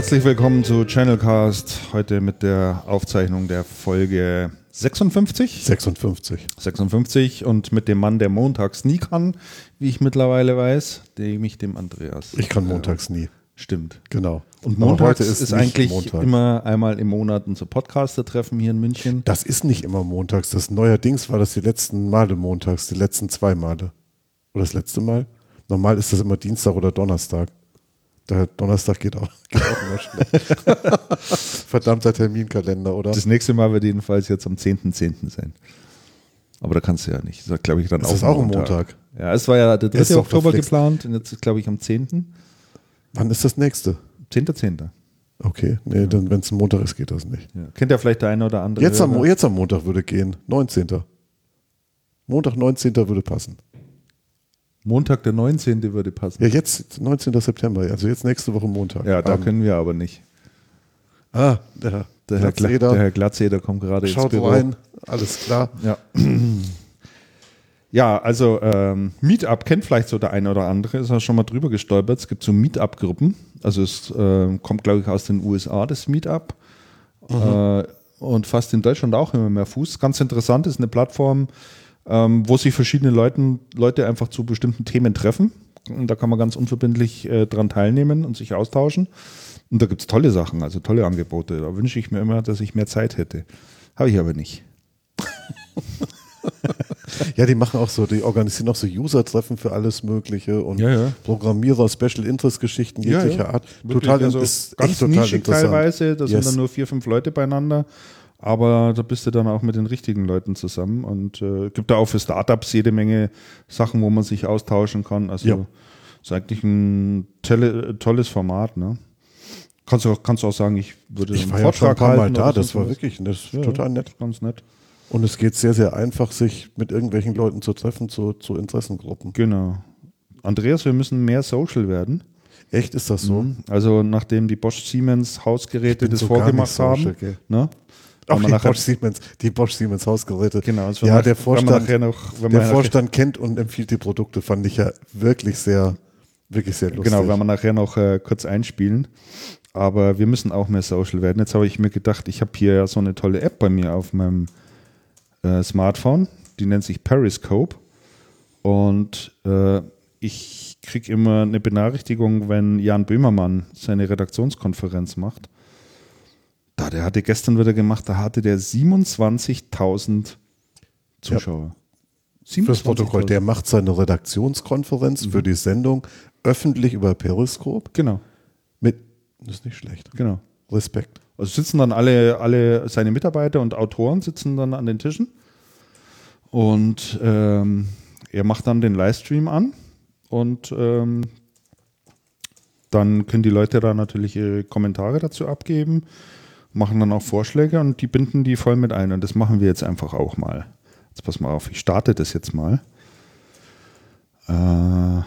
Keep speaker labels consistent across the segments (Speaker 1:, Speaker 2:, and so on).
Speaker 1: Herzlich willkommen zu Channelcast. Heute mit der Aufzeichnung der Folge 56.
Speaker 2: 56.
Speaker 1: 56 und mit dem Mann, der montags nie kann, wie ich mittlerweile weiß, nämlich dem Andreas.
Speaker 2: Ich kann montags nie.
Speaker 1: Stimmt.
Speaker 2: Genau.
Speaker 1: Und montags
Speaker 2: heute
Speaker 1: ist,
Speaker 2: nicht
Speaker 1: eigentlich
Speaker 2: Montag.
Speaker 1: immer einmal im Monat unser Podcaster-Treffen hier in München.
Speaker 2: Das ist nicht immer montags. Das neuerdings war das die letzten Male montags, die letzten zwei Male. Oder das letzte Mal? Normal ist das immer Dienstag oder Donnerstag. Der Donnerstag geht auch, geht auch immer schlecht. Verdammter Terminkalender, oder?
Speaker 1: Das nächste Mal wird jedenfalls jetzt am 10.10. sein. Aber da kannst du ja nicht. Das ist, glaube ich, dann
Speaker 2: Das
Speaker 1: auch,
Speaker 2: ist auch ein Montag.
Speaker 1: Ja, es war ja der 3.
Speaker 2: Ist doch
Speaker 1: Oktober
Speaker 2: verflixt.
Speaker 1: geplant und jetzt ist, glaube ich, am 10.
Speaker 2: Wann ist das nächste?
Speaker 1: 10.10.
Speaker 2: Okay, nee, dann wenn es ein Montag ist, geht das nicht.
Speaker 1: Ja. Kennt ja vielleicht der eine oder andere.
Speaker 2: Jetzt am, jetzt am Montag würde gehen. 19. Montag, 19. würde passen.
Speaker 1: Montag, der 19. würde passen.
Speaker 2: Ja, jetzt 19. September, also jetzt nächste Woche Montag.
Speaker 1: Ja, da
Speaker 2: Abend.
Speaker 1: können wir aber nicht.
Speaker 2: Ah, der,
Speaker 1: Der Herr, Gla
Speaker 2: Glatzeder
Speaker 1: der Herr Glatzeder kommt gerade ins
Speaker 2: schaut
Speaker 1: Büro.
Speaker 2: rein, alles klar.
Speaker 1: Ja. Ja, also ähm, Meetup kennt vielleicht so der eine oder andere, ist ja schon mal drüber gestolpert. Es gibt so Meetup-Gruppen. Also es äh, kommt, glaube ich, aus den USA, das Meetup. Äh, und fast in Deutschland auch immer mehr Fuß. Ganz interessant, ist eine Plattform, ähm, wo sich verschiedene Leuten, Leute einfach zu bestimmten Themen treffen. Und da kann man ganz unverbindlich äh, dran teilnehmen und sich austauschen. Und da gibt es tolle Sachen, also tolle Angebote. Da wünsche ich mir immer, dass ich mehr Zeit hätte. Habe ich aber nicht.
Speaker 2: Ja, die machen auch so, die organisieren auch so User-Treffen für alles Mögliche und
Speaker 1: Ja, ja.
Speaker 2: Programmierer, Special Interest-Geschichten jeglicher
Speaker 1: ja.
Speaker 2: Art.
Speaker 1: Wirklich,
Speaker 2: total
Speaker 1: also
Speaker 2: ist
Speaker 1: ganz
Speaker 2: echt total
Speaker 1: nischig
Speaker 2: interessant.
Speaker 1: teilweise, da sind
Speaker 2: Yes.
Speaker 1: dann nur vier, fünf Leute beieinander. Aber da bist du dann auch mit den richtigen Leuten zusammen. Und äh, gibt da auch für Startups jede Menge Sachen, wo man sich austauschen kann. Also
Speaker 2: Ja.
Speaker 1: ist eigentlich ein telle, tolles Format. Ne? Kannst, du auch, kannst du auch sagen, ich würde
Speaker 2: Ich
Speaker 1: einen
Speaker 2: war ja schon ein paar Mal da, das war wirklich das ist
Speaker 1: Ja,
Speaker 2: total nett.
Speaker 1: Ganz nett.
Speaker 2: Und es geht sehr, sehr einfach, sich mit irgendwelchen Leuten zu treffen, zu, zu Interessengruppen.
Speaker 1: Genau. Andreas, wir müssen mehr Social werden.
Speaker 2: Echt, ist das so?
Speaker 1: Also nachdem die Bosch Siemens Hausgeräte das
Speaker 2: so
Speaker 1: vorgemacht
Speaker 2: social,
Speaker 1: haben. Ne?
Speaker 2: Auch die
Speaker 1: nachher-
Speaker 2: Bosch, Siemens, die Bosch Siemens Hausgeräte.
Speaker 1: Genau, das
Speaker 2: ja, der Vorstand,
Speaker 1: noch,
Speaker 2: der Vorstand kennt und empfiehlt die Produkte, fand ich ja wirklich sehr, wirklich sehr lustig.
Speaker 1: Genau, werden wir nachher noch äh, kurz einspielen. Aber wir müssen auch mehr Social werden. Jetzt habe ich mir gedacht, ich habe hier ja so eine tolle App bei mir auf meinem äh, Smartphone. Die nennt sich Periscope. Und äh, ich kriege immer eine Benachrichtigung, wenn Jan Böhmermann seine Redaktionskonferenz macht. Der hatte gestern wieder gemacht, da hatte der 27.000 Zuschauer.
Speaker 2: Fürs Protokoll,
Speaker 1: 27.000.
Speaker 2: der macht seine Redaktionskonferenz
Speaker 1: Mhm.
Speaker 2: für die Sendung öffentlich über Periscope
Speaker 1: Genau,
Speaker 2: mit, das ist nicht schlecht,
Speaker 1: genau.
Speaker 2: Respekt.
Speaker 1: Also sitzen dann alle, alle seine Mitarbeiter und Autoren sitzen dann an den Tischen und ähm, er macht dann den Livestream an und ähm, dann können die Leute da natürlich ihre Kommentare dazu abgeben, machen dann auch Vorschläge und die binden die voll mit ein und das machen wir jetzt einfach auch mal. Jetzt pass mal auf, ich starte das jetzt mal. Äh,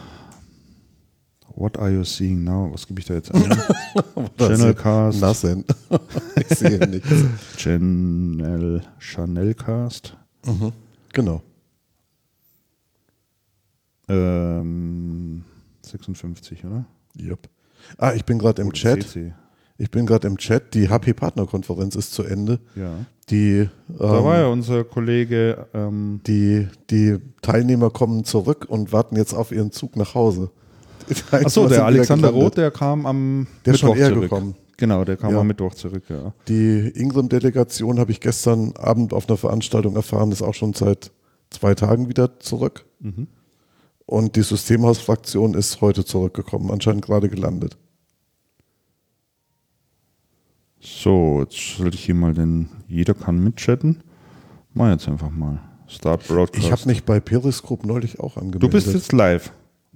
Speaker 1: what are you seeing now? Was gebe ich da jetzt ein? Channelcast.
Speaker 2: Nassen. ich sehe nichts.
Speaker 1: Channel Chanelcast.
Speaker 2: Genau.
Speaker 1: Ähm, 56, oder?
Speaker 2: Yep. Ah, ich bin gerade im
Speaker 1: Oder
Speaker 2: Chat.
Speaker 1: CC.
Speaker 2: Ich bin gerade im Chat. Die HP Partnerkonferenz ist zu Ende.
Speaker 1: Ja.
Speaker 2: Die,
Speaker 1: Da
Speaker 2: ähm,
Speaker 1: war ja unser Kollege, ähm,
Speaker 2: die, die Teilnehmer kommen zurück und warten jetzt auf ihren Zug nach Hause.
Speaker 1: Achso, der Alexander. Roth, der kam am
Speaker 2: Der ist
Speaker 1: Mittwoch
Speaker 2: schon eher
Speaker 1: zurück.
Speaker 2: gekommen.
Speaker 1: Genau, der kam
Speaker 2: Ja.
Speaker 1: am Mittwoch zurück, ja.
Speaker 2: Die Ingram-Delegation habe ich gestern Abend auf einer Veranstaltung erfahren, ist auch schon seit zwei Tagen wieder zurück.
Speaker 1: Mhm.
Speaker 2: Und die Systemhausfraktion ist heute zurückgekommen, anscheinend gerade gelandet.
Speaker 1: So, jetzt sollte ich hier mal den, jeder kann mitchatten. Mach jetzt einfach mal. Start Broadcast.
Speaker 2: Ich habe mich bei Periscope neulich auch angemeldet.
Speaker 1: du bist jetzt live,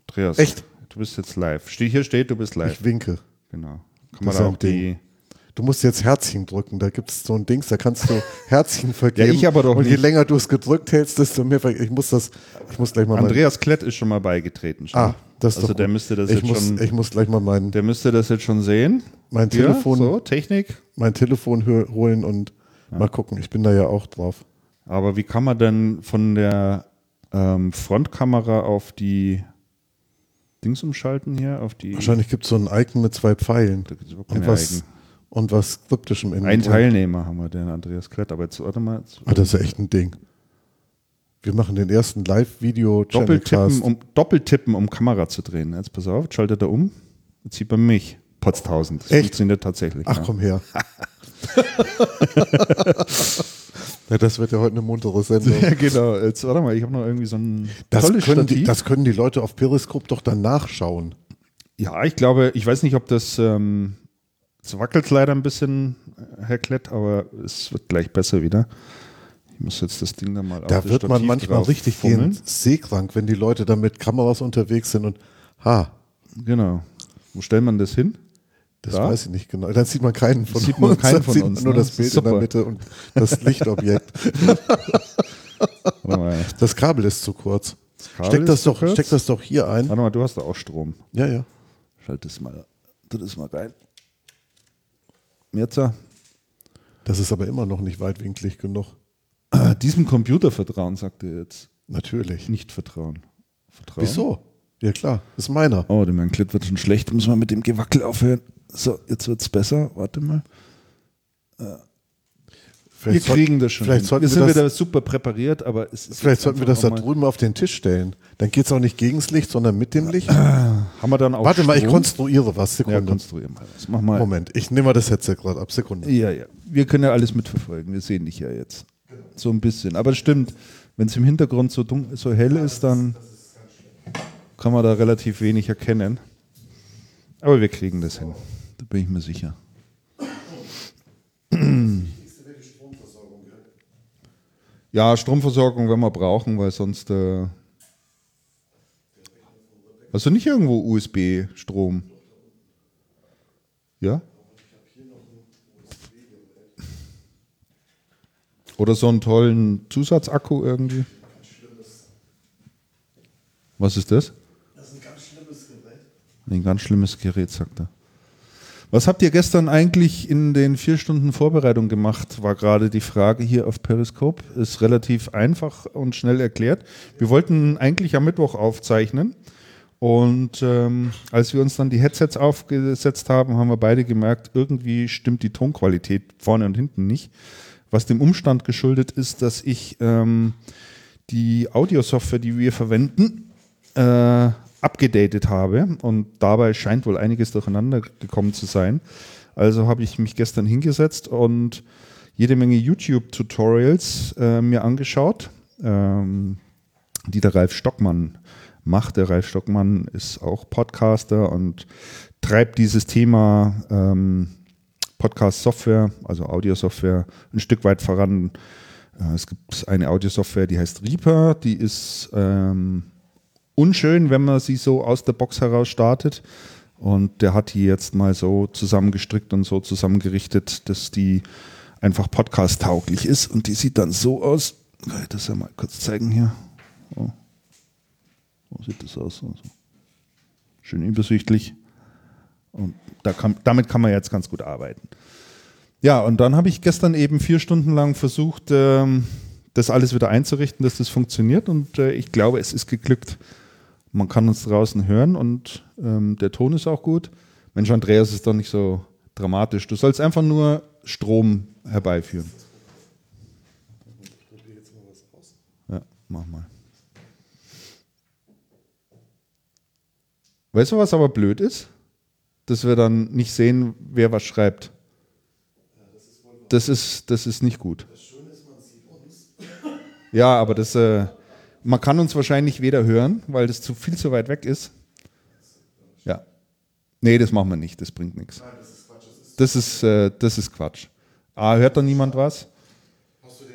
Speaker 1: Andreas.
Speaker 2: Echt?
Speaker 1: Du bist jetzt live. Hier steht, du bist live.
Speaker 2: Ich winke.
Speaker 1: genau. Kann
Speaker 2: Das
Speaker 1: man da auch die,
Speaker 2: Du musst jetzt Herzchen drücken. Da gibt es so ein Dings, da kannst du Herzchen vergeben.
Speaker 1: ich aber doch
Speaker 2: Und je
Speaker 1: nicht.
Speaker 2: länger du es gedrückt hältst, desto mehr. ver- Ich muss das. Ich muss gleich mal.
Speaker 1: Andreas Klett ist schon mal beigetreten. Schon.
Speaker 2: Ah, das ist
Speaker 1: also
Speaker 2: doch
Speaker 1: der müsste das
Speaker 2: ich
Speaker 1: jetzt
Speaker 2: muss,
Speaker 1: schon,
Speaker 2: Ich muss gleich mal mein,
Speaker 1: der müsste das jetzt schon sehen.
Speaker 2: mein
Speaker 1: Hier,
Speaker 2: Telefon,
Speaker 1: so Technik.
Speaker 2: mein Telefon holen und mal gucken. Ich bin da ja auch drauf.
Speaker 1: Aber wie kann man denn von der ähm, Frontkamera auf die Dings umschalten hier auf die.
Speaker 2: Wahrscheinlich gibt es so ein Icon mit zwei Pfeilen.
Speaker 1: Da gibt's überhaupt
Speaker 2: Und was,
Speaker 1: Icon.
Speaker 2: Und was Kryptischem in
Speaker 1: Ein Teilnehmer haben wir, den Andreas Klett. Aber jetzt warte mal. Jetzt
Speaker 2: Ah, das ist ja echt ein Ding. Wir machen den ersten Live-Video-Channelcast.
Speaker 1: Doppeltippen, um, Doppeltippen, um Kamera zu drehen. Jetzt pass auf, schaltet er um. Jetzt sieht man mich. Potztausend. Das
Speaker 2: Echt?
Speaker 1: funktioniert tatsächlich.
Speaker 2: Ach
Speaker 1: ja.
Speaker 2: komm her. ja, das wird ja heute eine muntere Sendung.
Speaker 1: Ja, genau. Jetzt warte mal, ich habe noch irgendwie so ein
Speaker 2: Das
Speaker 1: tolles
Speaker 2: können, die,
Speaker 1: Stativ.
Speaker 2: das können die Leute auf Periscope doch dann nachschauen.
Speaker 1: Ja, ich glaube, ich weiß nicht, ob das, ähm, es wackelt leider ein bisschen, äh, Herr Klett, aber es wird gleich besser wieder. Ich muss jetzt das Ding da mal
Speaker 2: Da
Speaker 1: das
Speaker 2: wird man manchmal richtig gehen, seekrank, wenn die Leute da mit Kameras unterwegs sind und ha,
Speaker 1: Genau. Wo stellt man das hin?
Speaker 2: das
Speaker 1: Da?
Speaker 2: weiß ich nicht genau. Dann sieht man keinen von
Speaker 1: Sieht man
Speaker 2: uns,
Speaker 1: keinen von
Speaker 2: sieht
Speaker 1: uns,
Speaker 2: man nur
Speaker 1: ne?
Speaker 2: das Bild in der
Speaker 1: Super.
Speaker 2: Mitte und das Lichtobjekt. Das Kabel ist zu kurz.
Speaker 1: Kabel
Speaker 2: Steck
Speaker 1: ist
Speaker 2: das, doch,
Speaker 1: kurz?
Speaker 2: steck das doch hier ein.
Speaker 1: warte mal, du hast da auch Strom.
Speaker 2: Ja, ja.
Speaker 1: Schalt das mal, tu das mal rein. Äh,
Speaker 2: Das ist aber immer noch nicht weitwinklig genug.
Speaker 1: diesem Computer vertrauen, sagt er jetzt.
Speaker 2: Natürlich.
Speaker 1: Nicht vertrauen. Vertrauen?
Speaker 2: Wieso? Ja klar, ist meiner.
Speaker 1: Oh, dem Herrn Klitt wird schon schlecht. Muss man mit dem Gewackel aufhören. So, jetzt wird's besser. Warte mal. Wir
Speaker 2: Vielleicht, soll-
Speaker 1: kriegen das schon.
Speaker 2: vielleicht
Speaker 1: hin.
Speaker 2: sollten
Speaker 1: wir
Speaker 2: wir
Speaker 1: sind
Speaker 2: das-
Speaker 1: wieder super präpariert, aber es ist
Speaker 2: vielleicht sollten wir das da drüben auf den Tisch stellen. Dann geht es auch nicht gegens Licht, sondern mit dem Licht.
Speaker 1: Haben wir dann auch
Speaker 2: Warte mal, ich
Speaker 1: Strom?
Speaker 2: konstruiere was.
Speaker 1: Ja,
Speaker 2: Sekunde.
Speaker 1: konstruieren mal was. Mach mal.
Speaker 2: Moment, ich nehme mal das Headset gerade ab. Sekunde.
Speaker 1: Ja, ja. Wir können ja alles mitverfolgen. Wir sehen dich ja jetzt. So ein bisschen. Aber es stimmt, wenn es im Hintergrund so, dunkel, so hell ist, dann kann man da relativ wenig erkennen. Aber wir kriegen das hin. Da bin ich mir sicher. Ja, Stromversorgung werden wir brauchen, weil sonst. Äh also nicht irgendwo USB-Strom. Ja? Oder so einen tollen Zusatzakku irgendwie. Was ist das?
Speaker 2: Das ist ein ganz schlimmes Gerät.
Speaker 1: Ein ganz schlimmes Gerät, sagt er. Was habt ihr gestern eigentlich in den vier Stunden Vorbereitung gemacht? War gerade die Frage hier auf Periscope. Ist relativ einfach und schnell erklärt. Wir wollten eigentlich am Mittwoch aufzeichnen. Und ähm, als wir uns dann die Headsets aufgesetzt haben, haben wir beide gemerkt, irgendwie stimmt die Tonqualität vorne und hinten nicht. Was dem Umstand geschuldet ist, dass ich ähm, die Audiosoftware, die wir verwenden, äh, abgedatet habe und dabei scheint wohl einiges durcheinander gekommen zu sein. Also habe ich mich gestern hingesetzt und jede Menge YouTube-Tutorials äh, mir angeschaut, ähm, die der Ralf Stockmann macht. Der Ralf Stockmann ist auch Podcaster und treibt dieses Thema ähm, Podcast-Software, also Audiosoftware, ein Stück weit voran. Äh, es gibt eine Audiosoftware, die heißt Reaper, die ist ähm, unschön, wenn man sie so aus der Box heraus startet. Und der hat die jetzt mal so zusammengestrickt und so zusammengerichtet, dass die einfach podcast-tauglich ist. Und die sieht dann so aus. Kann ich das ja mal kurz zeigen hier? Oh. So sieht das aus. Also schön übersichtlich. Und da kann, damit kann man jetzt ganz gut arbeiten. Ja, und dann habe ich gestern eben vier Stunden lang versucht, ähm, das alles wieder einzurichten, dass das funktioniert. Und äh, ich glaube, es ist geglückt. Man kann uns draußen hören und ähm, der Ton ist auch gut. Mensch, Andreas ist doch nicht so dramatisch. Du sollst einfach nur Strom herbeiführen. Ja, mach mal. Weißt du, was aber blöd ist? Dass wir dann nicht sehen, wer was schreibt. Das ist, das ist nicht gut. Ja, aber das, äh, man kann uns wahrscheinlich weder hören, weil das zu viel zu weit weg ist. Ja. Nee, das machen wir nicht, das bringt nichts. Das ist, äh, das ist Quatsch. Ah, hört da niemand was?
Speaker 2: Hast du den,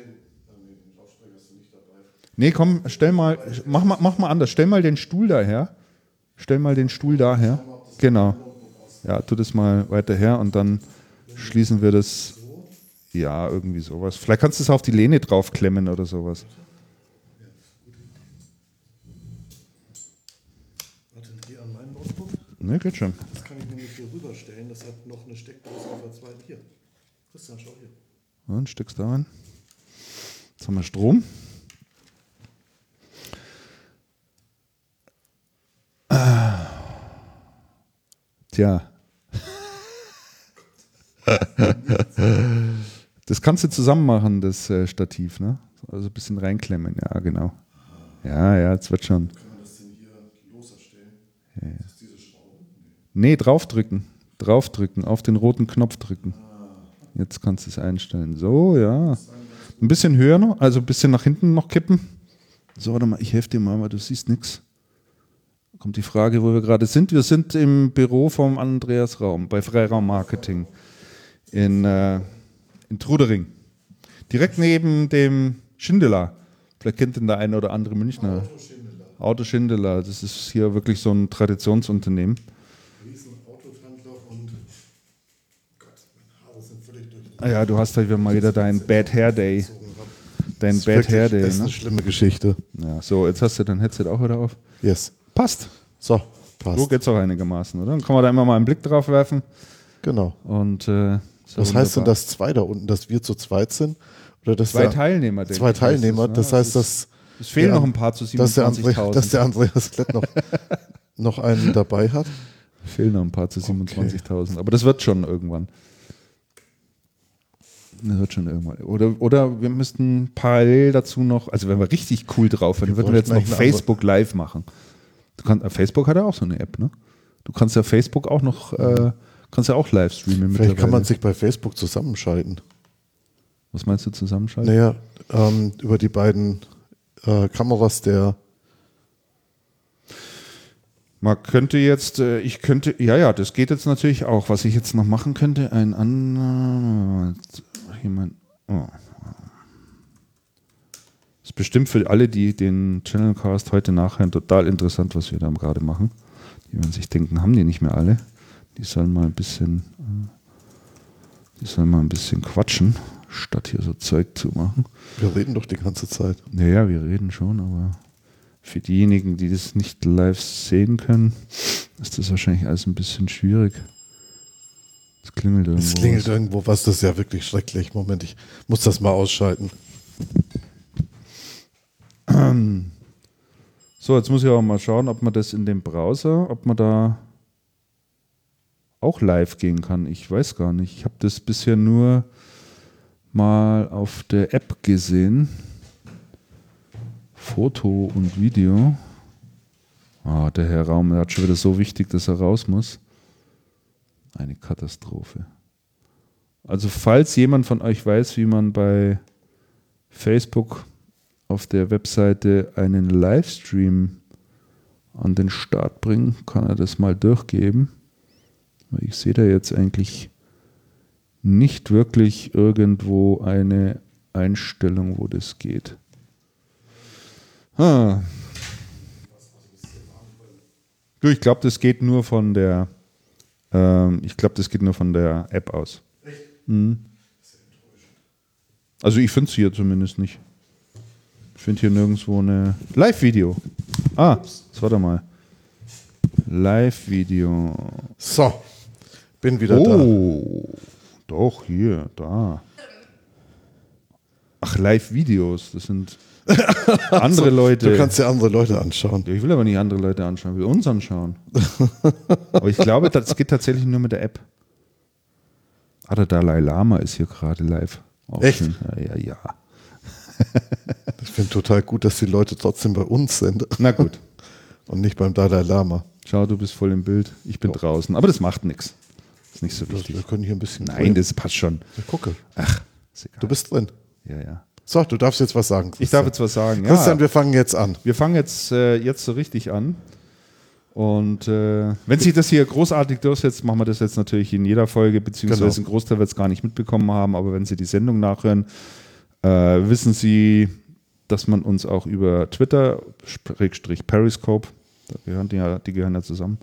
Speaker 2: nee, den Lautsprecher hast du nicht dabei.
Speaker 1: Nee, komm, stell mal, mach mal, mach mal anders. Stell mal den Stuhl daher. Stell mal den Stuhl daher. Genau. Ja, tu das mal weiter her und dann schließen wir das. Ja, irgendwie sowas. Vielleicht kannst du es auf die Lehne draufklemmen oder sowas.
Speaker 2: Warte, geh an meinen Notebook.
Speaker 1: Ne, geht schon.
Speaker 2: Das kann ich nämlich hier rüberstellen. Das hat noch eine Steckdose auf der zweiten. Hier. Christian, schau hier.
Speaker 1: Ein Stück da rein. Jetzt haben wir Strom. Ah, Tja. Das kannst du zusammen machen, das äh, Stativ, ne? Also ein bisschen reinklemmen, ja, genau. Ja, ja, jetzt wird schon.
Speaker 2: Kann man das denn hier loser stellen?
Speaker 1: Ja, ja. Nee, draufdrücken. Draufdrücken, auf den roten Knopf drücken. Jetzt kannst du es einstellen. So, ja. Ein bisschen höher noch, also ein bisschen nach hinten noch kippen. So, warte mal, ich helfe dir mal, weil du siehst nichts. Kommt die Frage, wo wir gerade sind. Wir sind im Büro vom Andreas Raum bei Freiraum Marketing in, äh, in Trudering. Direkt neben dem Schindler. Vielleicht kennt ihn der eine oder andere Münchner. Auto Schindler. Das ist hier wirklich so ein Traditionsunternehmen.
Speaker 2: Riesen Autohändler und Gott, meine Haare sind völlig durch.
Speaker 1: Ah ja, du hast halt wieder mal wieder deinen Bad Hair Day. Dein Bad
Speaker 2: wirklich-
Speaker 1: Hair Day.
Speaker 2: Das ist
Speaker 1: Ne?
Speaker 2: eine schlimme Geschichte.
Speaker 1: Ja, so, jetzt hast du dein Headset auch wieder auf.
Speaker 2: Yes.
Speaker 1: Passt.
Speaker 2: So,
Speaker 1: So
Speaker 2: passt.
Speaker 1: geht's auch einigermaßen, oder? Dann kann man da immer mal einen Blick drauf werfen.
Speaker 2: Genau.
Speaker 1: Und äh,
Speaker 2: Was heißt denn das zwei da unten, dass wir zu zweit sind? Oder dass
Speaker 1: Zwei Teilnehmer, denke
Speaker 2: Zwei
Speaker 1: ich, heißt
Speaker 2: Teilnehmer.
Speaker 1: ne?
Speaker 2: Das heißt,
Speaker 1: ist-
Speaker 2: dass,
Speaker 1: Es fehlen
Speaker 2: der-
Speaker 1: noch ein paar zu
Speaker 2: dass, der, Andre,
Speaker 1: 27.000.
Speaker 2: dass der Andreas Klett noch, noch einen dabei hat.
Speaker 1: fehlen noch ein paar zu 27.000. Aber das wird schon irgendwann. Das wird schon irgendwann. Oder, oder wir müssten parallel dazu noch, also wenn wir richtig cool drauf wären, würden wir jetzt noch Facebook Live machen. Du kannst, äh, Facebook hat ja auch so eine App, ne? Du kannst ja Facebook auch noch, äh, kannst ja auch live streamen
Speaker 2: Vielleicht kann man sich bei Facebook zusammenschalten.
Speaker 1: Was meinst du zusammenschalten?
Speaker 2: Naja, ähm, über die beiden äh, Kameras der.
Speaker 1: Man könnte jetzt, äh, ich könnte, ja, ja, das geht jetzt natürlich auch. Was ich jetzt noch machen könnte, ein anderer, jemand, oh. Ist bestimmt für alle, die den Channelcast heute nachhören, total interessant, was wir da gerade machen. Die werden sich denken, haben die nicht mehr alle? Die sollen mal ein bisschen, äh, die sollen mal ein bisschen quatschen, statt hier so Zeug zu machen.
Speaker 2: Wir reden doch die ganze Zeit.
Speaker 1: Naja, wir reden schon, aber für diejenigen, die das nicht live sehen können, ist das wahrscheinlich alles ein bisschen schwierig. Es klingelt irgendwo.
Speaker 2: Es klingelt
Speaker 1: was.
Speaker 2: irgendwo was, das ist ja wirklich schrecklich. Moment, ich muss das mal ausschalten.
Speaker 1: So, jetzt muss ich auch mal schauen, ob man das in dem Browser, ob man da auch live gehen kann. Ich weiß gar nicht. Ich habe das bisher nur mal auf der App gesehen. Foto und Video. Ah, der Herr Raum, der hat schon wieder so wichtig, dass er raus muss. Eine Katastrophe. Also falls jemand von euch weiß, wie man bei Facebook auf der Webseite einen Livestream an den Start bringen, kann er das mal durchgeben. Ich sehe da jetzt eigentlich nicht wirklich irgendwo eine Einstellung, wo das geht. Ah. Ich glaube, das geht nur von der, ähm, ich glaube, das geht nur von der App aus. Mhm. Also ich finde es hier zumindest nicht. Ich finde hier nirgendwo eine Live-Video. Ah, das war da mal. Live-Video.
Speaker 2: So, bin wieder da.
Speaker 1: Oh, doch, hier, da. Ach, Live-Videos, das sind andere Leute.
Speaker 2: Du kannst dir andere Leute anschauen.
Speaker 1: Ja, ich will aber nicht andere Leute anschauen, ich will uns anschauen. aber ich glaube, das geht tatsächlich nur mit der App. Ah, der Dalai Lama ist hier gerade live. Auch
Speaker 2: Echt?
Speaker 1: schön. Ja, ja, ja.
Speaker 2: Ich finde total gut, dass die Leute trotzdem bei uns sind
Speaker 1: Na gut.
Speaker 2: und nicht beim Dalai Lama.
Speaker 1: Schau, du bist voll im Bild. Ich bin draußen. Aber das macht nichts. Ist nicht so wichtig.
Speaker 2: Wir können hier ein bisschen.
Speaker 1: Nein, das passt schon.
Speaker 2: Ja, gucke.
Speaker 1: Ach, ist egal.
Speaker 2: Du bist drin.
Speaker 1: ja, ja.
Speaker 2: So, du darfst jetzt was sagen.
Speaker 1: Ich darf jetzt was sagen. Ja,
Speaker 2: Christian, wir fangen jetzt an.
Speaker 1: wir fangen jetzt, äh, jetzt so richtig an. Und äh, wenn sich das hier großartig durchsetzt, machen wir das jetzt natürlich in jeder Folge, beziehungsweise
Speaker 2: Genau.
Speaker 1: ein Großteil wird es gar nicht mitbekommen haben, aber wenn Sie die Sendung nachhören, äh, wissen Sie, dass man uns auch über Twitter, Periscope, da gehören die, ja, die gehören ja zusammen,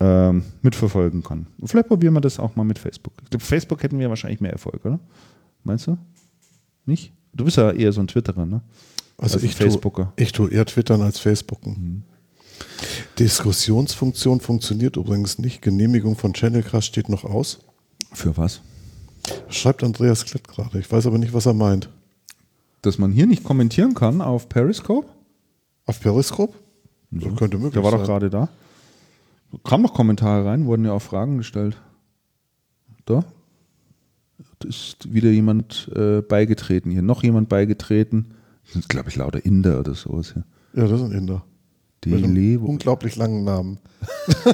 Speaker 1: ähm, mitverfolgen kann. Und vielleicht probieren wir das auch mal mit Facebook. Ich glaube, Facebook hätten wir wahrscheinlich mehr Erfolg, oder? Meinst du? Nicht? Du bist ja eher so ein Twitterer, ne?
Speaker 2: Also,
Speaker 1: Also
Speaker 2: ich
Speaker 1: Facebooker.
Speaker 2: Tue, ich tue eher Twittern als Facebooken. Diskussionsfunktion funktioniert übrigens nicht. Genehmigung von Channelcast steht noch aus.
Speaker 1: Für was?
Speaker 2: Schreibt Andreas Klett gerade. Ich weiß aber nicht, was er meint.
Speaker 1: Dass man hier nicht kommentieren kann auf Periscope?
Speaker 2: Auf Periscope? Das könnte möglich
Speaker 1: Der war
Speaker 2: sein.
Speaker 1: doch gerade da. Kamen noch Kommentare rein, wurden ja auch Fragen gestellt. Da ist wieder jemand äh, beigetreten hier. Noch jemand beigetreten. Das sind, glaube ich, lauter Inder oder sowas hier.
Speaker 2: Ja, das sind Inder.
Speaker 1: Die
Speaker 2: Mit unglaublich langen Namen.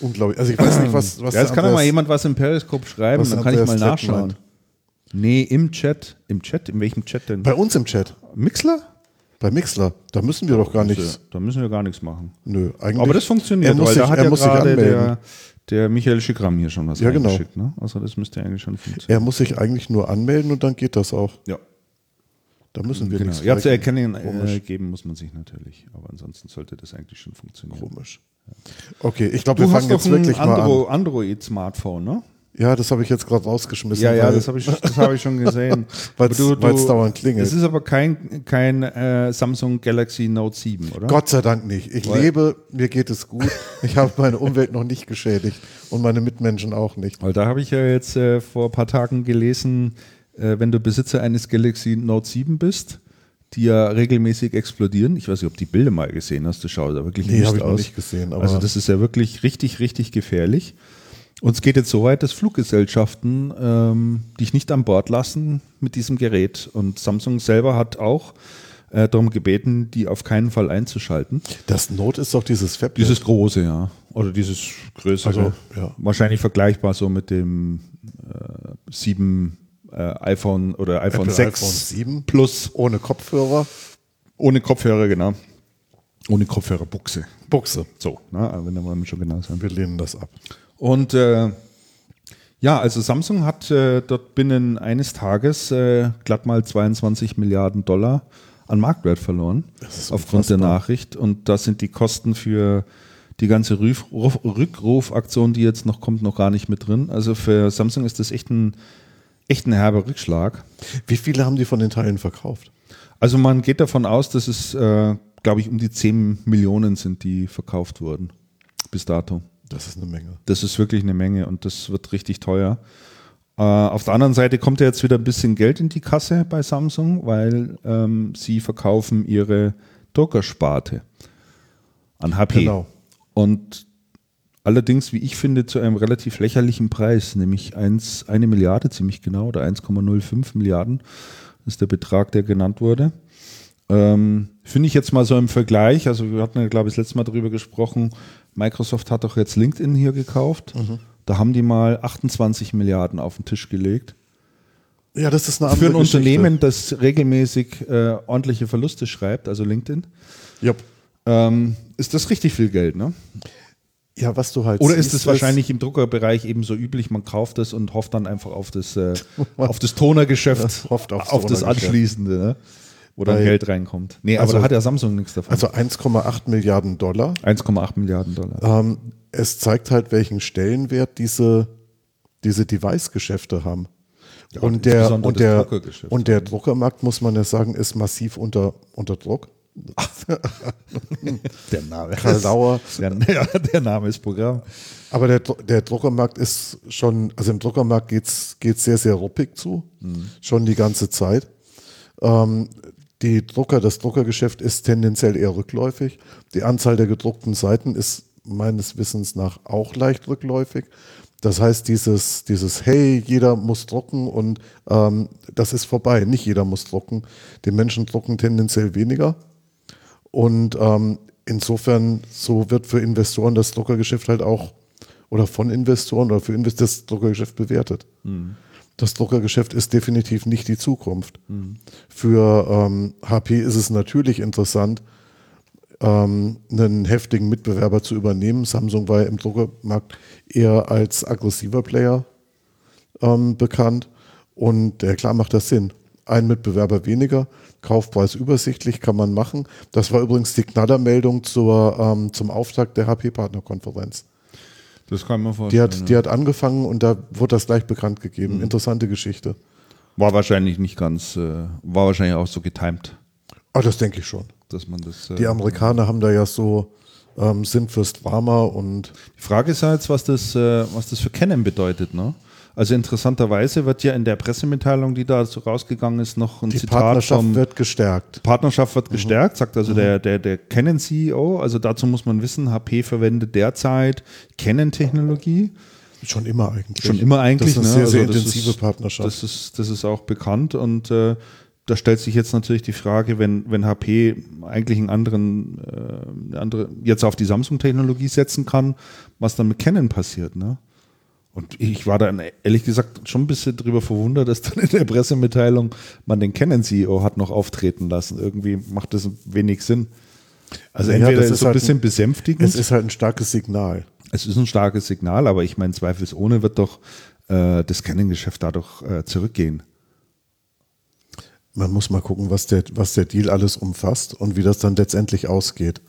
Speaker 2: unglaublich. Also ich weiß nicht, was, was
Speaker 1: Ja, jetzt kann doch mal jemand was im Periscope schreiben, dann kann ich mal nachschauen.
Speaker 2: meint.
Speaker 1: Nee, im Chat. Im Chat? In welchem Chat denn?
Speaker 2: Bei uns im Chat,
Speaker 1: Mixler?
Speaker 2: bei Mixler, da müssen wir doch gar nichts.
Speaker 1: Da müssen wir gar nichts machen.
Speaker 2: Nö, eigentlich.
Speaker 1: Aber das funktioniert,
Speaker 2: Er muss
Speaker 1: weil
Speaker 2: sich,
Speaker 1: da hat
Speaker 2: er
Speaker 1: ja
Speaker 2: muss sich anmelden.
Speaker 1: der, der Michael Schickram hier schon was
Speaker 2: Ja, genau.
Speaker 1: Ne? Also das müsste eigentlich schon funktionieren.
Speaker 2: Er muss sich eigentlich nur anmelden und dann geht das auch.
Speaker 1: Ja,
Speaker 2: Da müssen wir
Speaker 1: genau.
Speaker 2: nichts
Speaker 1: Ja, zu erkennen äh, geben muss man sich natürlich. Aber ansonsten sollte das eigentlich schon funktionieren.
Speaker 2: Komisch. Okay, ich glaube, wir fangen jetzt
Speaker 1: ein
Speaker 2: wirklich mal an.
Speaker 1: Andro Android-Smartphone, ne?
Speaker 2: Ja, das habe ich jetzt gerade rausgeschmissen.
Speaker 1: Ja, ja,
Speaker 2: weil-
Speaker 1: das habe ich, das hab ich schon gesehen. Aber
Speaker 2: weil's dauernd klingelt.
Speaker 1: Das ist aber kein, kein äh, Samsung Galaxy Note 7, oder?
Speaker 2: Gott sei Dank nicht. Ich
Speaker 1: Weil-
Speaker 2: lebe, mir geht es gut. Ich habe meine Umwelt noch nicht geschädigt und meine Mitmenschen auch nicht.
Speaker 1: Weil da habe ich ja jetzt äh, vor ein paar Tagen gelesen, äh, wenn du Besitzer eines Galaxy Note 7 bist, die ja regelmäßig explodieren. Ich weiß nicht, ob du die Bilder mal gesehen hast, das schaut da wirklich
Speaker 2: Nee,
Speaker 1: wüst
Speaker 2: habe ich noch
Speaker 1: aus.
Speaker 2: nicht gesehen. Aber
Speaker 1: Also das ist ja wirklich richtig, richtig gefährlich. Und es geht jetzt so weit, dass Fluggesellschaften ähm, dich nicht an Bord lassen mit diesem Gerät. Und Samsung selber hat auch äh, darum gebeten, die auf keinen Fall einzuschalten.
Speaker 2: das Note ist doch dieses Fab.
Speaker 1: Dieses große, ja. Oder dieses größere.
Speaker 2: Also, ja.
Speaker 1: Wahrscheinlich vergleichbar so mit dem äh, 7 äh, iPhone oder iPhone
Speaker 2: Apple
Speaker 1: 6
Speaker 2: iPhone 7.
Speaker 1: Plus
Speaker 2: ohne Kopfhörer,
Speaker 1: ohne Kopfhörer, genau. Ohne Kopfhörerbuchse.
Speaker 2: Buchse.
Speaker 1: So, ne? wenn wir schon genau sein.
Speaker 2: Wir lehnen das ab.
Speaker 1: Und äh, ja, also Samsung hat äh, dort binnen eines Tages äh, glatt mal 22 Milliarden Dollar an Marktwert verloren, aufgrund der. Nachricht. Und da sind die Kosten für die ganze Ruf, Ruf, Rückrufaktion, die jetzt noch kommt, noch gar nicht mit drin. Also für Samsung ist das echt ein, echt ein herber Rückschlag.
Speaker 2: Wie viele haben die von den Teilen verkauft?
Speaker 1: Also man geht davon aus, dass es, äh, glaube ich, um die 10 Millionen sind, die verkauft wurden bis dato.
Speaker 2: Das ist eine Menge.
Speaker 1: Das ist wirklich eine Menge und das wird richtig teuer. Äh, auf der anderen Seite kommt ja jetzt wieder ein bisschen Geld in die Kasse bei Samsung, weil ähm, sie verkaufen ihre Druckersparte an HP.
Speaker 2: Genau.
Speaker 1: Und allerdings, wie ich finde, zu einem relativ lächerlichen Preis, nämlich 1, eine Milliarde ziemlich genau oder 1,05 Milliarden ist der Betrag, der genannt wurde. Ähm, finde ich jetzt mal so im Vergleich, also wir hatten ja, glaube ich, das letzte Mal darüber gesprochen, Microsoft hat doch jetzt LinkedIn hier gekauft. Da haben die mal 28 Milliarden auf den Tisch gelegt.
Speaker 2: Ja, das ist eine
Speaker 1: Für
Speaker 2: andere
Speaker 1: ein
Speaker 2: Geschichte.
Speaker 1: Unternehmen, das regelmäßig äh, ordentliche Verluste schreibt, also LinkedIn,
Speaker 2: Jupp.
Speaker 1: ähm, ist das richtig viel Geld, ne?
Speaker 2: Ja, was du halt
Speaker 1: Oder ist es wahrscheinlich im Druckerbereich eben so üblich, man kauft es und hofft dann einfach auf das, äh, auf das Tonergeschäft,
Speaker 2: Hofft aufs
Speaker 1: auf das. Anschließende, ne? Wo dann Geld reinkommt. Nee,
Speaker 2: Also-
Speaker 1: aber da hat ja Samsung nichts davon.
Speaker 2: Also 1,8 Milliarden Dollar.
Speaker 1: 1,8 Milliarden Dollar.
Speaker 2: Ähm, es zeigt halt, welchen Stellenwert diese, diese Device-Geschäfte haben. und, der,
Speaker 1: insbesondere
Speaker 2: und, der, und der Druckermarkt, muss man ja sagen, ist massiv unter, unter Druck.
Speaker 1: Der Name.
Speaker 2: Karl Lauer.
Speaker 1: Der, ja, der Name ist Programm.
Speaker 2: Aber der, der Druckermarkt ist schon, also im Druckermarkt geht's geht's sehr, sehr ruppig zu, schon die ganze Zeit. Ähm, die Drucker, das Druckergeschäft ist tendenziell eher rückläufig. Die Anzahl der gedruckten Seiten ist meines Wissens nach auch leicht rückläufig. Das heißt, dieses, dieses Hey, jeder muss drucken und ähm, das ist vorbei. Nicht jeder muss drucken. Die Menschen drucken tendenziell weniger. Und ähm, insofern, so wird für Investoren das Druckergeschäft halt auch, oder von Investoren oder für Investoren das Druckergeschäft bewertet. Das Druckergeschäft ist definitiv nicht die Zukunft. Für ähm, HP ist es natürlich interessant, ähm, einen heftigen Mitbewerber zu übernehmen. Samsung war ja im Druckermarkt eher als aggressiver Player ähm, bekannt. Und äh, klar macht das Sinn. Ein Mitbewerber weniger, Kaufpreis übersichtlich, kann man machen. Das war übrigens die Knallermeldung zur, ähm, zum Auftakt der HP-Partnerkonferenz.
Speaker 1: Das kann man
Speaker 2: Die
Speaker 1: vorstellen.
Speaker 2: hat, die hat angefangen und da wurde das gleich bekannt gegeben. Interessante Geschichte.
Speaker 1: War wahrscheinlich nicht ganz, äh, war wahrscheinlich auch so getimed,
Speaker 2: Ah, das denke ich schon.
Speaker 1: dass man das. Äh,
Speaker 2: Die Amerikaner haben da ja so ähm, Sinn fürs Drama und
Speaker 1: Die Frage ist jetzt, was das, äh, was das für Canon bedeutet. Ne? Also interessanterweise wird ja in der Pressemitteilung, die da so rausgegangen ist, noch ein
Speaker 2: Die
Speaker 1: Zitat
Speaker 2: Partnerschaft
Speaker 1: vom
Speaker 2: wird gestärkt.
Speaker 1: Partnerschaft wird gestärkt, sagt also der, der, der Canon-CEO. Also dazu muss man wissen, HP verwendet derzeit Canon-Technologie.
Speaker 2: Schon immer eigentlich.
Speaker 1: Schon immer eigentlich.
Speaker 2: Das ist
Speaker 1: ne?
Speaker 2: eine sehr,
Speaker 1: Also
Speaker 2: sehr
Speaker 1: das
Speaker 2: intensive
Speaker 1: ist,
Speaker 2: Partnerschaft.
Speaker 1: Das ist, das ist auch bekannt und äh, da stellt sich jetzt natürlich die Frage, wenn, wenn HP eigentlich einen anderen, äh, andere, jetzt auf die Samsung-Technologie setzen kann, was dann mit Canon passiert. Ne? Und ich war dann ehrlich gesagt schon ein bisschen drüber verwundert, dass dann in der Pressemitteilung man den Canon-CEO hat noch auftreten lassen. Irgendwie macht das wenig Sinn. Also
Speaker 2: Ja,
Speaker 1: entweder
Speaker 2: das
Speaker 1: ist so ein
Speaker 2: halt
Speaker 1: bisschen
Speaker 2: ein-
Speaker 1: besänftigend.
Speaker 2: es ist halt ein starkes Signal.
Speaker 1: Es ist ein starkes Signal, aber ich meine, zweifelsohne wird doch äh, das Canon-Geschäft dadurch äh, zurückgehen.
Speaker 2: Man muss mal gucken, was der, was der Deal alles umfasst und wie das dann letztendlich ausgeht.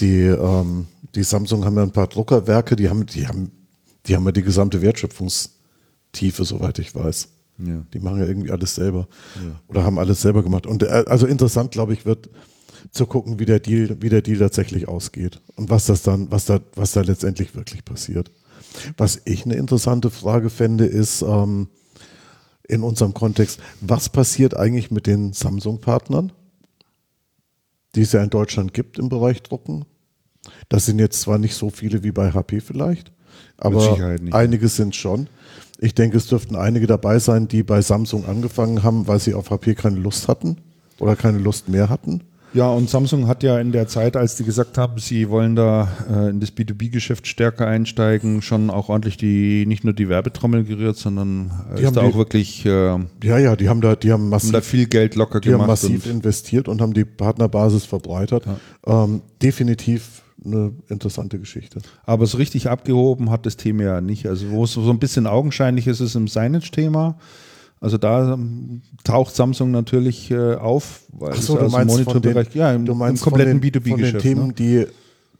Speaker 2: Die, ähm, die Samsung haben ja ein paar Druckerwerke, die haben, die haben, die haben ja die gesamte Wertschöpfungstiefe, soweit ich weiß.
Speaker 1: Ja.
Speaker 2: Die machen ja irgendwie alles selber. Oder haben alles selber gemacht. Und äh, also interessant, glaube ich, wird zu gucken, wie der Deal, wie der Deal tatsächlich ausgeht und was das dann, was da, was da letztendlich wirklich passiert. Was ich eine interessante Frage fände, ist ähm, in unserem Kontext, was passiert eigentlich mit den Samsung-Partnern, die es ja in Deutschland gibt im Bereich Drucken? Das sind jetzt zwar nicht so viele wie bei HP vielleicht, aber einige sind schon. Ich denke, es dürften einige dabei sein, die bei Samsung angefangen haben, weil sie auf HP keine Lust hatten oder keine Lust mehr hatten.
Speaker 1: Ja, und Samsung hat ja in der Zeit, als die gesagt haben, sie wollen da äh, in das B2B-Geschäft stärker einsteigen, schon auch ordentlich die, nicht nur die Werbetrommel gerührt, sondern äh,
Speaker 2: Die
Speaker 1: ist
Speaker 2: haben
Speaker 1: da
Speaker 2: die-
Speaker 1: auch wirklich, äh, haben
Speaker 2: Ja, ja, die haben da, die haben massiv,
Speaker 1: da viel Geld locker
Speaker 2: die haben
Speaker 1: gemacht.
Speaker 2: massiv
Speaker 1: und,
Speaker 2: investiert und haben die Partnerbasis verbreitert. Ähm, definitiv eine interessante Geschichte.
Speaker 1: aber so richtig abgehoben hat das Thema ja nicht. Also wo es so ein bisschen augenscheinlich ist, ist im Signage-Thema. Also da ähm, taucht Samsung natürlich äh, auf, weil
Speaker 2: Ach so, du
Speaker 1: dem
Speaker 2: meinst, von den,
Speaker 1: Monitorbereich, ja, im,
Speaker 2: du meinst
Speaker 1: im kompletten
Speaker 2: von den, von den
Speaker 1: B2B-Geschäft.
Speaker 2: Themen,
Speaker 1: ne?
Speaker 2: die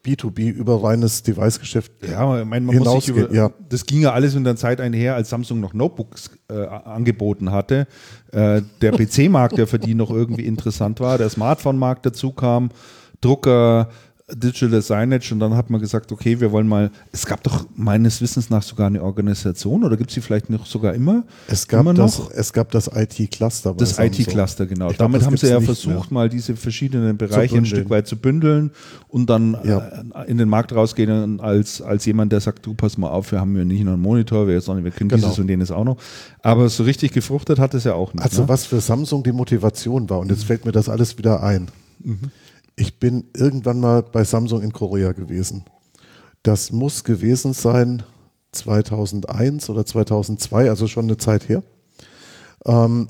Speaker 2: B2B über reines Device-Geschäft
Speaker 1: Ja, ich meine, man muss sich über,
Speaker 2: ja.
Speaker 1: das ging ja alles in der Zeit einher, als Samsung noch Notebooks äh, angeboten hatte. Äh, der PC-Markt, der für die noch irgendwie interessant war, der Smartphone-Markt dazu kam, Drucker, Digital Signage und dann hat man gesagt, okay, wir wollen mal, es gab doch meines Wissens nach sogar eine Organisation oder gibt es sie vielleicht noch sogar immer?
Speaker 2: Es gab
Speaker 1: immer
Speaker 2: das,
Speaker 1: noch?
Speaker 2: es gab das IT-Cluster.
Speaker 1: Das. IT-Cluster, genau.
Speaker 2: Glaub,
Speaker 1: Damit haben sie ja versucht,
Speaker 2: mehr.
Speaker 1: mal diese verschiedenen Bereiche ein. Stück weit zu bündeln und dann
Speaker 2: Ja.
Speaker 1: äh, in den Markt rausgehen als, als jemand, der sagt, du pass mal auf, wir haben ja nicht nur einen Monitor, wir, sondern wir können
Speaker 2: Genau.
Speaker 1: dieses und jenes auch noch. Aber so richtig gefruchtet hat es ja auch nicht.
Speaker 2: Also
Speaker 1: ne?
Speaker 2: was für Samsung die Motivation war, und jetzt fällt mir das alles wieder ein. Ich bin irgendwann mal bei Samsung in Korea gewesen. Das muss gewesen sein 2001 oder 2002, also schon eine Zeit her. Ähm,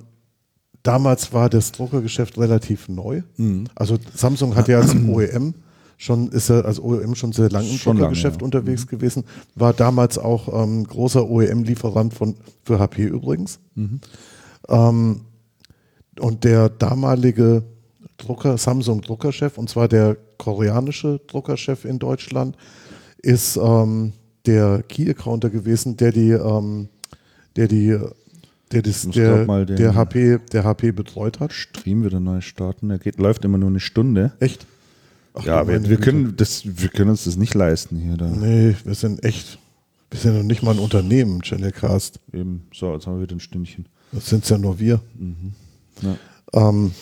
Speaker 2: damals war das Druckergeschäft relativ neu.
Speaker 1: Mhm.
Speaker 2: Also Samsung hat ja als OEM schon, ist er als OEM schon sehr lange im
Speaker 1: Schon lange,
Speaker 2: Druckergeschäft
Speaker 1: ja.
Speaker 2: unterwegs gewesen, war damals auch ähm, großer OEM-Lieferant von für HP übrigens. Ähm, und der damalige Drucker, Samsung Druckerchef, und zwar der koreanische Druckerchef in Deutschland, ist ähm, der Key Accounter gewesen, der die, ähm, der die, der, das, der, der HP, der HP betreut hat.
Speaker 1: Stream wieder neu starten. Er geht, läuft immer nur eine Stunde.
Speaker 2: Echt? Ach,
Speaker 1: ja, wir, wir, können das, wir können uns das nicht leisten hier. Da.
Speaker 2: Nee, wir sind echt, wir sind noch nicht mal ein Unternehmen, Channelcast.
Speaker 1: Eben, so, jetzt haben wir wieder ein Stündchen.
Speaker 2: Das sind ja nur wir.
Speaker 1: Ja.
Speaker 2: Ähm,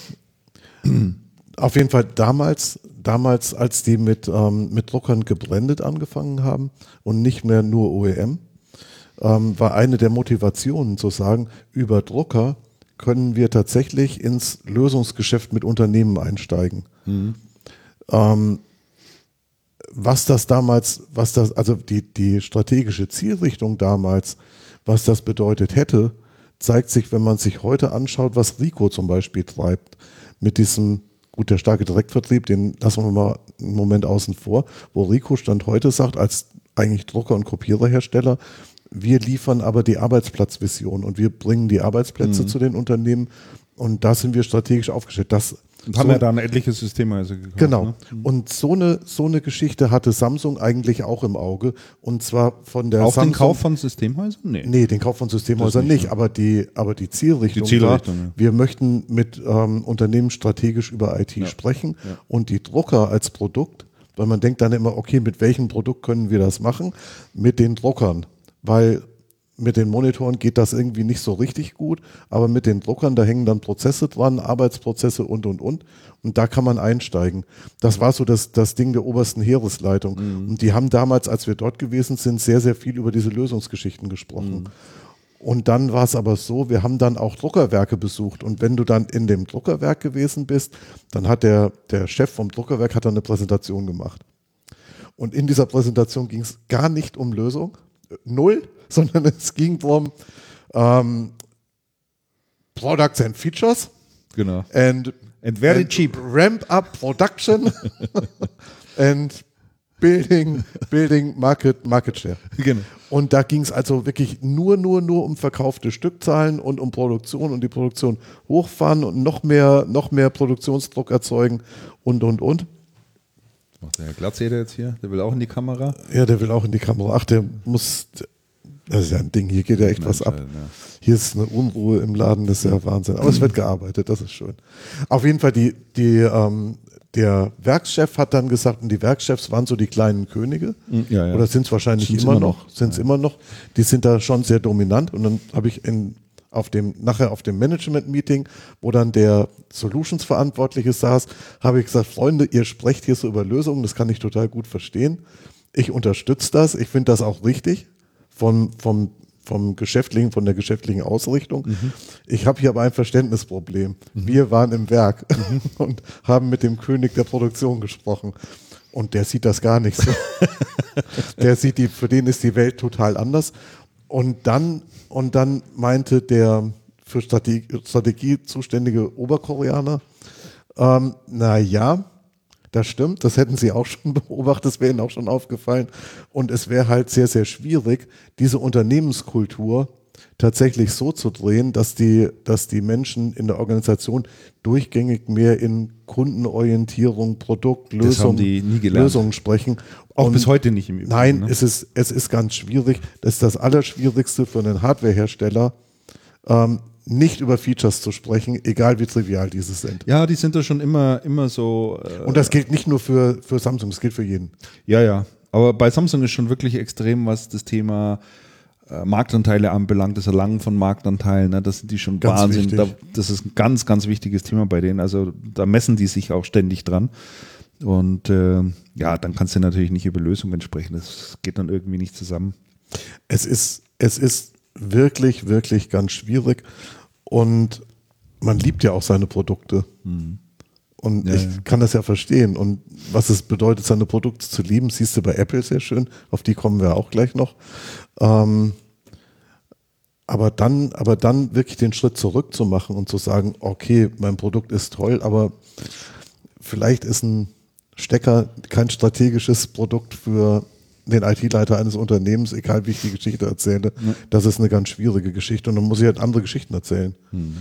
Speaker 2: auf jeden Fall damals, damals, als die mit, ähm, mit Druckern gebrandet angefangen haben und nicht mehr nur OEM, ähm, war eine der Motivationen zu sagen, über Drucker können wir tatsächlich ins Lösungsgeschäft mit Unternehmen einsteigen. Ähm, was das damals, was das, also die, die strategische Zielrichtung damals, was das bedeutet hätte, zeigt sich, wenn man sich heute anschaut, was Rico zum Beispiel treibt. Mit diesem, gut, der starke Direktvertrieb, den lassen wir mal einen Moment außen vor, wo Rico Stand heute sagt, als eigentlich Drucker- und Kopiererhersteller, wir liefern aber die Arbeitsplatzvision und wir bringen die Arbeitsplätze zu den Unternehmen und da sind wir strategisch aufgestellt. Das
Speaker 1: Und haben
Speaker 2: so-
Speaker 1: ja da ein etliches System also gekauft.
Speaker 2: Genau.
Speaker 1: Ne?
Speaker 2: Und so eine, so eine Geschichte hatte Samsung eigentlich auch im Auge. Und zwar von der
Speaker 1: Auch
Speaker 2: Samsung.
Speaker 1: den Kauf von Systemhäusern? Nee.
Speaker 2: Nee, den Kauf von Systemhäusern
Speaker 1: nicht,
Speaker 2: nicht, aber die, aber die Zielrichtung,
Speaker 1: Die Zielrichtung,
Speaker 2: war,
Speaker 1: ja.
Speaker 2: wir möchten mit ähm, Unternehmen strategisch über IT sprechen und die Drucker als Produkt, weil man denkt dann immer, okay, mit welchem Produkt können wir das machen? Mit den Druckern, weil mit den Monitoren geht das irgendwie nicht so richtig gut, aber mit den Druckern, da hängen dann Prozesse dran, Arbeitsprozesse und, und, und. Und da kann man einsteigen. Das war so das, das Ding der obersten Heeresleitung. Mhm. Und die haben damals, als wir dort gewesen sind, sehr, sehr viel über diese Lösungsgeschichten gesprochen. Mhm. Und dann war es aber so, wir haben dann auch Druckerwerke besucht. Und wenn du dann in dem Druckerwerk gewesen bist, dann hat der, der Chef vom Druckerwerk hat dann eine Präsentation gemacht. Und in dieser Präsentation ging es gar nicht um Lösung, null, sondern es ging darum, ähm, Products and Features.
Speaker 1: Genau.
Speaker 2: And,
Speaker 1: and very and cheap.
Speaker 2: Ramp up production and building, building market, market share.
Speaker 1: Genau.
Speaker 2: Und da ging es also wirklich nur, nur, nur um verkaufte Stückzahlen und um Produktion und die Produktion hochfahren und noch mehr, noch mehr Produktionsdruck erzeugen und, und, und.
Speaker 1: Macht der Herr Glatzeder jetzt hier? Der will auch in die Kamera?
Speaker 2: Ja, der will auch in die Kamera. Ach, der muss, das ist ja ein Ding, hier geht ja echt was ab. Hier ist eine Unruhe im Laden, das ist ja Wahnsinn. Aber es wird gearbeitet, das ist schön. Auf jeden Fall, die, die, ähm, der Werkschef hat dann gesagt, und die Werkchefs waren so die kleinen Könige.
Speaker 1: Hm, ja, ja.
Speaker 2: Oder sind es wahrscheinlich sind's immer, immer noch? Sind es immer noch? Die sind da schon sehr dominant. Und dann habe ich in, auf dem, nachher auf dem Management-Meeting, wo dann der Solutions-Verantwortliche saß, habe ich gesagt, Freunde, ihr sprecht hier so über Lösungen, das kann ich total gut verstehen. Ich unterstütze das, ich finde das auch richtig vom, vom, vom geschäftlichen, von der geschäftlichen Ausrichtung. Mhm. Ich habe hier aber ein Verständnisproblem. Mhm. Wir waren im Werk mhm. und haben mit dem König der Produktion gesprochen. Und der sieht das gar nicht so. der sieht die, für den ist die Welt total anders. Und dann, und dann meinte der für Strategie, Strategie zuständige Oberkoreaner, ähm, na ja, das stimmt, das hätten Sie auch schon beobachtet, das wäre Ihnen auch schon aufgefallen. Und es wäre halt sehr, sehr schwierig, diese Unternehmenskultur tatsächlich so zu drehen, dass die, dass die Menschen in der Organisation durchgängig mehr in Kundenorientierung, Produktlösung, Lösungen sprechen.
Speaker 1: Auch Und bis heute nicht im
Speaker 2: Übrigen. Nein, ne? es, ist, es ist ganz schwierig. Das ist das Allerschwierigste für einen Hardwarehersteller, ähm, nicht über Features zu sprechen, egal wie trivial diese sind.
Speaker 1: Ja, die sind da schon immer, immer so.
Speaker 2: Äh und das gilt nicht nur für, für Samsung, das gilt für jeden.
Speaker 1: Ja, ja. Aber bei Samsung ist schon wirklich extrem, was das Thema Marktanteile anbelangt, das Erlangen von Marktanteilen. Ne? Das sind die schon ganz Wahnsinn. Da, das ist ein ganz, ganz wichtiges Thema bei denen. Also da messen die sich auch ständig dran. Und äh, ja, dann kannst du natürlich nicht über Lösungen sprechen. Das geht dann irgendwie nicht zusammen.
Speaker 2: Es ist, es ist wirklich, wirklich ganz schwierig. Und man liebt ja auch seine Produkte. Mhm. Und ja, ich ja. kann das ja verstehen. Und was es bedeutet, seine Produkte zu lieben, siehst du bei Apple sehr schön. Auf die kommen wir auch gleich noch. Ähm, aber dann, aber dann wirklich den Schritt zurück zu machen und zu sagen, okay, mein Produkt ist toll, aber vielleicht ist ein Stecker kein strategisches Produkt für den IT-Leiter eines Unternehmens, egal wie ich die Geschichte erzähle, ja. das ist eine ganz schwierige Geschichte und dann muss ich halt andere Geschichten erzählen. Hm.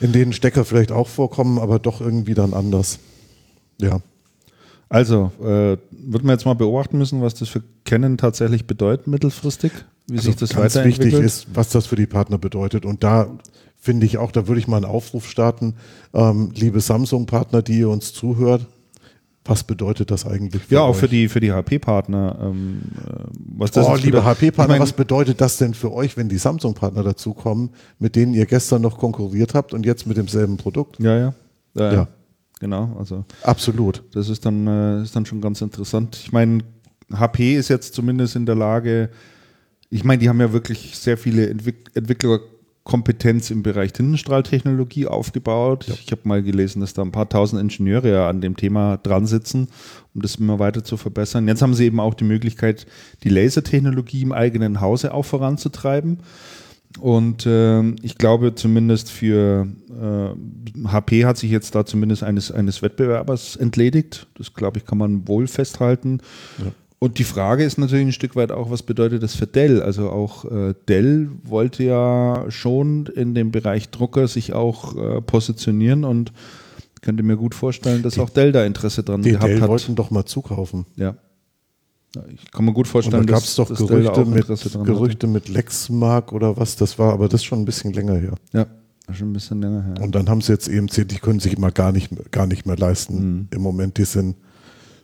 Speaker 2: In denen Stecker vielleicht auch vorkommen, aber doch irgendwie dann anders. Ja.
Speaker 1: Also, äh, wird man jetzt mal beobachten müssen, was das für Canon tatsächlich bedeutet mittelfristig?
Speaker 2: Wie also sich das ganz weiterentwickelt? wichtig ist, was das für die Partner bedeutet. Und da finde ich auch, da würde ich mal einen Aufruf starten, ähm, liebe Samsung-Partner, die ihr uns zuhört, was bedeutet das eigentlich?
Speaker 1: Für ja, auch euch? für die, für die HP-Partner. Ähm,
Speaker 2: äh, was das oh, liebe HP-Partner, was bedeutet das denn für euch, wenn die Samsung-Partner dazukommen, mit denen ihr gestern noch konkurriert habt und jetzt mit demselben Produkt?
Speaker 1: Ja, ja. ja, ja. Genau, also.
Speaker 2: Absolut.
Speaker 1: Das ist dann, äh, ist dann schon ganz interessant. Ich meine, HP ist jetzt zumindest in der Lage, ich meine, die haben ja wirklich sehr viele Entwick Entwickler Kompetenz im Bereich Tintenstrahltechnologie aufgebaut. Ja. Ich habe mal gelesen, dass da ein paar tausend Ingenieure an dem Thema dran sitzen, um das immer weiter zu verbessern. Jetzt haben sie eben auch die Möglichkeit, die Lasertechnologie im eigenen Hause auch voranzutreiben. Und äh, ich glaube zumindest für äh, HP hat sich jetzt da zumindest eines, eines Wettbewerbers entledigt. Das glaube ich kann man wohl festhalten. Ja. Und die Frage ist natürlich ein Stück weit auch, was bedeutet das für Dell? Also auch äh, Dell wollte ja schon in dem Bereich Drucker sich auch äh, positionieren und könnte mir gut vorstellen, dass die, auch Dell da Interesse dran
Speaker 2: die
Speaker 1: gehabt
Speaker 2: Dell
Speaker 1: hat.
Speaker 2: wollten doch mal zukaufen.
Speaker 1: Ja. Ich kann mir gut vorstellen,
Speaker 2: und da gab es doch Gerüchte, mit, Gerüchte mit Lexmark oder was, das war, aber das ist schon ein bisschen länger her.
Speaker 1: Ja, schon ein bisschen länger her.
Speaker 2: Und dann haben sie jetzt EMC, die können sich mal gar nicht, gar nicht mehr leisten mhm. im Moment. Die sind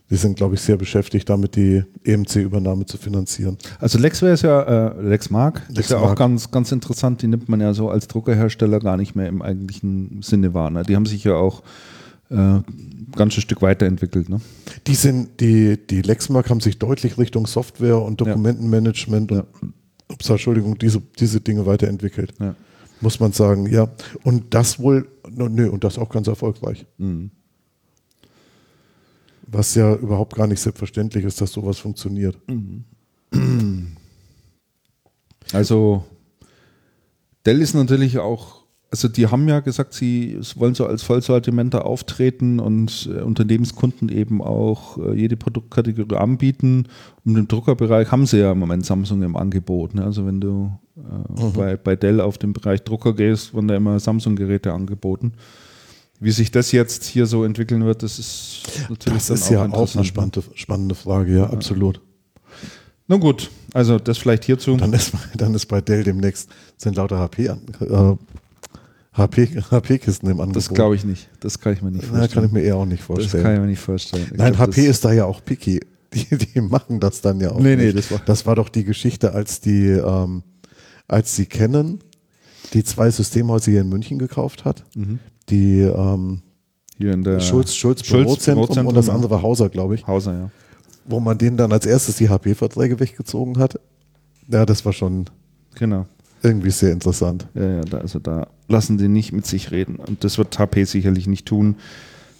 Speaker 2: Die sind, glaube ich, sehr beschäftigt, damit die EMC-Übernahme zu finanzieren.
Speaker 1: Also Lexware ist ja, äh, Lexmark, ist ja auch
Speaker 2: Lexmark.
Speaker 1: ganz, ganz interessant. Die nimmt man ja so als Druckerhersteller gar nicht mehr im eigentlichen Sinne wahr. Ne? Die haben sich ja auch äh, ganz schön Stück weiterentwickelt. Ne?
Speaker 2: Die sind, die, die Lexmark haben sich deutlich Richtung Software und Dokumentenmanagement und, ups, Entschuldigung, diese, diese Dinge weiterentwickelt.
Speaker 1: Ja.
Speaker 2: Muss man sagen, ja. Und das wohl, nö, und das auch ganz erfolgreich.
Speaker 1: Mhm.
Speaker 2: Was ja überhaupt gar nicht selbstverständlich ist, dass sowas funktioniert.
Speaker 1: Also Dell ist natürlich auch, also die haben ja gesagt, sie wollen so als Vollsortimenter auftreten und äh, Unternehmenskunden eben auch äh, jede Produktkategorie anbieten. Und im Druckerbereich haben sie ja im Moment Samsung im Angebot. Ne? Also wenn du äh, bei, bei Dell auf den Bereich Drucker gehst, werden da immer Samsung-Geräte angeboten. Wie sich das jetzt hier so entwickeln wird, das ist natürlich
Speaker 2: Das ist ja auch eine
Speaker 1: ne?
Speaker 2: spannende, spannende Frage, ja, absolut.
Speaker 1: Na gut, also das vielleicht hierzu.
Speaker 2: Dann ist, dann ist bei Dell demnächst sind lauter HP, an, äh, HP, HP-Kisten im Angebot.
Speaker 1: Das glaube ich nicht. Das kann ich mir nicht vorstellen.
Speaker 2: kann ich mir eher auch nicht
Speaker 1: das
Speaker 2: vorstellen.
Speaker 1: kann ich mir nicht vorstellen. Ich
Speaker 2: Nein,
Speaker 1: glaub,
Speaker 2: HP
Speaker 1: das,
Speaker 2: ist da ja auch picky. Die, die machen das dann ja auch.
Speaker 1: Nee, nee,
Speaker 2: nicht.
Speaker 1: das war-
Speaker 2: das war doch die Geschichte, als die, ähm, als sie kennen, die zwei Systemhäuser hier in München gekauft hat.
Speaker 1: Mhm.
Speaker 2: Die ähm,
Speaker 1: hier in der
Speaker 2: Schulz, Schulz,
Speaker 1: Schulz
Speaker 2: Bürozentrum
Speaker 1: Bürozentrum,
Speaker 2: und das andere war Hauser, glaube ich,
Speaker 1: Hauser, ja.
Speaker 2: wo man denen dann als erstes die HP-Verträge weggezogen hat. Ja, das war schon
Speaker 1: Genau.
Speaker 2: Irgendwie sehr interessant.
Speaker 1: Ja, ja, da, also da lassen die nicht mit sich reden. Und das wird HP sicherlich nicht tun.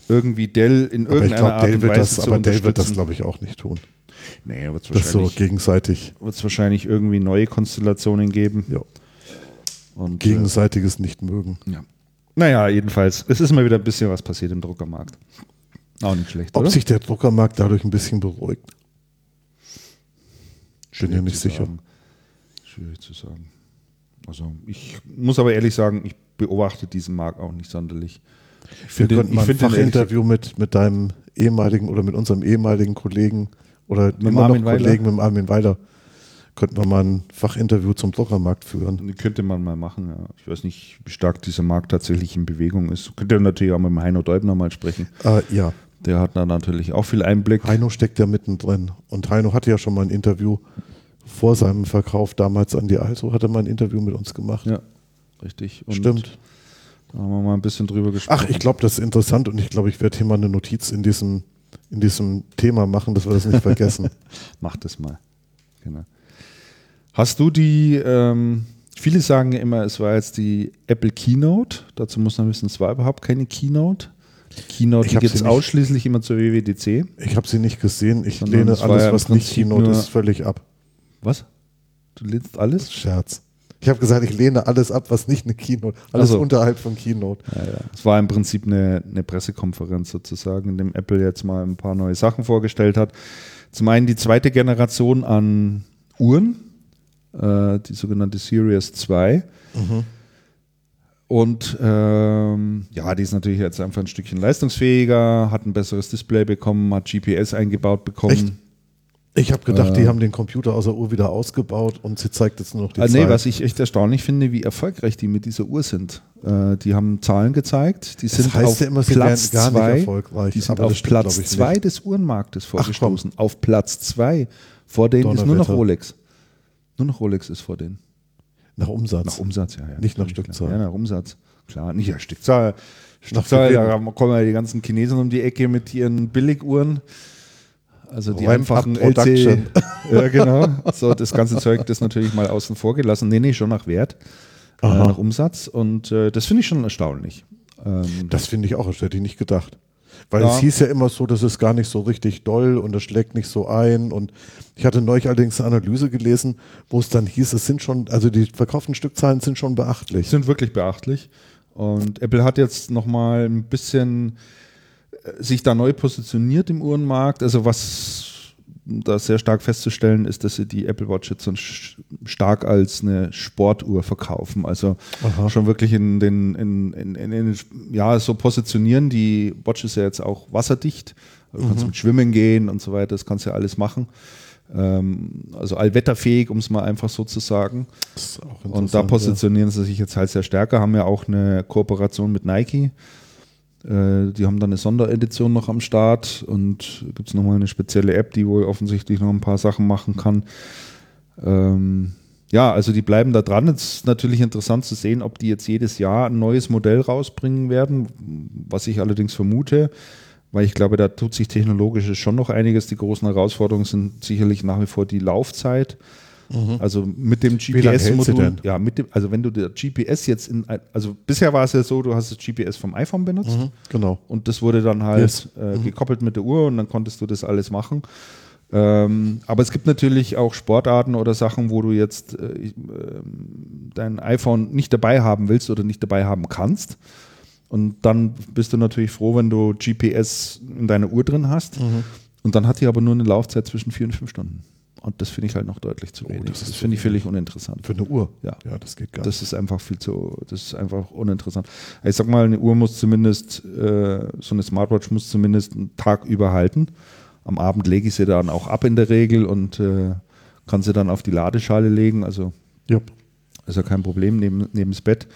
Speaker 1: Irgendwie Dell in
Speaker 2: Aber ich
Speaker 1: irgendeiner
Speaker 2: glaube,
Speaker 1: Art
Speaker 2: Dell
Speaker 1: und
Speaker 2: wird
Speaker 1: Weise
Speaker 2: das,
Speaker 1: zu
Speaker 2: aber Dell wird das, glaube ich, auch nicht tun.
Speaker 1: Nee, wird es
Speaker 2: Das so
Speaker 1: wahrscheinlich,
Speaker 2: gegenseitig,
Speaker 1: wird's wahrscheinlich irgendwie neue Konstellationen geben.
Speaker 2: ja,
Speaker 1: Und, äh,
Speaker 2: gegenseitiges nicht mögen.
Speaker 1: ja. Naja, jedenfalls, es ist mal wieder ein bisschen was passiert im Druckermarkt. Auch nicht schlecht,
Speaker 2: Ob
Speaker 1: oder?
Speaker 2: sich der Druckermarkt dadurch ein bisschen beruhigt? Bin ja
Speaker 1: Schwierig
Speaker 2: nicht sicher.
Speaker 1: Sagen. Schwierig zu sagen. Also ich muss aber ehrlich sagen, ich beobachte diesen Markt auch nicht sonderlich. Ich
Speaker 2: Wir
Speaker 1: finde
Speaker 2: könnten
Speaker 1: den-
Speaker 2: mal ein Fachinterview mit, mit deinem ehemaligen oder mit unserem ehemaligen Kollegen oder
Speaker 1: dem
Speaker 2: immer noch
Speaker 1: Armin Weiler?
Speaker 2: Kollegen mit Armin Weiler, könnten wir mal ein Fachinterview zum Druckermarkt führen.
Speaker 1: Könnte man mal machen, ja. Ich weiß nicht, wie stark dieser Markt tatsächlich in Bewegung ist. Könnt ihr natürlich auch mit dem Heino Deubner mal sprechen.
Speaker 2: Äh, ja,
Speaker 1: Der hat da natürlich auch viel Einblick.
Speaker 2: Heino steckt ja mittendrin. Und Heino hatte ja schon mal ein Interview vor seinem Verkauf damals an die Also, hatte mal ein Interview mit uns gemacht.
Speaker 1: Ja, richtig. Und
Speaker 2: Stimmt.
Speaker 1: Da haben wir mal ein bisschen drüber gesprochen.
Speaker 2: Ach, ich glaube, das ist interessant und ich glaube, ich werde hier mal eine Notiz in diesem, in diesem Thema machen, dass wir das nicht vergessen.
Speaker 1: Mach das mal. Genau. Hast du die, ähm, viele sagen immer, es war jetzt die Apple Keynote. Dazu muss man wissen, es war überhaupt keine Keynote. Die Keynote gibt es ausschließlich immer zur WWDC.
Speaker 2: Ich habe sie nicht gesehen. Ich
Speaker 1: Sondern
Speaker 2: lehne alles,
Speaker 1: ja
Speaker 2: was nicht Keynote ist, völlig ab.
Speaker 1: Was? Du lehnst alles?
Speaker 2: Scherz. Ich habe gesagt, ich lehne alles ab, was nicht eine Keynote, alles
Speaker 1: Ach so.
Speaker 2: unterhalb von Keynote.
Speaker 1: Ja, ja. Es war im Prinzip eine, eine Pressekonferenz sozusagen, in dem Apple jetzt mal ein paar neue Sachen vorgestellt hat. Zum einen die zweite Generation an Uhren, äh, die sogenannte Series 2. Und ähm, ja, die ist natürlich jetzt einfach ein Stückchen leistungsfähiger, hat ein besseres Display bekommen, hat GPS eingebaut bekommen.
Speaker 2: Echt? Ich habe gedacht,
Speaker 1: Äh.
Speaker 2: die haben den Computer aus der Uhr wieder ausgebaut und sie zeigt jetzt nur noch die
Speaker 1: Ah,
Speaker 2: Zeit.
Speaker 1: nee, was ich echt erstaunlich finde, wie erfolgreich die mit dieser Uhr sind. Äh, die haben Zahlen gezeigt, die
Speaker 2: Das
Speaker 1: sind
Speaker 2: heißt
Speaker 1: auf
Speaker 2: ja immer, sie
Speaker 1: Platz
Speaker 2: gar nicht
Speaker 1: zwei.
Speaker 2: erfolgreich,
Speaker 1: Die sind auf
Speaker 2: stimmt,
Speaker 1: Platz
Speaker 2: glaub ich,
Speaker 1: zwei
Speaker 2: nicht.
Speaker 1: des Uhrenmarktes vorgestoßen. auf Platz zwei. Vor denen ist nur noch. Rolex. Nur noch Rolex ist vor denen.
Speaker 2: Nach Umsatz.
Speaker 1: Nach Umsatz, ja. ja
Speaker 2: Nicht nach Stückzahl.
Speaker 1: Ja, nach Umsatz. Klar, nicht nach Stückzahl. Stückzahl, da kommen ja die ganzen Chinesen um die Ecke mit ihren Billiguhren. Also die einfachen LC.
Speaker 2: Production.
Speaker 1: Ja, genau. So, das ganze Zeug, das natürlich mal außen vor gelassen. Nee, nee, schon nach Wert, äh, nach Umsatz. Und äh, das finde ich schon erstaunlich. Ähm,
Speaker 2: Das finde ich auch, das hätte ich nicht gedacht. Weil
Speaker 1: Ja.
Speaker 2: es hieß ja immer so, das ist gar nicht so richtig doll und das schlägt nicht so ein. Und ich hatte neulich allerdings eine Analyse gelesen, wo es dann hieß, es sind schon, also die verkauften Stückzahlen sind schon beachtlich.
Speaker 1: sind wirklich beachtlich. Und Apple hat jetzt nochmal ein bisschen sich da neu positioniert im Uhrenmarkt. Also was da sehr stark festzustellen ist, dass sie die Apple Watch jetzt so stark als eine Sportuhr verkaufen. Also
Speaker 2: Aha.
Speaker 1: schon wirklich in den, in, in, in, ja, so positionieren. Die Watch ist ja jetzt auch wasserdicht. Also Du kannst mit Schwimmen gehen und so weiter, das kannst du ja alles machen. Ähm, also allwetterfähig, um es mal einfach so zu sagen. Und da positionieren sie sich jetzt halt sehr stärker, haben ja auch eine Kooperation mit Nike. Äh, die haben dann eine Sonderedition noch am Start und gibt es nochmal eine spezielle App, die wohl offensichtlich noch ein paar Sachen machen kann. Ähm, ja, also die bleiben da dran. Es ist natürlich interessant zu sehen, ob die jetzt jedes Jahr ein neues Modell rausbringen werden, was ich allerdings vermute, weil ich glaube, da tut sich technologisch schon noch einiges. Die großen Herausforderungen sind sicherlich nach wie vor die Laufzeit. Mhm. Also mit dem GPS-Modul, ja, mit dem, also wenn du der GPS jetzt in, also bisher war es ja so, du hast das GPS vom iPhone benutzt,
Speaker 2: mhm, genau.
Speaker 1: Und das wurde dann halt yes. äh, mhm. gekoppelt mit der Uhr und dann konntest du das alles machen. Ähm, aber es gibt natürlich auch Sportarten oder Sachen, wo du jetzt äh, äh, dein iPhone nicht dabei haben willst oder nicht dabei haben kannst. Und dann bist du natürlich froh, wenn du GPS in deiner Uhr drin hast. Mhm. Und dann hat die aber nur eine Laufzeit zwischen vier und fünf Stunden. Und das finde ich halt noch deutlich zu wenig. Oh, das, das finde ich völlig uninteressant.
Speaker 2: Für eine Uhr?
Speaker 1: Ja. Ja, das geht gar nicht. Das ist einfach viel zu, das ist einfach uninteressant. Ich sag mal, eine Uhr muss zumindest, äh, so eine Smartwatch muss zumindest einen Tag überhalten. Am Abend lege ich sie dann auch ab in der Regel und äh, kann sie dann auf die Ladeschale legen. Also
Speaker 2: yep.
Speaker 1: ist ja kein Problem neben, neben das Bett.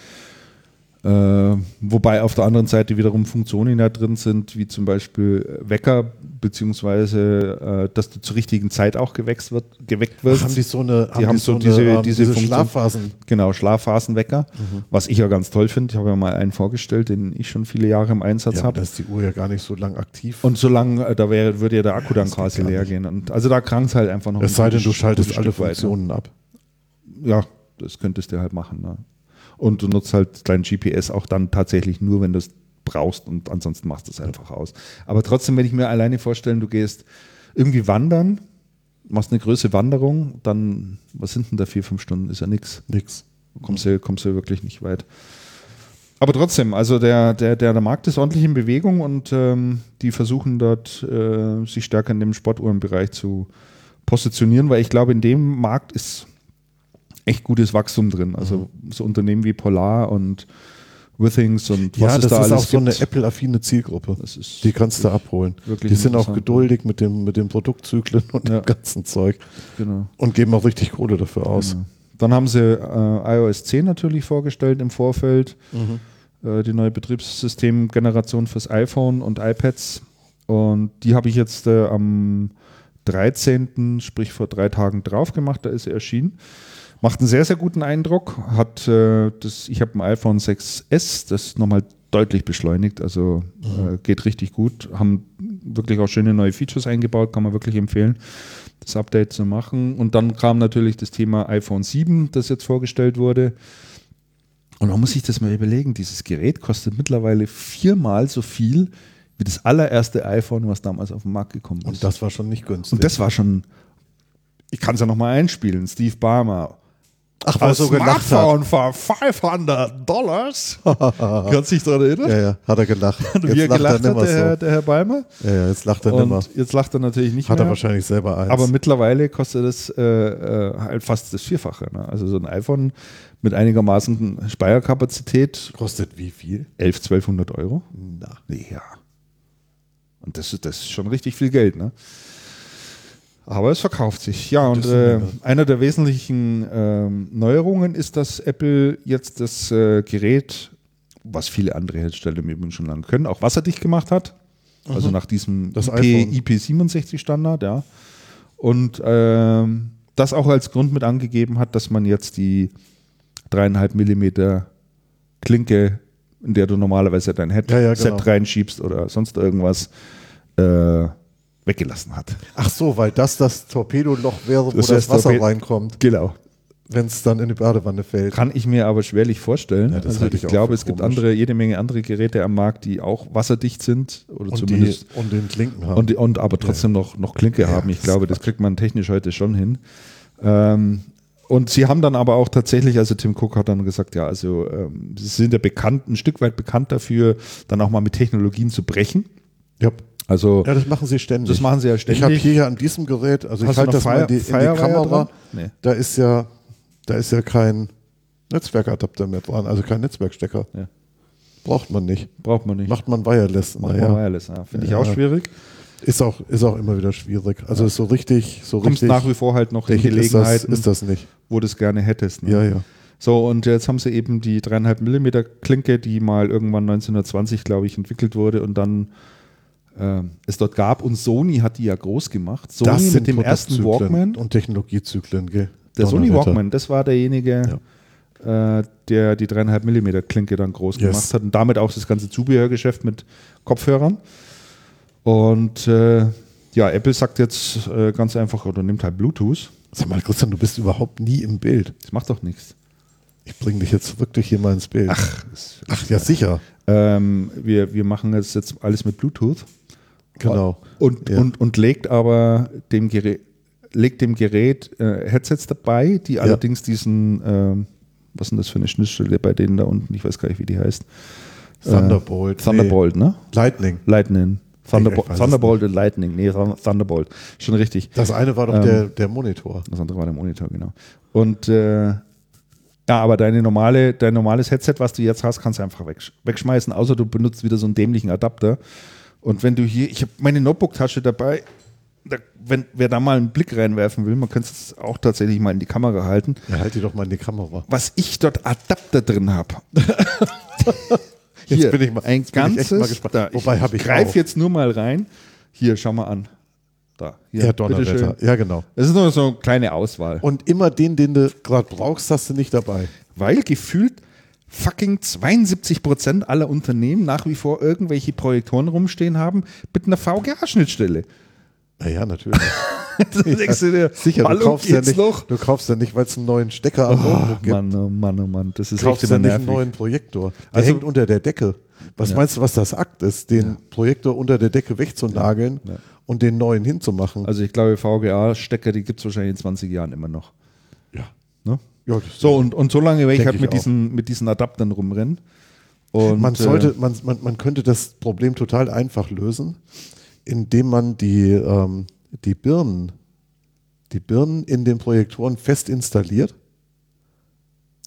Speaker 1: Äh, wobei auf der anderen Seite wiederum Funktionen da drin sind, wie zum Beispiel Wecker, beziehungsweise äh, dass du zur richtigen Zeit auch geweckt, wird, geweckt wirst.
Speaker 2: Ach, haben die so eine,
Speaker 1: die haben, haben so, so diese, eine, diese,
Speaker 2: diese Schlafphasen.
Speaker 1: Genau, Schlafphasenwecker, mhm. was ich ja ganz toll finde. Ich habe ja mal einen vorgestellt, den ich schon viele Jahre im Einsatz ja, habe.
Speaker 2: Da ist die Uhr ja gar nicht so lang aktiv.
Speaker 1: Und so lang, äh, da wäre, würde ja der Akku dann quasi leer gehen. Und also da krankt es halt einfach noch.
Speaker 2: Es sei denn, du schaltest alle Funktionen weiter. ab.
Speaker 1: Ja, das könntest du halt machen. Ne? Und du nutzt halt dein GPS auch dann tatsächlich nur, wenn du es brauchst und ansonsten machst du es einfach aus. Aber trotzdem, wenn ich mir alleine vorstellen, du gehst irgendwie wandern, machst eine größere Wanderung, dann, was sind denn da vier, fünf Stunden? Ist ja nichts.
Speaker 2: Nix.
Speaker 1: Kommst du, kommst du wirklich nicht weit. Aber trotzdem, also der, der, der, der Markt ist ordentlich in Bewegung und ähm, die versuchen dort äh, sich stärker in dem Sportuhrenbereich zu positionieren, weil ich glaube, in dem Markt ist echt gutes Wachstum drin. Also mhm. so Unternehmen wie Polar und Withings und
Speaker 2: was ja, es da alles Ja, das ist auch gibt. so eine Apple-affine Zielgruppe. Die kannst du abholen. Die sind auch geduldig mit, dem, mit den Produktzyklen und ja. dem ganzen Zeug.
Speaker 1: Genau.
Speaker 2: Und geben auch richtig Kohle dafür aus. Genau.
Speaker 1: Dann haben sie äh, iOS 10 natürlich vorgestellt im Vorfeld. Mhm. Äh, die neue Betriebssystemgeneration fürs iPhone und iPads. Und die habe ich jetzt äh, am 13., sprich vor drei Tagen drauf gemacht. Da ist sie erschienen. Macht einen sehr, sehr guten Eindruck. Hat äh, das, ich habe ein iPhone 6S, das nochmal deutlich beschleunigt, also mhm. äh, geht richtig gut. Haben wirklich auch schöne neue Features eingebaut, kann man wirklich empfehlen, das Update zu machen. Und dann kam natürlich das Thema iPhone 7, das jetzt vorgestellt wurde. Und man muss sich das mal überlegen, dieses Gerät kostet mittlerweile viermal so viel wie das allererste iPhone, was damals auf den Markt gekommen ist.
Speaker 2: Und das war schon nicht günstig.
Speaker 1: Und das war schon, ich kann es ja nochmal einspielen, Steve Barmer,
Speaker 2: Ach, was so gelacht
Speaker 1: Smartphone für 500 Dollars. Kannst du dich daran erinnern?
Speaker 2: Ja, ja, hat er gelacht.
Speaker 1: Jetzt Wie er gelacht er hat, der, so. Herr, der Herr Balmer.
Speaker 2: Ja, ja, jetzt lacht er nicht mehr.
Speaker 1: Jetzt lacht er natürlich nicht
Speaker 2: hat
Speaker 1: mehr.
Speaker 2: Hat er wahrscheinlich selber eins.
Speaker 1: Aber mittlerweile kostet das äh, äh, halt fast das Vierfache. Ne? Also so ein iPhone mit einigermaßen Speicherkapazität.
Speaker 2: Kostet wie viel?
Speaker 1: 11, 1200 Euro.
Speaker 2: Na.
Speaker 1: Ja. Und das ist, das ist schon richtig viel Geld, ne? Aber es verkauft sich. Ja, und äh, einer der wesentlichen äh, Neuerungen ist, dass Apple jetzt das äh, Gerät, was viele andere Hersteller im Übrigen schon lange können, auch wasserdicht gemacht hat. Also mhm. Also nach diesem IP, IP67-Standard, ja. Und ähm, das auch als Grund mit angegeben hat, dass man jetzt die dreieinhalb Millimeter Klinke, in der du normalerweise dein Headset ja, ja, genau. reinschiebst oder sonst irgendwas, äh, weggelassen hat.
Speaker 2: Ach so, weil das das Torpedoloch wäre, wo das, das Wasser Torped reinkommt.
Speaker 1: Genau.
Speaker 2: Wenn es dann in die Badewanne fällt.
Speaker 1: Kann ich mir aber schwerlich vorstellen. Ja, also ich, ich glaube, es gibt andere, jede Menge andere Geräte am Markt, die auch wasserdicht sind oder
Speaker 2: und
Speaker 1: zumindest
Speaker 2: die, und den Klinken haben.
Speaker 1: Und, die, und aber trotzdem ja. noch, noch Klinke ja, haben. Ich glaube, das kriegt man technisch heute schon hin. Ähm, und sie haben dann aber auch tatsächlich, also Tim Cook hat dann gesagt, ja, also ähm, sie sind ja bekannt, ein Stück weit bekannt dafür, dann auch mal mit Technologien zu brechen.
Speaker 2: Ja.
Speaker 1: Also,
Speaker 2: ja, das machen sie ständig.
Speaker 1: Das machen sie ja ständig.
Speaker 2: Ich habe hier ja an diesem Gerät, also Hast ich halte das Fire, mal in die, in die Kamera, nee. da ist ja, da ist ja kein Netzwerkadapter mehr dran, also kein Netzwerkstecker. Ja. Braucht man nicht.
Speaker 1: Braucht man nicht.
Speaker 2: Macht man wireless.
Speaker 1: Macht naja. man wireless, ja. Finde ich auch schwierig.
Speaker 2: Ist auch, ist auch immer wieder schwierig. Also ist so richtig, so
Speaker 1: Kommst
Speaker 2: richtig.
Speaker 1: nach wie vor halt noch in Gelegenheiten,
Speaker 2: ist das, ist das nicht.
Speaker 1: wo du es gerne hättest.
Speaker 2: Ne? Ja, ja.
Speaker 1: So, und jetzt haben sie eben die 3,5 Millimeter Klinke, die mal irgendwann 1920, glaube ich, entwickelt wurde und dann es dort gab. Und Sony hat die ja groß gemacht. Sony
Speaker 2: Das
Speaker 1: mit dem ersten Walkman.
Speaker 2: Und Technologiezyklen, gell?
Speaker 1: Der Sony. Walkman, das war derjenige, äh, der die 3,5 Millimeter Klinke dann groß
Speaker 2: Yes.
Speaker 1: gemacht hat und damit auch das ganze Zubehörgeschäft mit Kopfhörern. Und äh, ja, Apple sagt jetzt äh, ganz einfach oder nimmt halt Bluetooth.
Speaker 2: Sag mal, Christian, du bist überhaupt nie im Bild.
Speaker 1: Das macht doch nichts.
Speaker 2: Ich bringe dich jetzt wirklich hier mal ins Bild. Ach, ja, sicher.
Speaker 1: Ähm, wir, wir machen jetzt, jetzt alles mit Bluetooth
Speaker 2: Genau.
Speaker 1: und,
Speaker 2: Ja.
Speaker 1: und, und legt aber dem Gerät, legt dem Gerät äh, Headsets dabei, die allerdings diesen, ähm, was ist denn das für eine Schnittstelle bei denen da unten? Ich weiß gar nicht, wie die heißt.
Speaker 2: Thunderbolt.
Speaker 1: Äh, Thunderbolt, ne?
Speaker 2: Nee, Lightning.
Speaker 1: Lightning.
Speaker 2: Ich
Speaker 1: Thunderbolt, Thunderbolt und Lightning. Nee, Thun- Thunderbolt. Schon richtig.
Speaker 2: Das eine war doch
Speaker 1: Ähm,
Speaker 2: der, der Monitor.
Speaker 1: Das andere war der Monitor, genau. Und äh, ja, aber deine normale, dein normales Headset, was du jetzt hast, kannst du einfach wegsch wegschmeißen, außer du benutzt wieder so einen dämlichen Adapter. Und wenn du hier, ich habe meine Notebook-Tasche dabei, da, wenn wer da mal einen Blick reinwerfen will, man könnte es auch tatsächlich mal in die Kamera halten,
Speaker 2: Ja, halt die doch mal in die Kamera.
Speaker 1: was ich dort Adapter drin habe.
Speaker 2: Jetzt bin ich mal-
Speaker 1: ein
Speaker 2: jetzt bin ich echt
Speaker 1: ganzes,
Speaker 2: mal gespannt.
Speaker 1: Da,
Speaker 2: Wobei hab ich
Speaker 1: greif
Speaker 2: auch.
Speaker 1: jetzt nur mal rein. Hier, schau mal an. Da, hier,
Speaker 2: Ja, Donnerwetter. Ja, genau.
Speaker 1: Es ist nur so eine kleine Auswahl.
Speaker 2: Und immer den, den du gerade brauchst, hast du nicht dabei.
Speaker 1: Weil gefühlt fucking 72 Prozent aller Unternehmen nach wie vor irgendwelche Projektoren rumstehen haben mit einer VGA-Schnittstelle.
Speaker 2: Naja, natürlich.
Speaker 1: Dir,
Speaker 2: Sicher, du kaufst, ja nicht,
Speaker 1: noch?
Speaker 2: du kaufst ja nicht, weil es einen neuen Stecker am Notebook gibt.
Speaker 1: Mann, oh Mann, oh Mann, das ist
Speaker 2: Du kaufst ja nicht einen
Speaker 1: nervig.
Speaker 2: neuen Projektor. Der
Speaker 1: Also-
Speaker 2: hängt unter der Decke. Was meinst du, was das Akt ist, den Projektor unter der Decke wegzunageln
Speaker 1: Ja.
Speaker 2: und den neuen hinzumachen?
Speaker 1: Also ich glaube, VGA-Stecker, die gibt es wahrscheinlich in 20 Jahren immer noch.
Speaker 2: ja.
Speaker 1: Ne?
Speaker 2: Ja
Speaker 1: So, und, und so lange werde ich halt mit
Speaker 2: auch.
Speaker 1: diesen, mit diesen Adaptern rumrennen. Und,
Speaker 2: man sollte,
Speaker 1: äh,
Speaker 2: man, man, man könnte das Problem total einfach lösen, indem man die, ähm, die Birnen, die Birnen in den Projektoren fest installiert.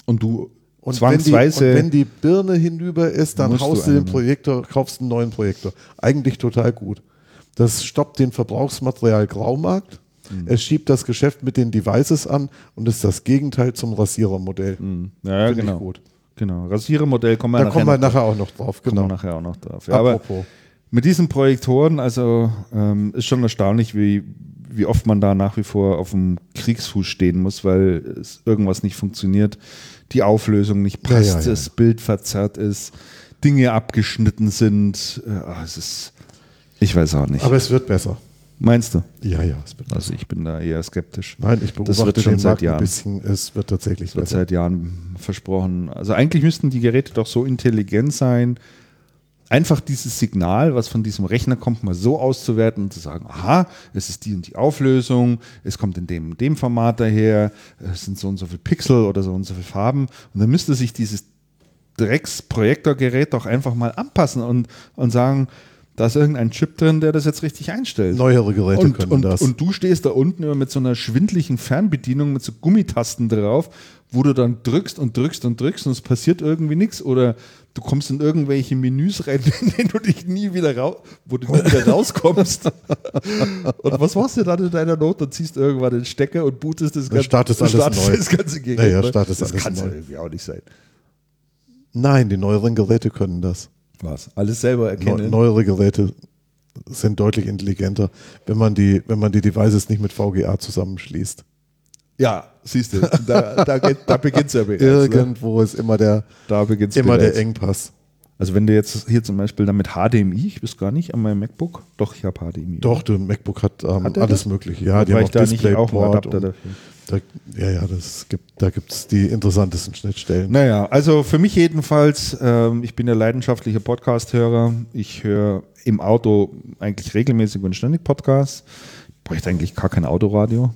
Speaker 1: und du
Speaker 2: Und wenn, die,
Speaker 1: zwangsweise.
Speaker 2: und wenn die Birne hinüber ist, dann haust du den. Projektor, kaufst einen neuen Projektor. Eigentlich total gut. Das stoppt den Verbrauchsmaterial Graumarkt.
Speaker 1: Mhm.
Speaker 2: Es schiebt das Geschäft mit den Devices an und ist das Gegenteil zum Rasierermodell.
Speaker 1: ja, ja,
Speaker 2: Finde ich
Speaker 1: genau.
Speaker 2: gut.
Speaker 1: Genau. Rasierermodell kommen wir
Speaker 2: Da
Speaker 1: nachher
Speaker 2: kommen wir nachher auch noch drauf.
Speaker 1: Kommen wir
Speaker 2: Genau.
Speaker 1: nachher auch noch drauf. Ja, aber
Speaker 2: Apropos.
Speaker 1: mit diesen Projektoren, also ähm, ist schon erstaunlich, wie, wie oft man da nach wie vor auf dem Kriegsfuß stehen muss, weil es irgendwas nicht funktioniert, die Auflösung nicht
Speaker 2: Ja,
Speaker 1: passt,
Speaker 2: ja, ja.
Speaker 1: das Bild verzerrt ist, Dinge abgeschnitten sind. Äh, ah, es ist, ich weiß auch nicht.
Speaker 2: Aber es wird besser.
Speaker 1: Meinst du?
Speaker 2: Ja, ja, es.
Speaker 1: Also ich bin da eher skeptisch.
Speaker 2: Nein, ich
Speaker 1: Das
Speaker 2: beobachte
Speaker 1: wird schon seit
Speaker 2: Markt ein
Speaker 1: Jahren.
Speaker 2: bisschen. Es wird tatsächlich
Speaker 1: Das wird
Speaker 2: besser.
Speaker 1: seit Jahren versprochen. Also eigentlich müssten die Geräte doch so intelligent sein, einfach dieses Signal, was von diesem Rechner kommt, mal so auszuwerten und zu sagen, aha, es ist die und die Auflösung, es kommt in dem und dem Format daher, es sind so und so viele Pixel oder so und so viele Farben. Und dann müsste sich dieses Drecks-Projektorgerät doch einfach mal anpassen und, und sagen, da ist irgendein Chip drin, der das jetzt richtig einstellt.
Speaker 2: Neuere Geräte
Speaker 1: Und,
Speaker 2: können
Speaker 1: und,
Speaker 2: das.
Speaker 1: und du stehst da unten immer mit so einer schwindlichen Fernbedienung mit so Gummitasten drauf, wo du dann drückst und drückst und drückst und es passiert irgendwie nichts oder du kommst in irgendwelche Menüs rein, in denen du dich nie wieder raus, wo du nie wieder rauskommst. und was machst du dann in deiner Not? Dann ziehst du irgendwann den Stecker und bootest das
Speaker 2: Dann startest alles
Speaker 1: startest
Speaker 2: neu.
Speaker 1: das ganze Gerät.
Speaker 2: Ja, ja,
Speaker 1: neu.
Speaker 2: startest
Speaker 1: das
Speaker 2: alles
Speaker 1: kann
Speaker 2: neu.
Speaker 1: irgendwie auch nicht sein.
Speaker 2: Nein, die neueren Geräte können das.
Speaker 1: Was? Alles selber
Speaker 2: Neu,
Speaker 1: erkennen.
Speaker 2: neuere Geräte sind deutlich intelligenter, wenn man die, wenn man die Devices nicht mit VGA zusammenschließt.
Speaker 1: Ja, siehst du, da, da, geht- da beginnt es ja bereits. Ne?
Speaker 2: Irgendwo ist immer der,
Speaker 1: Da beginnt's
Speaker 2: immer der. Engpass.
Speaker 1: Also wenn du jetzt hier zum Beispiel dann mit HDMI, ich weiß gar nicht, an meinem MacBook, doch, ich habe HDMI.
Speaker 2: Doch, der MacBook hat, ähm,
Speaker 1: Hat
Speaker 2: alles
Speaker 1: das?
Speaker 2: mögliche. Ja, die haben
Speaker 1: ich da nicht auch einen
Speaker 2: DisplayPort
Speaker 1: Adapter
Speaker 2: und
Speaker 1: dafür.
Speaker 2: Da, ja, ja, das gibt, da gibt es die interessantesten Schnittstellen.
Speaker 1: Naja, also für mich jedenfalls, ähm, ich bin ja leidenschaftlicher Podcast-Hörer. Ich höre im Auto eigentlich regelmäßig und ständig Podcasts. Ich bräuchte eigentlich gar kein Autoradio.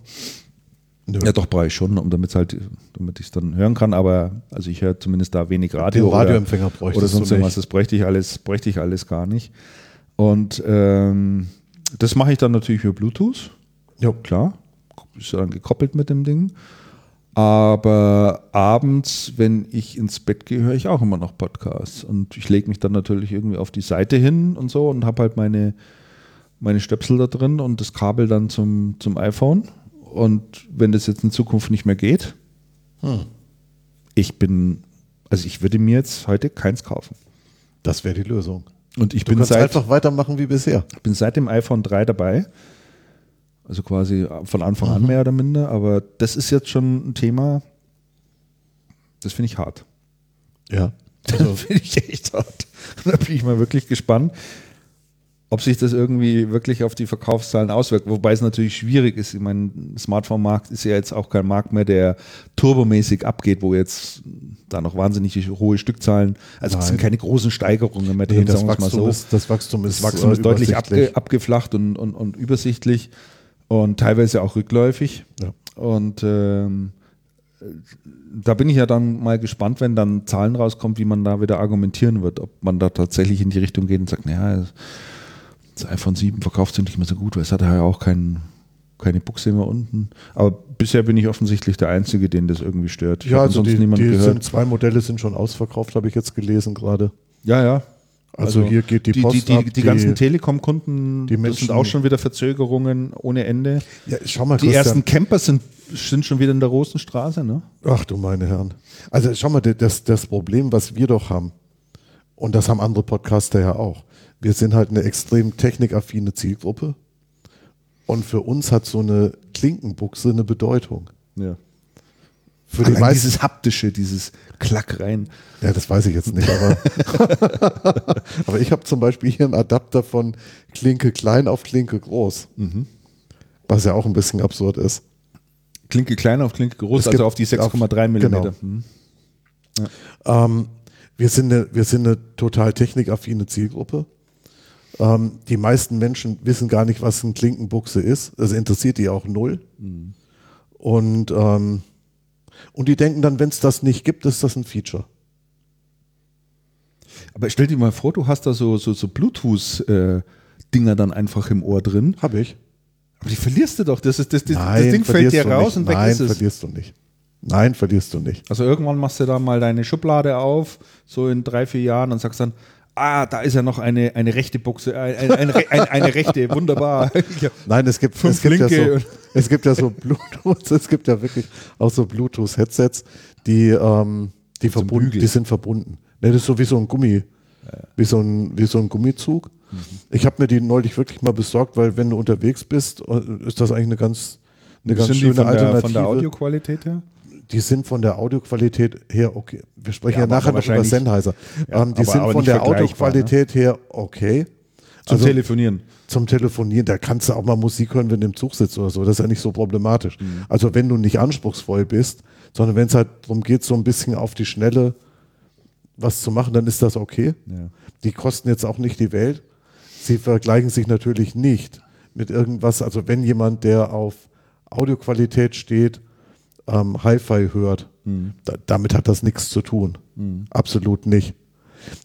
Speaker 2: Nö.
Speaker 1: Ja, doch brauche ich schon, um damit halt, damit ich es dann hören kann. Aber also ich höre zumindest da wenig Radio.
Speaker 2: Den
Speaker 1: oder-
Speaker 2: Radioempfänger bräuchtest
Speaker 1: oder sonst irgendwas. Das bräuchte ich alles, bräuchte ich alles gar nicht. Und ähm, das mache ich dann natürlich über Bluetooth.
Speaker 2: Jo.
Speaker 1: Klar, ist ja dann gekoppelt mit dem Ding. Aber abends, wenn ich ins Bett gehe, höre ich auch immer noch Podcasts. Und ich lege mich dann natürlich irgendwie auf die Seite hin und so und habe halt meine, meine Stöpsel da drin und das Kabel dann zum, zum iPhone. Und wenn das jetzt in Zukunft nicht mehr geht, ich bin, also ich würde mir jetzt heute keins kaufen.
Speaker 2: Das wäre die Lösung.
Speaker 1: Und ich
Speaker 2: Du
Speaker 1: bin seit,
Speaker 2: einfach weitermachen wie bisher.
Speaker 1: bin seit dem iPhone 3 dabei. Also quasi von Anfang an mehr oder minder. Aber das ist jetzt schon ein Thema, das finde ich hart.
Speaker 2: Ja.
Speaker 1: Das finde ich echt hart. Da bin ich mal wirklich gespannt, ob sich das irgendwie wirklich auf die Verkaufszahlen auswirkt. Wobei es natürlich schwierig ist. Ich meine, Smartphone-Markt ist ja jetzt auch kein Markt mehr, der turbomäßig abgeht, wo jetzt da noch wahnsinnig hohe Stückzahlen, also es sind keine großen Steigerungen mehr
Speaker 2: Nee,
Speaker 1: drin,
Speaker 2: das,
Speaker 1: sagen wir mal
Speaker 2: Wachstum
Speaker 1: so.
Speaker 2: ist, das Wachstum ist,
Speaker 1: Das Wachstum ist deutlich abge, abgeflacht und, und, und übersichtlich und teilweise auch rückläufig.
Speaker 2: Ja.
Speaker 1: Und ähm, da bin ich ja dann mal gespannt, wenn dann Zahlen rauskommen, wie man da wieder argumentieren wird, ob man da tatsächlich in die Richtung geht und sagt, naja, das iPhone 7 verkauft sich nicht mehr so gut, weil es hat ja auch kein, keine Buchse mehr unten. Aber bisher bin ich offensichtlich der Einzige, den das irgendwie stört. Ich
Speaker 2: Ja,
Speaker 1: habe
Speaker 2: also
Speaker 1: sonst
Speaker 2: die,
Speaker 1: niemanden
Speaker 2: die
Speaker 1: gehört.
Speaker 2: sind, zwei Modelle sind schon ausverkauft, habe ich jetzt gelesen gerade.
Speaker 1: ja, ja.
Speaker 2: Also, hier geht die
Speaker 1: die,
Speaker 2: Post
Speaker 1: die,
Speaker 2: ab,
Speaker 1: die, die ganzen Telekom-Kunden,
Speaker 2: die Menschen-
Speaker 1: sind auch schon wieder Verzögerungen ohne Ende.
Speaker 2: Ja, schau mal,
Speaker 1: Die
Speaker 2: Christian.
Speaker 1: ersten Camper sind, sind schon wieder in der Rosenstraße, ne?
Speaker 2: Ach du meine Herren. Also schau mal, das, das Problem, was wir doch haben, und das haben andere Podcaster ja auch, wir sind halt eine extrem technikaffine Zielgruppe. Und für uns hat so eine Klinkenbuchse eine Bedeutung.
Speaker 1: Ja.
Speaker 2: Für die meisten,
Speaker 1: dieses haptische, dieses Klack rein.
Speaker 2: ja, das weiß ich jetzt nicht, aber, aber ich habe zum Beispiel hier einen Adapter von Klinke klein auf Klinke groß.
Speaker 1: Mhm.
Speaker 2: Was ja auch ein bisschen absurd ist.
Speaker 1: Klinke klein auf Klinke groß, also auf die
Speaker 2: auf-
Speaker 1: 6,3 Millimeter.
Speaker 2: genau.
Speaker 1: Mhm.
Speaker 2: Ähm, wir, sind eine, wir sind eine total technikaffine Zielgruppe. Ähm, die meisten Menschen wissen gar nicht, was eine Klinkenbuchse ist. Das interessiert die auch null. Und, ähm, und die denken dann, wenn es das nicht gibt, ist das ein Feature.
Speaker 1: Aber stell dir mal vor, du hast da so, so, so Bluetooth-Dinger dann einfach im Ohr drin.
Speaker 2: Habe ich.
Speaker 1: Aber die verlierst du doch. Das, ist, das, das, das
Speaker 2: Nein,
Speaker 1: Ding fällt dir raus
Speaker 2: nicht.
Speaker 1: und weg
Speaker 2: Nein,
Speaker 1: ist es.
Speaker 2: verlierst du nicht. Nein, verlierst du nicht.
Speaker 1: Also irgendwann machst du da mal deine Schublade auf, so in drei, vier Jahren und sagst dann, ah, da ist ja noch eine, eine rechte Buchse, ein- ein- eine, eine, eine, eine rechte, wunderbar.
Speaker 2: Nein, es gibt,
Speaker 1: Fünf
Speaker 2: es gibt, ja so, es gibt ja so Bluetooth, es gibt ja wirklich auch so Bluetooth-Headsets, die, ähm, die, verbunden, die sind verbunden. Ne, das ist so wie so ein Gummi, wie, so ein, wie so ein Gummizug.
Speaker 1: Mhm.
Speaker 2: Ich habe mir die neulich wirklich mal besorgt, weil wenn du unterwegs bist, äh, ist das eigentlich eine ganz, eine ganz
Speaker 1: Sind die
Speaker 2: schöne
Speaker 1: von der,
Speaker 2: Alternative.
Speaker 1: von der Audioqualität her?
Speaker 2: Die sind von der Audioqualität her okay. Wir sprechen
Speaker 1: Ja,
Speaker 2: ja, nachher noch über Sennheiser.
Speaker 1: Ja,
Speaker 2: ähm, die
Speaker 1: aber-
Speaker 2: sind
Speaker 1: aber
Speaker 2: von der
Speaker 1: ne?
Speaker 2: Audioqualität her okay.
Speaker 1: Zum
Speaker 2: Also-
Speaker 1: Telefonieren.
Speaker 2: zum Telefonieren, da kannst du auch mal Musik hören, wenn du im Zug sitzt oder so. Das ist ja nicht so problematisch.
Speaker 1: Mhm.
Speaker 2: Also wenn du nicht anspruchsvoll bist, sondern wenn es halt darum geht, so ein bisschen auf die Schnelle was zu machen, dann ist das okay.
Speaker 1: Ja.
Speaker 2: Die kosten jetzt auch nicht die Welt. Sie vergleichen sich natürlich nicht mit irgendwas, also wenn jemand, der auf Audioqualität steht, ähm, Hi-Fi hört,
Speaker 1: Mhm.
Speaker 2: da, damit hat das nichts zu tun. Absolut nicht.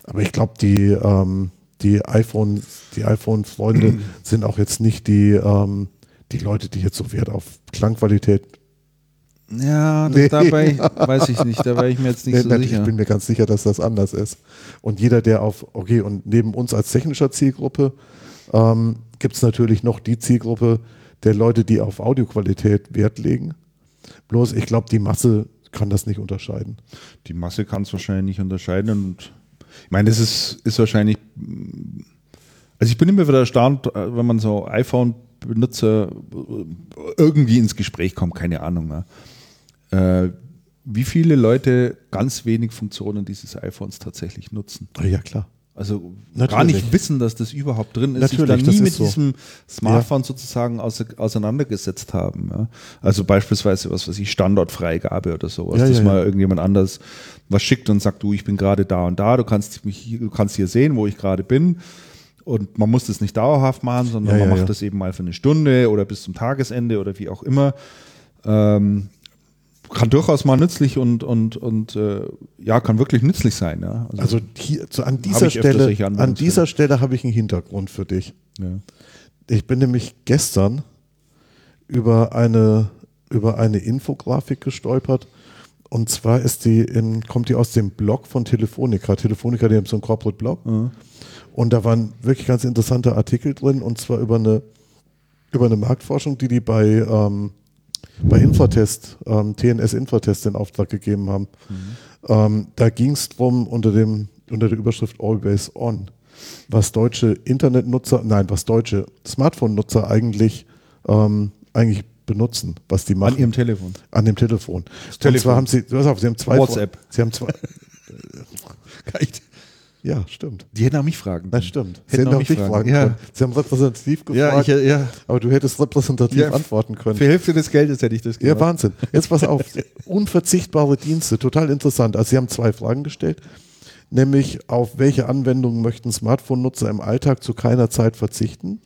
Speaker 2: Aber ich glaube, die, ähm, die iPhone, die iPhone-Freunde sind auch jetzt nicht die, ähm, die Leute, die jetzt so Wert auf Klangqualität.
Speaker 1: Ja, das,
Speaker 2: Nee.
Speaker 1: dabei weiß ich nicht, da wäre ich mir jetzt nicht
Speaker 2: Nee,
Speaker 1: so
Speaker 2: nein,
Speaker 1: sicher.
Speaker 2: Ich bin mir ganz sicher, dass das anders ist. Und jeder, der auf, okay, und neben uns als technischer Zielgruppe ähm, gibt es natürlich noch die Zielgruppe der Leute, die auf Audioqualität Wert legen. Bloß, ich glaube, die Masse kann das nicht unterscheiden.
Speaker 1: Die Masse kann es wahrscheinlich nicht unterscheiden. Und ich meine, das ist, ist wahrscheinlich. Also ich bin immer wieder erstaunt, äh, wenn man so iPhone-Benutzer irgendwie ins Gespräch kommt, keine Ahnung. Ne? Äh, wie viele Leute ganz wenig Funktionen dieses iPhones tatsächlich nutzen.
Speaker 2: Ja, klar.
Speaker 1: Also
Speaker 2: Natürlich.
Speaker 1: gar nicht wissen, dass das überhaupt drin ist,
Speaker 2: Natürlich,
Speaker 1: sich
Speaker 2: das
Speaker 1: da nie mit
Speaker 2: so.
Speaker 1: diesem Smartphone sozusagen ause auseinandergesetzt haben. Ja? Also beispielsweise, was weiß ich, Standortfreigabe oder sowas,
Speaker 2: Ja,
Speaker 1: dass
Speaker 2: ja,
Speaker 1: mal
Speaker 2: ja.
Speaker 1: irgendjemand anders was schickt und sagt, du, ich bin gerade da und da, du kannst mich hier, du kannst hier sehen, wo ich gerade bin. Und man muss das nicht dauerhaft machen, sondern
Speaker 2: Ja,
Speaker 1: man
Speaker 2: ja,
Speaker 1: macht
Speaker 2: ja.
Speaker 1: das eben mal für eine Stunde oder bis zum Tagesende oder wie auch immer. Ähm, kann durchaus mal nützlich und, und, und äh, ja, kann wirklich nützlich sein. Ja?
Speaker 2: Also hier, so an dieser Stelle, an dieser Stelle habe ich einen Hintergrund für dich.
Speaker 1: ja.
Speaker 2: Ich bin nämlich gestern über eine, über eine Infografik gestolpert. Und zwar ist die in, kommt die aus dem Blog von Telefonica. Telefonica, die haben so einen Corporate Blog. Und da waren wirklich ganz interessante Artikel drin, und zwar über eine, über eine Marktforschung, die die bei, ähm, bei Infotest, ähm, TNS Infotest in Auftrag gegeben haben. Ähm, da ging es drum unter dem unter der Überschrift Always On, was deutsche Internetnutzer, nein, was deutsche Smartphone-Nutzer eigentlich eigentlich benutzen, was die machen.
Speaker 1: An ihrem Telefon.
Speaker 2: An dem Telefon.
Speaker 1: Das
Speaker 2: Und
Speaker 1: Telefon.
Speaker 2: zwar haben sie, pass auf, sie haben zwei.
Speaker 1: WhatsApp.
Speaker 2: Sie haben zwei. Ja, stimmt.
Speaker 1: Die hätten auch mich fragen.
Speaker 2: Das
Speaker 1: können.
Speaker 2: stimmt. Sie
Speaker 1: Hätten
Speaker 2: hätten
Speaker 1: auch mich fragen.
Speaker 2: fragen
Speaker 1: Ja.
Speaker 2: können. Sie haben repräsentativ
Speaker 1: Ja,
Speaker 2: gefragt,
Speaker 1: ich, ja.
Speaker 2: aber du hättest repräsentativ
Speaker 1: Ja,
Speaker 2: antworten können.
Speaker 1: Für Hälfte des Geldes hätte ich das
Speaker 2: Ja,
Speaker 1: gemacht.
Speaker 2: Wahnsinn. Jetzt pass auf. Unverzichtbare Dienste, total interessant. Also Sie haben zwei Fragen gestellt, nämlich auf welche Anwendungen möchten Smartphone-Nutzer im Alltag zu keiner Zeit verzichten?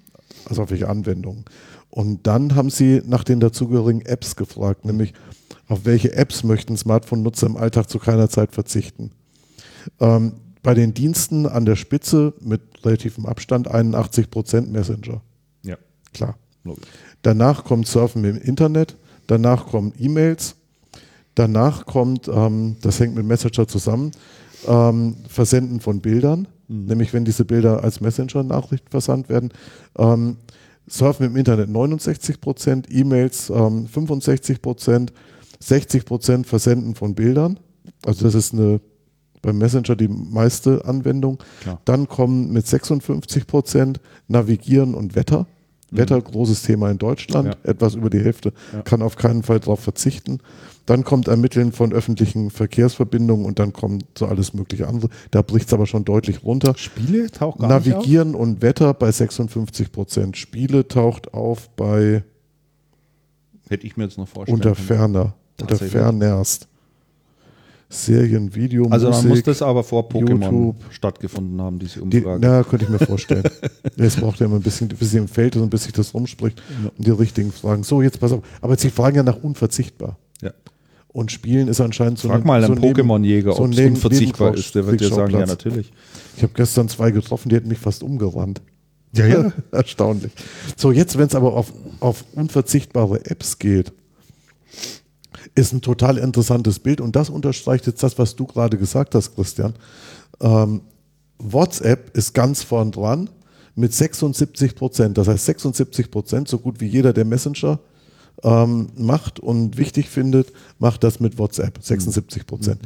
Speaker 2: Also auf welche Anwendungen? Und dann haben Sie nach den dazugehörigen Apps gefragt, nämlich auf welche Apps möchten Smartphone-Nutzer im Alltag zu keiner Zeit verzichten? Ähm, bei den Diensten an der Spitze mit relativem Abstand 81% Messenger.
Speaker 1: Ja,
Speaker 2: Klar. Danach kommt Surfen im Internet, danach kommen E-Mails, danach kommt, ähm, das hängt mit Messenger zusammen, ähm, Versenden von Bildern, nämlich wenn diese Bilder als Messenger-Nachricht versandt werden. Ähm, Surfen im Internet 69 Prozent, E-Mails ähm, 65 Prozent, 60 Prozent Versenden von Bildern. Also das ist eine beim Messenger die meiste Anwendung.
Speaker 1: Klar.
Speaker 2: Dann kommen mit 56 Prozent Navigieren und Wetter. Wetter, großes Thema in Deutschland,
Speaker 1: Ja.
Speaker 2: etwas über die Hälfte,
Speaker 1: Ja.
Speaker 2: kann auf keinen Fall darauf verzichten. Dann kommt Ermitteln von öffentlichen Verkehrsverbindungen und dann kommt so alles mögliche andere. Da bricht es aber schon deutlich runter.
Speaker 1: Spiele taucht gar auf?
Speaker 2: Navigieren und Wetter bei 56 Prozent. Spiele taucht auf bei
Speaker 1: Hätte ich mir jetzt noch vorstellen
Speaker 2: unter ferner, unter fernerst. Serien, Video,
Speaker 1: Also dann
Speaker 2: Musik.
Speaker 1: muss das aber vor Pokémon
Speaker 2: YouTube.
Speaker 1: stattgefunden haben, diese
Speaker 2: Die,
Speaker 1: Umfrage.
Speaker 2: na, könnte ich mir vorstellen. Es braucht ja immer ein bisschen, bis sie im Feld ist und bis sich das rumspricht und die richtigen Fragen. So, jetzt pass auf. Aber sie fragen ja nach unverzichtbar.
Speaker 1: ja.
Speaker 2: Und Spielen ist anscheinend so
Speaker 1: Frag mal
Speaker 2: so
Speaker 1: einen
Speaker 2: ein Neben-
Speaker 1: Pokémon-Jäger,
Speaker 2: so
Speaker 1: ob es unverzichtbar ist. Der wird dir sagen, ja natürlich.
Speaker 2: Ich habe gestern zwei getroffen, die hätten mich fast umgerannt.
Speaker 1: Ja, ja.
Speaker 2: Erstaunlich. So, jetzt, wenn es aber auf, auf unverzichtbare Apps geht, ist ein total interessantes Bild und das unterstreicht jetzt das, was du gerade gesagt hast, Christian. Ähm, WhatsApp ist ganz vorn dran mit 76 Prozent. Das heißt, 76 Prozent, so gut wie jeder, der Messenger ähm, macht und wichtig findet, macht das mit WhatsApp. 76 Prozent.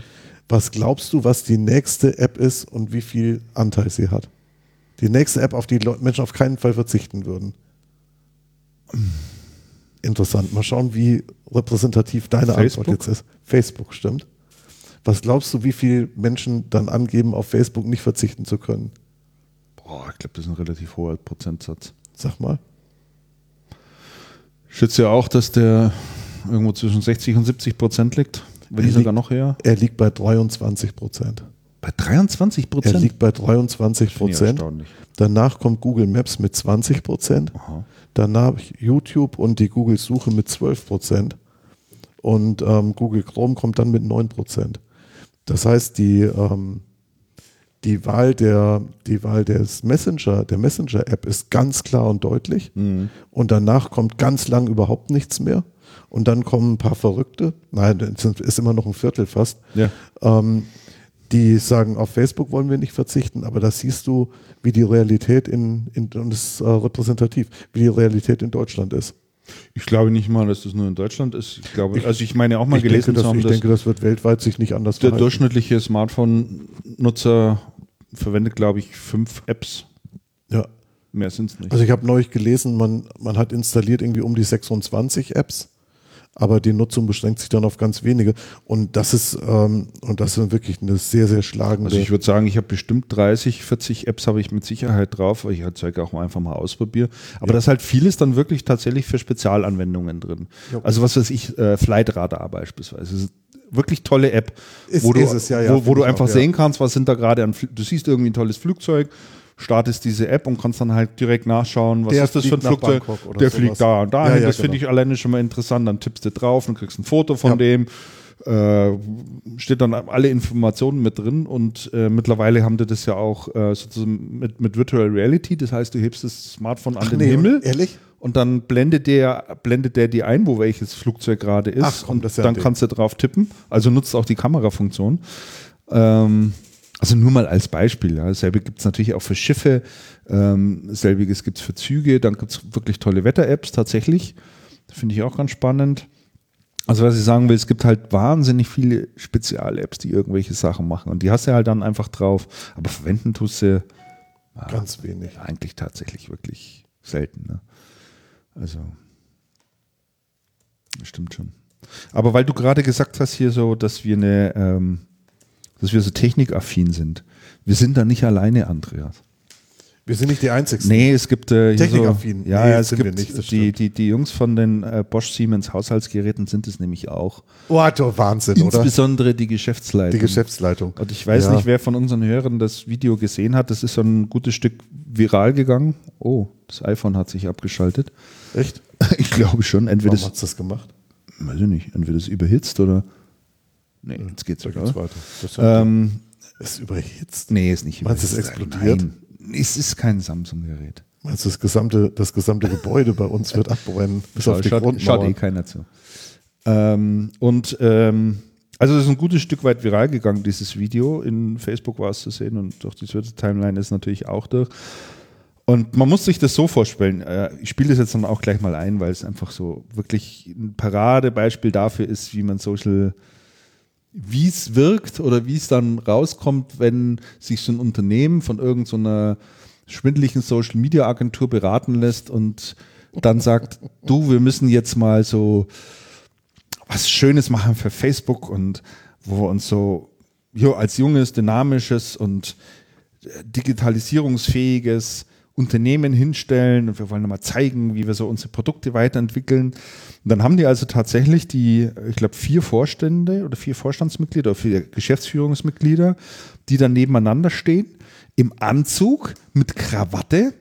Speaker 2: Was glaubst du, was die nächste App ist und wie viel Anteil sie hat? Die nächste App, auf die Menschen auf keinen Fall verzichten würden. Interessant. Mal schauen, wie repräsentativ deine
Speaker 1: Facebook?
Speaker 2: Antwort jetzt ist. Facebook, stimmt. Was glaubst du, wie viele Menschen dann angeben, auf Facebook nicht verzichten zu können?
Speaker 1: Boah, ich glaube, das ist ein relativ hoher Prozentsatz.
Speaker 2: Sag mal.
Speaker 1: Ich schätze ja auch, dass der irgendwo zwischen 60 und 70 Prozent liegt. Wenn nicht
Speaker 2: Er
Speaker 1: sogar noch höher.
Speaker 2: Er liegt bei 23 Prozent.
Speaker 1: Bei 23
Speaker 2: Er
Speaker 1: Prozent?
Speaker 2: liegt bei 23
Speaker 1: Finde ich
Speaker 2: Prozent. Danach kommt Google Maps mit 20 Prozent. Danach YouTube und die Google-Suche mit 12 Prozent. Und ähm, Google Chrome kommt dann mit 9 Prozent. Das heißt, die, ähm, die Wahl der, die Wahl des Messenger, der Messenger-App ist ganz klar und deutlich.
Speaker 1: Mhm.
Speaker 2: Und danach kommt ganz lang überhaupt nichts mehr. Und dann kommen ein paar Verrückte. Nein, es ist immer noch ein Viertel fast.
Speaker 1: Ja.
Speaker 2: Ähm, die sagen, auf Facebook wollen wir nicht verzichten, aber da siehst du, wie die Realität in, in und das ist äh, repräsentativ, wie die Realität in Deutschland ist.
Speaker 1: Ich glaube nicht mal, dass das nur in Deutschland ist. Ich glaube, also ich meine auch mal
Speaker 2: ich
Speaker 1: gelesen
Speaker 2: denke,
Speaker 1: zu
Speaker 2: das,
Speaker 1: haben,
Speaker 2: ich
Speaker 1: dass
Speaker 2: denke, das wird weltweit sich nicht anders
Speaker 1: der
Speaker 2: verhalten.
Speaker 1: durchschnittliche Smartphone-Nutzer verwendet, glaube ich, fünf Apps.
Speaker 2: Ja.
Speaker 1: Mehr sind es nicht.
Speaker 2: Also ich habe neulich gelesen, man, man hat installiert irgendwie um die 26 Apps, aber die Nutzung beschränkt sich dann auf ganz wenige. Und das ist, ähm, und das ist wirklich eine sehr, sehr schlagende.
Speaker 1: Also ich würde sagen, ich habe bestimmt 30, 40 Apps habe ich mit Sicherheit drauf, weil ich halt Zeug auch mal einfach mal ausprobiere. Aber da ist halt vieles dann wirklich tatsächlich für Spezialanwendungen drin.
Speaker 2: Ja.
Speaker 1: Also was weiß ich, äh, Flightradar beispielsweise. Das ist wirklich tolle App,
Speaker 2: Ist-
Speaker 1: wo du,
Speaker 2: es, ja, ja,
Speaker 1: wo, wo du einfach
Speaker 2: auch, ja.
Speaker 1: sehen kannst, was sind da gerade an, du siehst irgendwie ein tolles Flugzeug, startest diese App und kannst dann halt direkt nachschauen, was
Speaker 2: Der
Speaker 1: ist das für ein Flugzeug, der
Speaker 2: sowas.
Speaker 1: fliegt da und dahin,
Speaker 2: Ja, ja,
Speaker 1: das finde
Speaker 2: genau.
Speaker 1: ich alleine schon mal interessant, dann tippst du drauf und kriegst ein Foto von
Speaker 2: Ja.
Speaker 1: dem, äh, steht dann alle Informationen mit drin und äh, mittlerweile haben die das ja auch äh, sozusagen mit, mit Virtual Reality, das heißt, du hebst das Smartphone an den
Speaker 2: nee,
Speaker 1: Himmel
Speaker 2: Ehrlich?
Speaker 1: und dann blendet der, blendet der dir ein, wo welches Flugzeug gerade ist
Speaker 2: Ach komm,
Speaker 1: und dann kannst du drauf tippen, also nutzt auch die Kamerafunktion. Ähm, also nur mal als Beispiel. Ja. Dasselbe gibt es natürlich auch für Schiffe, ähm, selbiges gibt es für Züge, dann gibt es wirklich tolle Wetter-Apps tatsächlich. Finde ich auch ganz spannend. Also was ich sagen will, es gibt halt wahnsinnig viele Spezial-Apps, die irgendwelche Sachen machen und die hast du halt dann einfach drauf, aber verwenden tust du ja,
Speaker 2: Ganz wenig.
Speaker 1: eigentlich tatsächlich wirklich selten. Ne? Also stimmt schon. Aber weil du gerade gesagt hast hier so, dass wir eine, ähm, dass wir so technikaffin sind, wir sind da nicht alleine, Andreas.
Speaker 2: Wir sind nicht die Einzigen.
Speaker 1: Nee, es gibt äh, hier so,
Speaker 2: Technikaffin.
Speaker 1: ja,
Speaker 2: Nee,
Speaker 1: ja, es
Speaker 2: sind
Speaker 1: gibt
Speaker 2: wir nicht,
Speaker 1: die, die, die Jungs von den äh, Bosch Siemens Haushaltsgeräten sind es nämlich auch.
Speaker 2: Oh, du Wahnsinn, oder?
Speaker 1: Insbesondere die Geschäftsleitung.
Speaker 2: Die Geschäftsleitung.
Speaker 1: Und ich weiß
Speaker 2: Ja.
Speaker 1: nicht, wer von unseren Hörern das Video gesehen hat. Das ist so ein gutes Stück viral gegangen. Oh, das iPhone hat sich abgeschaltet.
Speaker 2: Echt?
Speaker 1: Ich glaube schon. Entweder
Speaker 2: Warum
Speaker 1: das,
Speaker 2: hat's das gemacht?
Speaker 1: weiß ich nicht, entweder das überhitzt oder. Nee, jetzt geht's
Speaker 2: Da geht's weiter. Das
Speaker 1: Ähm,
Speaker 2: ist überhitzt.
Speaker 1: nee, ist nicht
Speaker 2: Meinst du, es
Speaker 1: überhitzt.
Speaker 2: explodiert?
Speaker 1: Nein, es ist kein Samsung-Gerät.
Speaker 2: Meinst du, das gesamte, das gesamte Gebäude bei uns wird abbrennen, bis auf die
Speaker 1: schaut, schaut
Speaker 2: Grundmauer?
Speaker 1: eh keiner zu. Ähm, und ähm, also es ist ein gutes Stück weit viral gegangen, dieses Video. In Facebook war es zu sehen und durch die Twitter-Timeline ist natürlich auch durch. Und man muss sich das so vorstellen, äh, ich spiele das jetzt dann auch gleich mal ein, weil es einfach so wirklich ein Paradebeispiel dafür ist, wie man Social, wie es wirkt oder wie es dann rauskommt, wenn sich so ein Unternehmen von irgendeiner schwindlichen Social Media Agentur beraten lässt und dann sagt, du, wir müssen jetzt mal so was Schönes machen für Facebook und wo wir uns so jo, als junges, dynamisches und äh, digitalisierungsfähiges Unternehmen hinstellen und wir wollen mal zeigen, wie wir so unsere Produkte weiterentwickeln. Und dann haben die also tatsächlich die, ich glaube, vier Vorstände oder vier Vorstandsmitglieder oder vier Geschäftsführungsmitglieder, die dann nebeneinander stehen, im Anzug mit Krawatte,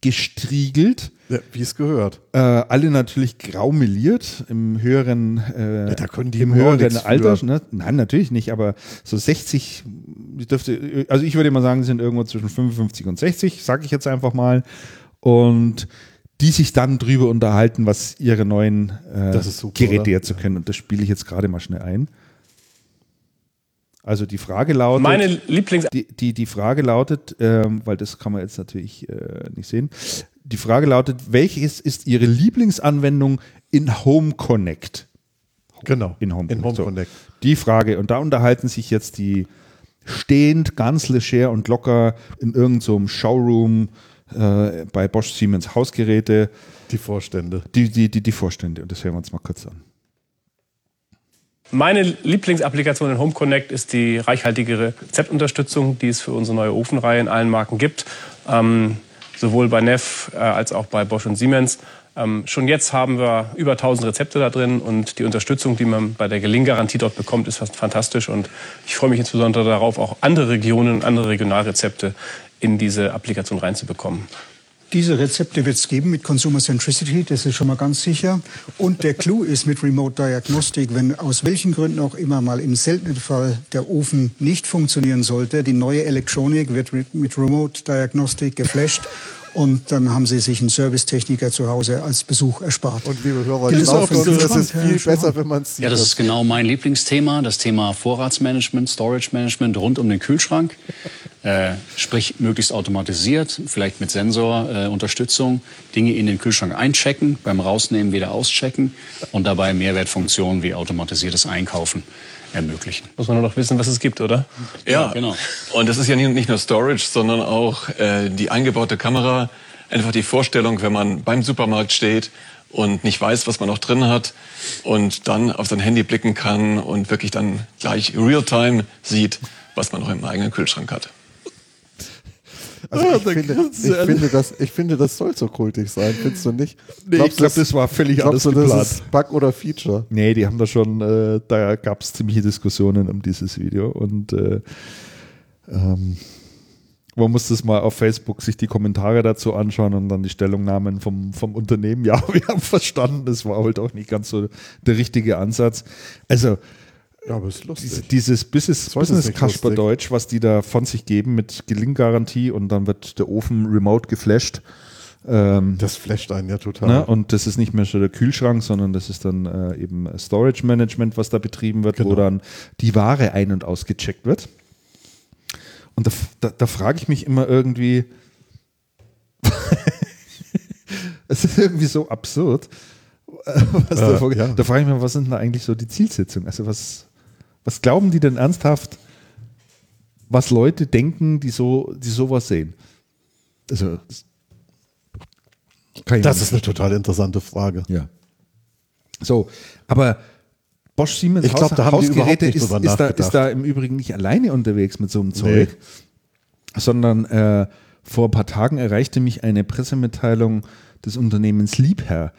Speaker 1: gestriegelt,
Speaker 2: Ja, wie es gehört.
Speaker 1: äh, alle natürlich grau meliert im höheren, äh,
Speaker 2: Ja, da können die
Speaker 1: im höheren Alter. Ne? Nein, natürlich nicht, aber so 60, ich dürfte, also ich würde mal sagen, sind irgendwo zwischen 55 und 60, sage ich jetzt einfach mal. Und die sich dann drüber unterhalten, was ihre neuen äh,
Speaker 2: super,
Speaker 1: Geräte jetzt so können. Und das spiele ich jetzt gerade mal schnell ein. Also die Frage lautet.
Speaker 3: Meine Lieblings
Speaker 1: Die, die, die Frage lautet, ähm, weil das kann man jetzt natürlich äh, nicht sehen, die Frage lautet, welches ist Ihre Lieblingsanwendung in Home Connect?
Speaker 2: Genau.
Speaker 1: In Home,
Speaker 2: In Home
Speaker 1: So,
Speaker 2: Connect.
Speaker 1: Die Frage. Und da unterhalten sich jetzt die stehend, ganz leger und locker in irgendeinem so einem Showroom äh, bei Bosch Siemens Hausgeräte,
Speaker 2: Die Vorstände.
Speaker 1: die, die, die, die Vorstände. Und das hören wir uns mal kurz an.
Speaker 3: Meine Lieblingsapplikation in Home Connect ist die reichhaltige Rezeptunterstützung, die es für unsere neue Ofenreihe in allen Marken gibt. Ähm, sowohl bei Neff äh, als auch bei Bosch und Siemens. Ähm, schon jetzt haben wir über 1000 Rezepte da drin und die Unterstützung, die man bei der Gelinggarantie dort bekommt, ist fast fantastisch. Und ich freue mich insbesondere darauf, auch andere Regionen und andere Regionalrezepte in diese Applikation reinzubekommen.
Speaker 4: Diese Rezepte wird es geben mit Consumer Centricity, das ist schon mal ganz sicher. Und der Clou ist mit Remote Diagnostic, wenn aus welchen Gründen auch immer mal im seltenen Fall der Ofen nicht funktionieren sollte, die neue Elektronik wird mit, Remote Diagnostic geflasht und dann haben Sie sich einen Servicetechniker zu Hause als Besuch erspart.
Speaker 2: Und liebe Hörer,
Speaker 4: Die ist
Speaker 2: glaubt
Speaker 4: auch
Speaker 2: das
Speaker 4: Kühlschrank,
Speaker 2: ist
Speaker 4: ja,
Speaker 2: viel besser, wenn man es sieht.
Speaker 5: Ja, das ist genau mein Lieblingsthema, das Thema Vorratsmanagement, Storage Management rund um den Kühlschrank. Äh, sprich, möglichst automatisiert, vielleicht mit Sensorunterstützung, äh, Unterstützung, Dinge in den Kühlschrank einchecken, beim Rausnehmen wieder auschecken und dabei Mehrwertfunktionen wie automatisiertes Einkaufen ermöglichen.
Speaker 3: Muss man nur noch wissen, was es gibt, oder?
Speaker 6: Ja,
Speaker 5: genau.
Speaker 6: Und das ist ja nicht nicht nur Storage, sondern auch äh, die eingebaute Kamera. Einfach die Vorstellung, wenn man beim Supermarkt steht und nicht weiß, was man noch drin hat und dann auf sein Handy blicken kann und wirklich dann gleich real-time sieht, was man noch im eigenen Kühlschrank hat.
Speaker 2: Also
Speaker 1: Ah,
Speaker 2: ich, finde, ich, finde, das, ich finde, das soll so kultig sein, findest du nicht?
Speaker 1: Nee, ich glaub, das war völlig
Speaker 2: glaubst
Speaker 1: anders
Speaker 2: du,
Speaker 1: geplant.
Speaker 2: das ist Bug oder Feature?
Speaker 1: Nee, die haben da schon, äh, da gab es ziemliche Diskussionen um dieses Video und äh, ähm, man muss das mal auf Facebook sich die Kommentare dazu anschauen und dann die Stellungnahmen vom, vom Unternehmen. Ja, wir haben verstanden, das war halt auch nicht ganz so der richtige Ansatz. Also
Speaker 2: Ja, aber ist lustig.
Speaker 1: diese, dieses Business, Business
Speaker 2: nicht
Speaker 1: Kasper
Speaker 2: lustig.
Speaker 1: Deutsch, was die da von sich geben mit Gelinggarantie und dann wird der Ofen remote geflasht. Ähm,
Speaker 2: das flasht einen ja total.
Speaker 1: Ne? Und das ist nicht mehr so der Kühlschrank, sondern das ist dann äh, eben Storage Management, was da betrieben wird, wo
Speaker 2: Genau.
Speaker 1: dann die Ware ein- und ausgecheckt wird. Und da, da, da frage ich mich immer irgendwie, es ist irgendwie so absurd, was da,
Speaker 2: Äh,
Speaker 1: vorge-
Speaker 2: ja.
Speaker 1: da frage ich mich, was sind denn eigentlich so die Zielsetzungen? Also was, was glauben die denn ernsthaft, was Leute denken, die so, die sowas sehen? Also das
Speaker 2: Das ist eine total interessante Frage.
Speaker 1: Ja. So, aber Bosch Siemens
Speaker 2: Ich glaub, da die überhaupt
Speaker 1: Hausgeräte ist, ist, da, ist da im Übrigen nicht alleine unterwegs mit so einem Zeug, sondern äh, vor ein paar Tagen erreichte mich eine Pressemitteilung des Unternehmens Liebherr.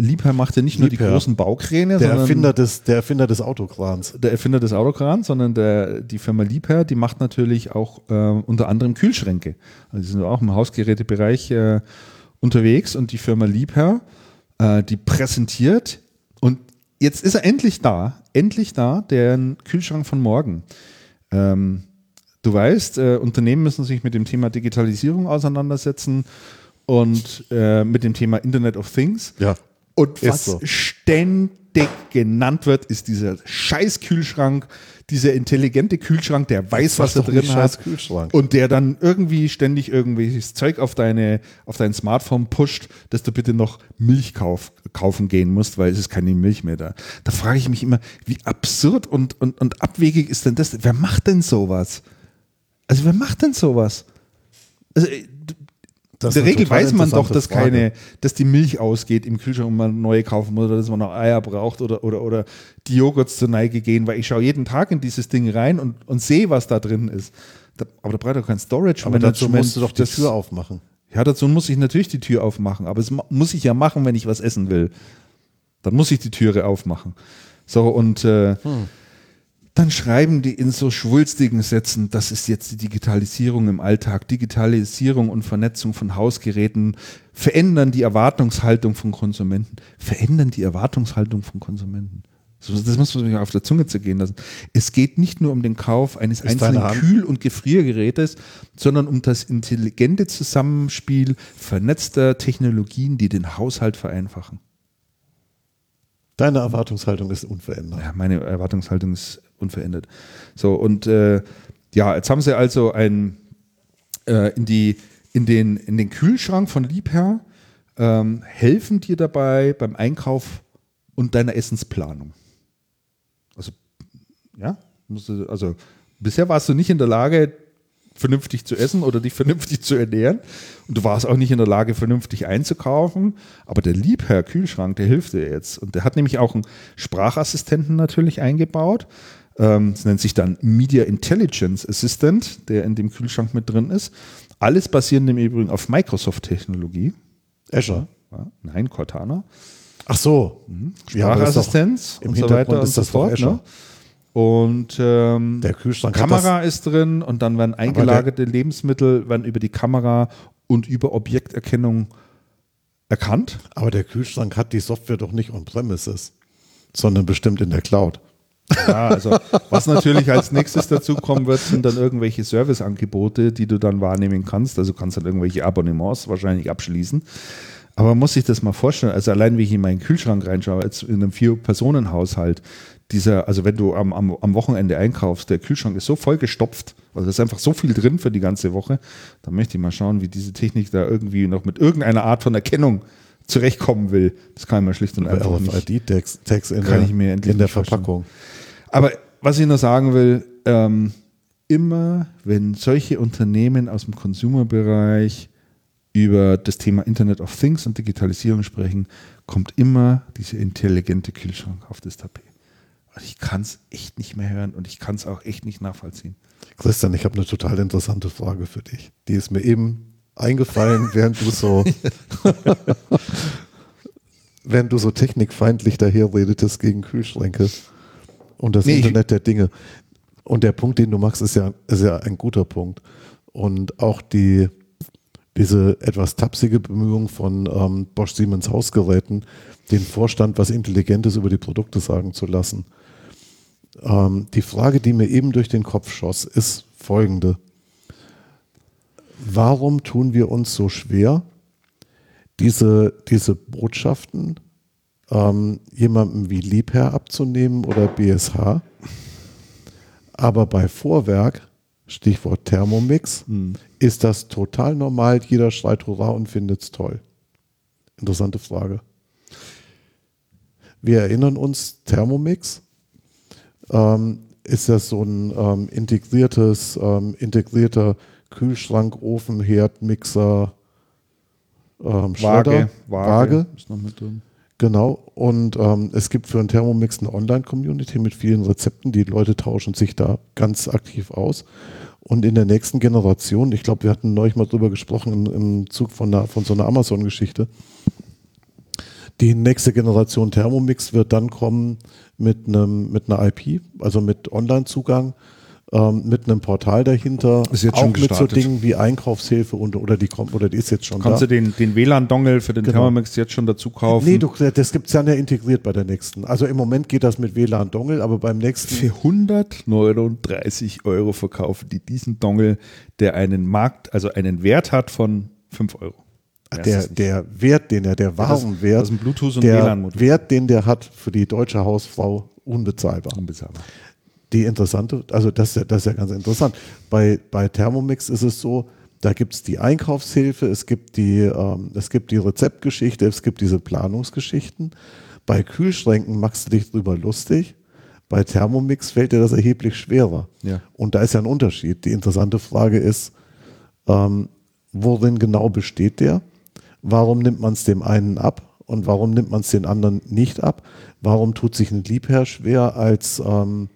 Speaker 1: Liebherr macht ja nicht nur die großen Baukräne,
Speaker 2: Der
Speaker 1: sondern
Speaker 2: Erfinder, des, der Erfinder des Autokrans.
Speaker 1: der Erfinder des Autokrans, sondern der, die Firma Liebherr, die macht natürlich auch äh, unter anderem Kühlschränke. Also die sind auch im Hausgerätebereich äh, unterwegs und die Firma Liebherr, äh, die präsentiert und jetzt ist er endlich da, endlich da, der Kühlschrank von morgen. Ähm, du weißt, äh, Unternehmen müssen sich mit dem Thema Digitalisierung auseinandersetzen und äh, mit dem Thema Internet of Things.
Speaker 2: Ja.
Speaker 1: Und was
Speaker 2: so.
Speaker 1: ständig genannt wird, ist dieser scheiß Kühlschrank, dieser intelligente Kühlschrank, der weiß, was er drin hat. Und der dann irgendwie ständig irgendwelches Zeug auf deine, auf dein Smartphone pusht, dass du bitte noch Milch kauf, kaufen gehen musst, weil es ist keine Milch mehr da. Da frage ich mich immer, wie absurd und, und, und abwegig ist denn das? Wer macht denn sowas? Also wer macht denn sowas? Also, äh,
Speaker 2: Das
Speaker 1: in der Regel weiß man doch, dass
Speaker 2: Frage.
Speaker 1: keine, dass die Milch ausgeht im Kühlschrank und man neue kaufen muss oder dass man noch Eier braucht oder, oder, oder die Joghurts zur Neige gehen, weil ich schaue jeden Tag in dieses Ding rein und, und sehe, was da drin ist. Da, aber da braucht doch kein Storage
Speaker 2: Aber dazu musst du doch die
Speaker 1: Das-
Speaker 2: Tür aufmachen.
Speaker 1: Ja, dazu muss ich natürlich die Tür aufmachen, aber das muss ich ja machen, wenn ich was essen will. Dann muss ich die Türe aufmachen. So, und äh, dann schreiben die in so schwulstigen Sätzen, das ist jetzt die Digitalisierung im Alltag, Digitalisierung und Vernetzung von Hausgeräten verändern die Erwartungshaltung von Konsumenten, verändern die Erwartungshaltung von Konsumenten. Das muss man sich auf der Zunge zergehen lassen. Es geht nicht nur um den Kauf eines
Speaker 2: Ist
Speaker 1: einzelnen Kühl- und Gefriergerätes, sondern um das intelligente Zusammenspiel vernetzter Technologien, die den Haushalt vereinfachen.
Speaker 2: Deine Erwartungshaltung ist unverändert.
Speaker 1: Ja, meine Erwartungshaltung ist unverändert. So, und äh, ja, jetzt haben sie also ein, äh, in, die, in, den, in den Kühlschrank von Liebherr ähm, helfen dir dabei beim Einkauf und deiner Essensplanung. Also, ja, musst du, also bisher warst du nicht in der Lage, vernünftig zu essen oder dich vernünftig zu ernähren. Und du warst auch nicht in der Lage, vernünftig einzukaufen. Aber der Liebherr Kühlschrank, der hilft dir jetzt. Und der hat nämlich auch einen Sprachassistenten natürlich eingebaut. Ähm, Das nennt sich dann Media Intelligence Assistant, der in dem Kühlschrank mit drin ist. Alles basierend im Übrigen auf Microsoft-Technologie.
Speaker 2: Azure.
Speaker 1: Ja, nein, Cortana.
Speaker 2: Ach so. Ja, doch-
Speaker 1: Sprachassistenz
Speaker 2: im
Speaker 1: und so
Speaker 2: Hintergrund
Speaker 1: und
Speaker 2: ist
Speaker 1: so
Speaker 2: das
Speaker 1: fort. Ne? Und ähm,
Speaker 2: Der Kühlschrank
Speaker 1: Kamera ist drin und dann werden eingelagerte Lebensmittel werden über die Kamera und über Objekterkennung erkannt.
Speaker 2: Aber der Kühlschrank hat die Software doch nicht on-premises, sondern bestimmt in der Cloud.
Speaker 1: Ja, also was natürlich als nächstes dazu kommen wird, sind dann irgendwelche Serviceangebote, die du dann wahrnehmen kannst. Also du kannst dann irgendwelche Abonnements wahrscheinlich abschließen. Aber man muss sich das mal vorstellen, also allein wie ich in meinen Kühlschrank reinschaue, jetzt in einem Vier-Personen-Haushalt, dieser, also wenn du am, am, am Wochenende einkaufst, der Kühlschrank ist so vollgestopft, also da ist einfach so viel drin für die ganze Woche, da möchte ich mal schauen, wie diese Technik da irgendwie noch mit irgendeiner Art von Erkennung zurechtkommen will. Das kann man schlicht und einfach nicht.
Speaker 2: RFID-Tags in,
Speaker 1: Kann
Speaker 2: der,
Speaker 1: ich mir endlich
Speaker 2: in der
Speaker 1: nicht vorstellen. Aber was ich nur sagen will, ähm, immer wenn solche Unternehmen aus dem Consumer-Bereich über das Thema Internet of Things und Digitalisierung sprechen, kommt immer dieser intelligente Kühlschrank auf das Tapet. Und ich kann es echt nicht mehr hören und ich kann es auch echt nicht nachvollziehen.
Speaker 2: Christian, ich habe eine total interessante Frage für dich. Die ist mir eben eingefallen, während du so, während du so technikfeindlich daherredetest gegen Kühlschränke und das
Speaker 1: Nee,
Speaker 2: Internet der Dinge. Und der Punkt, den du machst, ist ja, ist ja ein guter Punkt. Und auch die, diese etwas tapsige Bemühung von ähm, Bosch Siemens Hausgeräten, den Vorstand was Intelligentes über die Produkte sagen zu lassen. Ähm, die Frage, die mir eben durch den Kopf schoss, ist folgende. Warum tun wir uns so schwer, diese, diese Botschaften ähm, jemandem wie Liebherr abzunehmen oder BSH, aber bei Vorwerk, Stichwort Thermomix, ist das total normal, jeder schreit Hurra und findet es toll. Interessante Frage. wir erinnern uns, Thermomix ähm, ist ja so ein ähm, integriertes, ähm, integrierter Kühlschrank, Ofen, Herd, Mixer, ähm, Schredder,
Speaker 1: Waage,
Speaker 2: Waage.
Speaker 1: ist noch mit drin.
Speaker 2: Genau. Und ähm, es gibt für einen Thermomix eine Online-Community mit vielen Rezepten. Die Leute tauschen sich da ganz aktiv aus. Und in der nächsten Generation, ich glaube, wir hatten neulich mal drüber gesprochen im, im Zug von, einer, von so einer Amazon-Geschichte. Die nächste Generation Thermomix wird dann kommen mit einem mit einer IP, also mit Online-Zugang, ähm, mit einem Portal dahinter,
Speaker 1: Ist jetzt
Speaker 2: auch
Speaker 1: schon
Speaker 2: mit so
Speaker 1: gestartet.
Speaker 2: Dingen wie Einkaufshilfe und oder die kommt oder die ist jetzt schon
Speaker 1: Kannst
Speaker 2: da.
Speaker 1: du den, den WLAN-Dongle für den
Speaker 2: Genau.
Speaker 1: Thermomix jetzt schon dazu kaufen?
Speaker 2: Nee, du, das gibt es ja integriert bei der nächsten. Also im Moment geht das mit WLAN-Dongle, aber beim nächsten.
Speaker 1: Für 139 Euro verkaufen die diesen Dongle, der einen Markt, also einen Wert hat von 5 Euro.
Speaker 2: Der, der Wert, den er, der Warenwert,
Speaker 1: das ist ein Bluetooth- und
Speaker 2: der. Wert, den der hat für die deutsche Hausfrau, unbezahlbar.
Speaker 1: Unbezahlbar.
Speaker 2: Die interessante, also das, ist ja- das ist ja ganz interessant. Bei, bei Thermomix ist es so, da gibt es die Einkaufshilfe, es gibt die, ähm, es gibt die Rezeptgeschichte, es gibt diese Planungsgeschichten. Bei Kühlschränken machst du dich drüber lustig. Bei Thermomix fällt dir das erheblich schwerer.
Speaker 1: Ja.
Speaker 2: Und da ist ja ein Unterschied. Die interessante Frage ist, ähm, worin genau besteht der? Warum nimmt man es dem einen ab und warum nimmt man es den anderen nicht ab? Warum tut sich ein Liebherr schwer als ähm,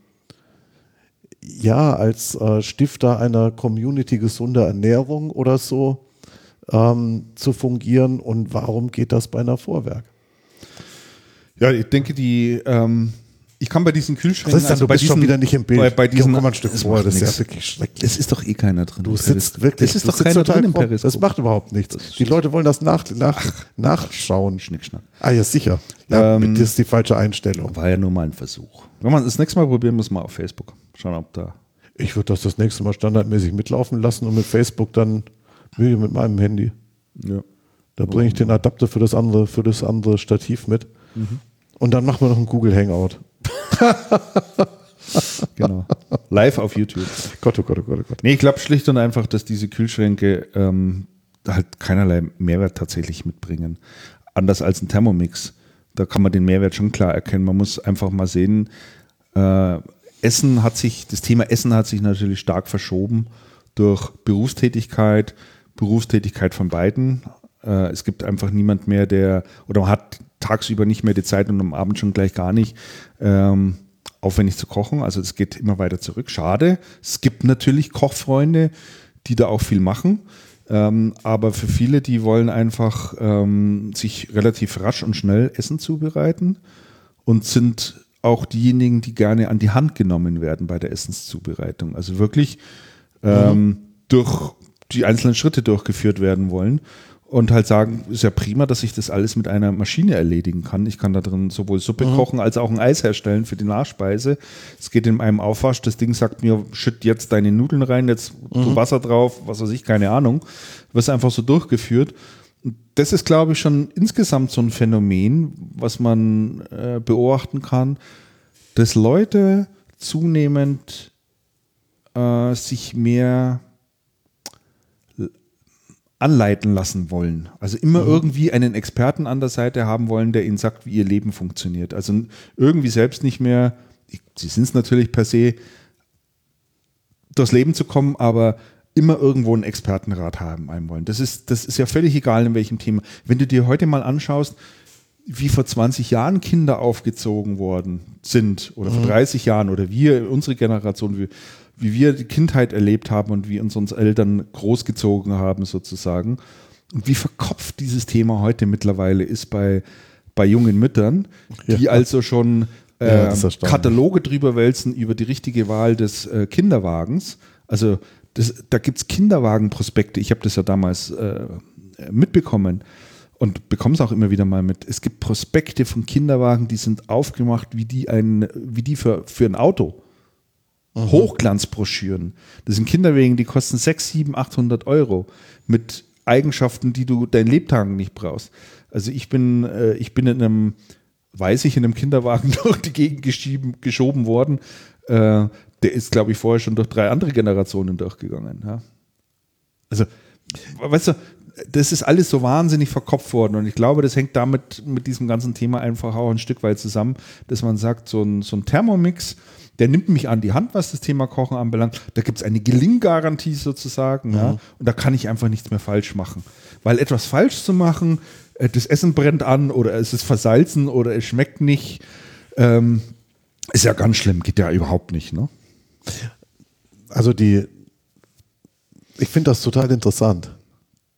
Speaker 2: ja als äh, Stifter einer Community gesunder Ernährung oder so ähm, zu fungieren und warum geht das bei einer Vorwerk?
Speaker 1: Ja, ich denke, die, ähm, ich kann bei diesen Kühlschränken.
Speaker 2: Das ist dann,
Speaker 1: also
Speaker 2: du
Speaker 1: bei
Speaker 2: bist schon
Speaker 1: diesen-
Speaker 2: wieder nicht im Bild.
Speaker 1: Bei, bei diesen,
Speaker 2: Komm mal ein Stück
Speaker 1: Es
Speaker 2: vor, das ist ja wirklich schrecklich.
Speaker 1: Es ist doch eh keiner drin.
Speaker 2: Du sitzt wirklich,
Speaker 1: Es ist doch keiner
Speaker 2: total
Speaker 1: drin im
Speaker 2: krumm.
Speaker 1: Periscope.
Speaker 2: Das macht überhaupt nichts. Die Leute wollen das nach, nach, nachschauen.
Speaker 1: Schnickschnack.
Speaker 2: Ah ja, sicher. Ja,
Speaker 1: Ähm,
Speaker 2: das ist die falsche Einstellung.
Speaker 1: War ja nur mal ein Versuch. Wenn man das nächste Mal probieren, muss man auf Facebook schauen, ob da.
Speaker 2: Ich würde das das nächste Mal standardmäßig mitlaufen lassen und mit Facebook dann wie mit meinem Handy.
Speaker 1: Ja.
Speaker 2: Da bringe ich den Adapter für das andere, für das andere Stativ mit.
Speaker 1: Mhm.
Speaker 2: Und dann machen wir noch ein Google Hangout.
Speaker 1: Genau. Live auf YouTube.
Speaker 2: Gott, oh Gott, oh Gott, oh Gott.
Speaker 1: Nee, ich glaube schlicht und einfach, dass diese Kühlschränke ähm, halt keinerlei Mehrwert tatsächlich mitbringen. Anders als ein Thermomix. Da kann man den Mehrwert schon klar erkennen. Man muss einfach mal sehen, äh, Essen hat sich, das Thema Essen hat sich natürlich stark verschoben durch Berufstätigkeit, Berufstätigkeit von beiden. Äh, es gibt einfach niemand mehr, der, oder man hat tagsüber nicht mehr die Zeit und am Abend schon gleich gar nicht, ähm, aufwendig zu kochen. Also es geht immer weiter zurück. Schade. Es gibt natürlich Kochfreunde, die da auch viel machen. Ähm, aber für viele, die wollen einfach ähm, sich relativ rasch und schnell Essen zubereiten und sind auch diejenigen, die gerne an die Hand genommen werden bei der Essenszubereitung. Also wirklich ähm, durch die einzelnen Schritte durchgeführt werden wollen und halt sagen, ist ja prima, dass ich das alles mit einer Maschine erledigen kann. Ich kann da drin sowohl Suppe kochen als auch ein Eis herstellen für die Nachspeise. Es geht in einem Aufwasch, das Ding sagt mir, schütt jetzt deine Nudeln rein, jetzt tu Wasser drauf, was weiß ich, keine Ahnung. Wird einfach so durchgeführt. Und Das ist, glaube ich, schon insgesamt so ein Phänomen, was man äh, beobachten kann, dass Leute zunehmend äh, sich mehr anleiten lassen wollen. Also immer irgendwie einen Experten an der Seite haben wollen, der ihnen sagt, wie ihr Leben funktioniert. Also irgendwie selbst nicht mehr, sie sind es natürlich per se, durchs Leben zu kommen, aber immer irgendwo einen Expertenrat haben einem wollen. Das ist, das ist ja völlig egal, in welchem Thema. Wenn du dir heute mal anschaust, wie vor 20 Jahren Kinder aufgezogen worden sind oder vor 30 Jahren oder wir, unsere Generation, wie, wie wir die Kindheit erlebt haben und wie uns unsere Eltern großgezogen haben sozusagen und wie verkopft dieses Thema heute mittlerweile ist bei, bei jungen Müttern, die
Speaker 2: Ja.
Speaker 1: also schon
Speaker 2: Ja,
Speaker 1: äh,
Speaker 2: ist erstaunlich.
Speaker 1: Kataloge drüber wälzen über die richtige Wahl des äh, Kinderwagens. Also das, da gibt es Kinderwagenprospekte. Ich habe das ja damals äh, mitbekommen und bekomme es auch immer wieder mal mit. Es gibt Prospekte von Kinderwagen, die sind aufgemacht wie die, ein, wie die für, für ein Auto. Hochglanzbroschüren. Das sind Kinderwagen, die kosten 6, 7, 800 Euro mit Eigenschaften, die du dein Lebtagen nicht brauchst. Also ich bin, äh, ich bin in einem, weiß ich, in einem Kinderwagen durch die Gegend geschoben worden. Äh, der ist, glaube ich, vorher schon durch drei andere Generationen durchgegangen. Ja. Also, weißt du, das ist alles so wahnsinnig verkopft worden. Und ich glaube, das hängt damit mit diesem ganzen Thema einfach auch ein Stück weit zusammen, dass man sagt, so ein, so ein Thermomix, der nimmt mich an die Hand, was das Thema Kochen anbelangt. Da gibt es eine Gelinggarantie sozusagen. Ja? Und da kann ich einfach nichts mehr falsch machen. Weil etwas falsch zu machen, äh, das Essen brennt an oder es ist versalzen oder es schmeckt nicht, ähm, ist ja ganz schlimm, geht ja überhaupt nicht. Ne?
Speaker 2: Also die, ich finde das total interessant.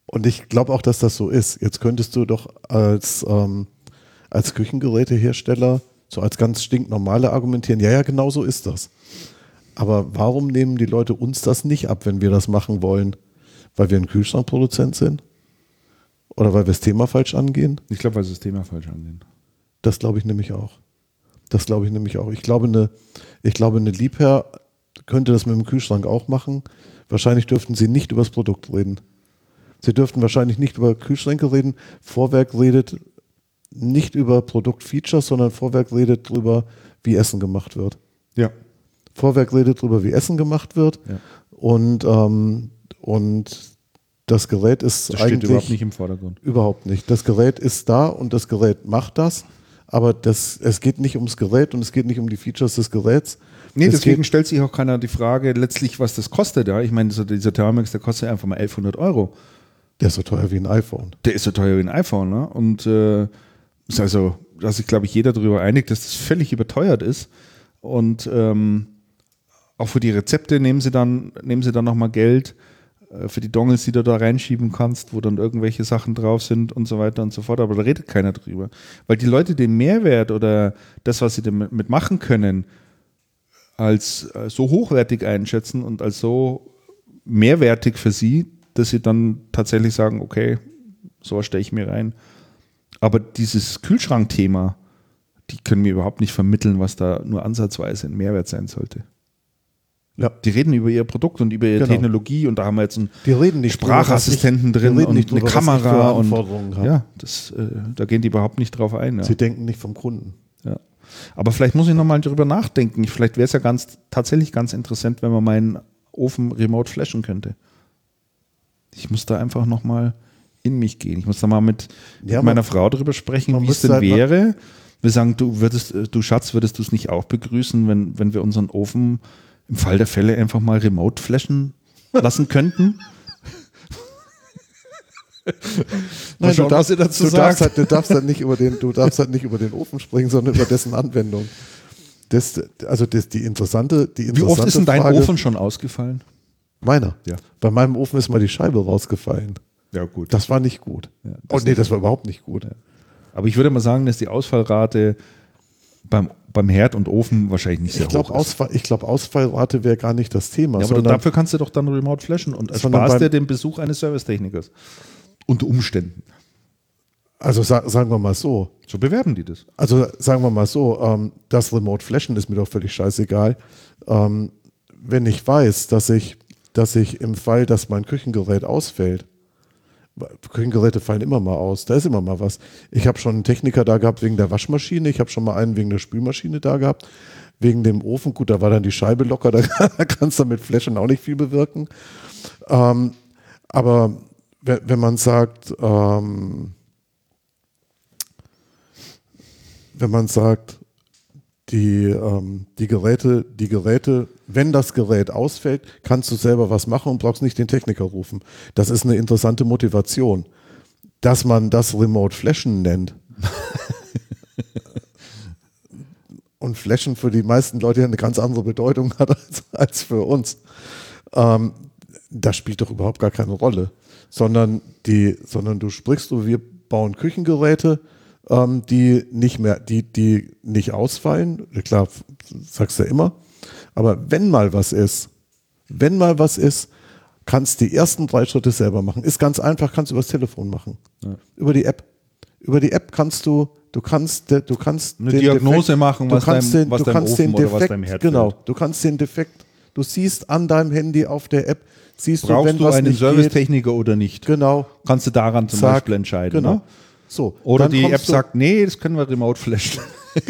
Speaker 2: Und ich glaube auch, dass das so ist. Jetzt könntest du doch als, ähm, als Küchengerätehersteller so als ganz stinknormale argumentieren, ja, ja, genau so ist das. Aber warum nehmen die Leute uns das nicht ab, wenn wir das machen wollen? Weil wir ein Kühlschrankproduzent sind? Oder weil wir das Thema falsch angehen?
Speaker 1: Ich glaube, weil sie das Thema falsch angehen.
Speaker 2: Das glaube ich nämlich auch. Das glaube ich nämlich auch. Ich glaube, eine, ich glaube, eine Liebherr könnte das mit dem Kühlschrank auch machen. Wahrscheinlich dürften sie nicht über das Produkt reden. Sie dürften wahrscheinlich nicht über Kühlschränke reden. Vorwerk redet nicht über Produktfeatures, sondern Vorwerk redet darüber, wie Essen gemacht wird.
Speaker 1: Ja.
Speaker 2: Vorwerk redet darüber, wie Essen gemacht wird.
Speaker 1: Ja.
Speaker 2: Und, ähm, und das Gerät ist
Speaker 1: Das
Speaker 2: eigentlich
Speaker 1: steht überhaupt nicht im Vordergrund.
Speaker 2: Überhaupt nicht. Das Gerät ist da und das Gerät macht das, aber das, es geht nicht ums Gerät und es geht nicht um die Features des Geräts.
Speaker 1: Nee,
Speaker 2: es
Speaker 1: deswegen stellt sich auch keiner die Frage, letztlich, was das kostet. Ja? Ich meine, so dieser Thermomix, der kostet einfach mal 1100 Euro.
Speaker 2: der ist so teuer wie ein iPhone.
Speaker 1: Der ist so teuer wie ein iPhone. Ne? Und äh, ist also, dass sich, glaube ich, jeder darüber einigt, dass das völlig überteuert ist. Und ähm, auch für die Rezepte nehmen sie dann, nehmen sie dann nochmal Geld äh, für die Dongles, die du da reinschieben kannst, wo dann irgendwelche Sachen drauf sind und so weiter und so fort. Aber da redet keiner drüber. Weil die Leute den Mehrwert oder das, was sie damit machen können, als äh, so hochwertig einschätzen und als so mehrwertig für sie, dass sie dann tatsächlich sagen, okay, sowas stelle ich mir rein. Aber dieses Kühlschrankthema, die können mir überhaupt nicht vermitteln, was da nur ansatzweise ein Mehrwert sein sollte.
Speaker 2: Ja.
Speaker 1: Die reden über ihr Produkt und über ihre
Speaker 2: Genau.
Speaker 1: Technologie und da haben wir jetzt einen
Speaker 2: Die reden nicht drüber,
Speaker 1: Sprachassistenten
Speaker 2: die
Speaker 1: drin und eine
Speaker 2: drüber, ich
Speaker 1: Kamera und ja, das, äh, da gehen die überhaupt nicht drauf ein. Ja.
Speaker 2: Sie denken nicht vom Kunden.
Speaker 1: Aber vielleicht muss ich nochmal drüber nachdenken. Vielleicht wäre es ja ganz, tatsächlich ganz interessant, wenn man meinen Ofen remote flashen könnte. Ich muss da einfach nochmal in mich gehen. Ich muss da mal mit,
Speaker 2: Ja,
Speaker 1: mit meiner Frau darüber sprechen, wie es denn
Speaker 2: halt
Speaker 1: wäre. Wir sagen, du würdest, äh, du Schatz, würdest du es nicht auch begrüßen, wenn, wenn wir unseren Ofen im Fall der Fälle einfach mal remote flashen lassen könnten? Schauen, was ihr dazu
Speaker 2: du darfst, halt, du darfst halt nicht über den, du darfst halt nicht über den Ofen springen, sondern über dessen Anwendung. Das, also das, die interessante, die
Speaker 1: Wie
Speaker 2: interessante
Speaker 1: oft ist denn dein
Speaker 2: Frage,
Speaker 1: Ofen schon ausgefallen?
Speaker 2: Meiner.
Speaker 1: Ja.
Speaker 2: Bei meinem Ofen ist mal die Scheibe rausgefallen.
Speaker 1: Ja, gut.
Speaker 2: Das war nicht gut.
Speaker 1: Ja,
Speaker 2: oh nee, das war überhaupt nicht gut.
Speaker 1: Aber ich würde mal sagen, dass die Ausfallrate beim, beim Herd und Ofen wahrscheinlich nicht sehr
Speaker 2: Ich glaube,
Speaker 1: hoch ist.
Speaker 2: Ausfall, ich glaub, Ausfallrate wäre gar nicht das Thema.
Speaker 1: Ja, aber
Speaker 2: sondern,
Speaker 1: dafür kannst du doch dann remote flashen und ersparst
Speaker 2: beim-
Speaker 1: dir den Besuch eines Servicetechnikers. Unter Umständen.
Speaker 2: also sa sagen wir mal so.
Speaker 1: So bewerben die das.
Speaker 2: Also sagen wir mal so, ähm, das Remote Flashen ist mir doch völlig scheißegal. Ähm, wenn ich weiß, dass ich, dass ich im Fall, dass mein Küchengerät ausfällt, Küchengeräte fallen immer mal aus, da ist immer mal was. Ich habe schon einen Techniker da gehabt wegen der Waschmaschine, ich habe schon mal einen wegen der Spülmaschine da gehabt, wegen dem Ofen, gut, da war dann die Scheibe locker, da kannst du mit Flaschen auch nicht viel bewirken. Ähm, aber wenn, man sagt, ähm, wenn man sagt, die, ähm, die Geräte, die Geräte, wenn das Gerät ausfällt, kannst du selber was machen und brauchst nicht den Techniker rufen. Das ist eine interessante Motivation. Dass man das Remote Flashen nennt. und Flashen für die meisten Leute eine ganz andere Bedeutung hat als, als für uns. Ähm, das spielt doch überhaupt gar keine Rolle. Sondern, die, sondern du sprichst, so, wir bauen Küchengeräte, ähm, die nicht mehr, die, die nicht ausfallen. Klar, sagst du ja immer. Aber wenn mal was ist, wenn mal was ist, kannst die ersten drei Schritte selber machen. Ist ganz einfach, kannst du übers Telefon machen. Über die App. Über die App kannst du, du kannst, du kannst
Speaker 1: Eine Diagnose machen,
Speaker 2: du
Speaker 1: was deinem-
Speaker 2: den,
Speaker 1: was
Speaker 2: du
Speaker 1: deinem
Speaker 2: kannst
Speaker 1: Ofen
Speaker 2: den
Speaker 1: oder
Speaker 2: Defekt,
Speaker 1: was deinem Herd
Speaker 2: genau, du kannst den Defekt, du siehst an deinem Handy auf der App, siehst du, wenn
Speaker 1: du
Speaker 2: was
Speaker 1: einen Servicetechniker oder nicht?
Speaker 2: genau,
Speaker 1: Kannst du daran zum
Speaker 2: Zack,
Speaker 1: Beispiel entscheiden.
Speaker 2: genau.
Speaker 1: Ne?
Speaker 2: So,
Speaker 1: Oder die App sagt, nee, das können wir remote flashen.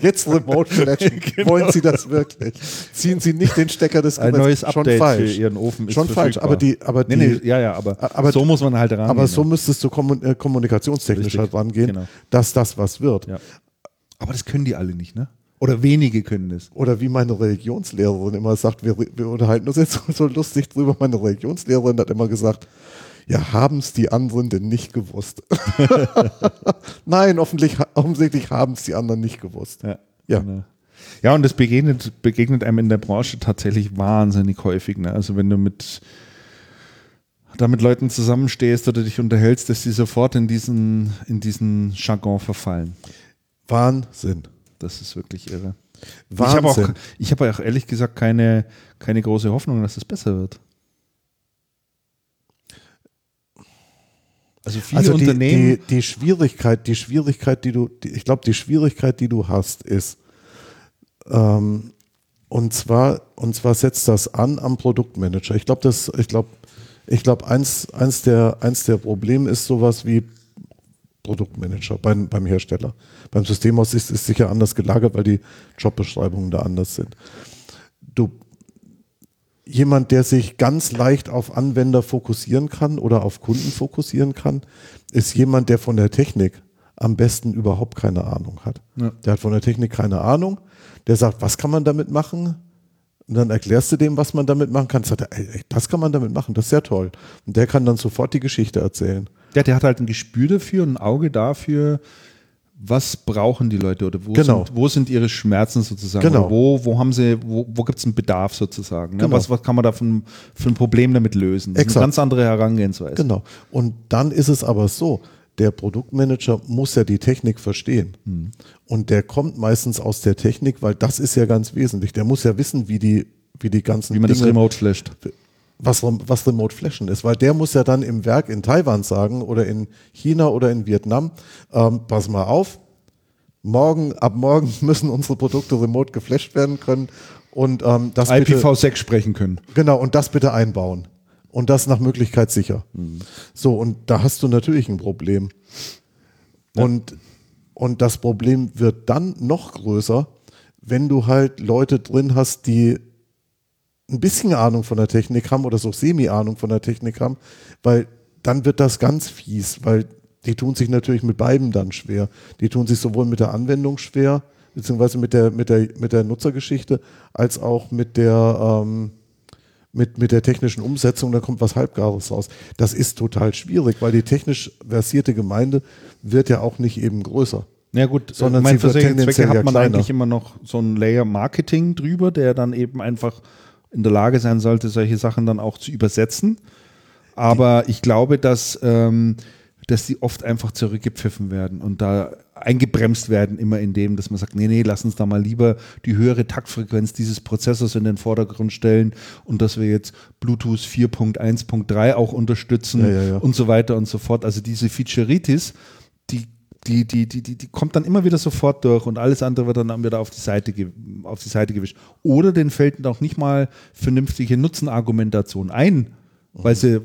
Speaker 2: Jetzt Remote Flashen. Wollen Sie das wirklich? Ziehen Sie nicht den Stecker des
Speaker 1: Ein neues
Speaker 2: Schon
Speaker 1: Update
Speaker 2: falsch.
Speaker 1: für Ihren Ofen ist
Speaker 2: Schon falsch. Aber die, aber die,
Speaker 1: Nee, nee, ja, ja, aber,
Speaker 2: Aber-
Speaker 1: so muss man halt rangehen.
Speaker 2: aber so
Speaker 1: ja.
Speaker 2: müsstest du äh, kommunikationstechnisch
Speaker 1: Richtig.
Speaker 2: halt rangehen,
Speaker 1: Genau.
Speaker 2: dass das was wird.
Speaker 1: Ja. Aber das können die alle nicht, ne? Oder wenige können das.
Speaker 2: Oder wie meine Religionslehrerin immer sagt, wir, wir unterhalten uns jetzt so lustig drüber. Meine Religionslehrerin hat immer gesagt, ja, haben es die anderen denn nicht gewusst? Nein, offensichtlich, offensichtlich haben es die anderen nicht gewusst.
Speaker 1: Ja.
Speaker 2: Ja.
Speaker 1: Genau. Ja, und das begegnet, begegnet einem in der Branche tatsächlich wahnsinnig häufig. Ne? Also wenn du mit da mit Leuten zusammenstehst oder dich unterhältst, dass sie sofort in diesen, in diesen Jargon verfallen.
Speaker 2: Wahnsinn.
Speaker 1: Das ist wirklich irre. Ich habe auch,
Speaker 2: Wahnsinn.
Speaker 1: habe auch ehrlich gesagt keine, keine große Hoffnung, dass es besser wird. Also viele
Speaker 2: also die,
Speaker 1: Unternehmen.
Speaker 2: die, die Schwierigkeit, die Schwierigkeit, die du, die, ich glaube, die Schwierigkeit, die du hast, ist, ähm, und zwar, und zwar setzt das an am Produktmanager. Ich glaube, das, ich glaube, ich glaube, eins, eins der, eins der Probleme ist sowas wie Produktmanager beim, beim Hersteller. Beim Systemhaus ist es sicher anders gelagert, weil die Jobbeschreibungen da anders sind. Du, jemand, der sich ganz leicht auf Anwender fokussieren kann oder auf Kunden fokussieren kann, ist jemand, der von der Technik am besten überhaupt keine Ahnung hat.
Speaker 1: Ja.
Speaker 2: Der hat von der Technik keine Ahnung. Der sagt, was kann man damit machen? Und dann erklärst du dem, was man damit machen kann. Sagt er, ey, das kann man damit machen, das ist sehr toll. Und der kann dann sofort die Geschichte erzählen.
Speaker 1: Ja, der hat halt ein Gespür dafür, ein Auge dafür, was brauchen die Leute oder wo,
Speaker 2: Genau.
Speaker 1: sind, wo sind ihre Schmerzen sozusagen?
Speaker 2: Genau.
Speaker 1: Oder wo, wo haben sie, wo, wo gibt es einen Bedarf sozusagen? Ne?
Speaker 2: Genau.
Speaker 1: Was, was kann man da für ein, für ein Problem damit lösen? Das ist
Speaker 2: Exakt.
Speaker 1: eine ganz andere Herangehensweise.
Speaker 2: Genau. Und dann ist es aber so, der Produktmanager muss ja die Technik verstehen.
Speaker 1: Mhm.
Speaker 2: Und der kommt meistens aus der Technik, weil das ist ja ganz wesentlich. Der muss ja wissen, wie die, wie die ganzen
Speaker 1: Wie man das
Speaker 2: Dinge,
Speaker 1: remote flasht.
Speaker 2: Was, was Remote Flashen ist, weil der muss ja dann im Werk in Taiwan sagen oder in China oder in Vietnam, ähm, pass mal auf, morgen, ab morgen müssen unsere Produkte remote geflasht werden können und ähm, das bitte,
Speaker 1: IPv6 sprechen können.
Speaker 2: Genau, und das bitte einbauen. Und das nach Möglichkeit sicher.
Speaker 1: Mhm.
Speaker 2: So, und da hast du natürlich ein Problem. Und, und das Problem wird dann noch größer, wenn du halt Leute drin hast, die ein bisschen Ahnung von der Technik haben oder so Semi-Ahnung von der Technik haben, weil dann wird das ganz fies, weil die tun sich natürlich mit beiden dann schwer. Die tun sich sowohl mit der Anwendung schwer, beziehungsweise mit der, mit der, mit der Nutzergeschichte, als auch mit der, ähm, mit, mit der technischen Umsetzung, da kommt was Halbgares raus. Das ist total schwierig, weil die technisch versierte Gemeinde wird ja auch nicht eben größer.
Speaker 1: Ja gut,
Speaker 2: Sondern
Speaker 1: mein Zwecke hat
Speaker 2: ja
Speaker 1: man
Speaker 2: kleiner.
Speaker 1: eigentlich immer noch so ein Layer Marketing drüber, der dann eben einfach in der Lage sein sollte, solche Sachen dann auch zu übersetzen. Aber ich glaube, dass, ähm, dass die oft einfach zurückgepfiffen werden und da eingebremst werden, immer in dem, dass man sagt, nee, nee, lass uns da mal lieber die höhere Taktfrequenz dieses Prozessors in den Vordergrund stellen und dass wir jetzt Bluetooth 4.1.3 auch unterstützen
Speaker 2: Ja, ja, ja.
Speaker 1: und so weiter und so fort. Also diese Featureitis, die, die, die, die, die, die kommt dann immer wieder sofort durch und alles andere wird dann wieder auf die Seite, auf die Seite gewischt. Oder denen fällt noch nicht mal vernünftige Nutzenargumentation ein, weil sie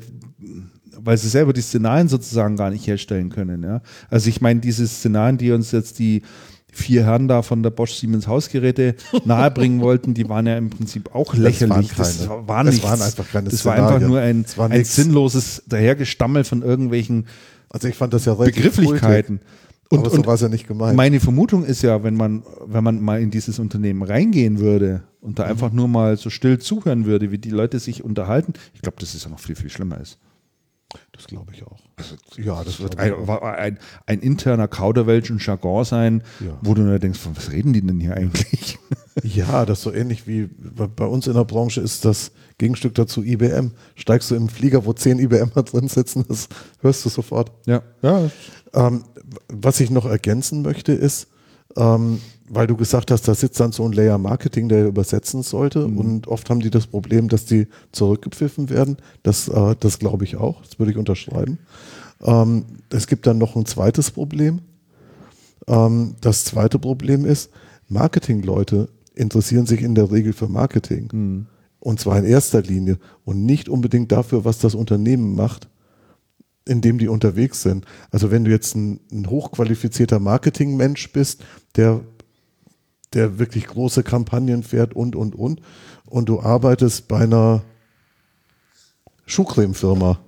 Speaker 1: weil sie selber die Szenarien sozusagen gar nicht herstellen können. Ja? Also ich meine, diese Szenarien, die uns jetzt die vier Herren da von der Bosch Siemens Hausgeräte nahebringen wollten, die waren ja im Prinzip auch lächerlich. Das,
Speaker 2: keine.
Speaker 1: war
Speaker 2: Das
Speaker 1: nichts.
Speaker 2: waren einfach keine
Speaker 1: Das war einfach
Speaker 2: Szenarien.
Speaker 1: nur ein,
Speaker 2: war
Speaker 1: ein sinnloses Dahergestammel von irgendwelchen
Speaker 2: Also ich fand das ja
Speaker 1: Begrifflichkeiten.
Speaker 2: Und,
Speaker 1: Und,
Speaker 2: aber so
Speaker 1: und
Speaker 2: war es ja nicht gemeint.
Speaker 1: meine Vermutung ist ja, wenn man, wenn man mal in dieses Unternehmen reingehen würde und
Speaker 2: Mhm.
Speaker 1: da einfach nur mal so still zuhören würde, wie die Leute sich unterhalten, ich glaube, dass es ja noch viel, viel schlimmer ist.
Speaker 2: das glaube ich auch. ja, das wird
Speaker 1: Ein, ein, ein interner Kauderwelsch und Jargon sein,
Speaker 2: Ja.
Speaker 1: wo du nur denkst, von was reden die denn hier eigentlich?
Speaker 2: Ja, das ist so ähnlich wie bei uns in der Branche ist das Gegenstück dazu IBM. Steigst du im Flieger, wo zehn IBMer drin sitzen, das hörst du sofort.
Speaker 1: ja, ja.
Speaker 2: Ähm, was ich noch ergänzen möchte ist, ähm, weil du gesagt hast, da sitzt dann so ein Layer Marketing, der übersetzen sollte und oft haben die das Problem, dass die zurückgepfiffen werden. Das, äh, das glaube ich auch, das würde ich unterschreiben. Ähm, es gibt dann noch ein zweites Problem. Ähm, das zweite Problem ist, Marketingleute interessieren sich in der Regel für Marketing. Und zwar in erster Linie und nicht unbedingt dafür, was das Unternehmen macht, in dem die unterwegs sind. Also wenn du jetzt ein, ein hochqualifizierter Marketingmensch bist, der, der wirklich große Kampagnen fährt und, und, und, und du arbeitest bei einer Schuhcreme-Firma,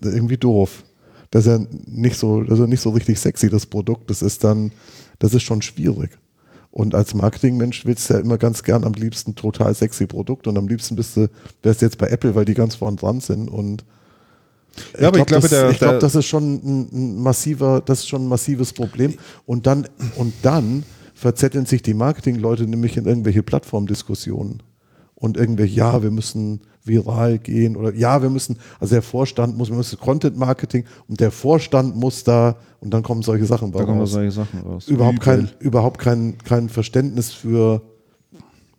Speaker 2: irgendwie doof. Das ist ja nicht so, das ist ja nicht so richtig sexy, das Produkt. Das ist dann, das ist schon schwierig. Und als Marketingmensch willst du ja immer ganz gern am liebsten total sexy Produkt und am liebsten bist du, wärst du jetzt bei Apple, weil die ganz vorn dran sind und
Speaker 1: Ja, aber ich glaube,
Speaker 2: das,
Speaker 1: der-
Speaker 2: ich glaube,
Speaker 1: der-
Speaker 2: das ist schon ein, ein massiver, das ist schon ein massives Problem. Und dann, und dann verzetteln sich die Marketingleute nämlich in irgendwelche Plattformdiskussionen und irgendwelche, ja, wir müssen viral gehen oder ja, wir müssen, also der Vorstand muss, wir müssen Content Marketing und der Vorstand muss da und dann kommen solche Sachen bei
Speaker 1: Da kommen
Speaker 2: raus.
Speaker 1: solche Sachen raus.
Speaker 2: Überhaupt kein, überhaupt kein, kein Verständnis für,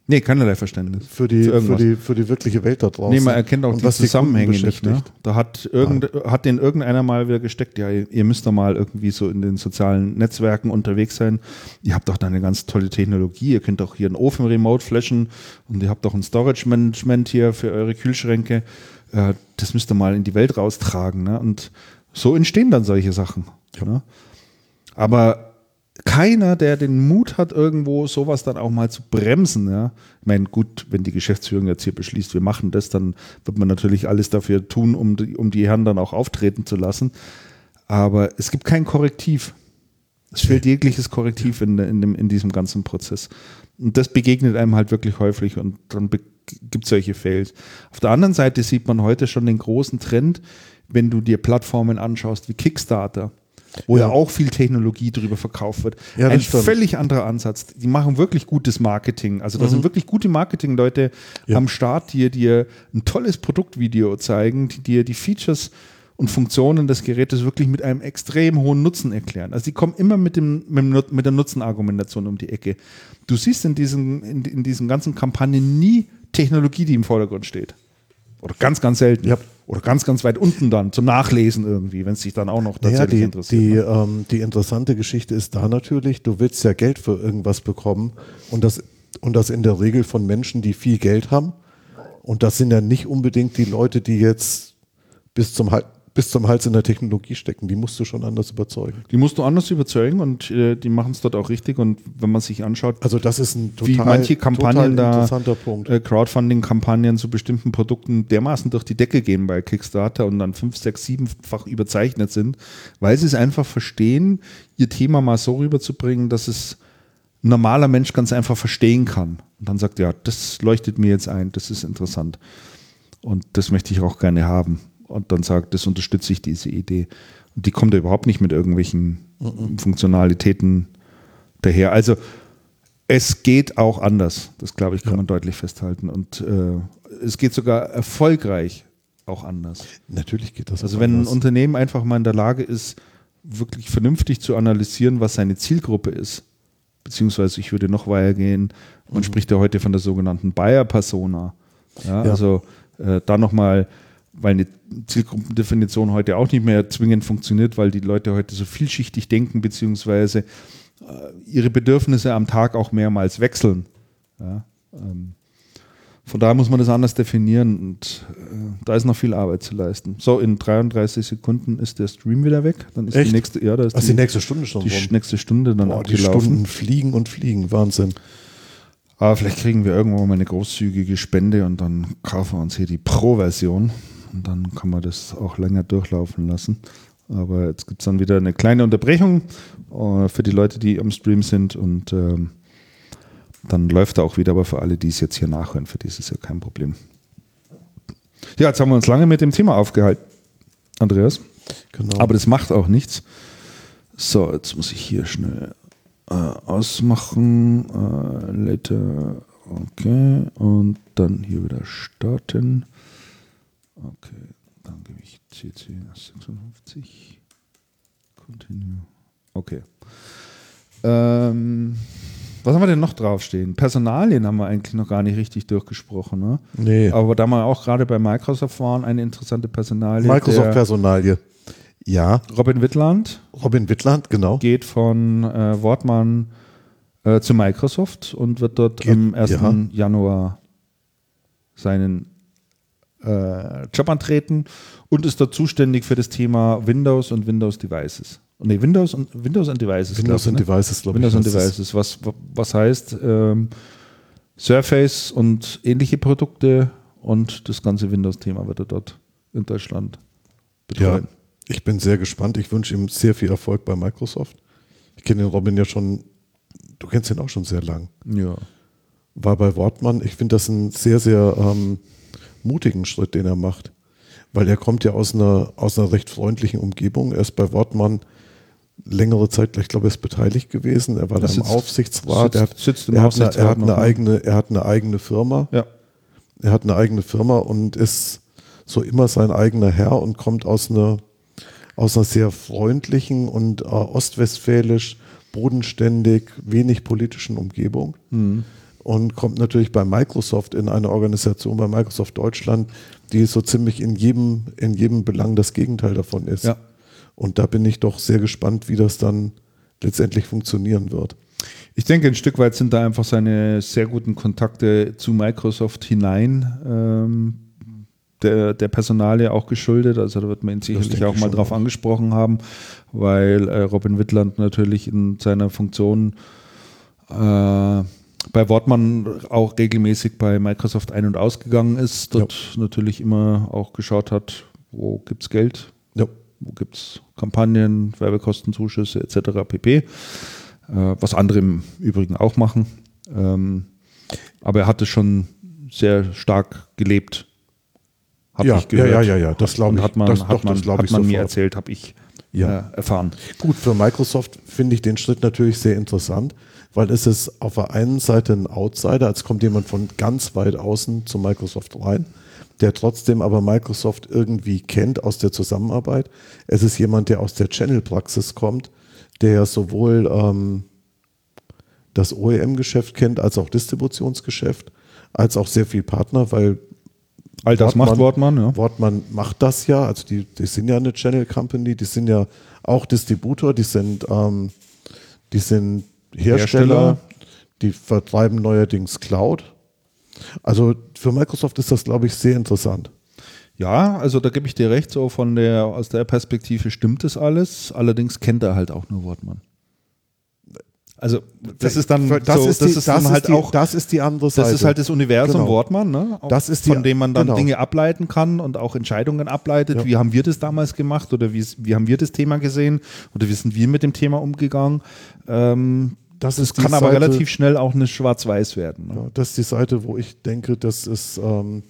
Speaker 1: Nee, keinerlei Verständnis.
Speaker 2: für die, für
Speaker 1: irgendwas.
Speaker 2: die, für die wirkliche Welt da draußen.
Speaker 1: Nee, man erkennt auch die
Speaker 2: was
Speaker 1: Zusammenhänge
Speaker 2: Kunden
Speaker 1: nicht. Ne? Da hat, irgend, hat den irgendeiner mal wieder gesteckt, ja, ihr, müsst da mal irgendwie so in den sozialen Netzwerken unterwegs sein. Ihr habt doch da eine ganz tolle Technologie. Ihr könnt auch hier einen Ofen remote flashen und ihr habt auch ein Storage Management hier für eure Kühlschränke. Äh, das müsst ihr mal in die Welt raustragen. Ne? Und so entstehen dann solche Sachen. Ne? Aber keiner, der den Mut hat, irgendwo sowas dann auch mal zu bremsen. Ja? Ich meine, gut, wenn die Geschäftsführung jetzt hier beschließt, wir machen das, dann wird man natürlich alles dafür tun, um die, um die Herren dann auch auftreten zu lassen. Aber es gibt kein Korrektiv. Es fehlt jegliches Korrektiv in, in, dem, in diesem ganzen Prozess. Und das begegnet einem halt wirklich häufig und dann gibt es solche Fails. Auf der anderen Seite sieht man heute schon den großen Trend, wenn du dir Plattformen anschaust wie Kickstarter, wo ja,
Speaker 2: Ja.
Speaker 1: auch viel Technologie drüber verkauft wird.
Speaker 2: Ja,
Speaker 1: Ein
Speaker 2: stimmt.
Speaker 1: völlig anderer Ansatz. Die machen wirklich gutes Marketing. Also da sind wirklich gute Marketingleute
Speaker 2: Mhm. Ja.
Speaker 1: am Start, die dir ein tolles Produktvideo zeigen, die dir die Features und Funktionen des Gerätes wirklich mit einem extrem hohen Nutzen erklären. Also die kommen immer mit, dem, mit der Nutzenargumentation um die Ecke. Du siehst in diesen, in, in diesen ganzen Kampagnen nie Technologie, die im Vordergrund steht. Oder ganz, ganz selten.
Speaker 2: Ja.
Speaker 1: Oder ganz, ganz weit unten dann zum Nachlesen irgendwie, wenn es dich dann auch noch
Speaker 2: Naja,
Speaker 1: tatsächlich
Speaker 2: die,
Speaker 1: interessiert.
Speaker 2: die,
Speaker 1: ne?
Speaker 2: ähm, die interessante Geschichte ist da natürlich, du willst ja Geld für irgendwas bekommen und das, und das in der Regel von Menschen, die viel Geld haben. Und das sind ja nicht unbedingt die Leute, die jetzt bis zum, bis zum Hals in der Technologie stecken. Die musst du schon anders überzeugen.
Speaker 1: Die musst du anders überzeugen und äh, die machen es dort auch richtig. Und wenn man sich anschaut,
Speaker 2: Also das ist ein total,
Speaker 1: wie manche Kampagnen da, äh, Crowdfunding-Kampagnen zu bestimmten Produkten dermaßen durch die Decke gehen bei Kickstarter und dann fünf, sechs, siebenfach überzeichnet sind, weil sie es einfach verstehen, ihr Thema mal so rüberzubringen, dass es ein normaler Mensch ganz einfach verstehen kann. Und dann sagt, ja, das leuchtet mir jetzt ein, das ist interessant. Und das möchte ich auch gerne haben. Und dann sagt, das unterstütze ich diese Idee. Und die kommt ja überhaupt nicht mit irgendwelchen Funktionalitäten daher. Also es geht auch anders. Das glaube ich, kann man deutlich festhalten. Und äh, es geht sogar erfolgreich auch anders.
Speaker 2: Natürlich geht das
Speaker 1: Also wenn ein
Speaker 2: anders.
Speaker 1: Unternehmen einfach mal in der Lage ist, wirklich vernünftig zu analysieren, was seine Zielgruppe ist, beziehungsweise ich würde noch weiter gehen, man
Speaker 2: Mhm.
Speaker 1: spricht ja heute von der sogenannten Buyer-Persona. Ja,
Speaker 2: Ja.
Speaker 1: Also äh, da nochmal, weil eine Zielgruppendefinition heute auch nicht mehr zwingend funktioniert, weil die Leute heute so vielschichtig denken, beziehungsweise äh, ihre Bedürfnisse am Tag auch mehrmals wechseln. Ja, ähm, von daher muss man das anders definieren und äh, da ist noch viel Arbeit zu leisten. So, in 33 Sekunden ist der Stream wieder weg. Dann ist
Speaker 2: Echt?
Speaker 1: die nächste, ja, da ist
Speaker 2: Ach, die nächste Stunde schon
Speaker 1: die
Speaker 2: rum.
Speaker 1: nächste Stunde dann
Speaker 2: Boah, die. Stunden fliegen und fliegen. Wahnsinn.
Speaker 1: Aber vielleicht kriegen wir irgendwann mal eine großzügige Spende und dann kaufen wir uns hier die Pro-Version und dann kann man das auch länger durchlaufen lassen. Aber jetzt gibt es dann wieder eine kleine Unterbrechung äh, für die Leute, die am Stream sind und ähm, dann läuft er auch wieder, aber für alle, die es jetzt hier nachhören, für die ist es ja kein Problem. Ja, jetzt haben wir uns lange mit dem Thema aufgehalten, Andreas.
Speaker 2: Genau.
Speaker 1: Aber das macht auch nichts. So, jetzt muss ich hier schnell äh, ausmachen. Äh, later. Okay. Und dann hier wieder starten. Okay. Dann gebe ich CC 56. Continue. Okay. Ähm, was haben wir denn noch draufstehen? Personalien haben wir eigentlich noch gar nicht richtig durchgesprochen. Ne?
Speaker 2: Nee.
Speaker 1: Aber da wir auch gerade bei Microsoft waren, eine interessante Personalie.
Speaker 2: Microsoft-Personalie. Ja,
Speaker 1: Robin Wittland
Speaker 2: Robin Wittland, genau.
Speaker 1: geht von äh, Wortmann äh, zu Microsoft und wird dort
Speaker 2: Geht-
Speaker 1: am 1.
Speaker 2: ja.
Speaker 1: Januar seinen äh, Job antreten und ist dort zuständig für das Thema Windows und Windows Devices. Nee, Windows und Windows and Devices.
Speaker 2: Windows
Speaker 1: glaub
Speaker 2: and
Speaker 1: ne?
Speaker 2: Devices, glaube ich.
Speaker 1: Windows and. Devices, was, was heißt ähm, Surface und ähnliche Produkte und das ganze Windows-Thema wird er dort in Deutschland
Speaker 2: Ja,
Speaker 1: betreuen.
Speaker 2: ich bin sehr gespannt. Ich wünsche ihm sehr viel Erfolg bei Microsoft. Ich kenne den Robin ja schon, du kennst ihn auch schon sehr lang.
Speaker 1: Ja.
Speaker 2: War bei Wortmann. Ich finde das einen sehr, sehr ähm, mutigen Schritt, den er macht. Weil er kommt ja aus einer, aus einer recht freundlichen Umgebung. Er ist bei Wortmann längere Zeit, ich glaube, er ist beteiligt gewesen. Er war da im Aufsichtsrat.
Speaker 1: sitzt-
Speaker 2: er hat,
Speaker 1: sitzt im
Speaker 2: er hat, eine, er hat
Speaker 1: ne?
Speaker 2: eigene, er hat eine eigene Firma.
Speaker 1: ja.
Speaker 2: Er hat eine eigene Firma und ist so immer sein eigener Herr und kommt aus einer, aus einer sehr freundlichen und äh, ostwestfälisch, bodenständig, wenig politischen Umgebung. Und kommt natürlich bei Microsoft in eine Organisation, bei Microsoft Deutschland, die so ziemlich in jedem, in jedem Belang das Gegenteil davon ist.
Speaker 1: Ja.
Speaker 2: Und da bin ich doch sehr gespannt, wie das dann letztendlich funktionieren wird.
Speaker 1: Ich denke, ein Stück weit sind da einfach seine sehr guten Kontakte zu Microsoft hinein ähm, der, der Personalie auch geschuldet. Also da wird man ihn sicherlich auch mal drauf
Speaker 2: auch.
Speaker 1: angesprochen haben, weil äh, Robin Wittland natürlich in seiner Funktion äh, bei Wortmann auch regelmäßig bei Microsoft ein- und ausgegangen ist, dort natürlich immer auch geschaut hat, wo gibt es Geld,
Speaker 2: Ja.
Speaker 1: wo gibt es Kampagnen, Werbekostenzuschüsse etc. pp. Äh, was andere im Übrigen auch machen. Ähm, aber er hat es schon sehr stark gelebt. Hab
Speaker 2: Ja,
Speaker 1: ich gehört.
Speaker 2: ja, ja, ja, ja, das glaub
Speaker 1: Und
Speaker 2: ich.
Speaker 1: Hat man,
Speaker 2: Das-
Speaker 1: hat
Speaker 2: doch,
Speaker 1: man,
Speaker 2: das
Speaker 1: hat
Speaker 2: ich
Speaker 1: man mir erzählt, habe ich
Speaker 2: Ja.
Speaker 1: äh, erfahren.
Speaker 2: Gut, für Microsoft finde ich den Schritt natürlich sehr interessant, weil es ist auf der einen Seite ein Outsider, als kommt jemand von ganz weit außen zu Microsoft rein, der trotzdem aber Microsoft irgendwie kennt aus der Zusammenarbeit. Es ist jemand, der aus der Channel-Praxis kommt, der sowohl ähm, das OEM-Geschäft kennt, als auch Distributionsgeschäft, als auch sehr viel Partner, weil
Speaker 1: All das macht Wortmann, ja.
Speaker 2: Wortmann macht das ja, also die, die sind ja eine Channel Company, die sind ja auch Distributor, die sind, ähm, die sind Hersteller,
Speaker 1: Hersteller.
Speaker 2: die vertreiben neuerdings Cloud. Also für Microsoft ist das, glaube ich, sehr interessant.
Speaker 1: Ja, also da gebe ich dir recht, so von der, aus der Perspektive stimmt das alles. Allerdings kennt er halt auch nur Wortmann. Also das ist dann
Speaker 2: das
Speaker 1: so,
Speaker 2: ist,
Speaker 1: das
Speaker 2: die,
Speaker 1: ist
Speaker 2: das
Speaker 1: dann
Speaker 2: ist
Speaker 1: halt
Speaker 2: die,
Speaker 1: auch
Speaker 2: das ist die andere Seite.
Speaker 1: Das ist halt das Universum
Speaker 2: Genau.
Speaker 1: Wortmann, ne? Auch
Speaker 2: Das ist die-
Speaker 1: von dem man dann
Speaker 2: genau.
Speaker 1: Dinge ableiten kann und auch Entscheidungen ableitet.
Speaker 2: Ja.
Speaker 1: Wie haben wir das damals gemacht oder wie, wie haben wir das Thema gesehen oder wie sind wir mit dem Thema umgegangen? Ähm,
Speaker 2: Das
Speaker 1: das kann aber
Speaker 2: Seite-
Speaker 1: relativ schnell auch eine Schwarz-Weiß werden. Ne?
Speaker 2: Ja, das ist die Seite, wo ich denke, das ist, ähm,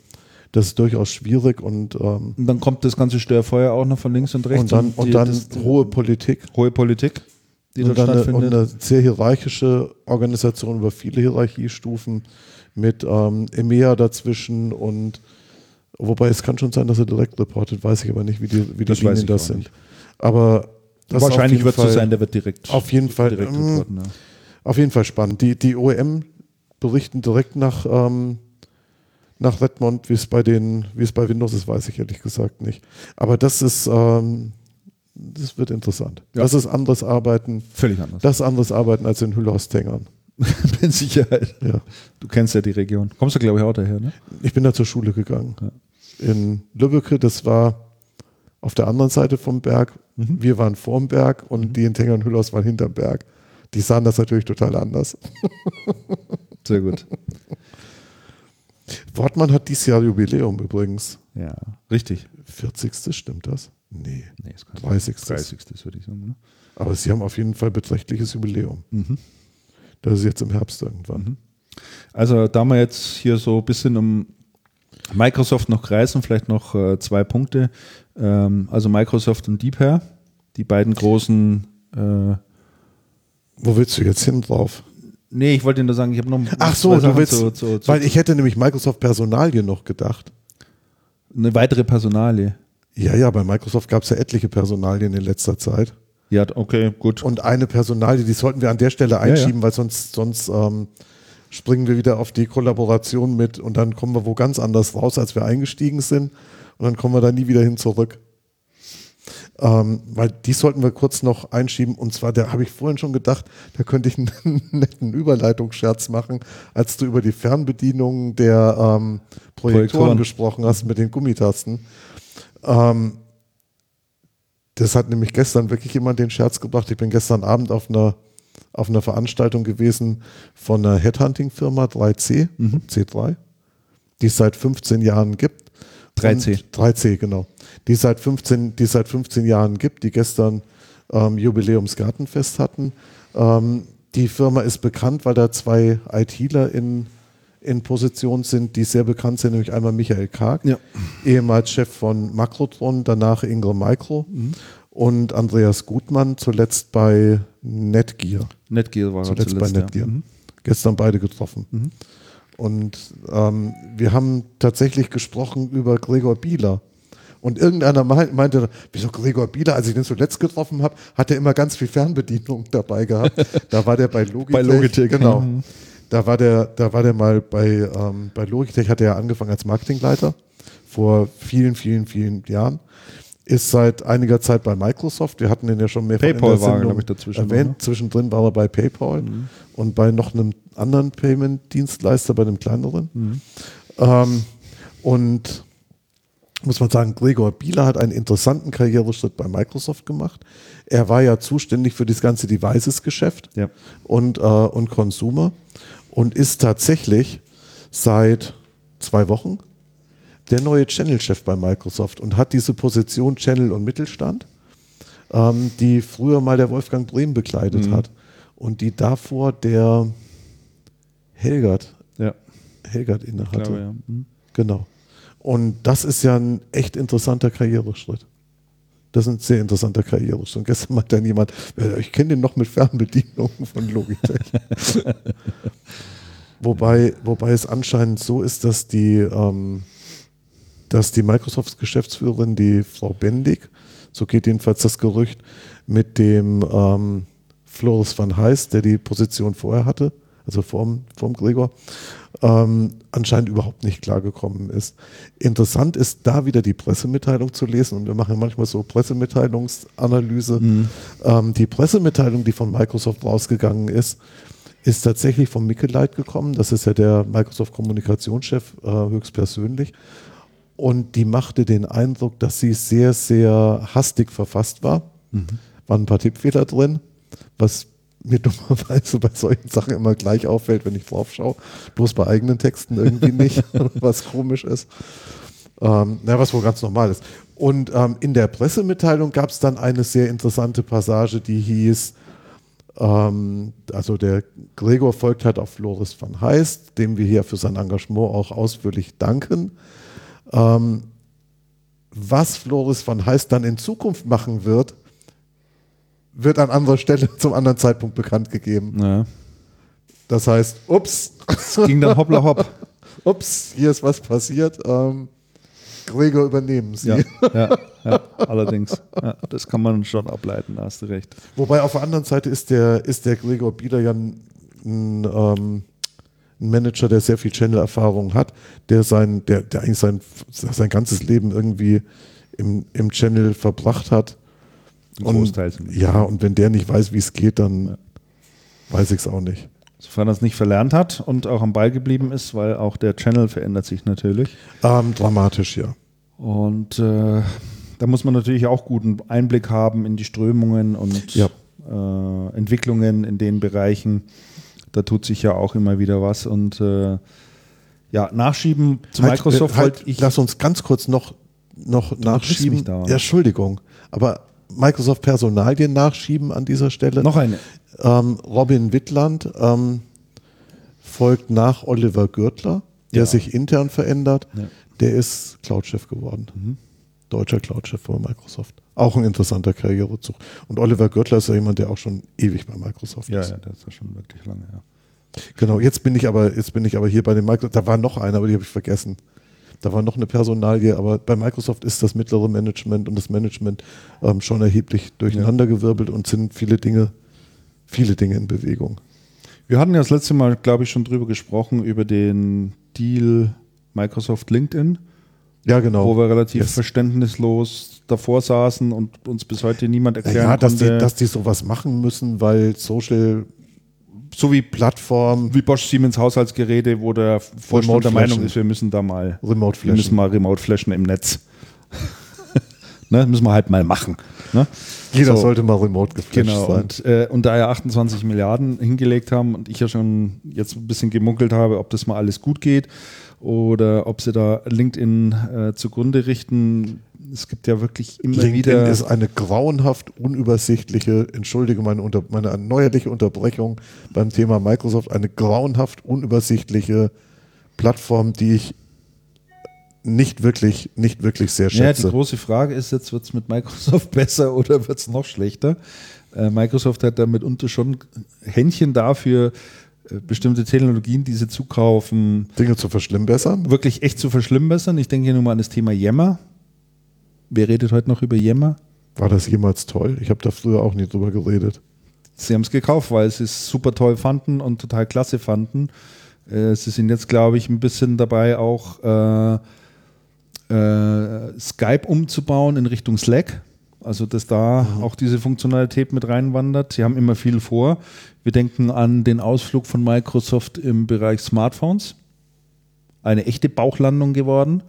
Speaker 2: das ist durchaus schwierig und, ähm,
Speaker 1: Und dann kommt das ganze Störfeuer auch noch von links und rechts.
Speaker 2: und dann,
Speaker 1: die-
Speaker 2: und dann
Speaker 1: das,
Speaker 2: hohe Politik.
Speaker 1: hohe Politik, die
Speaker 2: und
Speaker 1: dort
Speaker 2: dann eine, und
Speaker 1: stattfindet.
Speaker 2: eine sehr hierarchische Organisation über viele Hierarchiestufen mit ähm, EMEA dazwischen und wobei es kann schon sein, dass er direkt reportet, weiß ich aber nicht, wie die, wie die
Speaker 1: Das
Speaker 2: Linien das sind.
Speaker 1: nicht.
Speaker 2: Aber das
Speaker 1: Wahrscheinlich wird es so sein, der wird direkt,
Speaker 2: Auf jeden Fall,
Speaker 1: direkt
Speaker 2: mm,
Speaker 1: reporten, ja.
Speaker 2: Auf jeden Fall spannend. Die, die OEM berichten direkt nach, ähm, nach Redmond, wie es bei den, wie es bei Windows ist, weiß ich ehrlich gesagt nicht. Aber das ist, ähm, das wird interessant.
Speaker 1: Ja.
Speaker 2: Das ist anderes Arbeiten.
Speaker 1: Völlig anders.
Speaker 2: Das ist anderes Arbeiten als in Hüllhorst-Tengern.
Speaker 1: Mit Sicherheit.
Speaker 2: Ja.
Speaker 1: Du kennst ja die Region. Kommst du, glaube ich, auch daher, ne?
Speaker 2: Ich bin da zur Schule gegangen. In Lübbecke, das war auf der anderen Seite vom Berg.
Speaker 1: Mhm.
Speaker 2: Wir waren vorm Berg und die in Tengern Hüllhorst waren hinterm Berg. Die sahen das natürlich total anders.
Speaker 1: Sehr gut.
Speaker 2: Wortmann hat dieses Jahr Jubiläum übrigens.
Speaker 1: Ja, richtig.
Speaker 2: 40. stimmt das? Nee.
Speaker 1: Nee, kein
Speaker 2: 30.
Speaker 1: 30. würde ich sagen. Ne?
Speaker 2: Aber sie haben auf jeden Fall beträchtliches Jubiläum.
Speaker 1: Mhm.
Speaker 2: Das ist jetzt im Herbst irgendwann.
Speaker 1: Also da wir jetzt hier so ein bisschen um Microsoft noch kreisen, vielleicht noch äh, zwei Punkte. Ähm, also Microsoft und DeepHair, die beiden großen äh,
Speaker 2: Wo willst du jetzt hin drauf?
Speaker 1: Nee, ich wollte nur sagen, ich habe noch
Speaker 2: Ach so, du willst,
Speaker 1: zu, zu, zu,
Speaker 2: weil ich hätte nämlich Microsoft Personalien noch gedacht.
Speaker 1: eine weitere Personalie.
Speaker 2: Ja, ja, bei Microsoft gab es ja etliche Personalien in letzter Zeit.
Speaker 1: Ja, okay, gut.
Speaker 2: Und eine Personalie, die sollten wir an der Stelle einschieben, weil sonst, sonst ähm, springen wir wieder auf die Kollaboration mit und dann kommen wir wo ganz anders raus, als wir eingestiegen sind. Und dann kommen wir da nie wieder hin zurück. Ähm, weil die sollten wir kurz noch einschieben. Und zwar, da habe ich vorhin schon gedacht, da könnte ich einen netten Überleitungsscherz machen, als du über die Fernbedienung der ähm, Projektoren,
Speaker 1: Projektoren.
Speaker 2: gesprochen hast mit den Gummitasten. Ähm, das hat nämlich gestern wirklich jemand den Scherz gebracht. Ich bin gestern Abend auf einer, auf einer Veranstaltung gewesen von einer Headhunting-Firma 3C, C3, die es seit 15 Jahren gibt.
Speaker 1: 3C.
Speaker 2: Und 3C, genau. Die es seit 15, die seit 15 Jahren gibt, die gestern ähm, Jubiläumsgartenfest hatten. Ähm, die Firma ist bekannt, weil da zwei ITler in, in Position sind, die sehr bekannt sind, nämlich einmal Michael Karg,
Speaker 1: Ja.
Speaker 2: ehemals Chef von Makrotron, danach Ingram Micro und Andreas Gutmann, zuletzt bei Netgear.
Speaker 1: Netgear war er
Speaker 2: Zuletzt, bei
Speaker 1: zuletzt, ja.
Speaker 2: Netgear.
Speaker 1: Mhm.
Speaker 2: Gestern beide getroffen. Und ähm, wir haben tatsächlich gesprochen über Gregor Bieler. Und irgendeiner meint- meinte, wieso Gregor Bieler, als ich den zuletzt getroffen habe, hat er immer ganz viel Fernbedienung dabei gehabt. Da war der bei Logitech.
Speaker 1: Bei Logitech,
Speaker 2: Genau.
Speaker 1: mhm.
Speaker 2: Da war der, da war der mal bei, ähm, bei Logitech, hat er ja angefangen als Marketingleiter vor vielen, vielen, vielen Jahren. Ist seit einiger Zeit bei Microsoft. Wir hatten den ja schon mehrfach
Speaker 1: PayPal
Speaker 2: in der
Speaker 1: war er,
Speaker 2: Sendung
Speaker 1: ich, dazwischen,
Speaker 2: erwähnt.
Speaker 1: oder?
Speaker 2: Zwischendrin war er bei PayPal und bei noch einem anderen Payment-Dienstleister, bei einem kleineren. Ähm, und muss man sagen, Gregor Bieler hat einen interessanten Karriereschritt bei Microsoft gemacht. Er war ja zuständig für das ganze Devices-Geschäft
Speaker 1: Ja.
Speaker 2: und, äh, und Consumer und ist tatsächlich seit zwei Wochen der neue Channel-Chef bei Microsoft und hat diese Position Channel und Mittelstand, ähm, die früher mal der Wolfgang Brehm bekleidet hat und die davor der Helgert,
Speaker 1: Ja,
Speaker 2: Helgert inne hatte.
Speaker 1: glaube, ja. Mhm.
Speaker 2: Genau. Und das ist ja ein echt interessanter Karriereschritt. Das ist ein sehr interessanter Karriereschritt. Und gestern meinte dann jemand, "Ja, ich kenne den noch mit Fernbedienung von Logitech. wobei, wobei es anscheinend so ist, dass die, ähm, dass die Microsoft-Geschäftsführerin, die Frau Bendig, so geht jedenfalls das Gerücht, mit dem ähm, Floris van Heist, der die Position vorher hatte, also vorm, vorm Gregor, ähm, anscheinend überhaupt nicht klargekommen ist. Interessant ist da wieder die Pressemitteilung zu lesen und wir machen manchmal so Pressemitteilungsanalyse. Ähm, die Pressemitteilung, die von Microsoft rausgegangen ist, ist tatsächlich von Mickeleit gekommen. Das ist ja der Microsoft-Kommunikationschef äh, höchstpersönlich. Und die machte den Eindruck, dass sie sehr, sehr hastig verfasst war. Waren ein paar Tippfehler drin, was mir dummerweise bei solchen Sachen immer gleich auffällt, wenn ich drauf schaue. Bloß bei eigenen Texten irgendwie nicht, was komisch ist. Ähm, na, was wohl ganz normal ist. Und ähm, in der Pressemitteilung gab es dann eine sehr interessante Passage, die hieß, ähm, also der Gregor folgt halt auf Floris van Heist, dem wir hier für sein Engagement auch ausführlich danken. Ähm, was Floris van Heist dann in Zukunft machen wird, wird an anderer Stelle zum anderen Zeitpunkt bekannt gegeben.
Speaker 1: Ja.
Speaker 2: Das heißt, ups,
Speaker 1: Ging dann hoppla hopp.
Speaker 2: ups, hier ist was passiert. Ähm, Gregor übernehmen Sie.
Speaker 1: Ja, ja, ja, allerdings. Ja, das kann man schon ableiten, da hast du recht.
Speaker 2: Wobei auf der anderen Seite ist der, ist der Gregor Bieler ja ein, ein, ähm, ein Manager, der sehr viel Channel-Erfahrung hat, der sein, der, der eigentlich sein, sein ganzes Leben irgendwie im, im Channel verbracht hat.
Speaker 1: Ein Großteil zumindest.
Speaker 2: ja, und wenn der nicht weiß, wie es geht, dann weiß ich es auch nicht.
Speaker 1: Sofern er es nicht verlernt hat und auch am Ball geblieben ist, weil auch der Channel verändert sich natürlich.
Speaker 2: Ähm, dramatisch, ja.
Speaker 1: Und äh, da muss man natürlich auch guten Einblick haben in die Strömungen und
Speaker 2: Ja.
Speaker 1: äh, Entwicklungen in den Bereichen. Da tut sich ja auch immer wieder was. Und äh, ja, nachschieben zu Microsoft
Speaker 2: äh, halt,
Speaker 1: wollte ich.
Speaker 2: Lass uns ganz kurz noch, noch nachschieben. Ja, Entschuldigung. Aber Microsoft Personalien nachschieben an dieser Stelle.
Speaker 1: noch eine.
Speaker 2: Ähm, Robin Wittland ähm, folgt nach Oliver Gürtler, der
Speaker 1: Ja.
Speaker 2: sich intern verändert.
Speaker 1: Ja. Mhm.
Speaker 2: Der ist Cloud-Chef geworden. Deutscher Cloud-Chef von Microsoft. Auch ein interessanter Karrierezug. Und Oliver Gürtler ist ja jemand, der auch schon ewig bei Microsoft
Speaker 1: Ja,
Speaker 2: ist.
Speaker 1: ja, das ist ja schon wirklich lange, ja.
Speaker 2: Genau, jetzt bin ich aber, jetzt bin ich aber hier bei den Microsoft. Da war noch einer, aber die habe ich vergessen. Da war noch eine Personalie, aber bei Microsoft ist das mittlere Management und das Management ähm, schon erheblich durcheinandergewirbelt und sind viele Dinge, viele Dinge in Bewegung.
Speaker 1: Wir hatten ja das letzte Mal, glaube ich, schon drüber gesprochen, über den Deal Microsoft LinkedIn,
Speaker 2: Ja, genau.
Speaker 1: wo wir relativ
Speaker 2: Yes.
Speaker 1: verständnislos davor saßen und uns bis heute niemand erklären
Speaker 2: Ja, dass die,
Speaker 1: konnte.
Speaker 2: dass die sowas machen müssen, weil Social
Speaker 1: so wie
Speaker 2: Plattform,
Speaker 1: wie Bosch Siemens Haushaltsgeräte, wo der Vorstand der Meinung
Speaker 2: flashen.
Speaker 1: ist, wir müssen da mal
Speaker 2: Remote
Speaker 1: wir müssen
Speaker 2: flashen.
Speaker 1: mal remote flashen im Netz. ne, müssen wir halt mal machen. Ne?
Speaker 2: Jeder
Speaker 1: So.
Speaker 2: sollte mal remote geflasht
Speaker 1: Genau,
Speaker 2: sein.
Speaker 1: und, äh, und da ja 28 Milliarden hingelegt haben und ich ja schon jetzt ein bisschen gemunkelt habe, ob das mal alles gut geht oder ob sie da LinkedIn äh, zugrunde richten. Es gibt ja wirklich immer
Speaker 2: LinkedIn
Speaker 1: wieder.
Speaker 2: ist eine grauenhaft unübersichtliche, entschuldige meine, unter, meine neuerliche Unterbrechung beim Thema Microsoft, eine grauenhaft unübersichtliche Plattform, die ich nicht wirklich, nicht wirklich sehr
Speaker 1: ja, die
Speaker 2: schätze.
Speaker 1: große Frage ist jetzt, wird es mit Microsoft besser oder wird es noch schlechter? Äh, Microsoft hat da mitunter schon Händchen dafür, bestimmte Technologien, die sie zukaufen,
Speaker 2: Dinge zu verschlimmbessern.
Speaker 1: wirklich echt zu verschlimmbessern. Ich denke hier nur mal an das Thema Yammer. Wer redet heute noch über Yammer?
Speaker 2: War das jemals toll? Ich habe da früher auch nie drüber geredet.
Speaker 1: Sie haben es gekauft, weil sie es super toll fanden und total klasse fanden. Äh, sie sind jetzt, glaube ich, ein bisschen dabei, auch äh, äh, Skype umzubauen in Richtung Slack. Also, dass da auch diese Funktionalität mit reinwandert. Sie haben immer viel vor. Wir denken an den Ausflug von Microsoft im Bereich Smartphones. Eine echte Bauchlandung geworden.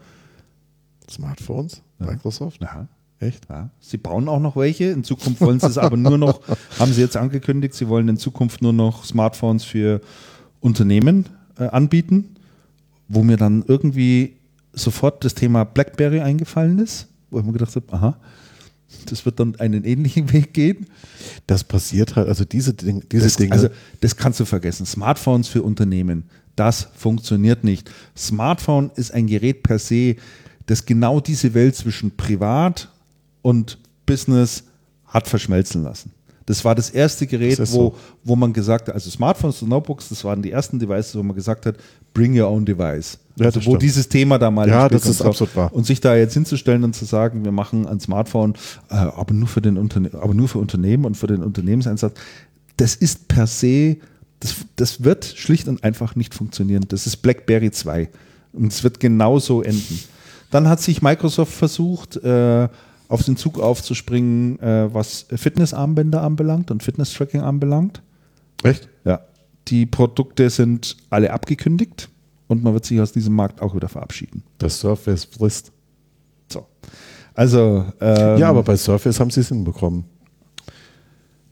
Speaker 2: Smartphones? Microsoft?
Speaker 1: Ja.
Speaker 2: Echt?
Speaker 1: Ja, sie bauen auch noch welche. In Zukunft wollen sie es aber nur noch, haben sie jetzt angekündigt, sie wollen in Zukunft nur noch Smartphones für Unternehmen äh, anbieten, wo mir dann irgendwie sofort das Thema BlackBerry eingefallen ist, wo ich mir gedacht habe, aha, das wird dann einen ähnlichen Weg gehen.
Speaker 2: Das passiert halt, also diese, Ding, diese
Speaker 1: Das,
Speaker 2: Dinge.
Speaker 1: also, das kannst du vergessen. Smartphones für Unternehmen, das funktioniert nicht. Smartphone ist ein Gerät per se, das genau diese Welt zwischen Privat und Business hat verschmelzen lassen. Das war das erste Gerät,
Speaker 2: Das
Speaker 1: wo,
Speaker 2: so.
Speaker 1: wo man gesagt hat, also Smartphones und Notebooks, das waren die ersten Devices, wo man gesagt hat, bring your own device.
Speaker 2: Ja,
Speaker 1: also wo dieses Thema da mal
Speaker 2: Ja, das ist absolut wahr.
Speaker 1: Und sich da jetzt hinzustellen und zu sagen, wir machen ein Smartphone, äh, aber, nur für den Unterne aber nur für Unternehmen und für den Unternehmenseinsatz, das ist per se, das, das wird schlicht und einfach nicht funktionieren. Das ist BlackBerry 2 und es wird genauso enden. Dann hat sich Microsoft versucht, äh, auf den Zug aufzuspringen, äh, was Fitnessarmbänder anbelangt und Fitness-Tracking anbelangt.
Speaker 2: Echt?
Speaker 1: Ja. Die Produkte sind alle abgekündigt und man wird sich aus diesem Markt auch wieder verabschieden.
Speaker 2: Das Surface frisst.
Speaker 1: So. Also, ähm,
Speaker 2: ja, aber bei Surface haben sie es hinbekommen.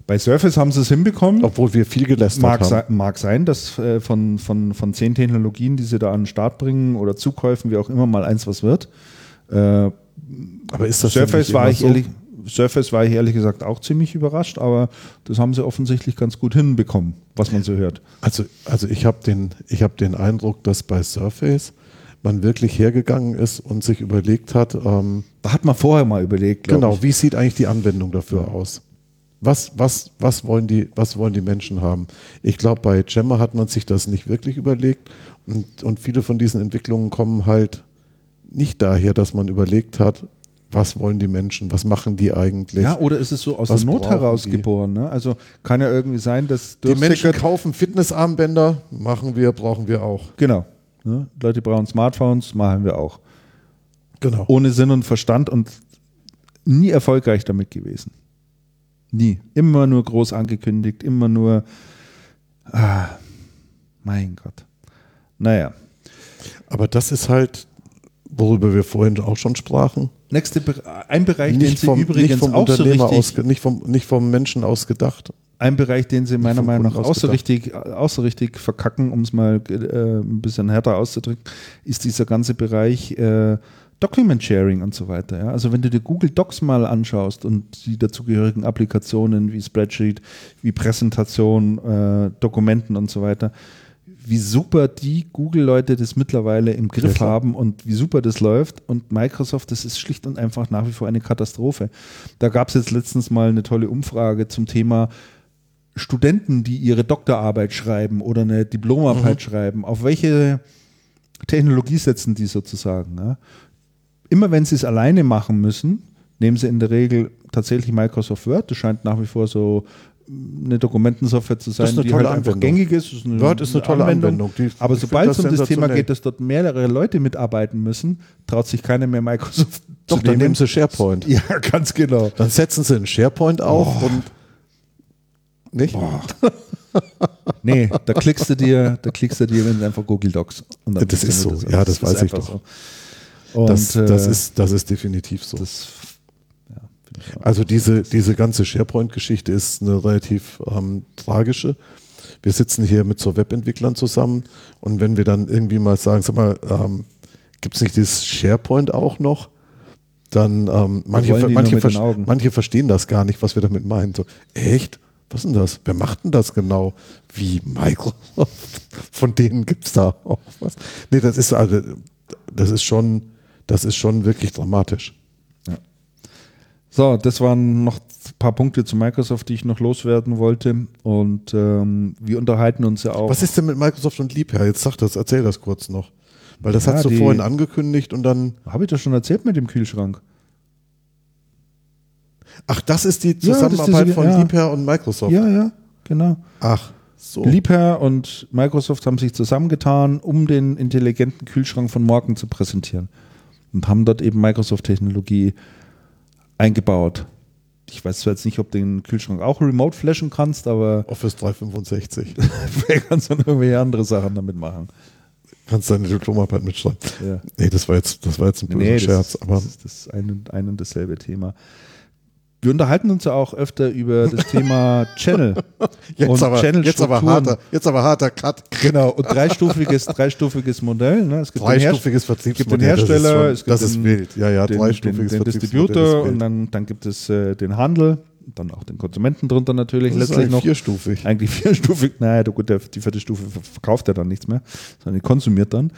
Speaker 1: bei Surface haben sie es hinbekommen.
Speaker 2: Obwohl wir viel gelästert
Speaker 1: Mag,
Speaker 2: haben.
Speaker 1: sei, mag sein, dass äh, von, von, von zehn Technologien, die sie da an den Start bringen oder Zukäufen, wie auch immer, mal eins was wird. Äh,
Speaker 2: Aber ist das
Speaker 1: Surface, war ich
Speaker 2: so?
Speaker 1: ehrlich, Surface war ich ehrlich gesagt auch ziemlich überrascht, aber das haben sie offensichtlich ganz gut hinbekommen, was man so hört.
Speaker 2: Also, also ich habe den, ich hab den Eindruck, dass bei Surface man wirklich hergegangen ist und sich überlegt hat, ähm,
Speaker 1: Da hat man vorher mal überlegt,
Speaker 2: genau,
Speaker 1: ich.
Speaker 2: wie sieht eigentlich die Anwendung dafür aus? Was, was, was, wollen die, was wollen die Menschen haben? Ich glaube, bei Gemma hat man sich das nicht wirklich überlegt und, und viele von diesen Entwicklungen kommen halt nicht daher, dass man überlegt hat, was wollen die Menschen, was machen die eigentlich?
Speaker 1: Ja, oder ist es so aus
Speaker 2: Was
Speaker 1: der Not heraus geboren? Ne? Also kann ja irgendwie sein, dass
Speaker 2: die Menschen kaufen Fitnessarmbänder, machen wir, brauchen wir auch.
Speaker 1: Genau. Ne? Leute brauchen Smartphones, machen wir auch.
Speaker 2: Genau.
Speaker 1: Ohne Sinn und Verstand und nie erfolgreich damit gewesen. Nie. Immer nur groß angekündigt, immer nur. Ah, mein Gott. Naja.
Speaker 2: Aber das ist halt, worüber wir vorhin auch schon sprachen.
Speaker 1: Nächste Be ein Bereich, den
Speaker 2: Nicht
Speaker 1: Sie
Speaker 2: vom,
Speaker 1: übrigens
Speaker 2: nicht vom
Speaker 1: auch so
Speaker 2: Unternehmer
Speaker 1: richtig,
Speaker 2: aus, nicht vom, nicht vom Menschen aus gedacht.
Speaker 1: ein Bereich, den Sie meiner Meinung nach auch so,
Speaker 2: ausgedacht.
Speaker 1: richtig, auch so richtig verkacken, um es mal äh, ein bisschen härter auszudrücken, ist dieser ganze Bereich äh, Document Sharing und so weiter. Ja? Also wenn du dir Google Docs mal anschaust und die dazugehörigen Applikationen wie Spreadsheet, wie Präsentation, äh, Dokumenten und so weiter, wie super die Google-Leute das mittlerweile im Griff
Speaker 2: klar.
Speaker 1: haben und wie super das läuft. Und Microsoft, das ist schlicht und einfach nach wie vor eine Katastrophe. Da gab es jetzt letztens mal eine tolle Umfrage zum Thema Studenten, die ihre Doktorarbeit schreiben oder eine Diplomarbeit schreiben. Auf welche Technologie setzen die sozusagen? Ja? Immer wenn sie es alleine machen müssen, nehmen sie in der Regel tatsächlich Microsoft Word. Das scheint nach wie vor so eine Dokumentensoftware zu sein,
Speaker 2: ist eine
Speaker 1: die halt einfach
Speaker 2: Anwendung.
Speaker 1: gängig ist. ist eine
Speaker 2: Word ist eine tolle Anwendung. Die-
Speaker 1: Aber sobald es um
Speaker 2: das
Speaker 1: das Thema geht, dass dort mehrere Leute mitarbeiten müssen, traut sich keiner mehr Microsoft
Speaker 2: Doch,
Speaker 1: zu
Speaker 2: dann
Speaker 1: nehmen.
Speaker 2: nehmen sie SharePoint.
Speaker 1: Ja, ganz genau.
Speaker 2: Dann setzen sie einen SharePoint auf und nicht?
Speaker 1: Nee, da klickst du dir, da klickst du dir in einfach Google Docs. Und dann
Speaker 2: Das ist so. Ja, das
Speaker 1: ist
Speaker 2: weiß ich
Speaker 1: einfach
Speaker 2: doch.
Speaker 1: So. Und,
Speaker 2: Das, das,
Speaker 1: äh,
Speaker 2: ist, das ist definitiv so.
Speaker 1: das, ja, finde ich auch.
Speaker 2: Also diese, diese ganze SharePoint-Geschichte ist eine relativ ähm, tragische. Wir sitzen hier mit so Webentwicklern zusammen und wenn wir dann irgendwie mal sagen, sag mal, ähm, gibt es nicht dieses SharePoint auch noch? Dann ähm, manche, manche, ver- manche verstehen das gar nicht, was wir damit meinen. So, echt? Was ist denn das? Wer macht denn das genau? Wie Microsoft? Von denen gibt es da auch was. Nee, das ist also, das ist schon, das ist schon wirklich dramatisch.
Speaker 1: So, das waren noch ein paar Punkte zu Microsoft, die ich noch loswerden wollte. Und ähm, wir unterhalten uns ja auch.
Speaker 2: Was ist denn mit Microsoft und Liebherr? Jetzt sag das, erzähl das kurz noch. Weil das
Speaker 1: Ja,
Speaker 2: hast du vorhin angekündigt und dann.
Speaker 1: Habe ich das schon erzählt mit dem Kühlschrank?
Speaker 2: Ach, das ist die
Speaker 1: Ja, das ist
Speaker 2: Zusammenarbeit
Speaker 1: diese-
Speaker 2: von
Speaker 1: ja.
Speaker 2: Liebherr und Microsoft.
Speaker 1: Ja, ja, genau.
Speaker 2: Ach, so.
Speaker 1: Liebherr und Microsoft haben sich zusammengetan, um den intelligenten Kühlschrank von morgen zu präsentieren. Und haben dort eben Microsoft-Technologie eingebaut. Ich weiß zwar jetzt nicht, ob du den Kühlschrank auch remote flashen kannst, aber
Speaker 2: Office 365.
Speaker 1: vielleicht kannst du noch irgendwelche andere Sachen damit machen.
Speaker 2: Kannst deine Diplomarbeit mitschreiben.
Speaker 1: Ja.
Speaker 2: Nee, das war jetzt, das war jetzt ein böser
Speaker 1: Nee,
Speaker 2: Scherz.
Speaker 1: das,
Speaker 2: aber
Speaker 1: das ist das ein ein und dasselbe Thema. Wir unterhalten uns ja auch öfter über das Thema Channel.
Speaker 2: jetzt,
Speaker 1: und
Speaker 2: aber, jetzt, aber harter, jetzt aber harter Cut.
Speaker 1: Genau, und dreistufiges, dreistufiges Modell. Ne? Es gibt den
Speaker 2: Dreistufiges
Speaker 1: Herst- Es gibt den
Speaker 2: Vertriebsmodell, das ist
Speaker 1: Hersteller,
Speaker 2: schon-
Speaker 1: es gibt
Speaker 2: das ist
Speaker 1: den,
Speaker 2: wild. Ja, ja,
Speaker 1: den,
Speaker 2: dreistufiges
Speaker 1: den, den
Speaker 2: Vertriebsmodell
Speaker 1: Distributor
Speaker 2: ist
Speaker 1: und dann, dann gibt es äh, den Handel, dann auch den Konsumenten drunter natürlich.
Speaker 2: Das ist
Speaker 1: letztlich
Speaker 2: eigentlich
Speaker 1: noch
Speaker 2: vierstufig.
Speaker 1: Eigentlich vierstufig. Naja, gut, der, die vierte Stufe verkauft er dann nichts mehr, sondern die konsumiert dann.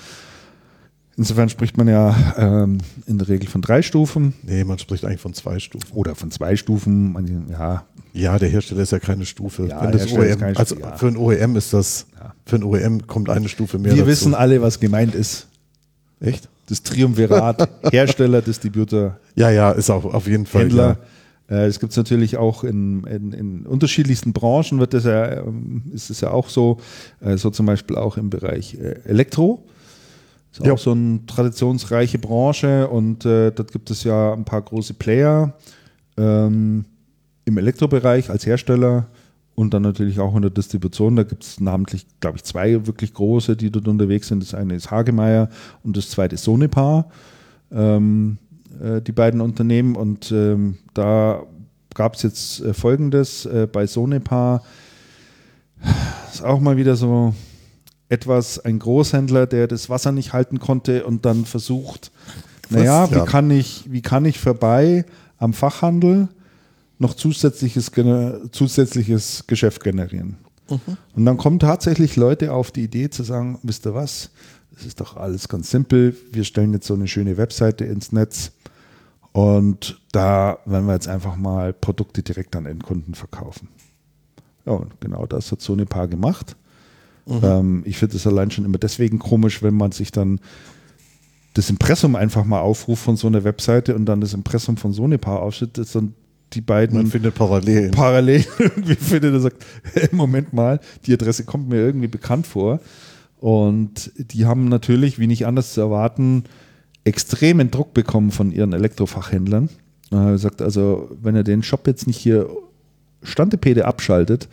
Speaker 1: Insofern spricht man ja ähm, in der Regel von drei Stufen
Speaker 2: Nee, man spricht eigentlich von zwei Stufen.
Speaker 1: oder von zwei Stufen. Man, ja,
Speaker 2: Ja, der Hersteller ist ja keine Stufe.
Speaker 1: Ja,
Speaker 2: OEM,
Speaker 1: keine
Speaker 2: also
Speaker 1: Stufe, ja.
Speaker 2: für ein OEM ist das,
Speaker 1: Ja.
Speaker 2: für ein OEM kommt eine Stufe mehr
Speaker 1: wir
Speaker 2: dazu.
Speaker 1: wissen alle, was gemeint ist.
Speaker 2: Echt?
Speaker 1: Das Triumvirat, Hersteller, Distributor,
Speaker 2: Ja, ja, ist auch auf jeden Fall.
Speaker 1: Händler. Äh, Es gibt es natürlich auch in, in, in unterschiedlichsten Branchen, wird das ja, ähm, ist es ja auch so, äh, so zum Beispiel auch im Bereich äh, Elektro. Ist
Speaker 2: Ja.
Speaker 1: auch so eine traditionsreiche Branche und äh, dort gibt es ja ein paar große Player ähm, im Elektrobereich als Hersteller und dann natürlich auch in der Distribution. Da gibt es namentlich, glaube ich, zwei wirklich große, die dort unterwegs sind. Das eine ist Hagemeyer und das zweite ist Sonepar ähm, äh, die beiden Unternehmen. Und ähm, da gab es jetzt äh, Folgendes äh, bei Sonepar. Ist auch mal wieder so etwas ein Großhändler, der das Wasser nicht halten konnte und dann versucht, naja,
Speaker 2: ja.
Speaker 1: wie kann ich, wie kann ich vorbei am Fachhandel noch zusätzliches, zusätzliches Geschäft generieren? Und dann kommen tatsächlich Leute auf die Idee zu sagen, wisst ihr was, das ist doch alles ganz simpel. Wir stellen jetzt so eine schöne Webseite ins Netz und da werden wir jetzt einfach mal Produkte direkt an Endkunden verkaufen. Ja, und genau das hat Sonepar gemacht. Ähm, ich finde es allein schon immer deswegen komisch, wenn man sich dann das Impressum einfach mal aufruft von so einer Webseite und dann das Impressum von Sonepar aufschüttet, dass dann die beiden
Speaker 2: Man findet Parallelen.
Speaker 1: parallel irgendwie findet und sagt, hey, Moment mal, die Adresse kommt mir irgendwie bekannt vor. Und die haben natürlich, wie nicht anders zu erwarten, extremen Druck bekommen von ihren Elektrofachhändlern. Er sagt also, wenn ihr den Shop jetzt nicht hier Standepede abschaltet,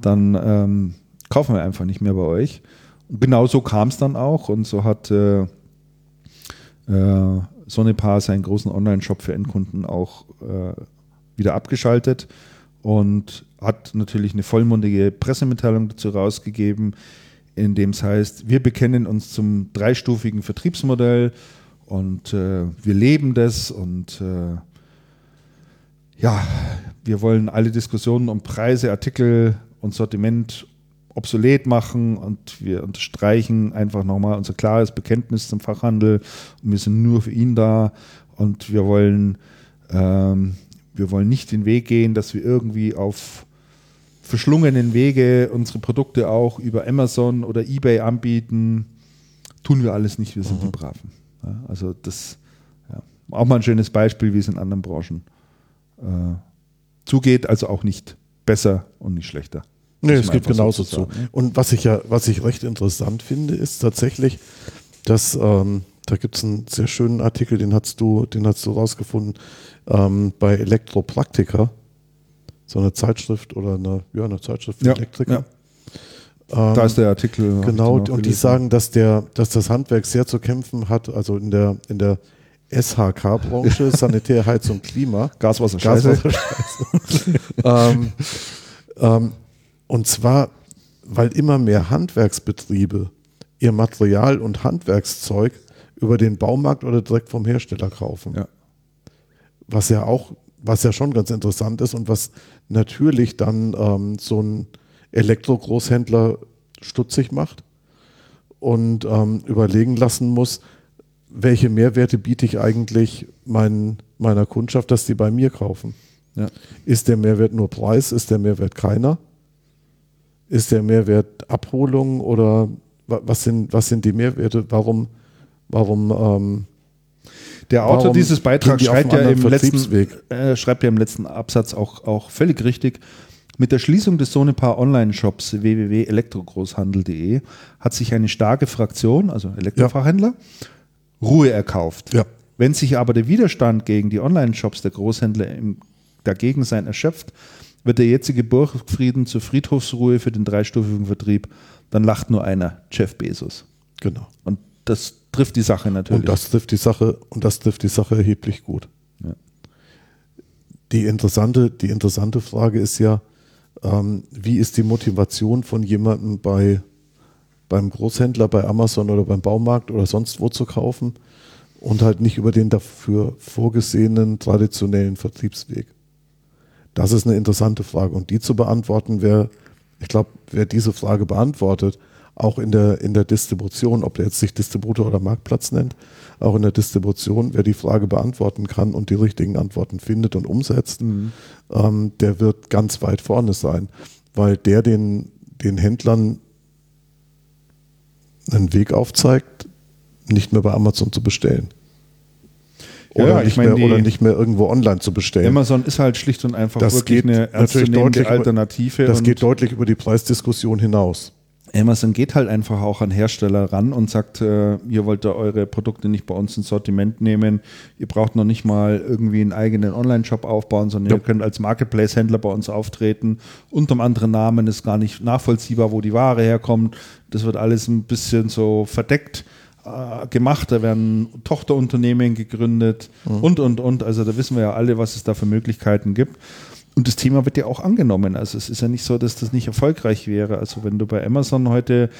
Speaker 1: dann ähm, kaufen wir einfach nicht mehr bei euch. Und genau so kam es dann auch und so hat äh, äh, Sonepar seinen großen Online-Shop für Endkunden auch äh, wieder abgeschaltet und hat natürlich eine vollmundige Pressemitteilung dazu rausgegeben, in dem es heißt, wir bekennen uns zum dreistufigen Vertriebsmodell und äh, wir leben das und äh, ja, wir wollen alle Diskussionen um Preise, Artikel und Sortiment obsolet machen und wir unterstreichen einfach nochmal unser klares Bekenntnis zum Fachhandel und wir sind nur für ihn da und wir wollen, ähm, wir wollen nicht den Weg gehen, dass wir irgendwie auf verschlungenen Wege unsere Produkte auch über Amazon oder eBay anbieten. Tun wir alles nicht, wir sind die Braven. Ja, also das ja, auch mal ein schönes Beispiel, wie es in anderen Branchen äh, zugeht, also auch nicht besser und nicht schlechter.
Speaker 2: Nee, es
Speaker 1: einfach
Speaker 2: genauso
Speaker 1: so
Speaker 2: zu.
Speaker 1: ne?
Speaker 2: Und was ich ja, was ich recht interessant finde, ist tatsächlich, dass ähm, da gibt es einen sehr schönen Artikel, den hast du, den hast du rausgefunden, ähm, bei Elektropraktika, so eine Zeitschrift oder eine, ja, eine Zeitschrift für
Speaker 1: Ja,
Speaker 2: Elektriker.
Speaker 1: ja. da ist der Artikel.
Speaker 2: Genau, und die sagen, dass, der, dass das Handwerk sehr zu kämpfen hat, also in der, in der SHK-Branche, Sanitär, Heizung, Klima.
Speaker 1: Gaswasser, Scheiße.
Speaker 2: Gaswasser, Scheiße. ähm, ähm, und zwar, weil immer mehr Handwerksbetriebe ihr Material und Handwerkszeug über den Baumarkt oder direkt vom Hersteller kaufen.
Speaker 1: Ja.
Speaker 2: Was ja auch, was ja schon ganz interessant ist und was natürlich dann ähm, so ein Elektro-Großhändler stutzig macht und ähm, überlegen lassen muss, welche Mehrwerte biete ich eigentlich mein, meiner Kundschaft, dass die bei mir kaufen.
Speaker 1: Ja.
Speaker 2: Ist der Mehrwert nur Preis? Ist der Mehrwert keiner? Ist der Mehrwert Abholung oder wa- was sind, was sind die Mehrwerte? Warum, warum ähm,
Speaker 1: Der Autor
Speaker 2: Warum
Speaker 1: dieses Beitrags
Speaker 2: die
Speaker 1: schreibt ja, im letzten, äh, schreibt ja im letzten Absatz auch, auch völlig richtig. Mit der Schließung des Sonepar Online-Shops www.elektrogroßhandel.de hat sich eine starke Fraktion, also Elektrofachhändler, Ruhe erkauft.
Speaker 2: Ja.
Speaker 1: Wenn sich aber der Widerstand gegen die Online-Shops der Großhändler im Dagegensein erschöpft, wird der jetzige Burgfrieden zur Friedhofsruhe für den dreistufigen Vertrieb, dann lacht nur einer, Jeff Bezos.
Speaker 2: genau.
Speaker 1: Und das trifft die Sache natürlich.
Speaker 2: Und das trifft die Sache und das trifft die Sache erheblich gut.
Speaker 1: Ja.
Speaker 2: Die interessante, die interessante Frage ist ja, ähm, wie ist die Motivation von jemandem bei beim Großhändler, bei Amazon oder beim Baumarkt oder sonst wo zu kaufen und halt nicht über den dafür vorgesehenen traditionellen Vertriebsweg. Das ist eine interessante Frage und die zu beantworten wäre, ich glaube, wer diese Frage beantwortet, auch in der, in der Distribution, ob der jetzt sich Distributor oder Marktplatz nennt, auch in der Distribution, wer die Frage beantworten kann und die richtigen Antworten findet und umsetzt, ähm, der wird ganz weit vorne sein, weil der den, den Händlern einen Weg aufzeigt, nicht mehr bei Amazon zu bestellen.
Speaker 1: Ja,
Speaker 2: Oder,
Speaker 1: ich
Speaker 2: nicht,
Speaker 1: meine,
Speaker 2: mehr, oder nicht mehr irgendwo online zu bestellen.
Speaker 1: Amazon ist halt schlicht und einfach
Speaker 2: Das
Speaker 1: wirklich
Speaker 2: geht
Speaker 1: eine ernstzunehmende
Speaker 2: deutlich über-
Speaker 1: Alternative.
Speaker 2: das geht deutlich über die Preisdiskussion hinaus.
Speaker 1: Amazon geht halt einfach auch an Hersteller ran und sagt, äh, ihr wollt da eure Produkte nicht bei uns ins Sortiment nehmen. Ihr braucht noch nicht mal irgendwie einen eigenen Online-Shop aufbauen, sondern
Speaker 2: Ja.
Speaker 1: ihr könnt als Marketplace-Händler bei uns auftreten. Unterm anderen Namen ist gar nicht nachvollziehbar, wo die Ware herkommt. Das wird alles ein bisschen so verdeckt äh, gemacht. Da werden Tochterunternehmen gegründet und, und, und. Also da wissen wir ja alle, was es da für Möglichkeiten gibt. Und das Thema wird ja auch angenommen. Also es ist ja nicht so, dass das nicht erfolgreich wäre. Also wenn du bei Amazon heute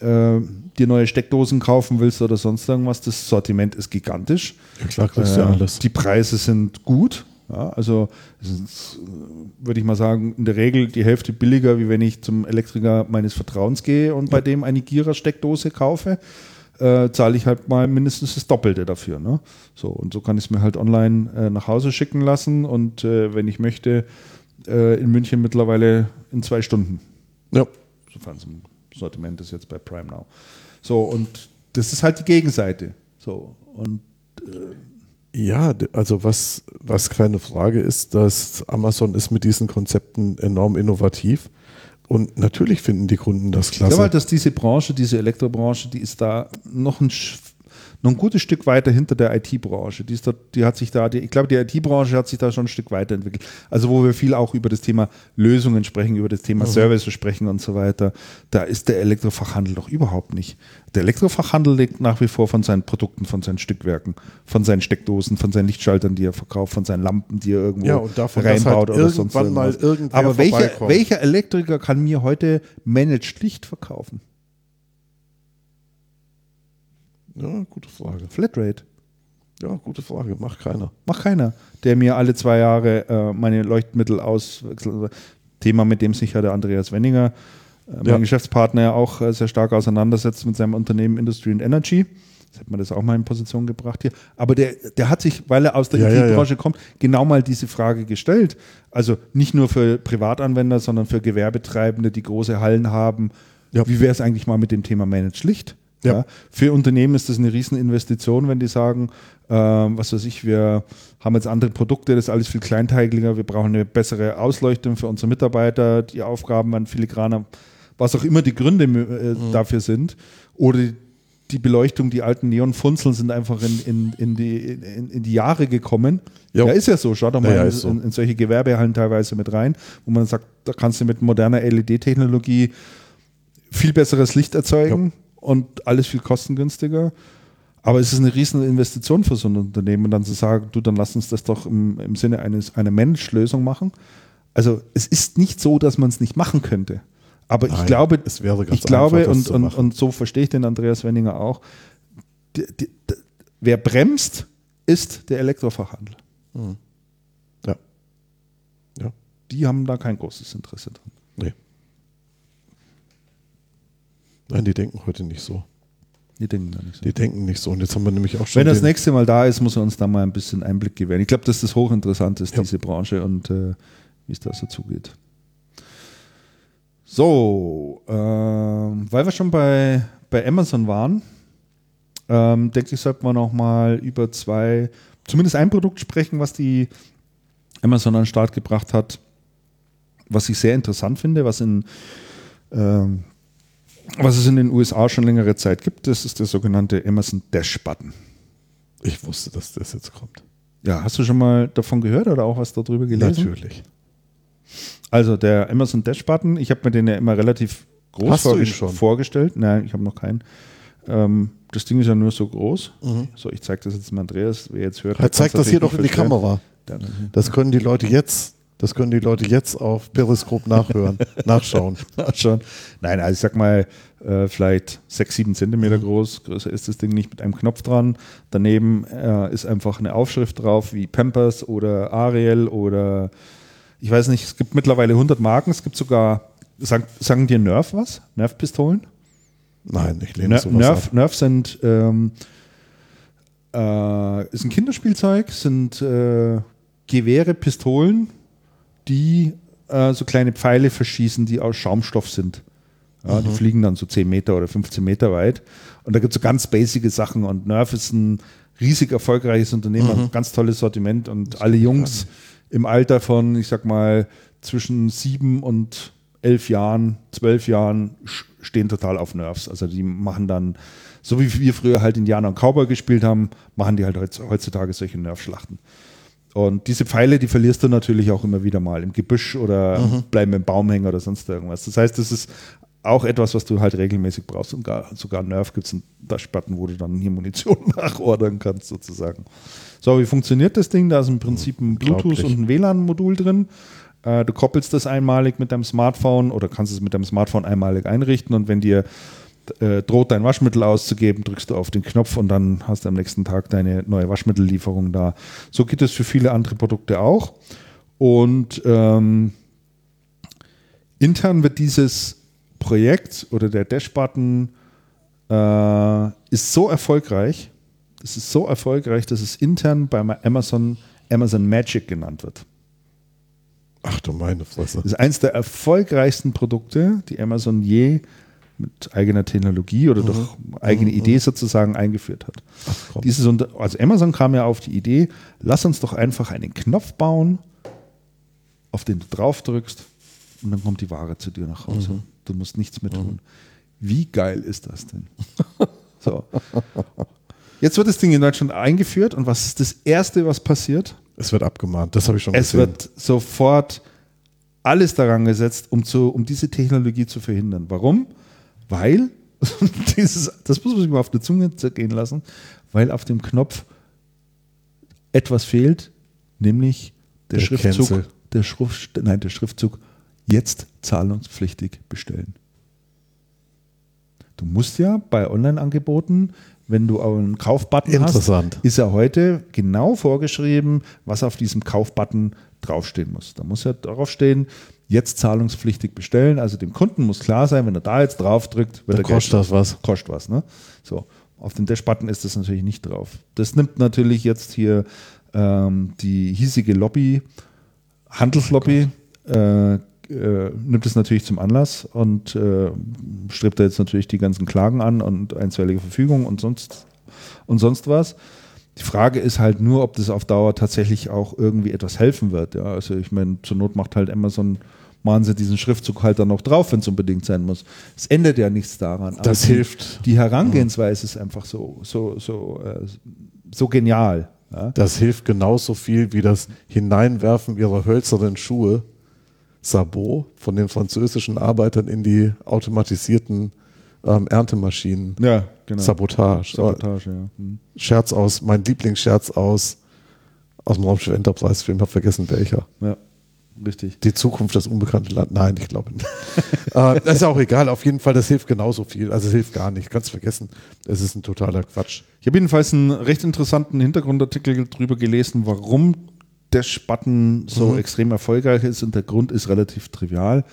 Speaker 1: äh, dir neue Steckdosen kaufen willst oder sonst irgendwas, das Sortiment ist gigantisch.
Speaker 2: Ja klar, kriegst du ja
Speaker 1: Äh,
Speaker 2: alles.
Speaker 1: Die Preise sind gut. Ja, also äh, würde ich mal sagen, in der Regel die Hälfte billiger, wie wenn ich zum Elektriker meines Vertrauens gehe und bei dem eine Gira-Steckdose kaufe. Äh, zahle ich halt mal mindestens das Doppelte dafür. Ne? So, und so kann ich es mir halt online äh, nach Hause schicken lassen und äh, wenn ich möchte, äh, in München mittlerweile in zwei Stunden
Speaker 2: Ja.
Speaker 1: sofern es im Sortiment ist jetzt bei Prime Now. So, und das ist halt die Gegenseite. So, und
Speaker 2: Ja, d- also was, was keine Frage ist, dass Amazon ist mit diesen Konzepten enorm innovativ. Und natürlich finden die Kunden das
Speaker 1: ich
Speaker 2: klasse.
Speaker 1: glaube halt, dass diese Branche, diese Elektrobranche, die ist da noch ein, noch ein gutes Stück weiter hinter der IT-Branche. Die, ist die hat sich da, die, ich glaube, die IT-Branche hat sich da schon ein Stück weiterentwickelt. Also wo wir viel auch über das Thema Lösungen sprechen, über das Thema Services sprechen und so weiter, da ist der Elektrofachhandel doch überhaupt nicht. Der Elektrofachhandel lebt nach wie vor von seinen Produkten, von seinen Stückwerken, von seinen Steckdosen, von seinen Lichtschaltern, die er verkauft, von seinen Lampen, die er irgendwo
Speaker 2: Ja, und davon, dass
Speaker 1: reinbaut
Speaker 2: halt
Speaker 1: oder sonst
Speaker 2: irgendwann mal
Speaker 1: irgendwas.
Speaker 2: irgendwer
Speaker 1: Aber welcher, welcher Elektriker kann mir heute Managed Licht verkaufen?
Speaker 2: Ja, gute Frage.
Speaker 1: Flatrate.
Speaker 2: Ja, gute Frage. Macht keiner.
Speaker 1: Macht keiner, der mir alle zwei Jahre äh, meine Leuchtmittel auswechselt. Thema, mit dem sich ja der Andreas Wenninger, äh, mein
Speaker 2: Ja.
Speaker 1: Geschäftspartner, ja auch äh, sehr stark auseinandersetzt mit seinem Unternehmen Industry and Energy. Jetzt hätte man das auch mal in Position gebracht hier. Aber der, der hat sich, weil er aus der
Speaker 2: Ja, ja,
Speaker 1: IT-Branche kommt, genau mal diese Frage gestellt. Also nicht nur für Privatanwender, sondern für Gewerbetreibende, die große Hallen haben.
Speaker 2: Ja.
Speaker 1: Wie wäre es eigentlich mal mit dem Thema Managed Licht?
Speaker 2: Ja.
Speaker 1: Für Unternehmen ist das eine Rieseninvestition, wenn die sagen, ähm, was weiß ich, wir haben jetzt andere Produkte, das ist alles viel kleinteiliger, wir brauchen eine bessere Ausleuchtung für unsere Mitarbeiter, die Aufgaben waren filigraner, was auch immer die Gründe äh,
Speaker 2: Mhm.
Speaker 1: dafür sind. Oder die, Beleuchtung, die alten Neonfunzeln sind einfach in, in, in, die, in, in die Jahre gekommen.
Speaker 2: Jo.
Speaker 1: Ja, ist ja so. Schaut doch mal
Speaker 2: Ja, ja,
Speaker 1: in,
Speaker 2: so.
Speaker 1: in, in solche Gewerbehallen teilweise mit rein, wo man sagt, da kannst du mit moderner LED-Technologie viel besseres Licht erzeugen und alles viel kostengünstiger. Aber es ist eine riesen Investition für so ein Unternehmen, dann zu sagen, du, dann lass uns das doch im, im Sinne eines, einer Managed-Lösung machen. Also es ist nicht so, dass man es nicht machen könnte. Aber ich
Speaker 2: Nein,
Speaker 1: glaube,
Speaker 2: es wäre ganz
Speaker 1: ich glaube
Speaker 2: einfach,
Speaker 1: und, und, und so verstehe ich den Andreas Wenninger auch, die, die, die, wer bremst, ist der Elektrofachhandel.
Speaker 2: Ja. Ja.
Speaker 1: Die haben da kein großes Interesse dran.
Speaker 2: Nee. Nein, die denken heute nicht so.
Speaker 1: Die denken da nicht so.
Speaker 2: Die denken nicht so. Und jetzt haben wir nämlich auch schon.
Speaker 1: Wenn das nächste Mal da ist, muss er uns da mal ein bisschen Einblick gewähren. Ich glaube, dass das hochinteressant ist,
Speaker 2: Ja.
Speaker 1: diese Branche und äh, wie es da so zugeht. So, ähm, weil wir schon bei, bei Amazon waren, ähm, denke ich, sollten wir noch mal über zwei, zumindest ein Produkt sprechen, was die Amazon an den Start gebracht hat, was ich sehr interessant finde, was in ähm, was es in den USA schon längere Zeit gibt, das ist der sogenannte Amazon Dash Button.
Speaker 2: Ich wusste, dass das jetzt kommt.
Speaker 1: Ja, hast du schon mal davon gehört oder auch was darüber gelesen?
Speaker 2: Natürlich.
Speaker 1: Also der Amazon Dash Button, ich habe mir den ja immer relativ groß
Speaker 2: Hast schon?
Speaker 1: vorgestellt. Nein, ich habe noch keinen. Ähm, das Ding ist ja nur so groß. So, ich zeige das jetzt mal Andreas, wer jetzt hört.
Speaker 2: Er zeigt das hier doch in die. Kamera. Das können die Leute jetzt, das können die Leute jetzt auf Periscope nachhören, nachschauen.
Speaker 1: schon. Nein, also ich sag mal, äh, vielleicht sechs, sieben Zentimeter groß. Größer ist das Ding nicht mit einem Knopf dran. Daneben äh, ist einfach eine Aufschrift drauf, wie Pampers oder Ariel oder ich weiß nicht, es gibt mittlerweile 100 Marken. Es gibt sogar, sagen, sagen dir Nerf was? Nerf-Pistolen?
Speaker 2: Nein, ich lehne
Speaker 1: Ner
Speaker 2: sowas
Speaker 1: Nerf,
Speaker 2: ab.
Speaker 1: Nerf sind ähm, äh, ist ein Kinderspielzeug, sind äh, Gewehre, Pistolen, die äh, so kleine Pfeile verschießen, die aus Schaumstoff sind. Ja, Die fliegen dann so 10 Meter oder 15 Meter weit. Und da gibt es so ganz basice Sachen. Und Nerf ist ein riesig erfolgreiches Unternehmen, hat ein ganz tolles Sortiment. Und alle Jungs im Alter von, ich sag mal, zwischen sieben und elf Jahren, zwölf Jahren stehen total auf Nerfs. Also die machen dann, so wie wir früher halt Indianer und Cowboy gespielt haben, machen die halt heutz- heutzutage solche Nerf-Schlachten. Und diese Pfeile, die verlierst du natürlich auch immer wieder mal im Gebüsch oder bleiben im Baumhänger oder sonst irgendwas. Das heißt, das ist auch etwas, was du halt regelmäßig brauchst. Und gar, sogar Nerf gibt es einen Dashbutton, wo du dann hier Munition nachordern kannst, sozusagen. So, wie funktioniert das Ding? Da ist im Prinzip ein Bluetooth und ein WLAN-Modul drin. Äh, Du koppelst das einmalig mit deinem Smartphone oder kannst es mit deinem Smartphone einmalig einrichten und wenn dir äh, droht, dein Waschmittel auszugeben, drückst du auf den Knopf und dann hast du am nächsten Tag deine neue Waschmittellieferung da. So geht es für viele andere Produkte auch. Und ähm, intern wird dieses Projekt oder der Dash-Button äh, ist so erfolgreich, das ist so erfolgreich, dass es intern bei Amazon Amazon Magic genannt wird.
Speaker 2: Ach du meine Fresse.
Speaker 1: Das ist eines der erfolgreichsten Produkte, die Amazon je mit eigener Technologie oder durch eigene Idee sozusagen eingeführt hat.
Speaker 2: komm.
Speaker 1: Dieses also Amazon kam ja auf die Idee, lass uns doch einfach einen Knopf bauen, auf den du drauf drückst und dann kommt die Ware zu dir nach Hause. Du musst nichts mehr tun. Wie geil ist das denn? so. Jetzt wird das Ding in Deutschland eingeführt und was ist das Erste, was passiert?
Speaker 2: Es wird abgemahnt, das habe ich schon
Speaker 1: Es
Speaker 2: gesehen.
Speaker 1: wird sofort alles daran gesetzt, um, zu, um diese Technologie zu verhindern. Warum? Weil, dieses, das muss man sich mal auf die Zunge zergehen lassen, weil auf dem Knopf etwas fehlt, nämlich der,
Speaker 2: Der
Speaker 1: Schriftzug,
Speaker 2: Cancel.
Speaker 1: der, Schrift, nein, der Schriftzug jetzt zahlungspflichtig bestellen. Du musst ja bei Online-Angeboten, wenn du einen Kaufbutton hast, ist ja heute genau vorgeschrieben, was auf diesem Kaufbutton draufstehen muss. Da muss ja darauf stehen, jetzt zahlungspflichtig bestellen. Also dem Kunden muss klar sein, wenn er da jetzt drauf drückt, wird er Geld
Speaker 2: kostet das was.
Speaker 1: Kostet was, ne? So. Auf dem Dash-Button ist das natürlich nicht drauf. Das nimmt natürlich jetzt hier ähm, die hiesige Lobby, Handelslobby, äh, äh, nimmt es natürlich zum Anlass und äh, strebt da jetzt natürlich die ganzen Klagen an und einstweilige Verfügung und sonst, und sonst was. Die Frage ist halt nur, ob das auf Dauer tatsächlich auch irgendwie etwas helfen wird. Ja, also ich meine, zur Not macht halt Amazon, machen sie diesen Schriftzug halt dann noch drauf, wenn es unbedingt sein muss. Es ändert ja nichts daran. Aber
Speaker 2: Das
Speaker 1: die,
Speaker 2: hilft.
Speaker 1: Die Herangehensweise ist einfach so, so, so, äh, so genial. Ja?
Speaker 2: Das hilft genauso viel wie das Hineinwerfen ihrer hölzernen Schuhe Sabot von den französischen Arbeitern in die automatisierten ähm, Erntemaschinen.
Speaker 1: Ja, genau.
Speaker 2: Sabotage.
Speaker 1: Sabotage, ja. Hm.
Speaker 2: Scherz aus, mein Lieblingsscherz aus, aus dem Raumschiff Enterprise Film, hab vergessen welcher.
Speaker 1: ja. Richtig.
Speaker 2: Die Zukunft, das unbekannte Land. Nein, ich glaube nicht. äh, das ist auch egal. Auf jeden Fall, das hilft genauso viel. Also es hilft gar nicht. Kannst vergessen. Es ist ein totaler Quatsch.
Speaker 1: Ich habe jedenfalls einen recht interessanten Hintergrundartikel darüber gelesen, warum der Spatten so
Speaker 2: Mhm.
Speaker 1: extrem erfolgreich ist und der Grund ist relativ trivial.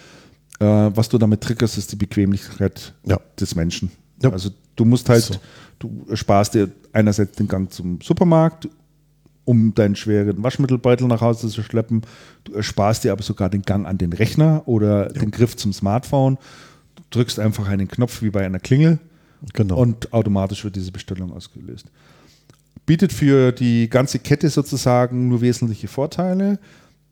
Speaker 1: Äh, was du damit triggerst, ist die Bequemlichkeit
Speaker 2: Ja.
Speaker 1: des Menschen.
Speaker 2: Ja.
Speaker 1: Also du musst halt,
Speaker 2: So.
Speaker 1: du sparst dir einerseits den Gang zum Supermarkt, um deinen schweren Waschmittelbeutel nach Hause zu schleppen. Du ersparst dir aber sogar den Gang an den Rechner oder den Griff zum Smartphone. Du drückst einfach einen Knopf wie bei einer Klingel
Speaker 2: Genau.
Speaker 1: und automatisch wird diese Bestellung ausgelöst. Bietet für die ganze Kette sozusagen nur wesentliche Vorteile.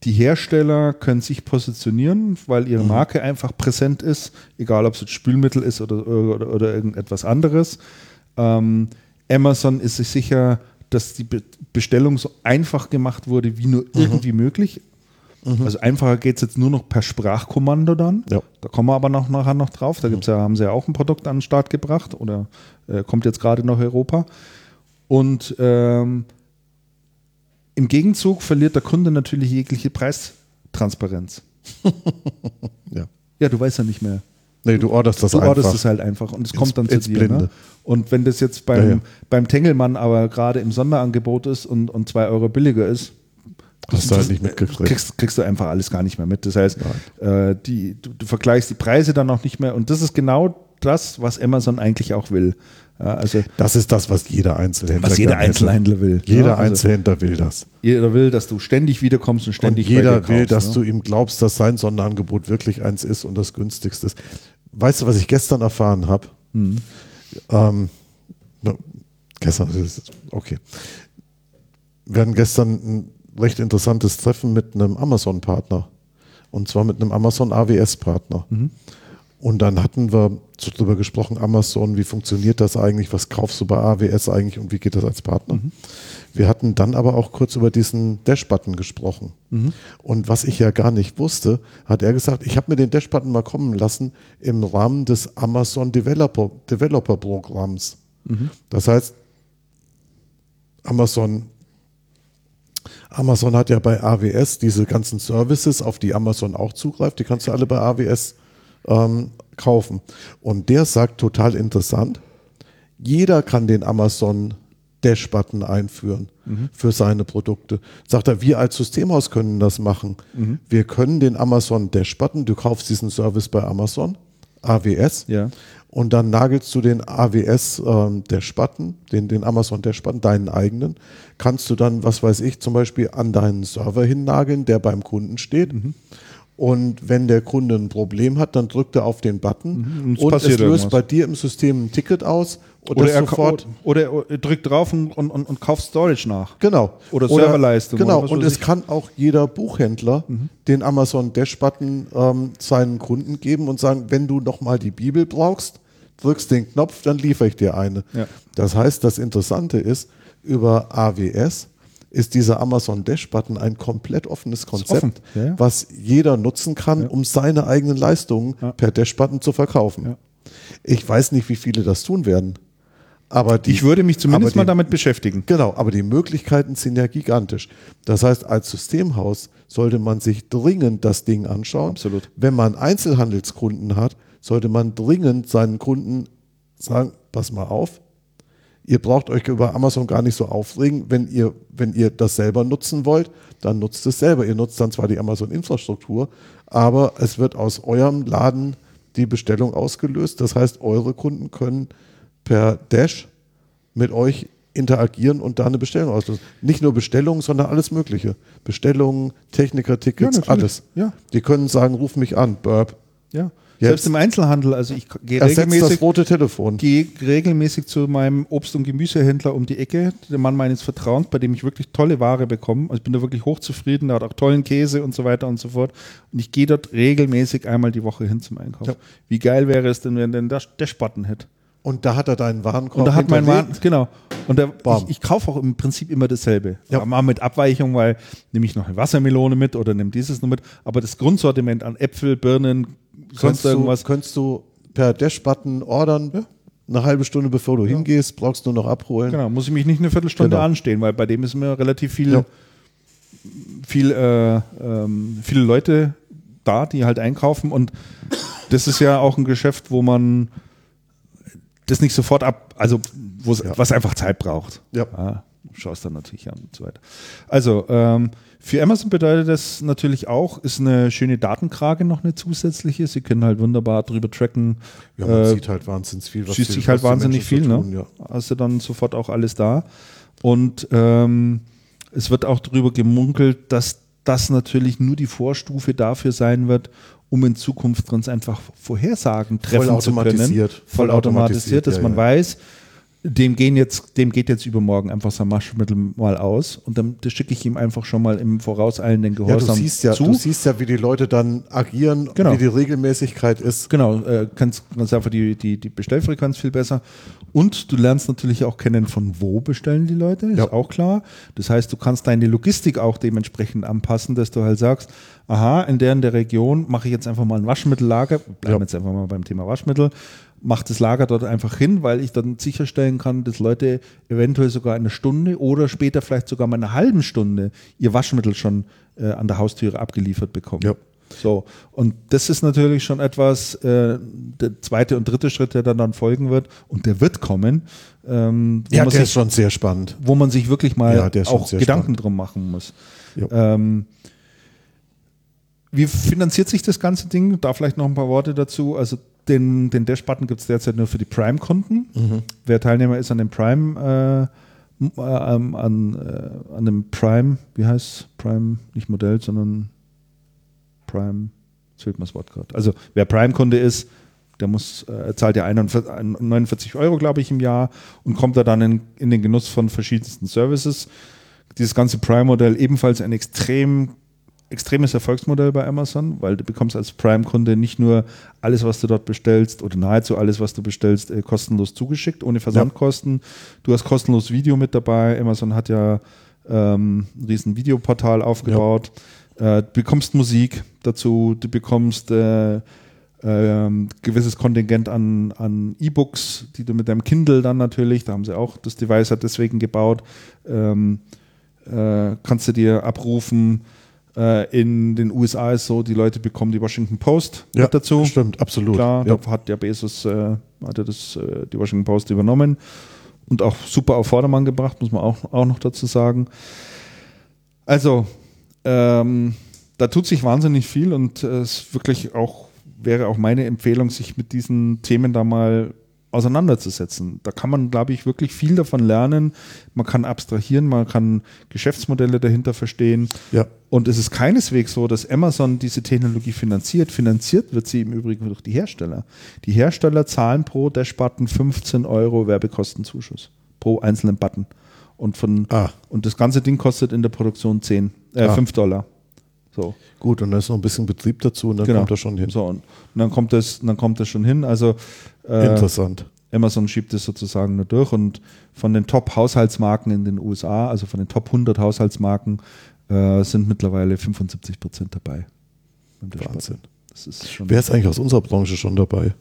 Speaker 1: Die Hersteller können sich positionieren, weil ihre Marke einfach präsent ist, egal ob es jetzt Spülmittel ist oder, oder, oder irgendetwas anderes. Ähm, Amazon ist sich sicher, dass die Be Bestellung so einfach gemacht wurde, wie nur irgendwie möglich. Also einfacher geht es jetzt nur noch per Sprachkommando dann.
Speaker 2: Ja.
Speaker 1: Da kommen wir aber noch, nachher noch drauf. Da gibt's ja, haben sie ja auch ein Produkt an den Start gebracht oder äh, kommt jetzt gerade nach Europa. Und ähm, im Gegenzug verliert der Kunde natürlich jegliche Preistransparenz.
Speaker 2: ja.
Speaker 1: Ja, du weißt ja nicht mehr.
Speaker 2: Nee, du orderst das
Speaker 1: Du
Speaker 2: einfach.
Speaker 1: orderst es halt einfach und es kommt dann zu dir.
Speaker 2: Blinde.
Speaker 1: Ne? Und wenn das jetzt beim,
Speaker 2: Ja, ja.
Speaker 1: beim Tengelmann aber gerade im Sonderangebot ist und, und zwei Euro billiger ist,
Speaker 2: Hast du halt nicht mitgekriegt.
Speaker 1: kriegst, kriegst du einfach alles gar nicht mehr mit. Das heißt, äh, die, du, du vergleichst die Preise dann auch nicht mehr und das ist genau das, was Amazon eigentlich auch will. Also
Speaker 2: Das ist das, was jeder Einzelhändler
Speaker 1: was jeder. Einzelhändler will.
Speaker 2: Jeder
Speaker 1: Ja, also
Speaker 2: Einzelhändler will das.
Speaker 1: Jeder will, dass du ständig wiederkommst und
Speaker 2: Und
Speaker 1: ständig bei
Speaker 2: jeder will,
Speaker 1: kaufst,
Speaker 2: dass
Speaker 1: ne?
Speaker 2: du ihm glaubst, dass sein Sonderangebot wirklich eins ist und das günstigste ist. Weißt du, was ich gestern erfahren habe?
Speaker 1: Mhm.
Speaker 2: Ähm, no, gestern, okay. Wir hatten gestern ein recht interessantes Treffen mit einem Amazon-Partner. Und zwar mit einem Amazon AWS-Partner.
Speaker 1: Mhm.
Speaker 2: Und dann hatten wir so drüber gesprochen, Amazon, wie funktioniert das eigentlich, was kaufst du bei AWS eigentlich und wie geht das als Partner?
Speaker 1: Mhm.
Speaker 2: Wir hatten dann aber auch kurz über diesen Dash-Button gesprochen.
Speaker 1: Mhm.
Speaker 2: Und was ich ja gar nicht wusste, hat er gesagt, ich habe mir den Dash-Button mal kommen lassen im Rahmen des Amazon Developer, Developer Programms.
Speaker 1: Mhm.
Speaker 2: Das heißt, Amazon Amazon hat ja bei AWS diese ganzen Services, auf die Amazon auch zugreift, die kannst du alle bei AWS ähm, kaufen. Und der sagt total interessant, jeder kann den Amazon Dash-Button einführen für seine Produkte. Sagt er, wir als Systemhaus können das machen. Wir können den Amazon Dash-Button, du kaufst diesen Service bei Amazon, AWS,
Speaker 1: Ja.
Speaker 2: und dann nagelst du den AWS ähm, Dash-Button, den, den Amazon Dash-Button, deinen eigenen, kannst du dann, was weiß ich, zum Beispiel an deinen Server hinnageln, der beim Kunden steht.
Speaker 1: Mhm.
Speaker 2: Und wenn der Kunde ein Problem hat, dann drückt er auf den Button
Speaker 1: Mhm. Und es
Speaker 2: löst
Speaker 1: irgendwas.
Speaker 2: bei dir im System ein Ticket aus
Speaker 1: Oder er,
Speaker 2: sofort.
Speaker 1: oder er drückt drauf und, und, und, kauft Storage nach.
Speaker 2: Genau.
Speaker 1: Oder Serverleistung
Speaker 2: Genau.
Speaker 1: oder
Speaker 2: und es
Speaker 1: ich. Mhm.
Speaker 2: kann auch jeder Buchhändler den Amazon Dash-Button ähm, seinen Kunden geben und sagen, wenn du nochmal die Bibel brauchst, drückst den Knopf, dann liefere ich dir eine.
Speaker 1: Ja.
Speaker 2: Das heißt, das Interessante ist, über AWS ist dieser Amazon Dash-Button ein komplett offenes Konzept,
Speaker 1: offen. Ja, ja.
Speaker 2: was jeder nutzen kann, um seine eigenen Leistungen per Dash-Button zu verkaufen.
Speaker 1: Ja.
Speaker 2: Ich weiß nicht, wie viele das tun werden. Aber die,
Speaker 1: Ich würde mich zumindest
Speaker 2: aber
Speaker 1: mal
Speaker 2: die-
Speaker 1: damit beschäftigen.
Speaker 2: Genau, aber die Möglichkeiten sind ja gigantisch. Das heißt, als Systemhaus sollte man sich dringend das Ding anschauen.
Speaker 1: Absolut.
Speaker 2: Wenn man Einzelhandelskunden hat, sollte man dringend seinen Kunden sagen, pass mal auf, ihr braucht euch über Amazon gar nicht so aufregen. Wenn ihr, wenn ihr das selber nutzen wollt, dann nutzt es selber. Ihr nutzt dann zwar die Amazon-Infrastruktur, aber es wird aus eurem Laden die Bestellung ausgelöst. Das heißt, eure Kunden können per Dash mit euch interagieren und da eine Bestellung auslösen. Nicht nur Bestellungen, sondern alles Mögliche. Bestellungen, Techniker-Tickets,
Speaker 1: Ja,
Speaker 2: alles.
Speaker 1: Ja.
Speaker 2: Die können sagen, ruf mich an, Burp.
Speaker 1: Ja. Selbst im Einzelhandel, also ich gehe regelmäßig,
Speaker 2: das rote Telefon.
Speaker 1: gehe regelmäßig zu meinem Obst- und Gemüsehändler um die Ecke, der Mann meines Vertrauens, bei dem ich wirklich tolle Ware bekomme. Also ich bin da wirklich hochzufrieden, der hat auch tollen Käse und so weiter und so fort. Und ich gehe dort regelmäßig einmal die Woche hin zum Einkauf.
Speaker 2: Ja.
Speaker 1: Wie geil wäre es denn, wenn der einen Dash- Dash-Button hätte?
Speaker 2: Und da hat er deinen Warenkorb
Speaker 1: Und da hat mein Waren, genau. Und
Speaker 2: Bam.
Speaker 1: ich, ich kaufe auch im Prinzip immer dasselbe.
Speaker 2: Ja.
Speaker 1: Mal mit Abweichung, weil nehme ich noch eine Wassermelone mit oder nehme dieses noch mit. Aber das Grundsortiment an Äpfel, Birnen, sonst
Speaker 2: Könntest
Speaker 1: irgendwas.
Speaker 2: Du, könntest du per Dash-Button ordern, eine halbe Stunde bevor du hingehst, brauchst du noch abholen.
Speaker 1: Genau, muss ich mich nicht eine Viertelstunde
Speaker 2: Genau.
Speaker 1: anstehen, weil bei dem ist mir relativ viel,
Speaker 2: Ja.
Speaker 1: viel äh, ähm, viele Leute da, die halt einkaufen und das ist ja auch ein Geschäft, wo man das nicht sofort ab, also
Speaker 2: Ja.
Speaker 1: was einfach Zeit braucht.
Speaker 2: Ja.
Speaker 1: schaust dann natürlich an und so weiter. Also ähm, für Amazon bedeutet das natürlich auch, ist eine schöne Datenkrake noch eine zusätzliche. Sie können halt wunderbar drüber tracken.
Speaker 2: Ja, man
Speaker 1: äh,
Speaker 2: sieht halt wahnsinnig viel. Was
Speaker 1: siehst
Speaker 2: die-
Speaker 1: sich halt wahnsinnig viel, ne?
Speaker 2: tun, ja.
Speaker 1: Hast du dann sofort auch alles da. Und ähm, es wird auch darüber gemunkelt, dass das natürlich nur die Vorstufe dafür sein wird, um in Zukunft ganz einfach Vorhersagen treffen zu können.
Speaker 2: Vollautomatisiert.
Speaker 1: Vollautomatisiert, dass
Speaker 2: Ja,
Speaker 1: man
Speaker 2: ja.
Speaker 1: weiß, dem, gehen jetzt, dem geht jetzt übermorgen einfach sein Waschmittel mal aus und dann das schicke ich ihm einfach schon mal im vorauseilenden
Speaker 2: Ja, du
Speaker 1: Gehorsam
Speaker 2: siehst ja,
Speaker 1: zu.
Speaker 2: du siehst ja, wie die Leute dann agieren,
Speaker 1: Genau.
Speaker 2: wie die Regelmäßigkeit ist.
Speaker 1: Genau, äh, kannst, kannst einfach die, die, die Bestellfrequenz viel besser. Und du lernst natürlich auch kennen, von wo bestellen die Leute, ist
Speaker 2: Ja.
Speaker 1: auch klar. Das heißt, du kannst deine Logistik auch dementsprechend anpassen, dass du halt sagst, aha, in der in der Region mache ich jetzt einfach mal ein Waschmittellager, bleiben
Speaker 2: Ja.
Speaker 1: jetzt einfach mal beim Thema Waschmittel, mach das Lager dort einfach hin, weil ich dann sicherstellen kann, dass Leute eventuell sogar eine Stunde oder später vielleicht sogar mal eine halben Stunde ihr Waschmittel schon äh, an der Haustüre abgeliefert bekommen.
Speaker 2: Ja.
Speaker 1: So, und das ist natürlich schon etwas, äh, der zweite und dritte Schritt, der dann, dann folgen wird, und der wird kommen, ähm,
Speaker 2: Ja, der ist
Speaker 1: sich,
Speaker 2: schon sehr spannend.
Speaker 1: wo man sich wirklich mal
Speaker 2: Ja, ist
Speaker 1: auch Gedanken
Speaker 2: spannend.
Speaker 1: drum machen muss.
Speaker 2: Ja.
Speaker 1: Ähm, wie finanziert sich das ganze Ding? Da vielleicht noch ein paar Worte dazu. Also den, den Dash-Button gibt es derzeit nur für die Prime-Kunden.
Speaker 2: Mhm.
Speaker 1: Wer Teilnehmer ist an dem Prime, äh, äh, an, äh, an dem Prime, wie heißt Prime, nicht Modell, sondern Prime, jetzt fehlt mir das Wort gerade. Also wer Prime-Kunde ist, der muss, äh, zahlt ja 41, 49 Euro, glaube ich, im Jahr und kommt da dann in, in den Genuss von verschiedensten Services. Dieses ganze Prime-Modell ebenfalls ein extrem extremes Erfolgsmodell bei Amazon, weil du bekommst als Prime-Kunde nicht nur alles, was du dort bestellst oder nahezu alles, was du bestellst, äh, kostenlos zugeschickt, ohne Versandkosten. Du hast kostenlos Video mit dabei. Amazon hat ja ähm, ein riesen Videoportal aufgebaut. Äh, du bekommst Musik dazu, du bekommst äh, ähm, gewisses Kontingent an, an E-Books, die du mit deinem Kindle dann natürlich, da haben sie auch, das Device hat deswegen gebaut, ähm, äh, kannst du dir abrufen. Äh, in den USA ist so, die Leute bekommen die Washington Post
Speaker 2: Ja,
Speaker 1: mit dazu.
Speaker 2: stimmt, absolut.
Speaker 1: Klar,
Speaker 2: Ja.
Speaker 1: da hat der Bezos äh, hat er das, äh, die Washington Post übernommen und auch super auf Vordermann gebracht, muss man auch, auch noch dazu sagen. Also, ähm, da tut sich wahnsinnig viel und äh, es ist wirklich auch, wäre auch meine Empfehlung, sich mit diesen Themen da mal auseinanderzusetzen. Da kann man, glaube ich, wirklich viel davon lernen. Man kann abstrahieren, man kann Geschäftsmodelle dahinter verstehen.
Speaker 2: Ja.
Speaker 1: Und es ist keineswegs so, dass Amazon diese Technologie finanziert. Finanziert wird sie im Übrigen durch die Hersteller. Die Hersteller zahlen pro Dash-Button 15 Euro Werbekostenzuschuss pro einzelnen Button. Und, von,
Speaker 2: Ah.
Speaker 1: und das ganze Ding kostet in der Produktion 10, äh,
Speaker 2: Ah.
Speaker 1: 5 Dollar. So.
Speaker 2: Gut, und da ist noch ein bisschen Betrieb dazu und dann
Speaker 1: Genau.
Speaker 2: kommt er schon hin.
Speaker 1: So, und, und dann kommt das, dann kommt das schon hin. Also äh,
Speaker 2: Interessant.
Speaker 1: Amazon schiebt es sozusagen nur durch und von den Top-Haushaltsmarken in den USA, also von den Top 100 Haushaltsmarken, äh, sind mittlerweile 75 Prozent dabei.
Speaker 2: Wahnsinn.
Speaker 1: Das ist schon
Speaker 2: Wer ist eigentlich aus unserer Branche schon dabei?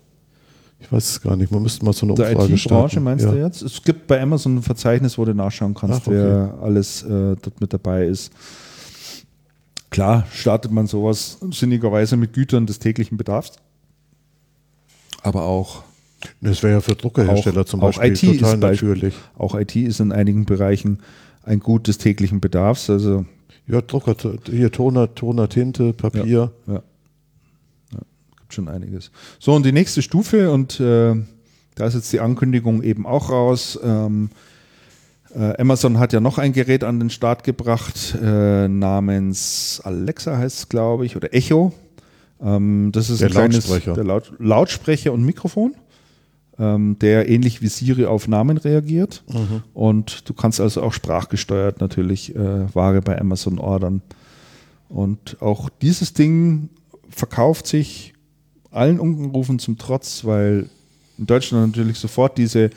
Speaker 2: Ich weiß es gar nicht. Man müsste mal so eine
Speaker 1: der
Speaker 2: Umfrage
Speaker 1: IT-Branche
Speaker 2: starten.
Speaker 1: meinst
Speaker 2: ja.
Speaker 1: du jetzt? Es gibt bei Amazon ein Verzeichnis, wo du nachschauen kannst,
Speaker 2: Ach, okay.
Speaker 1: wer alles äh, dort mit dabei ist. Klar, startet man sowas sinnigerweise mit Gütern des täglichen Bedarfs. Aber auch
Speaker 2: Das wäre ja für Druckerhersteller
Speaker 1: Auch-
Speaker 2: zum
Speaker 1: auch
Speaker 2: Beispiel
Speaker 1: IT
Speaker 2: total natürlich.
Speaker 1: Auch IT ist in einigen Bereichen ein Gut des täglichen Bedarfs. Also
Speaker 2: Ja, Drucker, hier Toner, Toner, Tinte, Papier.
Speaker 1: ja, ja. gibt schon einiges. So, und die nächste Stufe, und äh, da ist jetzt die Ankündigung eben auch raus. Ähm, äh, Amazon hat ja noch ein Gerät an den Start gebracht, äh, namens Alexa heißt es, glaube ich, oder Echo. Ähm, das ist
Speaker 2: Der
Speaker 1: ein kleines
Speaker 2: Lautsprecher.
Speaker 1: Der Laut Lautsprecher und Mikrofon, ähm, der ähnlich wie Siri auf Namen reagiert.
Speaker 2: Mhm.
Speaker 1: Und du kannst also auch sprachgesteuert natürlich äh, Ware bei Amazon ordern. Und auch dieses Ding verkauft sich allen Unkenrufen zum Trotz, weil in Deutschland natürlich sofort diese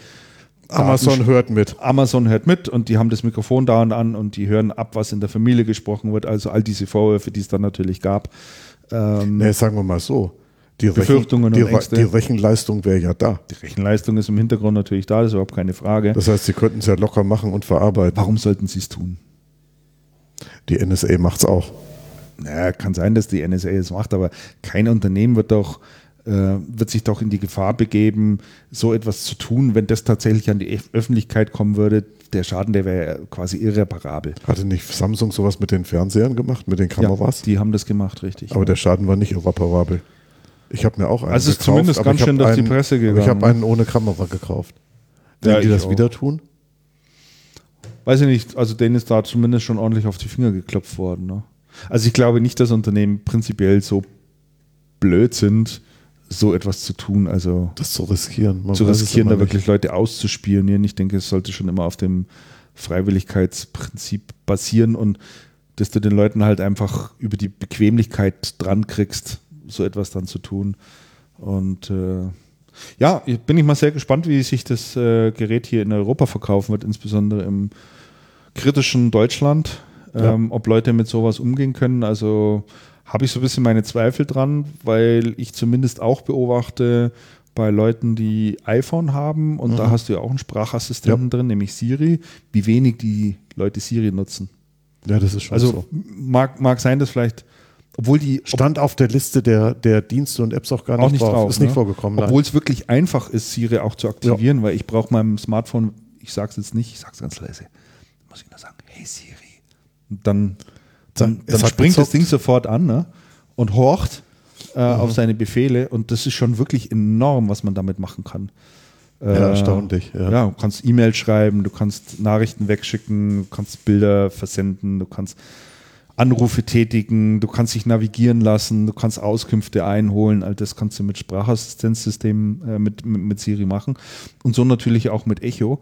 Speaker 2: Amazon
Speaker 1: Daten-
Speaker 2: hört mit.
Speaker 1: Amazon hört mit und die haben das Mikrofon da und an und die hören ab, was in der Familie gesprochen wird. Also all diese Vorwürfe, die es dann natürlich gab. Ähm,
Speaker 2: Nee, sagen wir mal so. Die, Rechen,
Speaker 1: Befürchtungen
Speaker 2: die,
Speaker 1: und
Speaker 2: Re-
Speaker 1: Ängste.
Speaker 2: die Rechenleistung wäre ja da.
Speaker 1: Die Rechenleistung ist im Hintergrund natürlich da, das ist überhaupt keine Frage.
Speaker 2: Das heißt, sie könnten es ja locker machen und verarbeiten.
Speaker 1: Warum sollten sie es tun?
Speaker 2: Die NSA macht es auch.
Speaker 1: Naja, kann sein, dass die NSA es macht, aber kein Unternehmen wird doch äh, wird sich doch in die Gefahr begeben, so etwas zu tun, wenn das tatsächlich an die Öf- Öffentlichkeit kommen würde. Der Schaden, der wäre quasi irreparabel.
Speaker 2: Hatte nicht Samsung sowas mit den Fernsehern gemacht, mit den Kameras?
Speaker 1: Ja, die haben das gemacht, richtig.
Speaker 2: Aber der Schaden war nicht irreparabel. Ich habe mir auch einen
Speaker 1: Also es ist
Speaker 2: gekauft,
Speaker 1: zumindest ganz schön durch die
Speaker 2: einen-
Speaker 1: Presse
Speaker 2: aber Ich
Speaker 1: gegangen,
Speaker 2: habe
Speaker 1: ne?
Speaker 2: einen ohne Kamera gekauft.
Speaker 1: Ja,
Speaker 2: Werden die
Speaker 1: ich
Speaker 2: das
Speaker 1: auch.
Speaker 2: wieder tun?
Speaker 1: Weiß ich nicht, also denen ist da zumindest schon ordentlich auf die Finger geklopft worden. Ne? Also ich glaube nicht, dass Unternehmen prinzipiell so blöd sind, so etwas zu tun, also
Speaker 2: Das zu riskieren. Man
Speaker 1: zu riskieren, da
Speaker 2: nicht.
Speaker 1: wirklich Leute auszuspionieren. Ich denke, es sollte schon immer auf dem Freiwilligkeitsprinzip basieren und dass du den Leuten halt einfach über die Bequemlichkeit dran kriegst, so etwas dann zu tun. Und äh, ja, bin ich mal sehr gespannt, wie sich das äh, Gerät hier in Europa verkaufen wird, insbesondere im kritischen Deutschland,
Speaker 2: Ja.
Speaker 1: ähm, ob Leute mit sowas umgehen können. Also habe ich so ein bisschen meine Zweifel dran, weil ich zumindest auch beobachte bei Leuten, die iPhone haben und da hast du ja auch einen Sprachassistenten drin, nämlich Siri, wie wenig die Leute Siri nutzen.
Speaker 2: Ja, das ist schon
Speaker 1: Also
Speaker 2: so.
Speaker 1: mag, mag sein, dass vielleicht, obwohl die
Speaker 2: Stand auf der Liste der, der Dienste und Apps auch gar
Speaker 1: auch
Speaker 2: nicht,
Speaker 1: nicht drauf.
Speaker 2: Ist nicht
Speaker 1: ne?
Speaker 2: vorgekommen. nein.
Speaker 1: Obwohl es wirklich einfach ist, Siri auch zu aktivieren, weil ich brauche meinem Smartphone, ich sage es jetzt nicht, ich sage es ganz leise, muss ich nur sagen, hey Siri. Und dann, dann, dann
Speaker 2: hat
Speaker 1: springt das. Ding sofort an ne? und horcht äh,
Speaker 2: Mhm.
Speaker 1: auf seine Befehle und das ist schon wirklich enorm, was man damit machen kann.
Speaker 2: Ja, erstaunlich, ja.
Speaker 1: Ja, du kannst E-Mail schreiben, du kannst Nachrichten wegschicken, du kannst Bilder versenden, du kannst Anrufe tätigen, du kannst dich navigieren lassen, du kannst Auskünfte einholen, all das kannst du mit Sprachassistenzsystemen äh, mit, mit, mit Siri machen und so natürlich auch mit Echo.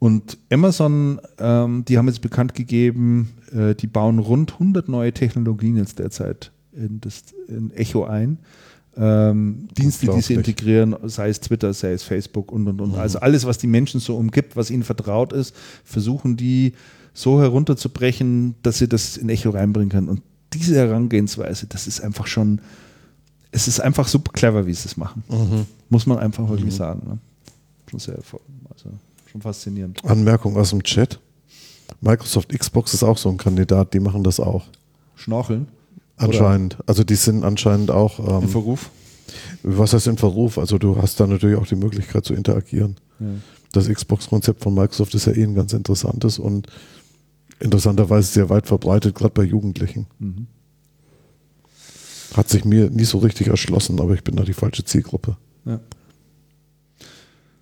Speaker 1: Und Amazon, ähm, die haben jetzt bekannt gegeben, äh, die bauen rund 100 neue Technologien jetzt derzeit in, das, in Echo ein. Ähm, Dienste, die sie integrieren, sei es Twitter, sei es Facebook und und und. Also alles, was die Menschen so umgibt, was ihnen vertraut ist, versuchen die so herunterzubrechen, dass sie das in Echo reinbringen können. Und diese Herangehensweise, das ist einfach schon, es ist einfach super clever, wie sie es machen. Muss man einfach wirklich sagen. Ne? Schon sehr, also schon faszinierend.
Speaker 2: Anmerkung aus dem Chat. Microsoft Xbox ist auch so ein Kandidat, die machen das auch.
Speaker 1: Schnorcheln.
Speaker 2: Anscheinend. Also die sind anscheinend auch,
Speaker 1: Im
Speaker 2: ähm,
Speaker 1: Verruf.
Speaker 2: was heißt in Verruf? Also du hast da natürlich auch die Möglichkeit zu interagieren. Das Xbox-Konzept von Microsoft ist ja eh ein ganz interessantes und interessanterweise sehr weit verbreitet, gerade bei Jugendlichen. Hat sich mir nie so richtig erschlossen, aber ich bin da die falsche Zielgruppe.
Speaker 1: Ja.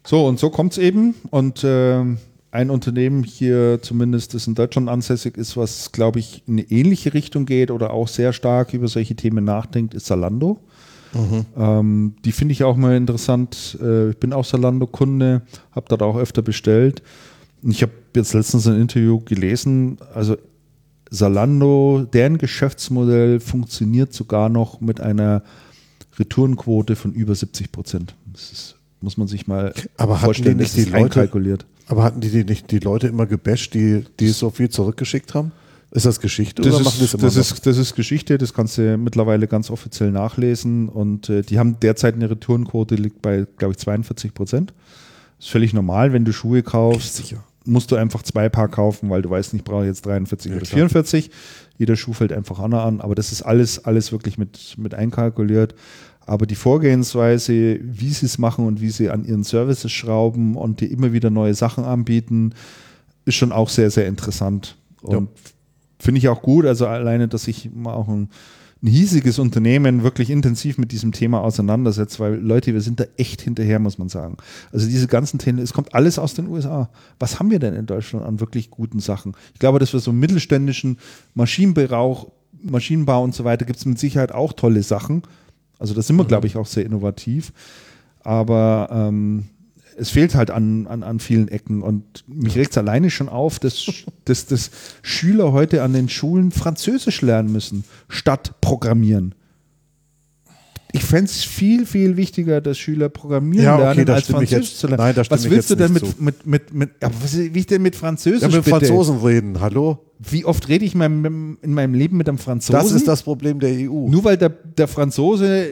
Speaker 1: So, und so kommt es eben. Und ähm, ein Unternehmen hier, zumindest das in Deutschland ansässig ist, was, glaube ich, in eine ähnliche Richtung geht oder auch sehr stark über solche Themen nachdenkt, ist Zalando. Ähm, die finde ich auch mal interessant. Äh, ich bin auch Zalando-Kunde, habe dort auch öfter bestellt. Und ich habe jetzt letztens ein Interview gelesen, also Zalando, deren Geschäftsmodell funktioniert sogar noch mit einer Retourenquote von über 70 Prozent. Das ist, muss man sich mal
Speaker 2: Aber hatten
Speaker 1: vorstellen,
Speaker 2: die
Speaker 1: das ist
Speaker 2: die Leute-
Speaker 1: einkalkuliert.
Speaker 2: Aber hatten die, die nicht die Leute immer gebasht, die, die so viel zurückgeschickt haben? Ist das Geschichte
Speaker 1: Das,
Speaker 2: oder machen
Speaker 1: ist,
Speaker 2: immer
Speaker 1: das,
Speaker 2: noch?
Speaker 1: ist, das ist Geschichte, das kannst du mittlerweile ganz offiziell nachlesen. Und äh, die haben derzeit eine Retourenquote, liegt bei, glaube ich, 42 Prozent. Ist völlig normal, wenn du Schuhe kaufst,
Speaker 2: Sicher.
Speaker 1: Musst du einfach zwei Paar kaufen, weil du weißt nicht, brauche ich jetzt 43 oder
Speaker 2: klar.
Speaker 1: 44. Jeder Schuh fällt einfach an, an. Aber das ist alles, alles wirklich mit, mit einkalkuliert. Aber die Vorgehensweise, wie sie es machen und wie sie an ihren Services schrauben und dir immer wieder neue Sachen anbieten, ist schon auch sehr, sehr interessant. Und finde ich auch gut. Also alleine, dass sich mal auch ein, ein hiesiges Unternehmen wirklich intensiv mit diesem Thema auseinandersetzt, weil Leute, wir sind da echt hinterher, muss man sagen. Also diese ganzen Themen, es kommt alles aus den USA. Was haben wir denn in Deutschland an wirklich guten Sachen? Ich glaube, dass wir so mittelständischen Maschinenbau, Maschinenbau und so weiter gibt es mit Sicherheit auch tolle Sachen. Also da sind wir, glaube ich, auch sehr innovativ. Aber ähm, es fehlt halt an, an, an vielen Ecken. Und mich regt es alleine schon auf, dass, dass, dass Schüler heute an den Schulen Französisch lernen müssen, statt Programmieren. Ich fände es viel, viel wichtiger, dass Schüler programmieren
Speaker 2: Ja, okay,
Speaker 1: lernen, als Französisch
Speaker 2: jetzt-
Speaker 1: zu lernen.
Speaker 2: nein, da
Speaker 1: was willst du denn mit, mit, mit, mit, aber was, wie ich denn mit Französisch
Speaker 2: Ja, mit
Speaker 1: bitte?
Speaker 2: Franzosen reden, hallo?
Speaker 1: Wie oft rede ich in meinem, in meinem Leben mit einem Franzosen?
Speaker 2: Das ist das Problem der EU.
Speaker 1: Nur weil der, der Franzose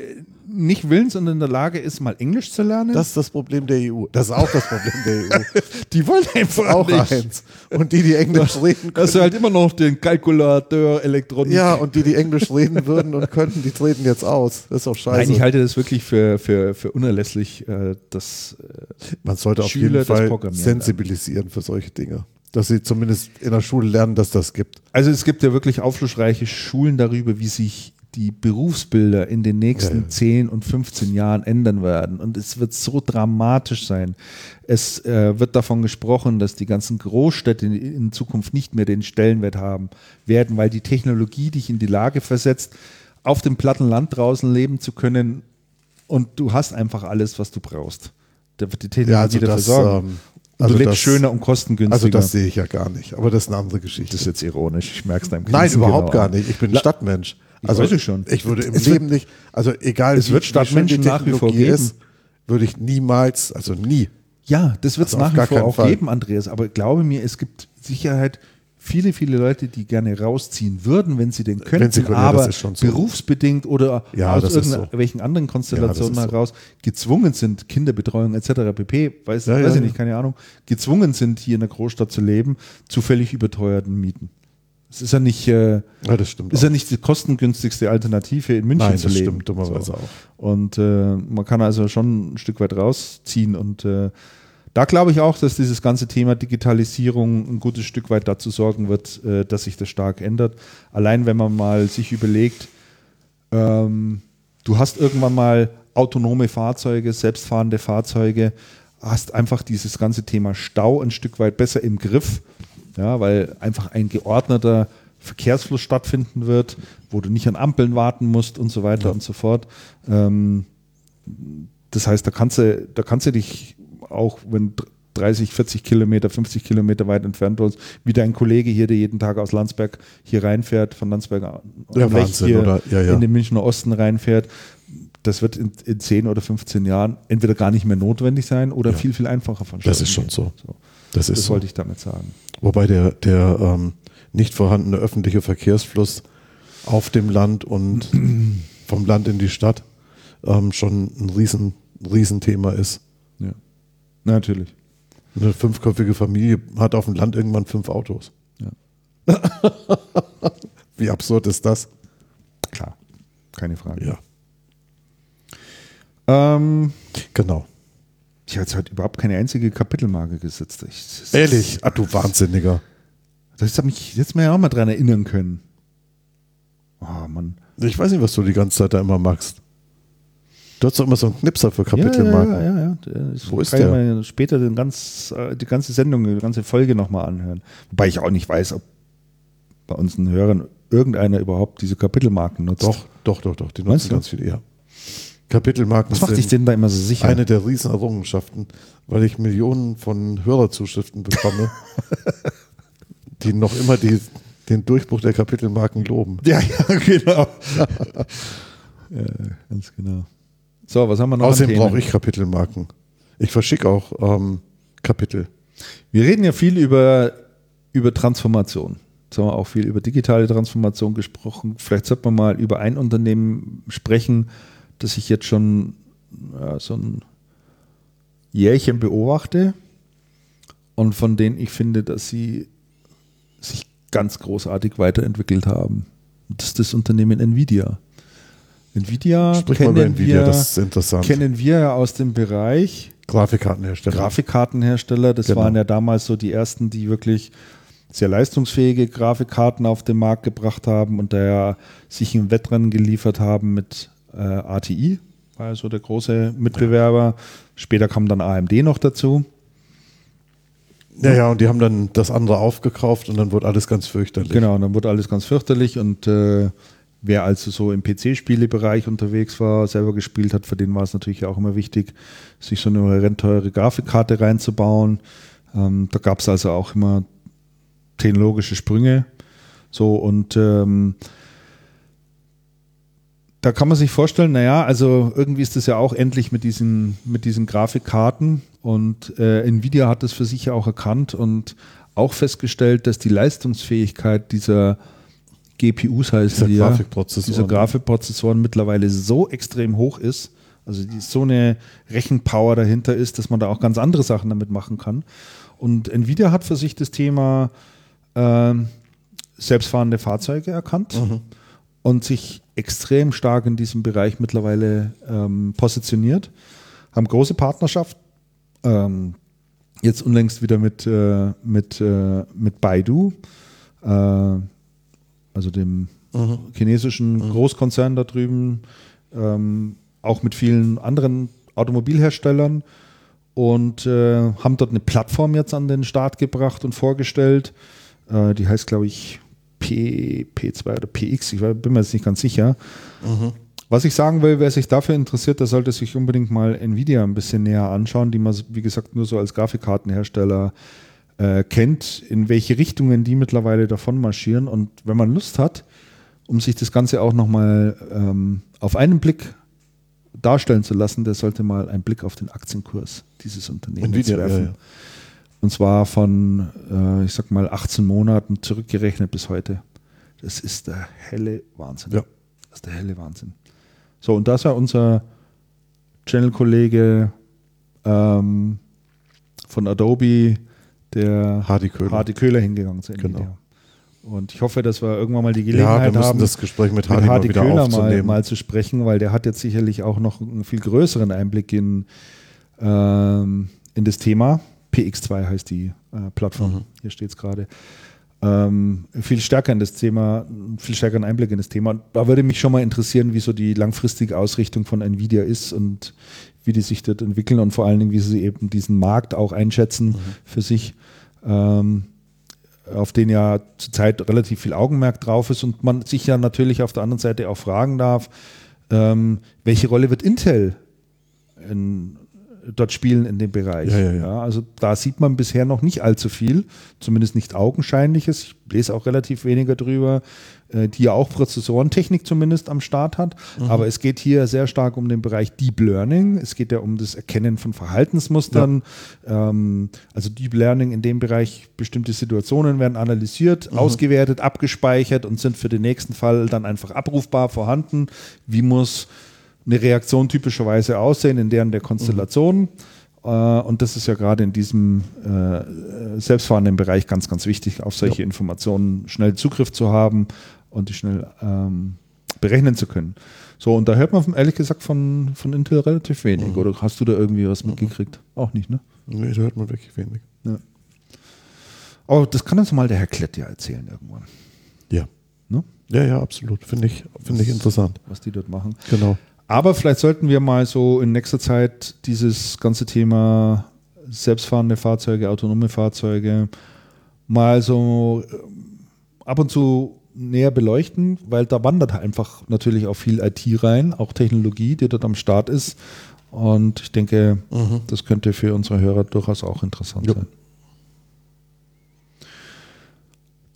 Speaker 1: nicht willens und in der Lage ist, mal Englisch zu lernen?
Speaker 2: Das ist das Problem der EU. Das ist auch das Problem der EU.
Speaker 1: die wollen einfach
Speaker 2: auch
Speaker 1: nicht.
Speaker 2: eins. Und die, die Englisch reden
Speaker 1: Hast du
Speaker 2: können.
Speaker 1: halt immer noch den Kalkulator, Elektronik.
Speaker 2: Ja, und die, die Englisch reden würden und könnten, die treten jetzt aus. Das ist doch scheiße.
Speaker 1: Nein, ich halte das wirklich für, für, für unerlässlich, äh, dass äh,
Speaker 2: Man sollte auf
Speaker 1: Schüler
Speaker 2: jeden
Speaker 1: das
Speaker 2: Fall sensibilisieren für solche Dinge. Dass sie zumindest in der Schule lernen, dass das gibt.
Speaker 1: Also es gibt ja wirklich aufschlussreiche Schulen darüber, wie sich die Berufsbilder in den nächsten
Speaker 2: Ja, ja.
Speaker 1: 10 und 15 Jahren ändern werden. Und es wird so dramatisch sein. Es äh, wird davon gesprochen, dass die ganzen Großstädte in, in Zukunft nicht mehr den Stellenwert haben werden, weil die Technologie dich in die Lage versetzt, auf dem platten Land draußen leben zu können und du hast einfach alles, was du brauchst. Da wird die Technologie
Speaker 2: Ja, also
Speaker 1: dafür
Speaker 2: das,
Speaker 1: sorgen.
Speaker 2: ähm,
Speaker 1: und
Speaker 2: also
Speaker 1: du lebst
Speaker 2: das-
Speaker 1: schöner und kostengünstiger.
Speaker 2: Also das sehe ich ja gar nicht. Aber das ist eine andere Geschichte.
Speaker 1: Das ist jetzt ironisch. Ich merke es deinem
Speaker 2: Nein,
Speaker 1: Grinsen
Speaker 2: überhaupt
Speaker 1: genau
Speaker 2: gar nicht. Ich bin
Speaker 1: La-
Speaker 2: Stadtmensch.
Speaker 1: Ich
Speaker 2: Also
Speaker 1: weiß es schon.
Speaker 2: Ich würde im
Speaker 1: Es
Speaker 2: Leben nicht, also egal
Speaker 1: es wird
Speaker 2: wie, schön die
Speaker 1: Stadtmenschen nach wie vor geben.
Speaker 2: ist, würde ich niemals, also nie.
Speaker 1: Ja, das wird es
Speaker 2: Also
Speaker 1: nach wie vor auch
Speaker 2: Fall.
Speaker 1: geben, Andreas. Aber glaube mir, es gibt Sicherheit viele, viele Leute, die gerne rausziehen würden, wenn sie denn könnten,
Speaker 2: sie können, ja,
Speaker 1: aber
Speaker 2: schon so.
Speaker 1: berufsbedingt oder
Speaker 2: Ja,
Speaker 1: aus
Speaker 2: ist so.
Speaker 1: irgendwelchen anderen Konstellationen
Speaker 2: Ja, ist so.
Speaker 1: heraus gezwungen sind, Kinderbetreuung etc. pp. Weiß,
Speaker 2: Ja,
Speaker 1: weiß
Speaker 2: ja,
Speaker 1: ich
Speaker 2: ja.
Speaker 1: nicht, keine Ahnung, gezwungen sind, hier in der Großstadt zu leben, zu völlig überteuerten Mieten. Es ist ja nicht, äh,
Speaker 2: Ja, das stimmt.
Speaker 1: ist
Speaker 2: auch.
Speaker 1: ja nicht die kostengünstigste Alternative in München
Speaker 2: Nein,
Speaker 1: zu
Speaker 2: das
Speaker 1: leben.
Speaker 2: stimmt dummerweise
Speaker 1: So.
Speaker 2: auch.
Speaker 1: Und äh, man kann also schon ein Stück weit rausziehen. Und äh, da glaube ich auch, dass dieses ganze Thema Digitalisierung ein gutes Stück weit dazu sorgen wird, äh, dass sich das stark ändert. Allein wenn man mal sich überlegt, ähm, du hast irgendwann mal autonome Fahrzeuge, selbstfahrende Fahrzeuge, hast einfach dieses ganze Thema Stau ein Stück weit besser im Griff, ja, weil einfach ein geordneter Verkehrsfluss stattfinden wird, wo du nicht an Ampeln warten musst und so weiter und so fort. Ähm, das heißt, da kannst du, da kannst du dich auch, wenn 30, 40 Kilometer, 50 Kilometer weit entfernt wohnst, wie dein Kollege hier, der jeden Tag aus Landsberg hier reinfährt, von Landsberg an
Speaker 2: Ja, Wahnsinn,
Speaker 1: hier
Speaker 2: oder? Ja, ja.
Speaker 1: in den Münchner Osten reinfährt. Das wird in, in 10 oder 15 Jahren entweder gar nicht mehr notwendig sein oder viel, viel einfacher vonstatten
Speaker 2: Das ist schon so.
Speaker 1: so.
Speaker 2: Das ist
Speaker 1: Das
Speaker 2: so.
Speaker 1: wollte ich damit sagen.
Speaker 2: Wobei der, der ähm, nicht vorhandene öffentliche Verkehrsfluss auf dem Land und vom Land in die Stadt ähm, schon ein riesen, Riesenthema ist.
Speaker 1: Ja. Natürlich.
Speaker 2: Eine fünfköpfige Familie hat auf dem Land irgendwann fünf Autos.
Speaker 1: Ja.
Speaker 2: Wie absurd ist das?
Speaker 1: Klar. Keine Frage.
Speaker 2: Ja,
Speaker 1: Ähm,
Speaker 2: genau.
Speaker 1: Ich habe jetzt heute überhaupt keine einzige Kapitelmarke gesetzt. Ich,
Speaker 2: Ehrlich? Ah, du Wahnsinniger.
Speaker 1: Das hat mich jetzt mal ja auch mal dran erinnern können. Oh Mann.
Speaker 2: Ich weiß nicht, was du die ganze Zeit da immer magst. Du hast doch immer so einen Knipser für Kapitelmarken.
Speaker 1: Ja, ja, ja. ja. Das
Speaker 2: Wo ist
Speaker 1: kann ich
Speaker 2: der?
Speaker 1: mir später den ganz, äh, die ganze Sendung, die ganze Folge nochmal anhören. Wobei ich auch nicht weiß, ob bei unseren Hörern irgendeiner überhaupt diese Kapitelmarken nutzt.
Speaker 2: Doch, doch, doch, doch. Die nutzen ganz viele, ja. Kapitelmarken
Speaker 1: Was macht dich denn da immer so sicher?
Speaker 2: eine der Riesenerrungenschaften, weil ich Millionen von Hörerzuschriften bekomme, die noch immer die, den Durchbruch der Kapitelmarken loben.
Speaker 1: ja, ja, genau. ja, ganz genau. So, was haben wir noch?
Speaker 2: Außerdem brauche ich Kapitelmarken. Ich verschicke auch ähm, Kapitel.
Speaker 1: Wir reden ja viel über, über Transformation. Jetzt haben wir auch viel über digitale Transformation gesprochen. Vielleicht sollte man mal über ein Unternehmen sprechen, das ich jetzt schon ja, so ein Jährchen beobachte und von denen ich finde, dass sie sich ganz großartig weiterentwickelt haben. Das ist das Unternehmen Nvidia. Nvidia
Speaker 2: Sprich
Speaker 1: kennen
Speaker 2: Nvidia,
Speaker 1: wir,
Speaker 2: das ist interessant.
Speaker 1: kennen wir ja aus dem Bereich
Speaker 2: Grafikkartenhersteller.
Speaker 1: Grafikkartenhersteller. Das
Speaker 2: Genau.
Speaker 1: waren ja damals so die ersten, die wirklich sehr leistungsfähige Grafikkarten auf den Markt gebracht haben und daher sich im Wettrennen geliefert haben mit äh, ATI, war so der große Mitbewerber. Später kam dann AMD noch dazu.
Speaker 2: ja, ja, und die haben dann das andere aufgekauft und dann wurde alles ganz fürchterlich.
Speaker 1: Genau, dann wurde alles ganz fürchterlich und äh, wer also so im PC-Spielebereich unterwegs war, selber gespielt hat, für den war es natürlich auch immer wichtig, sich so eine renteure Grafikkarte reinzubauen. Ähm, da gab es also auch immer technologische Sprünge. So und ähm, da kann man sich vorstellen, naja, also irgendwie ist das ja auch endlich mit diesen, mit diesen Grafikkarten und äh, Nvidia hat das für sich ja auch erkannt und auch festgestellt, dass die Leistungsfähigkeit dieser GPUs heißt
Speaker 2: Dieser
Speaker 1: die ja,
Speaker 2: Grafikprozessoren.
Speaker 1: dieser Grafikprozessoren mittlerweile so extrem hoch ist, also die so eine Rechenpower dahinter ist, dass man da auch ganz andere Sachen damit machen kann. Und Nvidia hat für sich das Thema ähm, selbstfahrende Fahrzeuge erkannt und sich extrem stark in diesem Bereich mittlerweile ähm, positioniert, haben große Partnerschaft, ähm, jetzt unlängst wieder mit, äh, mit, äh, mit Baidu, äh, also dem chinesischen Großkonzern da drüben, ähm, auch mit vielen anderen Automobilherstellern und äh, haben dort eine Plattform jetzt an den Start gebracht und vorgestellt. Äh, die heißt, glaube ich, P, P2 oder PX, ich bin mir jetzt nicht ganz sicher. Was ich sagen will, wer sich dafür interessiert, der sollte sich unbedingt mal Nvidia ein bisschen näher anschauen, die man, wie gesagt, nur so als Grafikkartenhersteller äh, kennt, in welche Richtungen die mittlerweile davon marschieren. Und wenn man Lust hat, um sich das Ganze auch nochmal ähm, auf einen Blick darstellen zu lassen, der sollte mal einen Blick auf den Aktienkurs dieses Unternehmens
Speaker 2: Nvidia,
Speaker 1: werfen.
Speaker 2: ja, ja.
Speaker 1: Und zwar von, äh, ich sag mal, 18 Monaten zurückgerechnet bis heute. Das ist der helle Wahnsinn.
Speaker 2: Ja.
Speaker 1: Das ist der helle Wahnsinn. So, und da ist ja unser Channel-Kollege ähm, von Adobe, der
Speaker 2: Hardy Köhler.
Speaker 1: Hardy Köhler hingegangen zu Nvidia.
Speaker 2: Genau.
Speaker 1: Und ich hoffe, dass wir irgendwann mal die
Speaker 2: Ja,
Speaker 1: Gelegenheit
Speaker 2: müssen
Speaker 1: haben,
Speaker 2: das Gespräch mit
Speaker 1: mit
Speaker 2: Hardy,
Speaker 1: Hardy
Speaker 2: mal
Speaker 1: Köhler mal, mal zu sprechen, weil der hat jetzt sicherlich auch noch einen viel größeren Einblick in, ähm, in das Thema. PX2 heißt die äh, Plattform,
Speaker 2: Mhm.
Speaker 1: hier steht es gerade. Ähm, viel stärker in das Thema, viel stärkeren Einblick in das Thema. Da würde mich schon mal interessieren, wie so die langfristige Ausrichtung von Nvidia ist und wie die sich dort entwickeln und vor allen Dingen, wie sie eben diesen Markt auch einschätzen
Speaker 2: Mhm.
Speaker 1: für sich. Ähm, auf den ja zurzeit relativ viel Augenmerk drauf ist und man sich ja natürlich auf der anderen Seite auch fragen darf, ähm, welche Rolle wird Intel in, dort spielen in dem Bereich?
Speaker 2: Ja, ja, ja.
Speaker 1: also da sieht man bisher noch nicht allzu viel, zumindest nicht augenscheinliches. Ich lese auch relativ weniger drüber, äh, die ja auch Prozessorentechnik zumindest am Start hat.
Speaker 2: Mhm.
Speaker 1: Aber es geht hier sehr stark um den Bereich Deep Learning. Es geht ja um das Erkennen von Verhaltensmustern. Ähm, also Deep Learning in dem Bereich, bestimmte Situationen werden analysiert,
Speaker 2: Mhm.
Speaker 1: ausgewertet, abgespeichert und sind für den nächsten Fall dann einfach abrufbar vorhanden. Wie muss eine Reaktion typischerweise aussehen in deren der Konstellation? Äh, Und das ist ja gerade in diesem äh, selbstfahrenden Bereich ganz, ganz wichtig, auf solche Informationen schnell Zugriff zu haben und die schnell ähm, berechnen zu können. So, und da hört man ehrlich gesagt von, von Intel relativ wenig. Oder hast du da irgendwie was mitgekriegt? Auch nicht, ne?
Speaker 2: Nee, da hört man wirklich wenig.
Speaker 1: Aber das kann uns mal der Herr Klett ja erzählen irgendwann,
Speaker 2: Ja.
Speaker 1: ne?
Speaker 2: Ja, ja, absolut. Finde ich, finde ich interessant.
Speaker 1: was die dort machen.
Speaker 2: Genau.
Speaker 1: Aber vielleicht sollten wir mal so in nächster Zeit dieses ganze Thema selbstfahrende Fahrzeuge, autonome Fahrzeuge mal so ähm, ab und zu näher beleuchten, weil da wandert einfach natürlich auch viel IT rein, auch Technologie, die dort am Start ist. Und ich denke, das könnte für unsere Hörer durchaus auch interessant
Speaker 2: Ja.
Speaker 1: sein.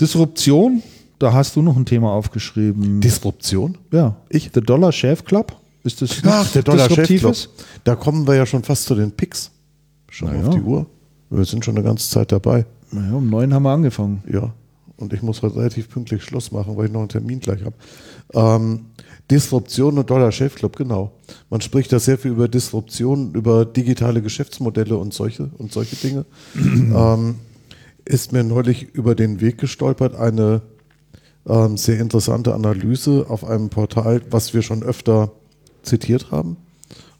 Speaker 1: Disruption, da hast du noch ein Thema aufgeschrieben.
Speaker 2: Disruption?
Speaker 1: Ja, ich, The Dollar Shave Club. Ist das
Speaker 2: Ach, der Dollar Chef
Speaker 1: Disruptives?
Speaker 2: Da kommen wir ja schon fast zu den Picks. Schon
Speaker 1: Na
Speaker 2: auf
Speaker 1: ja.
Speaker 2: die Uhr. Wir sind schon eine ganze Zeit dabei.
Speaker 1: Naja, um neun haben wir angefangen.
Speaker 2: Ja. Und ich muss relativ pünktlich Schluss machen, weil ich noch einen Termin gleich habe. Ähm, Disruption und Dollar Chef Club, genau. Man spricht da sehr viel über Disruption, über digitale Geschäftsmodelle und solche und solche Dinge. ähm, ist mir neulich über den Weg gestolpert, eine ähm, sehr interessante Analyse auf einem Portal, was wir schon öfter zitiert haben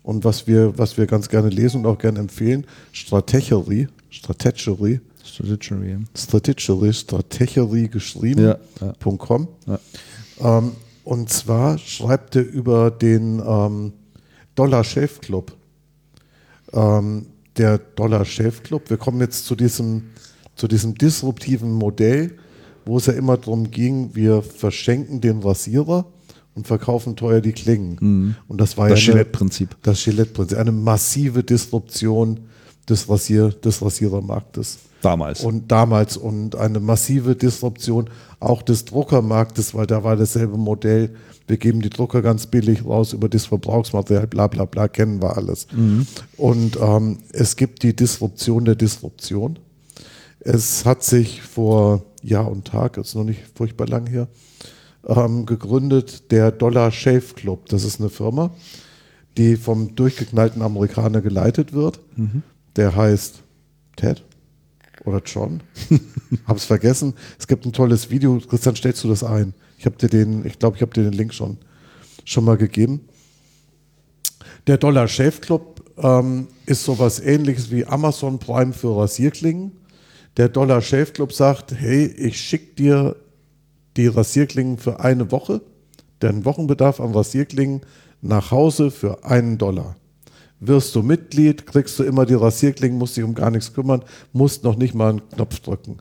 Speaker 2: und was wir, was wir ganz gerne lesen und auch gerne empfehlen. Stratechery, Stratechery,
Speaker 1: Strategy.
Speaker 2: Stratechery, Stratechery geschrieben,
Speaker 1: Ja, ja.
Speaker 2: .com.
Speaker 1: Ja.
Speaker 2: Ähm, und zwar schreibt er über den ähm, Dollar Shave Club. Ähm, der Dollar Shave Club, wir kommen jetzt zu diesem, zu diesem disruptiven Modell, wo es ja immer darum ging, wir verschenken den Rasierer und verkaufen teuer die Klingen. Und das war
Speaker 1: Mhm. Das
Speaker 2: ja
Speaker 1: Gillette-Prinzip.
Speaker 2: das Gillette-Prinzip. Eine massive Disruption des, Rasier, des Rasierermarktes.
Speaker 1: Damals.
Speaker 2: Und damals und eine massive Disruption auch des Druckermarktes, weil da war dasselbe Modell. Wir geben die Drucker ganz billig raus über das Verbrauchsmaterial, bla bla bla, kennen wir alles. Und ähm, es gibt die Disruption der Disruption. Es hat sich vor Jahr und Tag, ist noch nicht furchtbar lang hier, ähm, gegründet der Dollar Shave Club. Das ist eine Firma, die vom durchgeknallten Amerikaner geleitet wird. Der heißt Ted oder John. Hab's vergessen. Es gibt ein tolles Video. Christian, stellst du das ein? Ich habe dir den, ich glaube, ich habe dir den Link schon, schon mal gegeben. Der Dollar Shave Club ähm, ist sowas ähnliches wie Amazon Prime für Rasierklingen. Der Dollar Shave Club sagt, hey, ich schicke dir die Rasierklingen für eine Woche, deinen Wochenbedarf an Rasierklingen nach Hause für einen Dollar. Wirst du Mitglied, kriegst du immer die Rasierklingen, musst dich um gar nichts kümmern, musst noch nicht mal einen Knopf drücken.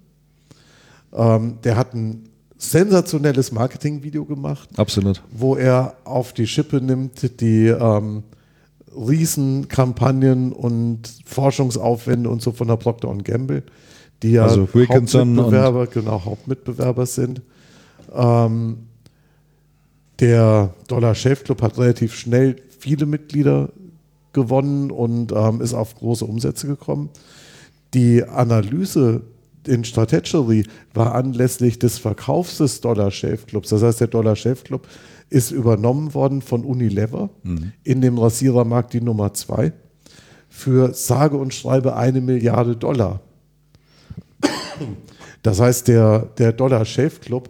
Speaker 2: Ähm, der hat ein sensationelles Marketingvideo gemacht
Speaker 1: Absolut.
Speaker 2: wo er auf die Schippe nimmt, die ähm, Riesenkampagnen und Forschungsaufwände und so von der Procter Gamble, die ja
Speaker 1: Also
Speaker 2: Hauptmitbewerber, genau, Hauptmitbewerber sind. Ähm, der Dollar Shave Club hat relativ schnell viele Mitglieder gewonnen und ähm, ist auf große Umsätze gekommen. Die Analyse in Strategy war anlässlich des Verkaufs des Dollar Shave Clubs. Das heißt, der Dollar Shave Club ist übernommen worden von Unilever in dem Rasierermarkt die Nummer zwei für sage und schreibe eine Milliarde Dollar. Das heißt, der, der Dollar Shave Club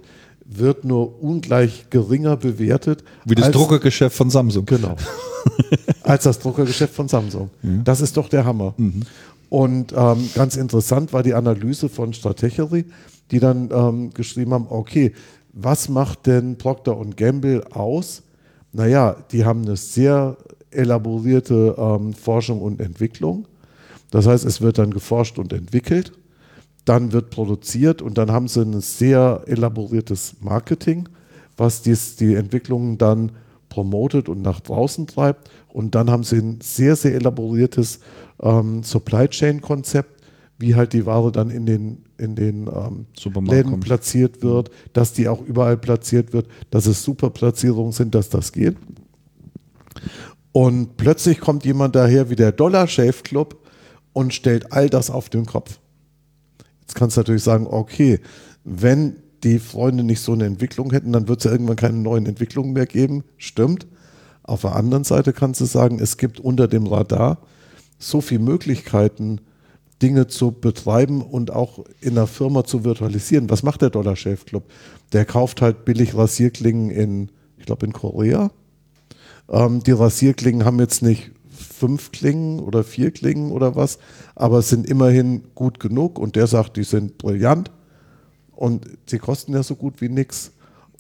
Speaker 2: wird nur ungleich geringer bewertet
Speaker 1: Wie das
Speaker 2: als-
Speaker 1: Druckergeschäft von Samsung.
Speaker 2: Genau. Als das Druckergeschäft von Samsung. Das ist doch der Hammer. Und ähm, ganz interessant war die Analyse von Stratechery, die dann ähm, geschrieben haben, okay, was macht denn Procter Gamble aus? Naja, die haben eine sehr elaborierte ähm, Forschung und Entwicklung. Das heißt, es wird dann geforscht und entwickelt, dann wird produziert und dann haben sie ein sehr elaboriertes Marketing, was dies, die Entwicklungen dann promotet und nach draußen treibt. Und dann haben sie ein sehr, sehr elaboriertes ähm, Supply Chain Konzept, wie halt die Ware dann in den, in den ähm, Läden
Speaker 1: kommt.
Speaker 2: platziert wird, dass die auch überall platziert wird, dass es super Platzierungen sind, dass das geht. Und plötzlich kommt jemand daher wie der Dollar Shave Club und stellt all das auf den Kopf. Jetzt kannst du natürlich sagen, okay, wenn die Freunde nicht so eine Entwicklung hätten, dann wird es ja irgendwann keine neuen Entwicklungen mehr geben. Stimmt. Auf der anderen Seite kannst du sagen, es gibt unter dem Radar so viele Möglichkeiten, Dinge zu betreiben und auch in der Firma zu virtualisieren. Was macht der Dollar Shave Club? Der kauft halt billig Rasierklingen in, ich glaube, in Korea. Ähm, die Rasierklingen haben jetzt nicht fünf Klingen oder vier Klingen oder was, aber es sind immerhin gut genug und der sagt, die sind brillant und sie kosten ja so gut wie nichts.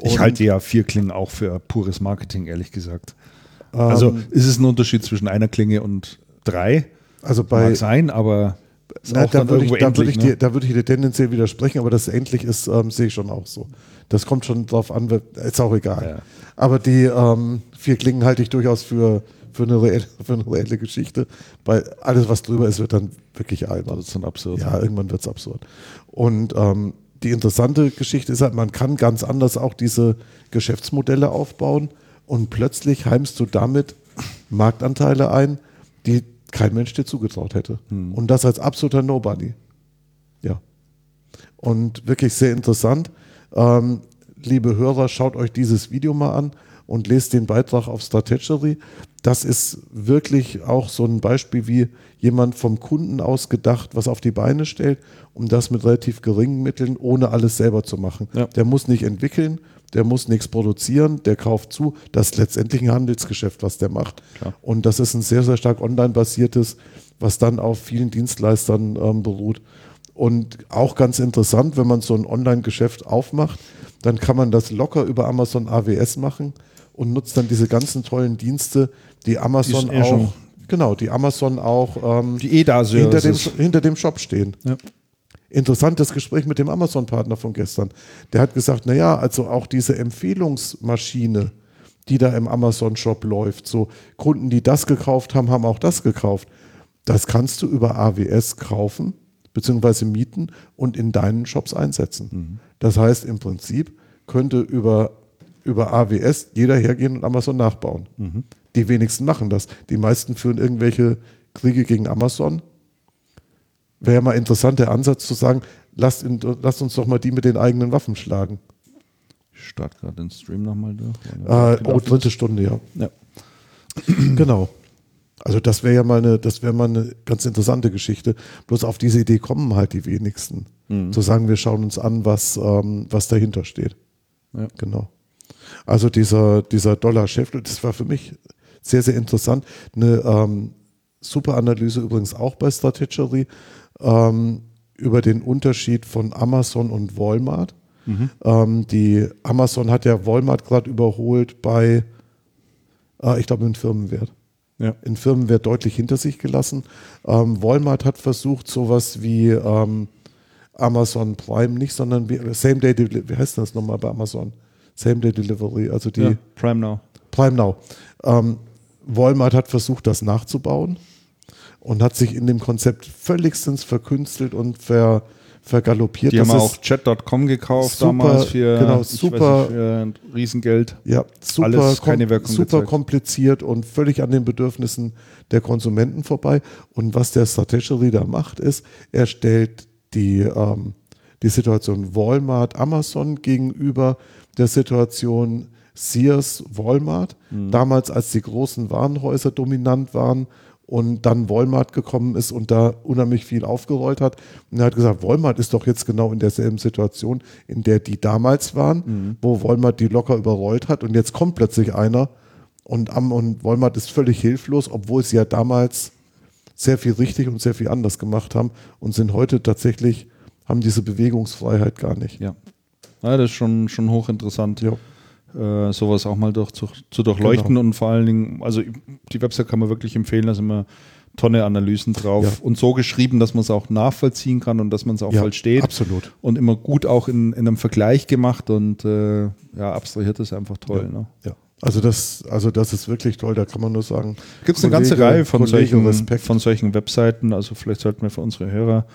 Speaker 1: Ich halte ja vier Klingen auch für pures Marketing, ehrlich gesagt. Also
Speaker 2: Ähm,
Speaker 1: ist es ein Unterschied zwischen einer Klinge und drei?
Speaker 2: Also bei,
Speaker 1: Mag sein, aber
Speaker 2: Na, da würde ich, da würde ich,
Speaker 1: endlich.
Speaker 2: dir,
Speaker 1: ne?
Speaker 2: da würde ich dir tendenziell widersprechen, aber das endlich ist, ähm, sehe ich schon auch so. Das kommt schon drauf an, ist auch egal.
Speaker 1: Ja.
Speaker 2: Aber die ähm, vier Klingen halte ich durchaus für, für, eine reelle, für eine reelle Geschichte, weil alles, was drüber ist, wird dann wirklich albern.
Speaker 1: Das ist dann absurd.
Speaker 2: Ja, irgendwann wird es absurd. Und ähm, die interessante Geschichte ist halt, man kann ganz anders auch diese Geschäftsmodelle aufbauen und plötzlich heimst du damit Marktanteile ein, die kein Mensch dir zugetraut hätte. Und das als absoluter Nobody. Ja. Und wirklich sehr interessant. Ähm, liebe Hörer, schaut euch dieses Video mal an und lest den Beitrag auf Strategy. Das ist wirklich auch so ein Beispiel, wie jemand vom Kunden aus gedacht was auf die Beine stellt, um das mit relativ geringen Mitteln, ohne alles selber zu machen.
Speaker 1: Ja.
Speaker 2: Der muss nicht entwickeln, der muss nichts produzieren, der kauft zu. Das ist letztendlich ein Handelsgeschäft, was der macht.
Speaker 1: Klar.
Speaker 2: Und das ist ein sehr, sehr stark online basiertes, was dann auf vielen Dienstleistern ähm, beruht. Und auch ganz interessant, wenn man so ein Online-Geschäft aufmacht, dann kann man das locker über Amazon AWS machen und nutzt dann diese ganzen tollen Dienste, die Amazon
Speaker 1: eh schon-
Speaker 2: auch, genau, die Amazon auch ähm,
Speaker 1: Die
Speaker 2: hinter, dem, hinter dem Shop stehen.
Speaker 1: Ja.
Speaker 2: Interessantes Gespräch mit dem Amazon-Partner von gestern. Der hat gesagt, naja, also auch diese Empfehlungsmaschine, die da im Amazon-Shop läuft, so Kunden, die das gekauft haben, haben auch das gekauft. Das kannst du über AWS kaufen beziehungsweise mieten und in deinen Shops einsetzen. Das heißt, im Prinzip könnte über, über AWS jeder hergehen und Amazon nachbauen. Die wenigsten machen das. Die meisten führen irgendwelche Kriege gegen Amazon. Wäre mal interessant, der Ansatz zu sagen, lasst, in, lasst uns doch mal die mit den eigenen Waffen schlagen.
Speaker 1: Ich starte gerade den Stream nochmal durch.
Speaker 2: Äh, oh, dritte Stunde, ja.
Speaker 1: Ja.
Speaker 2: Genau. Also das wäre ja mal eine, das wäre mal eine ganz interessante Geschichte. Bloß auf diese Idee kommen halt die wenigsten. Zu sagen, wir schauen uns an, was, ähm, was dahinter steht.
Speaker 1: Ja.
Speaker 2: Genau. Also dieser, dieser Dollar-Chef, das war für mich sehr, sehr interessant. Eine ähm, super Analyse übrigens auch bei Strategy ähm, über den Unterschied von Amazon und Walmart. Ähm, die Amazon hat ja Walmart gerade überholt bei, äh, ich glaube, im Firmenwert.
Speaker 1: Ja.
Speaker 2: In Firmenwert deutlich hinter sich gelassen. Ähm, Walmart hat versucht, sowas wie ähm, Amazon Prime nicht, sondern wie, Same Day Delivery, wie heißt das nochmal bei Amazon? Same Day Delivery, also die
Speaker 1: Ja, Prime Now.
Speaker 2: Prime Now. Ähm, Walmart hat versucht, das nachzubauen und hat sich in dem Konzept völligstens verkünstelt und ver, vergaloppiert.
Speaker 1: Die
Speaker 2: Das
Speaker 1: haben
Speaker 2: ist-
Speaker 1: auch Chat.com gekauft
Speaker 2: super,
Speaker 1: damals für,
Speaker 2: genau, super-
Speaker 1: nicht, für Riesengeld.
Speaker 2: Ja, super,
Speaker 1: Alles keine Wirkung
Speaker 2: super
Speaker 1: gezeigt.
Speaker 2: kompliziert und völlig an den Bedürfnissen der Konsumenten vorbei. Und was der Strategy da macht, ist, er stellt die, ähm, die Situation Walmart, Amazon gegenüber der Situation Sears, Walmart.
Speaker 1: Mhm.
Speaker 2: Damals, als die großen Warenhäuser dominant waren und dann Walmart gekommen ist und da unheimlich viel aufgerollt hat. Und er hat gesagt, Walmart ist doch jetzt genau in derselben Situation, in der die damals waren,
Speaker 1: Mhm.
Speaker 2: wo Walmart die locker überrollt hat und jetzt kommt plötzlich einer und, und Walmart ist völlig hilflos, obwohl sie ja damals sehr viel richtig und sehr viel anders gemacht haben und sind heute tatsächlich, haben diese Bewegungsfreiheit gar nicht.
Speaker 1: Ja. ja das ist schon, schon hochinteressant,
Speaker 2: Ja.
Speaker 1: Äh, sowas auch mal durch, zu, zu durchleuchten
Speaker 2: Genau.
Speaker 1: und vor allen Dingen, also die Website kann man wirklich empfehlen, da sind immer Tonne Analysen drauf
Speaker 2: Ja.
Speaker 1: und so geschrieben, dass man es auch nachvollziehen kann und dass man es auch
Speaker 2: Ja,
Speaker 1: versteht.
Speaker 2: absolut.
Speaker 1: Und immer gut auch in, in einem Vergleich gemacht und äh, ja, abstrahiert ist einfach toll. Ne?
Speaker 2: Ja. Also das, also das ist wirklich toll, da kann man nur sagen.
Speaker 1: Gibt es eine ganze Reihe von
Speaker 2: Kollege,
Speaker 1: solchen,
Speaker 2: Respekt.
Speaker 1: von solchen Webseiten, also vielleicht sollten wir für unsere Hörer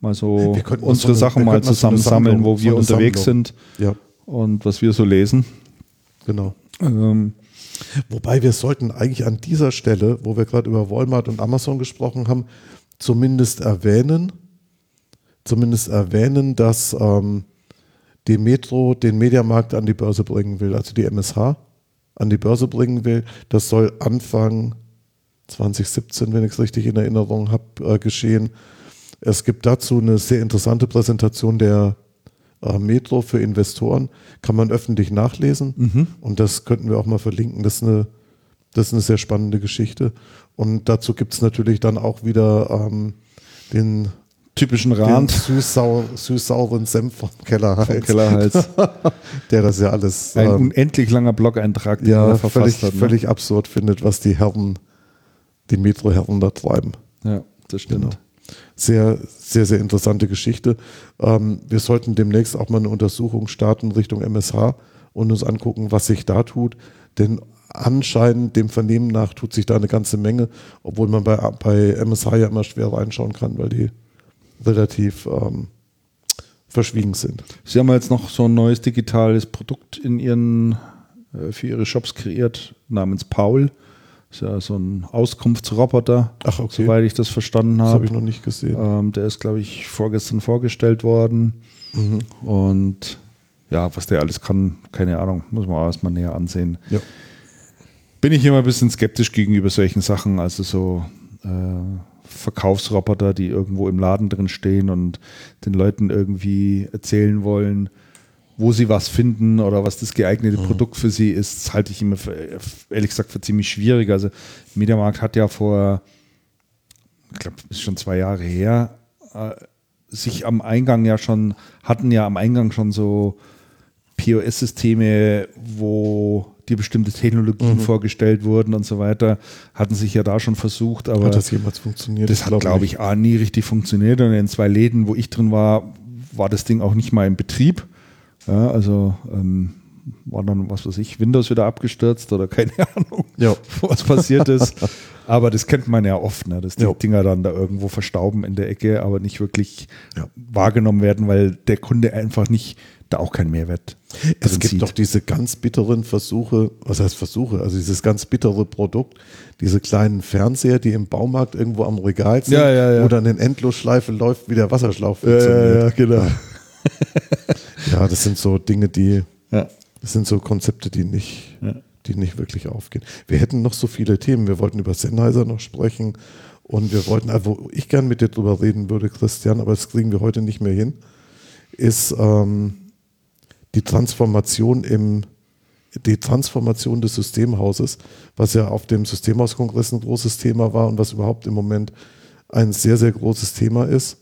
Speaker 1: mal so unsere
Speaker 2: so eine-
Speaker 1: Sachen mal zusammen sammeln, wo wir unterwegs
Speaker 2: Sammlung.
Speaker 1: sind
Speaker 2: Ja,
Speaker 1: und was wir so lesen.
Speaker 2: Genau.
Speaker 1: Ähm,
Speaker 2: Wobei wir sollten eigentlich an dieser Stelle, wo wir gerade über Walmart und Amazon gesprochen haben, zumindest erwähnen, zumindest erwähnen, dass ähm, die Metro den Mediamarkt an die Börse bringen will, also die MSH an die Börse bringen will. Das soll Anfang 2017, wenn ich es richtig in Erinnerung habe, äh, geschehen. Es gibt dazu eine sehr interessante Präsentation der äh, Metro für Investoren. Kann man öffentlich nachlesen. Und das könnten wir auch mal verlinken. Das ist eine, das ist eine sehr spannende Geschichte. Und dazu gibt es natürlich dann auch wieder ähm, den,
Speaker 1: typischen Rand
Speaker 2: süß-sau- süß-sauren Senf vom Kellerhals,
Speaker 1: vom Kellerhals.
Speaker 2: der das ja alles
Speaker 1: Ein
Speaker 2: ähm,
Speaker 1: unendlich langer Blog-Eintrag, den
Speaker 2: ja,
Speaker 1: er verfasst
Speaker 2: völlig,
Speaker 1: hat. Ne?
Speaker 2: völlig absurd findet, was die Herren, die Metro-Herren da treiben.
Speaker 1: Ja, das stimmt.
Speaker 2: Genau. Sehr, sehr, sehr interessante Geschichte. Ähm, wir sollten demnächst auch mal eine Untersuchung starten Richtung MSH und uns angucken, was sich da tut. Denn anscheinend, dem Vernehmen nach, tut sich da eine ganze Menge, obwohl man bei, bei MSH ja immer schwer reinschauen kann, weil die relativ ähm, verschwiegen sind.
Speaker 1: Sie haben jetzt noch so ein neues digitales Produkt in ihren, äh, für ihre Shops kreiert, namens Paul. Ist ja so ein Auskunftsroboter,
Speaker 2: Ach, okay.
Speaker 1: soweit ich das verstanden
Speaker 2: Das
Speaker 1: habe.
Speaker 2: habe ich noch nicht gesehen.
Speaker 1: Ähm, der ist, glaube ich, vorgestern vorgestellt worden.
Speaker 2: Mhm.
Speaker 1: Und ja, was der alles kann, keine Ahnung, muss man erstmal näher ansehen.
Speaker 2: Ja.
Speaker 1: Bin ich immer ein bisschen skeptisch gegenüber solchen Sachen, also so äh, Verkaufsroboter, die irgendwo im Laden drin stehen und den Leuten irgendwie erzählen wollen, wo sie was finden oder was das geeignete Produkt für sie ist, das halte ich immer für, ehrlich gesagt für ziemlich schwierig. Also Mediamarkt hat ja vor, ich glaube, ist schon zwei Jahre her, äh, sich am Eingang ja schon, hatten ja am Eingang schon so POS-Systeme, wo die bestimmte Technologien vorgestellt wurden und so weiter, hatten sich ja da schon versucht, aber
Speaker 2: Hat das jemals funktioniert?
Speaker 1: das hat,
Speaker 2: glaub
Speaker 1: glaube ich, A, nie richtig funktioniert. Und in zwei Läden, wo ich drin war, war das Ding auch nicht mal im Betrieb. Ja, also ähm, war dann, was weiß ich, Windows wieder abgestürzt oder keine Ahnung,
Speaker 2: Ja.
Speaker 1: was passiert ist. Aber das kennt man ja oft, ne? dass die
Speaker 2: Ja.
Speaker 1: Dinger dann da irgendwo verstauben in der Ecke, aber nicht wirklich
Speaker 2: Ja.
Speaker 1: wahrgenommen werden, weil der Kunde einfach nicht da auch keinen Mehrwert
Speaker 2: Es gibt
Speaker 1: sieht.
Speaker 2: doch diese ganz bitteren Versuche, was heißt Versuche, also dieses ganz bittere Produkt, diese kleinen Fernseher, die im Baumarkt irgendwo am Regal sind,
Speaker 1: Ja, ja, ja.
Speaker 2: wo dann in Endlosschleife läuft, wie der Wasserschlauch
Speaker 1: Ja, ja, ja, genau.
Speaker 2: Ja, das sind so Dinge, die,
Speaker 1: Ja.
Speaker 2: das sind so Konzepte, die nicht,
Speaker 1: Ja.
Speaker 2: die nicht wirklich aufgehen. Wir hätten noch so viele Themen. Wir wollten über Sennheiser noch sprechen und wir wollten, also wo ich gern mit dir drüber reden würde, Christian, aber das kriegen wir heute nicht mehr hin, ist ähm, die Transformation im die Transformation des Systemhauses, was ja auf dem Systemhauskongress ein großes Thema war und was überhaupt im Moment ein sehr, sehr großes Thema ist.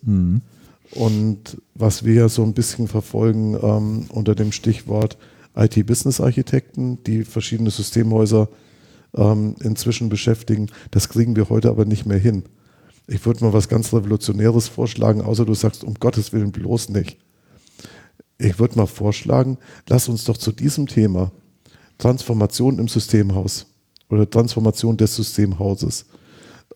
Speaker 2: Und was wir ja so ein bisschen verfolgen ähm, unter dem Stichwort IT-Business-Architekten, die verschiedene Systemhäuser ähm, inzwischen beschäftigen, das kriegen wir heute aber nicht mehr hin. Ich würde mal was ganz Revolutionäres vorschlagen, außer du sagst, um Gottes Willen bloß nicht. Ich würde mal vorschlagen, lass uns doch zu diesem Thema Transformation im Systemhaus oder Transformation des Systemhauses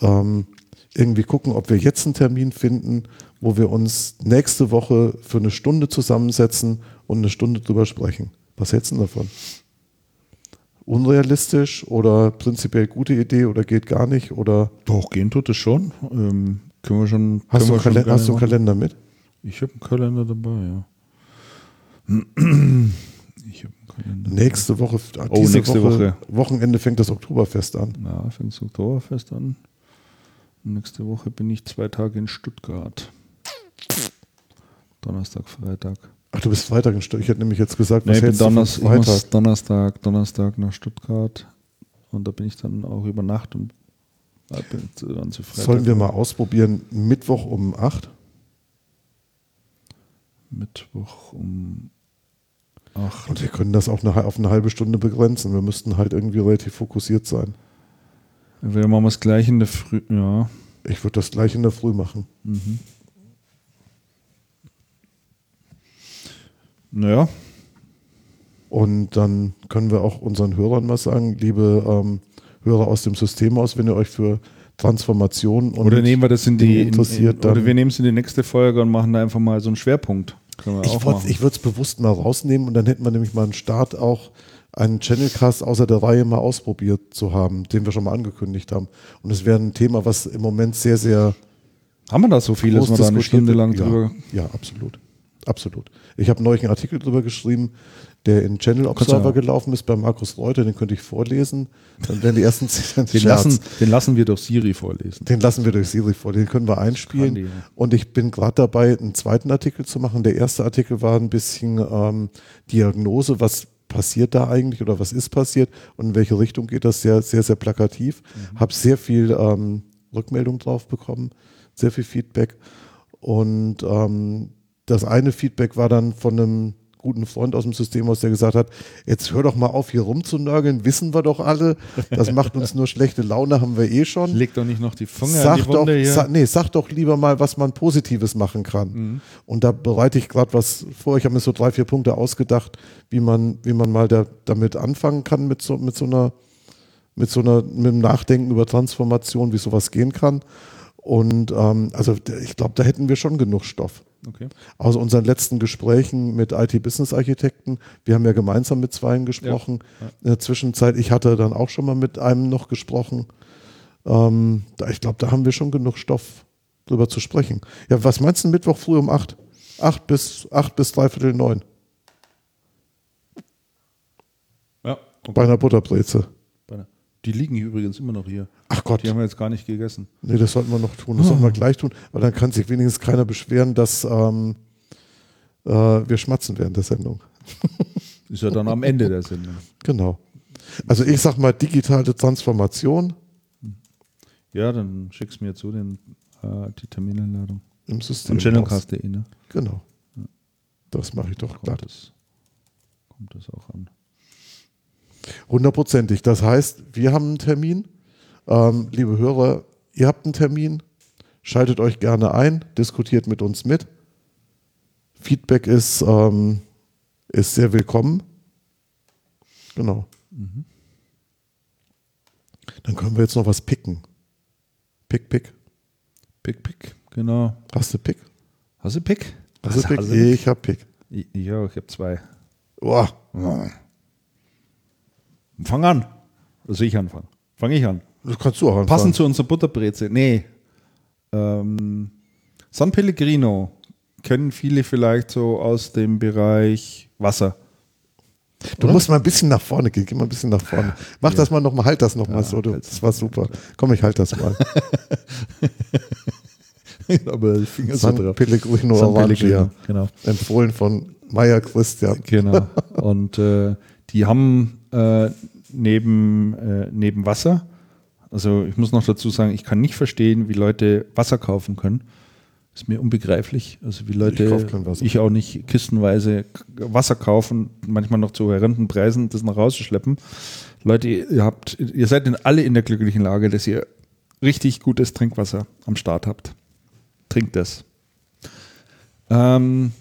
Speaker 2: ähm, irgendwie gucken, ob wir jetzt einen Termin finden, wo wir uns nächste Woche für eine Stunde zusammensetzen und eine Stunde drüber sprechen. Was hältst du denn davon? Unrealistisch oder prinzipiell gute Idee oder geht gar nicht? Oder
Speaker 1: Doch, gehen tut es schon. Ähm, können wir schon.
Speaker 2: hast, du,
Speaker 1: wir schon
Speaker 2: einen Kalender,
Speaker 1: gerne
Speaker 2: hast du einen. Kalender mit?
Speaker 1: Ich habe einen Kalender dabei, ja. Ich habe einen Kalender.
Speaker 2: Nächste Woche,
Speaker 1: Oh,
Speaker 2: diese
Speaker 1: nächste
Speaker 2: Woche,
Speaker 1: Woche.
Speaker 2: Wochenende fängt das Oktoberfest an.
Speaker 1: Na, fängt das Oktoberfest an. Nächste Woche bin ich zwei Tage in Stuttgart. Donnerstag, Freitag.
Speaker 2: Ach, du bist Freitag in Stuttgart. Ich hätte nämlich jetzt gesagt,
Speaker 1: Nee, ich, bin
Speaker 2: hältst du von
Speaker 1: Donners, ich
Speaker 2: Freitag?
Speaker 1: muss Donnerstag, Donnerstag nach Stuttgart. Und da bin ich dann auch über Nacht und äh, bin dann zu Freitag.
Speaker 2: Sollen wir mal ausprobieren, Mittwoch um 8?
Speaker 1: Mittwoch um 8.
Speaker 2: Und wir können das auch eine, auf eine halbe Stunde begrenzen. Wir müssten halt irgendwie relativ fokussiert sein.
Speaker 1: Wir machen wir es gleich in der Früh. Ja.
Speaker 2: Ich würde das gleich in der Früh machen.
Speaker 1: Naja,
Speaker 2: Und dann können wir auch unseren Hörern mal sagen, liebe ähm, Hörer aus dem System aus, wenn ihr euch für Transformation und
Speaker 1: oder nehmen wir das in die. In,
Speaker 2: interessiert,
Speaker 1: in,
Speaker 2: dann
Speaker 1: oder wir nehmen es in die nächste Folge und machen da einfach mal so einen Schwerpunkt.
Speaker 2: Ich, wollt- ich würde es bewusst mal rausnehmen und dann hätten wir nämlich mal einen Start auch einen Channelcast außer der Reihe mal ausprobiert zu haben, den wir schon mal angekündigt haben. Und es wäre ein Thema, was im Moment sehr, sehr
Speaker 1: Haben wir da so viel, dass wir da eine Stunde lang
Speaker 2: ja,
Speaker 1: drüber.
Speaker 2: Ja, absolut. Absolut. Ich habe neulich einen Artikel drüber geschrieben, der in Channel Observer gelaufen ist bei Markus Reuter, den könnte ich vorlesen. Dann werden die ersten zehn
Speaker 1: Den lassen, den lassen wir durch Siri vorlesen.
Speaker 2: Den lassen wir durch Siri vor, den können wir einspielen.
Speaker 1: die, ja.
Speaker 2: Und ich bin gerade dabei, einen zweiten Artikel zu machen. Der erste Artikel war ein bisschen ähm, Diagnose, was passiert da eigentlich oder was ist passiert und in welche Richtung geht das sehr, sehr, sehr plakativ.
Speaker 1: Mhm.
Speaker 2: Habe sehr viel ähm, Rückmeldung drauf bekommen, sehr viel Feedback. Und ähm, das eine Feedback war dann von einem guten Freund aus dem System aus, der gesagt hat, jetzt hör doch mal auf, hier rumzunörgeln, wissen wir doch alle. Das macht uns nur schlechte Laune, haben wir eh schon.
Speaker 1: Leg doch nicht noch die Finger in
Speaker 2: Sag
Speaker 1: die
Speaker 2: doch,
Speaker 1: Wunde hier.
Speaker 2: sa nee, sag doch lieber mal, was man Positives machen kann.
Speaker 1: Mhm.
Speaker 2: Und da bereite ich gerade was vor. Ich habe mir so drei, vier Punkte ausgedacht, wie man, wie man mal da, damit anfangen kann mit so, mit so einer, mit so einer, mit dem Nachdenken über Transformation, wie sowas gehen kann. Und ähm, also ich glaube, da hätten wir schon genug Stoff.
Speaker 1: Okay.
Speaker 2: Aus unseren letzten Gesprächen mit IT-Business-Architekten, wir haben ja gemeinsam mit zweien gesprochen. In der Zwischenzeit, ich hatte dann auch schon mal mit einem noch gesprochen. Ähm, da, ich glaube, da haben wir schon genug Stoff drüber zu sprechen. Ja, was meinst du Mittwoch früh um acht? Acht bis, acht bis dreiviertel neun.
Speaker 1: Ja.
Speaker 2: Bei einer Butterbreze.
Speaker 1: Die liegen hier übrigens immer noch hier.
Speaker 2: Ach Gott.
Speaker 1: Die haben wir jetzt gar nicht gegessen.
Speaker 2: Nee, das sollten wir noch tun. Das sollten wir gleich tun. Weil dann kann sich wenigstens keiner beschweren, dass ähm, äh, wir schmatzen während der Sendung.
Speaker 1: Ist ja dann am Ende der Sendung.
Speaker 2: Genau. Also ich sag mal digitale Transformation
Speaker 1: Ja, dann schickst du mir zu den, äh, die Termineinladung.
Speaker 2: im System.
Speaker 1: Und channelcast.de, ne?
Speaker 2: Genau. Das mache ich doch glatt.
Speaker 1: Das, kommt das auch an.
Speaker 2: Hundertprozentig. Das heißt, wir haben einen Termin. Ähm, liebe Hörer, ihr habt einen Termin. Schaltet euch gerne ein, diskutiert mit uns mit. Feedback ist, ähm, ist sehr willkommen. Genau. Dann können wir jetzt noch was picken. Pick, pick.
Speaker 1: Pick, pick, genau.
Speaker 2: Hast du Pick?
Speaker 1: Hast du Pick?
Speaker 2: Hast du Pick?
Speaker 1: Hast du
Speaker 2: Ich hab Pick.
Speaker 1: Ja, ich habe zwei.
Speaker 2: Boah.
Speaker 1: Fang an. Also ich anfangen. Fange ich an.
Speaker 2: Das kannst du auch anfangen.
Speaker 1: Passend zu unserer Butterbreze. Nee. Ähm, San Pellegrino kennen viele vielleicht so aus dem Bereich Wasser.
Speaker 2: Du musst mal ein bisschen nach vorne gehen. Geh mal ein bisschen nach vorne. Mach das mal nochmal, halt das nochmal so. Du, das war super. Komm, ich halt das mal.
Speaker 1: Aber ich Finger
Speaker 2: San Pellegrino
Speaker 1: San. Pellegrino, genau.
Speaker 2: Empfohlen von Meier Christian.
Speaker 1: Genau. Und äh, die haben äh, neben, äh, neben Wasser, also ich muss noch dazu sagen, ich kann nicht verstehen, wie Leute Wasser kaufen können. Ist mir unbegreiflich. Also wie Leute,
Speaker 2: Ich
Speaker 1: ich auch nicht kistenweise Wasser kaufen, manchmal noch zu horrenden Preisen, das nach Hause schleppen. Leute, ihr habt, ihr seid in alle in der glücklichen Lage, dass ihr richtig gutes Trinkwasser am Start habt. Trinkt das. Ähm,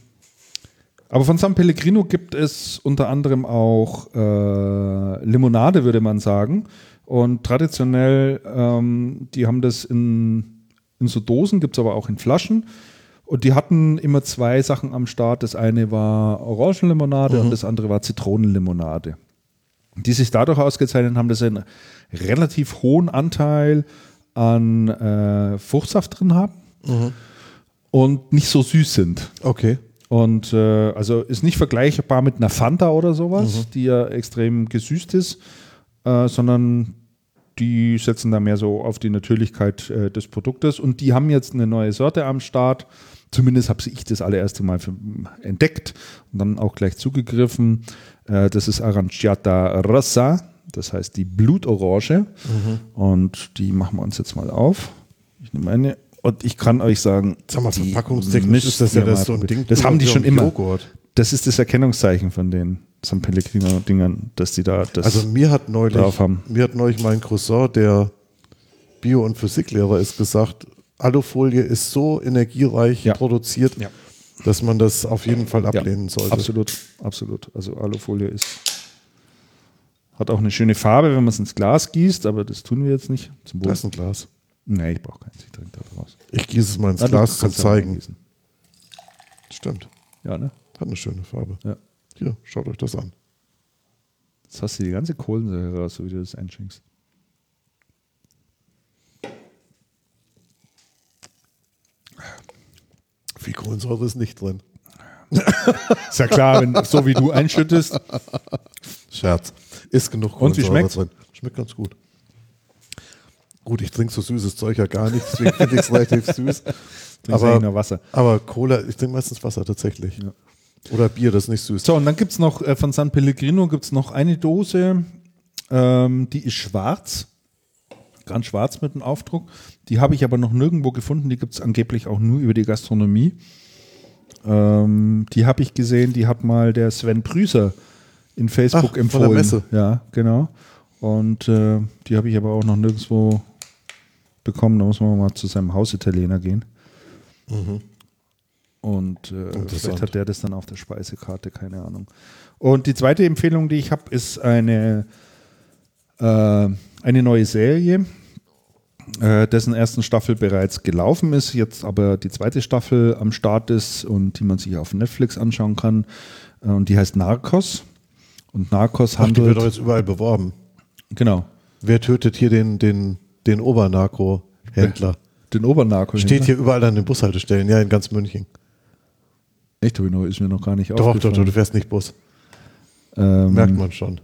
Speaker 1: aber von San Pellegrino gibt es unter anderem auch äh, Limonade, würde man sagen. Und traditionell, ähm, die haben das in, in so Dosen, gibt es aber auch in Flaschen. Und die hatten immer zwei Sachen am Start. Das eine war Orangenlimonade und das andere war Zitronenlimonade. Die sich dadurch ausgezeichnet haben, dass sie einen relativ hohen Anteil an äh, Fruchtsaft drin haben und nicht so süß sind.
Speaker 2: Okay.
Speaker 1: Und äh, also ist nicht vergleichbar mit einer Fanta oder sowas, die ja extrem gesüßt ist, äh, sondern die setzen da mehr so auf die Natürlichkeit äh, des Produktes. Und die haben jetzt eine neue Sorte am Start. Zumindest habe ich das allererste Mal für, entdeckt und dann auch gleich zugegriffen. Äh, das ist Aranciata Rossa, das heißt die Blutorange. Und die machen wir uns jetzt mal auf. Ich nehme eine. Und ich kann euch sagen,
Speaker 2: Sag mal, verpackungstechnisch ist das ja das so ein. Ding.
Speaker 1: Das haben die schon immer.
Speaker 2: Joghurt.
Speaker 1: Das ist das Erkennungszeichen von den San Pellegrino-Dingern, dass die da das.
Speaker 2: Also mir hat neulich,
Speaker 1: drauf haben.
Speaker 2: mir hat neulich mein Cousin, der Bio- und Physiklehrer ist, gesagt, Alufolie ist so energiereich
Speaker 1: Ja.
Speaker 2: produziert,
Speaker 1: Ja.
Speaker 2: dass man das auf jeden Fall
Speaker 1: ja,
Speaker 2: ablehnen sollte.
Speaker 1: Absolut, absolut. Also Alufolie ist. Hat auch eine schöne Farbe, wenn man es ins Glas gießt, aber das tun wir jetzt nicht. Zum Wohl.
Speaker 2: Da ist ein Glas.
Speaker 1: Nee, ich brauche keins. Ich trinke da draus.
Speaker 2: Ich gieße es mal ins
Speaker 1: du
Speaker 2: Glas zum Zeigen. Stimmt.
Speaker 1: Ja, ne?
Speaker 2: Hat eine schöne Farbe.
Speaker 1: Ja.
Speaker 2: Hier, schaut euch das an.
Speaker 1: Jetzt hast du die ganze Kohlensäure raus, so wie du das einschenkst.
Speaker 2: Viel Kohlensäure ist nicht drin.
Speaker 1: Ist ja klar, wenn, so wie du einschüttest.
Speaker 2: Scherz. Ist genug
Speaker 1: Und wie
Speaker 2: Kohlensäure
Speaker 1: schmeckt's?
Speaker 2: drin. Schmeckt ganz gut. Gut, ich trinke so süßes Zeug ja gar nicht, deswegen finde ich es relativ süß.
Speaker 1: Trinkst
Speaker 2: Aber,
Speaker 1: nur Wasser.
Speaker 2: aber Cola, ich trinke meistens Wasser tatsächlich. Oder Bier, das ist nicht süß.
Speaker 1: So, und dann gibt es noch äh, von San Pellegrino gibt es noch eine Dose, ähm, die ist schwarz. Ganz schwarz mit einem Aufdruck. Die habe ich aber noch nirgendwo gefunden. Die gibt es angeblich auch nur über die Gastronomie. Ähm, die habe ich gesehen, die hat mal der Sven Prüser in Facebook
Speaker 2: Ach, von der
Speaker 1: empfohlen.
Speaker 2: Messe.
Speaker 1: Ja, genau. Und äh, die habe ich aber auch noch nirgendwo bekommen. Da muss man mal zu seinem Hausitaliener gehen. Und äh, vielleicht hat der das dann auf der Speisekarte, keine Ahnung. Und die zweite Empfehlung, die ich habe, ist eine, äh, eine neue Serie, äh, dessen ersten Staffel bereits gelaufen ist, jetzt aber die zweite Staffel am Start ist und die man sich auf Netflix anschauen kann. Äh, und die heißt Narcos. Und Narcos
Speaker 2: Ach, die wird doch jetzt überall beworben.
Speaker 1: genau.
Speaker 2: Wer tötet hier den, den, den Obernarko-Händler?
Speaker 1: Den Obernarco.
Speaker 2: Steht hier überall an den Bushaltestellen, ja, in ganz München.
Speaker 1: Echt, noch, ist mir noch gar nicht
Speaker 2: Doch, doch,
Speaker 1: aufgefallen.
Speaker 2: doch, du fährst nicht Bus.
Speaker 1: Ähm,
Speaker 2: Merkt man schon.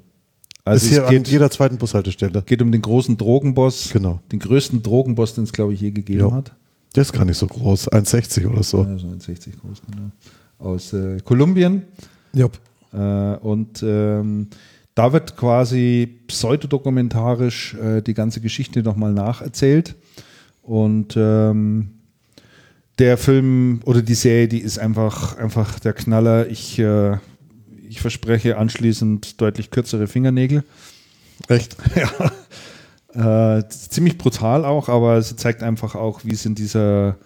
Speaker 1: Also
Speaker 2: ist hier
Speaker 1: es
Speaker 2: an
Speaker 1: geht,
Speaker 2: jeder zweiten Bushaltestelle.
Speaker 1: geht um den großen Drogenboss.
Speaker 2: Genau.
Speaker 1: Den größten Drogenboss, den es, glaube ich, je gegeben
Speaker 2: Ja.
Speaker 1: hat.
Speaker 2: Der ist gar nicht so groß, 1,60 oder so.
Speaker 1: Ja, so 1,60 groß, genau. Aus äh, Kolumbien.
Speaker 2: Jupp.
Speaker 1: Äh, und ähm, da wird quasi pseudodokumentarisch äh, die ganze Geschichte nochmal nacherzählt. Und ähm, der Film oder die Serie, die ist einfach, einfach der Knaller. Ich, äh, ich verspreche anschließend deutlich kürzere Fingernägel.
Speaker 2: Echt?
Speaker 1: ja. Äh, ziemlich brutal auch, aber sie zeigt einfach auch, wie es in dieser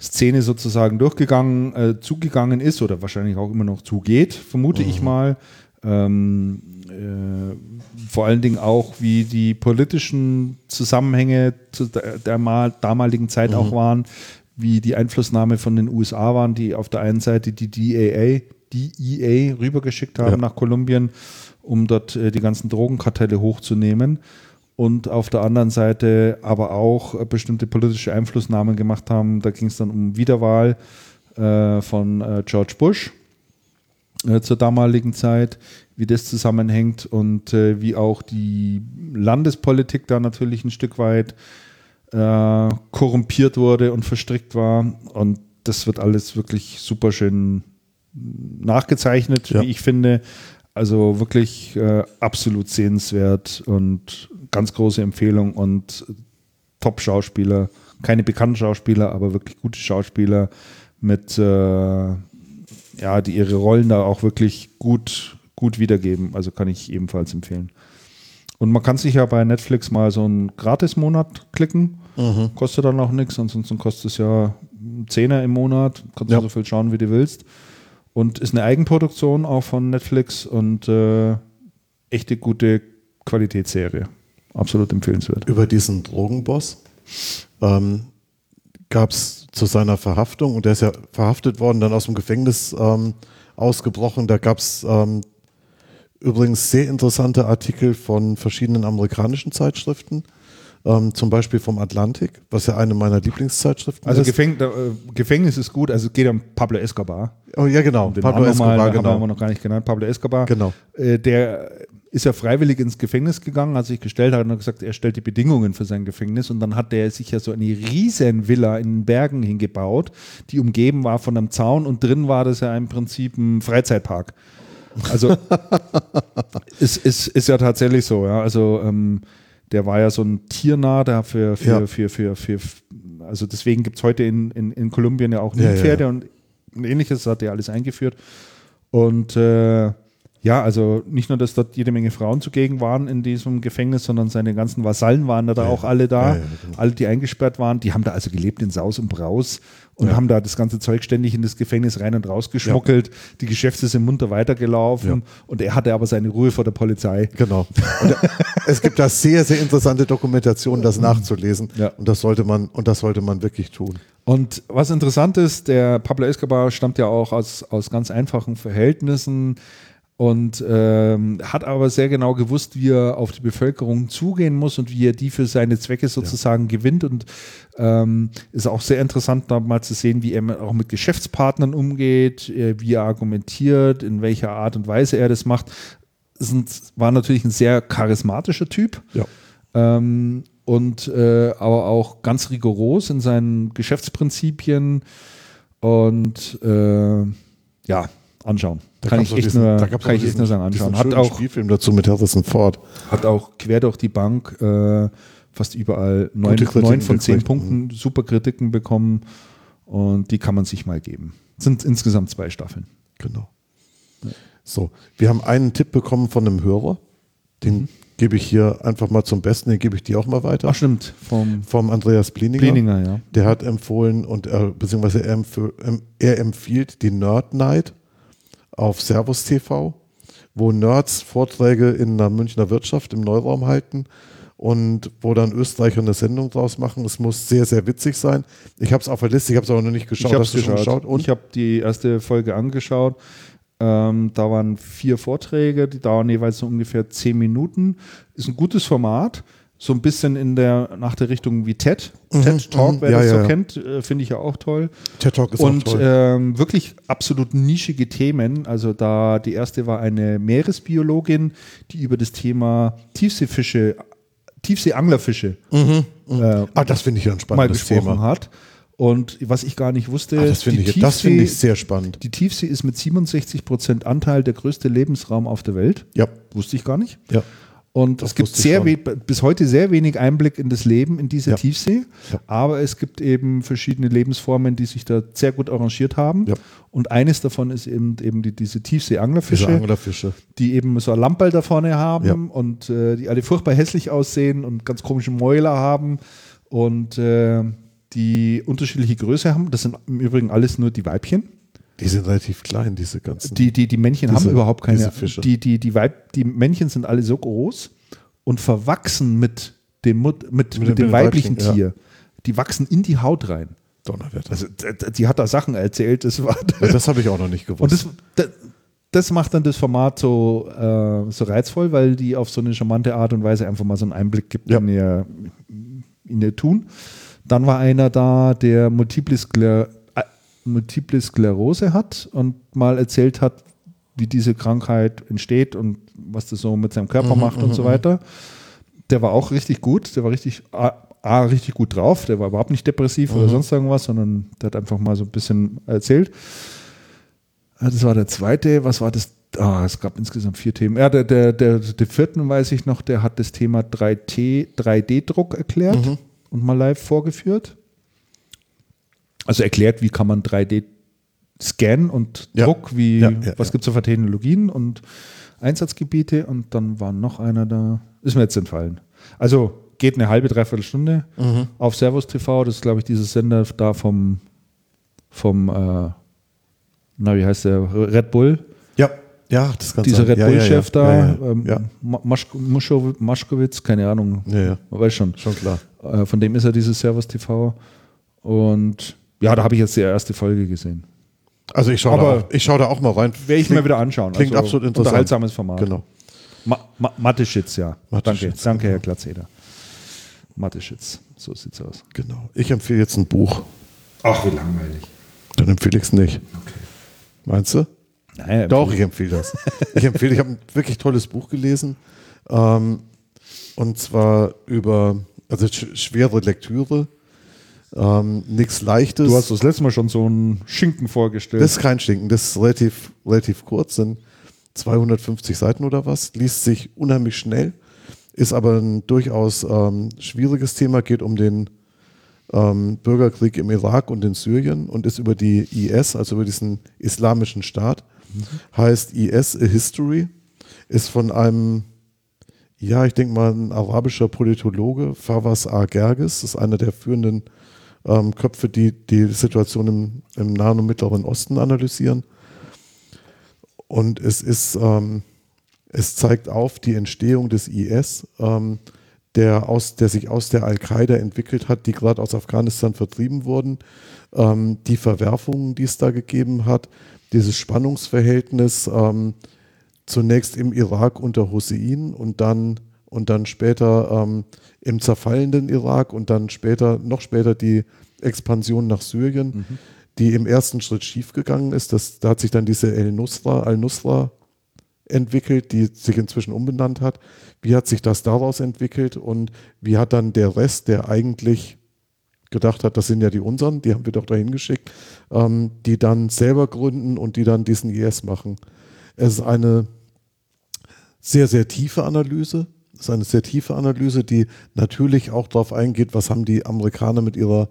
Speaker 1: Szene sozusagen durchgegangen, äh, zugegangen ist oder wahrscheinlich auch immer noch zugeht, vermute ich mal. Ähm, äh, vor allen Dingen auch, wie die politischen Zusammenhänge zu der, der mal, damaligen Zeit auch waren, wie die Einflussnahme von den USA waren, die auf der einen Seite die DEA, DEA rübergeschickt haben
Speaker 2: Ja.
Speaker 1: nach Kolumbien, um dort äh, die ganzen Drogenkartelle hochzunehmen. Und auf der anderen Seite aber auch äh, bestimmte politische Einflussnahmen gemacht haben. Da ging es dann um Wiederwahl äh, von äh, George Bush äh, zur damaligen Zeit, wie das zusammenhängt und äh, wie auch die Landespolitik da natürlich ein Stück weit äh, korrumpiert wurde und verstrickt war. Und das wird alles wirklich super schön nachgezeichnet,
Speaker 2: Ja.
Speaker 1: wie ich finde. Also wirklich äh, absolut sehenswert und ganz große Empfehlung und Top-Schauspieler, keine bekannten Schauspieler, aber wirklich gute Schauspieler mit, äh, ja, die ihre Rollen da auch wirklich gut, gut wiedergeben. Also kann ich ebenfalls empfehlen. Und man kann sich ja bei Netflix mal so einen Gratis-Monat klicken. Kostet dann auch nichts, ansonsten kostet es ja Zehner im Monat. Kannst
Speaker 2: Ja.
Speaker 1: du so viel schauen, wie du willst. Und ist eine Eigenproduktion auch von Netflix und äh, echte gute Qualitätsserie. Absolut empfehlenswert.
Speaker 2: über diesen Drogenboss ähm, gab es zu seiner Verhaftung, und der ist ja verhaftet worden, dann aus dem Gefängnis ähm, ausgebrochen. Da gab es ähm, übrigens sehr interessante Artikel von verschiedenen amerikanischen Zeitschriften, ähm, zum Beispiel vom Atlantik, was ja eine meiner Lieblingszeitschriften
Speaker 1: Also
Speaker 2: ist.
Speaker 1: Gefäng äh, Gefängnis ist gut, also es geht um Pablo Escobar.
Speaker 2: oh, ja, genau.
Speaker 1: Den
Speaker 2: Pablo
Speaker 1: Namen
Speaker 2: Escobar,
Speaker 1: den haben wir
Speaker 2: genau.
Speaker 1: noch gar nicht genannt. Pablo Escobar.
Speaker 2: Genau.
Speaker 1: Äh, der ist ja freiwillig ins Gefängnis gegangen, hat sich gestellt, hat und gesagt, er stellt die Bedingungen für sein Gefängnis und dann hat der sich ja so eine riesen Villa in den Bergen hingebaut, die umgeben war von einem Zaun und drin war das ja im Prinzip ein Freizeitpark. Also es ist, ist ja tatsächlich so, ja. Also ähm, der war ja so ein Tiernah, der für, für,
Speaker 2: Ja.
Speaker 1: für, für, für, also deswegen gibt es heute in, in, in Kolumbien ja auch
Speaker 2: Ja, ja,
Speaker 1: Nilpferde
Speaker 2: ja.
Speaker 1: und ähnliches, das hat er alles eingeführt. Und äh, ja, also nicht nur, dass dort jede Menge Frauen zugegen waren in diesem Gefängnis, sondern seine ganzen Vasallen waren da, auch alle da,
Speaker 2: Ja, ja, genau.
Speaker 1: alle, die eingesperrt waren, die haben da also gelebt in Saus und Braus und
Speaker 2: Ja.
Speaker 1: haben da das ganze Zeug ständig in das Gefängnis rein und raus geschmuggelt. Die Geschäfte sind munter weitergelaufen
Speaker 2: Ja.
Speaker 1: und er hatte aber seine Ruhe vor der Polizei.
Speaker 2: Genau. Es gibt da sehr, sehr interessante Dokumentationen, das nachzulesen.
Speaker 1: Ja.
Speaker 2: Und das sollte man, und das sollte man wirklich tun.
Speaker 1: Und was interessant ist, der Pablo Escobar stammt ja auch aus, aus ganz einfachen Verhältnissen und ähm, hat aber sehr genau gewusst, wie er auf die Bevölkerung zugehen muss und wie er die für seine Zwecke sozusagen gewinnt. Und ähm, ist auch sehr interessant, mal zu sehen, wie er auch mit Geschäftspartnern umgeht, äh, wie er argumentiert, in welcher Art und Weise er das macht. Ist ein, war natürlich ein sehr charismatischer Typ.
Speaker 2: Ja.
Speaker 1: Ähm, und äh, aber auch ganz rigoros in seinen Geschäftsprinzipien und äh, ja, anschauen. Kann
Speaker 2: gab's
Speaker 1: ich echt
Speaker 2: diesen-
Speaker 1: nur,
Speaker 2: da
Speaker 1: kann ich echt
Speaker 2: diesen-
Speaker 1: nur sagen, anschauen. Hat auch,
Speaker 2: Spielfilm dazu mit Harrison Ford.
Speaker 1: hat auch quer durch die Bank äh, fast überall neun, neun von zehn
Speaker 2: gekriegt,
Speaker 1: Punkten, super Kritiken bekommen und die kann man sich mal geben. Sind insgesamt zwei Staffeln.
Speaker 2: Genau. So, wir haben einen Tipp bekommen von einem Hörer. Den
Speaker 1: Mhm.
Speaker 2: gebe ich hier einfach mal zum Besten, den gebe ich dir auch mal weiter.
Speaker 1: Ach stimmt, vom
Speaker 2: Vom Andreas Blininger.
Speaker 1: Blininger, ja.
Speaker 2: Der hat empfohlen und er, beziehungsweise er, empf- er empfiehlt die Nerd Night auf Servus TV, wo Nerds Vorträge in der Münchner Wirtschaft im Neuraum halten und wo dann Österreicher eine Sendung draus machen. Es muss sehr, sehr witzig sein. Ich habe es auf der Liste, ich habe es aber noch nicht geschaut.
Speaker 1: Ich habe
Speaker 2: geschaut? Und?
Speaker 1: Ich habe die erste Folge angeschaut. Ähm, da waren vier Vorträge, die dauern jeweils so ungefähr zehn Minuten. Ist ein gutes Format. So ein bisschen in der, nach der Richtung wie TED. TED Talk,
Speaker 2: mhm.
Speaker 1: wer
Speaker 2: Ja,
Speaker 1: das so
Speaker 2: ja.
Speaker 1: kennt, äh, finde ich ja auch toll.
Speaker 2: TED Talk ist
Speaker 1: Und
Speaker 2: auch toll.
Speaker 1: ähm, wirklich absolut nischige Themen. Also da die erste war eine Meeresbiologin, die über das Thema Tiefseefische, Tiefseeanglerfische äh,
Speaker 2: ah, das finde ich ja ein
Speaker 1: mal
Speaker 2: spannendes
Speaker 1: gesprochen
Speaker 2: Thema.
Speaker 1: hat. Und was ich gar nicht wusste,
Speaker 2: Ah, das finde ich, das finde ich sehr spannend.
Speaker 1: die Tiefsee ist mit 67 Prozent Anteil der größte Lebensraum auf der Welt.
Speaker 2: Ja,
Speaker 1: Wusste ich gar nicht.
Speaker 2: ja.
Speaker 1: Und
Speaker 2: Das
Speaker 1: es gibt sehr bis heute sehr wenig Einblick in das Leben in dieser
Speaker 2: Ja.
Speaker 1: Tiefsee.
Speaker 2: Ja.
Speaker 1: Aber es gibt eben verschiedene Lebensformen, die sich da sehr gut arrangiert haben.
Speaker 2: Ja.
Speaker 1: Und eines davon ist eben, eben die, diese
Speaker 2: Diese
Speaker 1: Tiefsee-Anglerfische,
Speaker 2: Anglerfische.
Speaker 1: die eben so ein Lamperl da vorne haben und äh, die alle furchtbar hässlich aussehen und ganz komische Mäuler haben und äh, die unterschiedliche Größe haben. Das sind im Übrigen alles nur die Weibchen.
Speaker 2: Die sind relativ klein, diese ganzen.
Speaker 1: Die, die, die Männchen
Speaker 2: Diese-
Speaker 1: haben überhaupt keine.
Speaker 2: Fische.
Speaker 1: Die, die, die, Weib, die Männchen sind alle so groß, und verwachsen mit dem, Mut, mit, mit,
Speaker 2: dem
Speaker 1: weiblichen
Speaker 2: Weibchen, ja.
Speaker 1: Tier. Die wachsen in die Haut rein.
Speaker 2: Donnerwetter.
Speaker 1: Also die hat da Sachen erzählt, das war
Speaker 2: Ja, das habe ich auch noch nicht gewusst.
Speaker 1: und das, das, das macht dann das Format so, äh, so reizvoll, weil die auf so eine charmante Art und Weise einfach mal so einen Einblick gibt
Speaker 2: Ja.
Speaker 1: in, ihr, in ihr Tun. Dann war einer da, der Multiple, Skler Multiple Sklerose hat und mal erzählt hat, wie diese Krankheit entsteht und was das so mit seinem Körper macht und so weiter. Der war auch richtig gut, der war richtig, A, A, richtig gut drauf, der war überhaupt nicht depressiv oder sonst irgendwas, sondern der hat einfach mal so ein bisschen erzählt. Ja, Das war der zweite. Was war das? Ah, es gab insgesamt vier Themen. Ja, der, der, der, der vierten weiß ich noch, der hat das Thema 3T, 3D-Druck erklärt
Speaker 2: Mhm.
Speaker 1: und mal live vorgeführt. Also erklärt, wie kann man 3D scannen und
Speaker 2: Ja.
Speaker 1: Druck, wie,
Speaker 2: Ja, ja,
Speaker 1: was
Speaker 2: ja.
Speaker 1: gibt es so für Technologien und Einsatzgebiete und dann war noch einer da, ist mir jetzt entfallen. Also geht eine halbe, dreiviertel Stunde
Speaker 2: Mhm.
Speaker 1: auf Servus TV, das ist glaube ich dieses Sender da vom, vom äh, na wie heißt der, Red Bull,
Speaker 2: ja, ja, das kann
Speaker 1: dieser
Speaker 2: sein.
Speaker 1: Red
Speaker 2: ja,
Speaker 1: Bull-Chef
Speaker 2: ja,
Speaker 1: da,
Speaker 2: ja. Ja, ja.
Speaker 1: ähm,
Speaker 2: ja,
Speaker 1: Maschkowitz, keine Ahnung,
Speaker 2: Ja, ja.
Speaker 1: man weiß schon.
Speaker 2: schon klar.
Speaker 1: Äh, von dem ist er dieses Servus TV und ja, da habe ich jetzt die erste Folge gesehen.
Speaker 2: Also ich schaue da, auch- ich schau da auch mal rein.
Speaker 1: Werde ich mir wieder anschauen.
Speaker 2: Klingt
Speaker 1: Also
Speaker 2: absolut interessant.
Speaker 1: Unterhaltsames Format.
Speaker 2: Genau.
Speaker 1: Ma Ma Mathe-Schitz, ja.
Speaker 2: Mathe-Schitz,
Speaker 1: danke, danke, Herr Glatzeder. Mathe-Schitz, so sieht's aus.
Speaker 2: Genau. Ich empfehle jetzt ein Buch.
Speaker 1: Ach, wie langweilig.
Speaker 2: Dann empfehle ich es nicht. Meinst du?
Speaker 1: Naja,
Speaker 2: Doch, ich empfehle das. Ich empfehle, ich habe ein wirklich tolles Buch gelesen. Ähm, und zwar über, also sch schwere Lektüre. Ähm, Nichts Leichtes.
Speaker 1: Du hast das letzte Mal schon so einen Schinken vorgestellt.
Speaker 2: Das ist kein Stinken, das ist relativ, relativ kurz, sind 250 Seiten oder was, liest sich unheimlich schnell, ist aber ein durchaus ähm, schwieriges Thema, geht um den ähm, Bürgerkrieg im Irak und in Syrien und ist über die IS, also über diesen islamischen Staat, heißt IS A History, ist von einem, ja, ich denke mal, ein arabischer Politologe, Fawaz A. Gerges, ist einer der führenden ähm, Köpfe, die die Situation im, im Nahen und Mittleren Osten analysieren. Und es ist, ähm, es zeigt auf die Entstehung des IS, ähm, der, aus, der sich aus der Al-Qaida entwickelt hat, die gerade aus Afghanistan vertrieben wurden, ähm, die Verwerfungen, die es da gegeben hat, dieses Spannungsverhältnis ähm, zunächst im Irak unter Hussein und dann und dann später ähm, im zerfallenden Irak und dann später, noch später die Expansion nach Syrien, die im ersten Schritt schiefgegangen ist. Das, da hat sich dann diese El-Nusra, Al-Nusra entwickelt, die sich inzwischen umbenannt hat. Wie hat sich das daraus entwickelt und wie hat dann der Rest, der eigentlich gedacht hat, das sind ja die unseren, die haben wir doch dahin geschickt, ähm, die dann selber gründen und die dann diesen IS machen. Es ist eine sehr, sehr tiefe Analyse. Ist eine sehr tiefe Analyse, die natürlich auch darauf eingeht, was haben die Amerikaner mit ihrer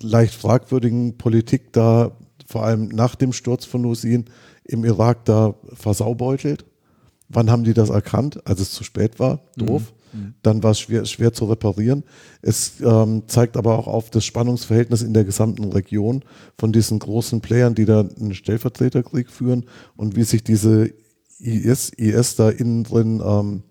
Speaker 2: leicht fragwürdigen Politik da, vor allem nach dem Sturz von Hussein im Irak da versaubeutelt. Wann haben die das erkannt? Als es zu spät war, doof. Dann war es schwer, schwer zu reparieren. Es ähm, zeigt aber auch auf das Spannungsverhältnis in der gesamten Region von diesen großen Playern, die da einen Stellvertreterkrieg führen und wie sich diese IS, IS da innen drin, ähm,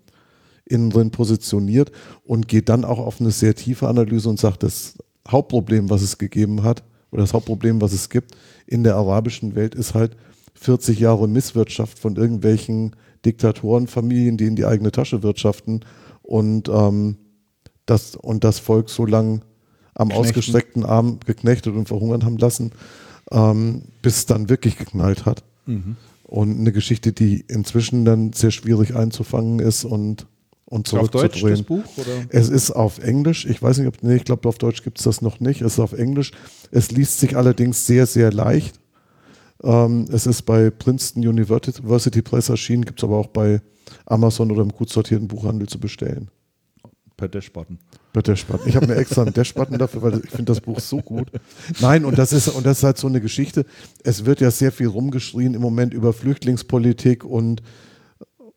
Speaker 2: innen drin positioniert und geht dann auch auf eine sehr tiefe Analyse und sagt, das Hauptproblem, was es gegeben hat, oder das Hauptproblem, was es gibt in der arabischen Welt, ist halt 40 Jahre Misswirtschaft von irgendwelchen Diktatorenfamilien, die in die eigene Tasche wirtschaften und, ähm, das, und das Volk so lang am
Speaker 1: Knechten.
Speaker 2: ausgestreckten Arm geknechtet und verhungern haben lassen, ähm, bis es dann wirklich geknallt hat. Und eine Geschichte, die inzwischen dann sehr schwierig einzufangen ist und, und
Speaker 1: Auf Deutsch
Speaker 2: zurückzudrehen.
Speaker 1: das Buch?
Speaker 2: Es ist auf Englisch. Ich weiß nicht, ob, nee, ich glaube, auf Deutsch gibt es das noch nicht. Es ist auf Englisch. Es liest sich allerdings sehr, sehr leicht. Ähm, es ist bei Princeton University Press erschienen, gibt es aber auch bei Amazon oder im gut sortierten Buchhandel zu bestellen.
Speaker 1: Per Dashbutton.
Speaker 2: Bei Dashbutton. Ich habe mir extra einen Dashbutton dafür, weil ich finde das Buch so gut. Nein, und das ist und das ist halt so eine Geschichte. Es wird ja sehr viel rumgeschrien im Moment über Flüchtlingspolitik und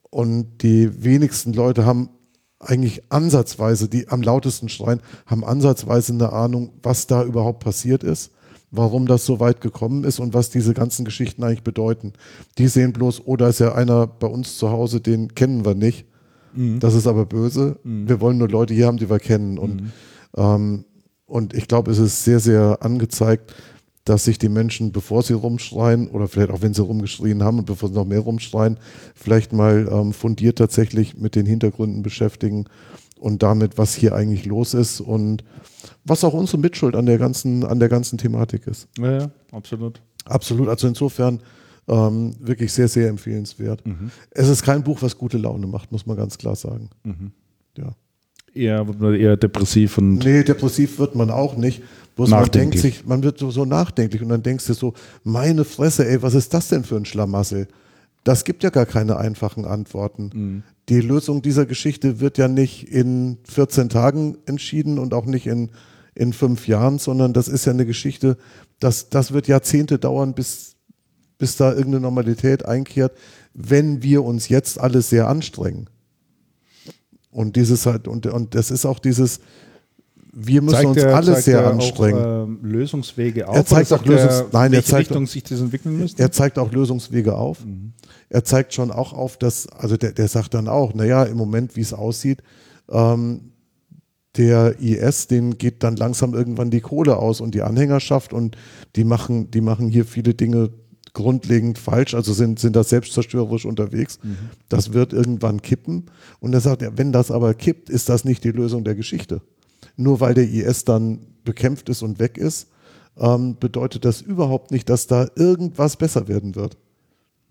Speaker 2: und die wenigsten Leute haben eigentlich ansatzweise, die am lautesten schreien, haben ansatzweise eine Ahnung, was da überhaupt passiert ist, warum das so weit gekommen ist und was diese ganzen Geschichten eigentlich bedeuten. Die sehen bloß, oh, da ist ja einer bei uns zu Hause, den kennen wir nicht. Das ist aber böse. Wir wollen nur Leute hier haben, die wir kennen. Und, ähm, und ich glaube, es ist sehr, sehr angezeigt, dass sich die Menschen, bevor sie rumschreien oder vielleicht auch wenn sie rumgeschrien haben und bevor sie noch mehr rumschreien, vielleicht mal ähm, fundiert tatsächlich mit den Hintergründen beschäftigen und damit, was hier eigentlich los ist und was auch unsere Mitschuld an der ganzen, an der ganzen Thematik ist.
Speaker 1: Ja, ja, absolut.
Speaker 2: Absolut. Also insofern ähm, wirklich sehr, sehr empfehlenswert. Es ist kein Buch, was gute Laune macht, muss man ganz klar sagen. Ja.
Speaker 1: Eher, eher depressiv und
Speaker 2: Nee, depressiv wird man auch nicht. Bloß man denkt sich, man wird so, so nachdenklich und dann denkst du so, meine Fresse, ey, was ist das denn für ein Schlamassel? Das gibt ja gar keine einfachen Antworten. Die Lösung dieser Geschichte wird ja nicht in 14 Tagen entschieden und auch nicht in, in fünf Jahren, sondern das ist ja eine Geschichte, das, das wird Jahrzehnte dauern, bis, bis da irgendeine Normalität einkehrt, wenn wir uns jetzt alle sehr anstrengen. Und dieses halt, und, und das ist auch dieses, wir müssen uns
Speaker 1: er-
Speaker 2: alle
Speaker 1: zeigt
Speaker 2: sehr anstrengen.
Speaker 1: Auch, ähm, Lösungswege auf.
Speaker 2: Er zeigt
Speaker 1: oder
Speaker 2: auch
Speaker 1: sagt er,
Speaker 2: Lösungs- nein, er zeigt-
Speaker 1: Richtung sich das entwickeln müsste.
Speaker 2: Er zeigt auch Lösungswege auf.
Speaker 1: Mhm.
Speaker 2: Er zeigt schon auch auf, dass, also der, der sagt dann auch, naja, im Moment, wie es aussieht, ähm, der IS, den geht dann langsam irgendwann die Kohle aus und die Anhängerschaft und die machen, die machen hier viele Dinge grundlegend falsch, also sind, sind da selbstzerstörerisch unterwegs.
Speaker 1: Mhm.
Speaker 2: Das wird irgendwann kippen. Und er sagt, ja, wenn das aber kippt, ist das nicht die Lösung der Geschichte. Nur weil der IS dann bekämpft ist und weg ist, ähm, bedeutet das überhaupt nicht, dass da irgendwas besser werden wird.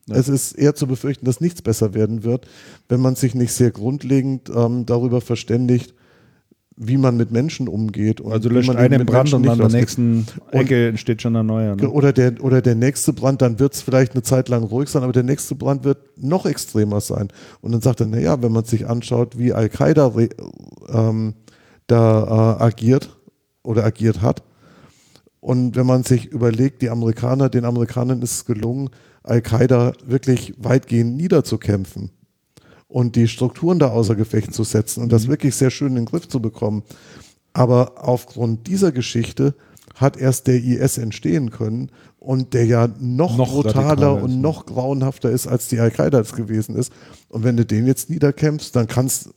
Speaker 2: Es ist eher zu befürchten, dass nichts besser werden wird, wenn man sich nicht sehr grundlegend ähm, darüber verständigt, wie man mit Menschen umgeht. Und
Speaker 1: also löscht
Speaker 2: man
Speaker 1: einen Brand
Speaker 2: Menschen
Speaker 1: und an der nächsten Ecke entsteht schon ein neuer. Ne?
Speaker 2: Oder der, oder der nächste Brand, dann wird es vielleicht eine Zeit lang ruhig sein, aber der nächste Brand wird noch extremer sein. Und dann sagt er, naja, wenn man sich anschaut, wie Al-Qaida ähm, da äh, agiert oder agiert hat, und wenn man sich überlegt, die Amerikaner, den Amerikanern ist es gelungen, Al-Qaida wirklich weitgehend niederzukämpfen und die Strukturen da außer Gefecht zu setzen und das wirklich sehr schön in den Griff zu bekommen. Aber aufgrund dieser Geschichte hat erst der IS entstehen können und der ja noch,
Speaker 1: Noch
Speaker 2: brutaler
Speaker 1: ist,
Speaker 2: und noch grauenhafter ist, als die Al-Qaida es gewesen ist. Und wenn du den jetzt niederkämpfst, dann kann es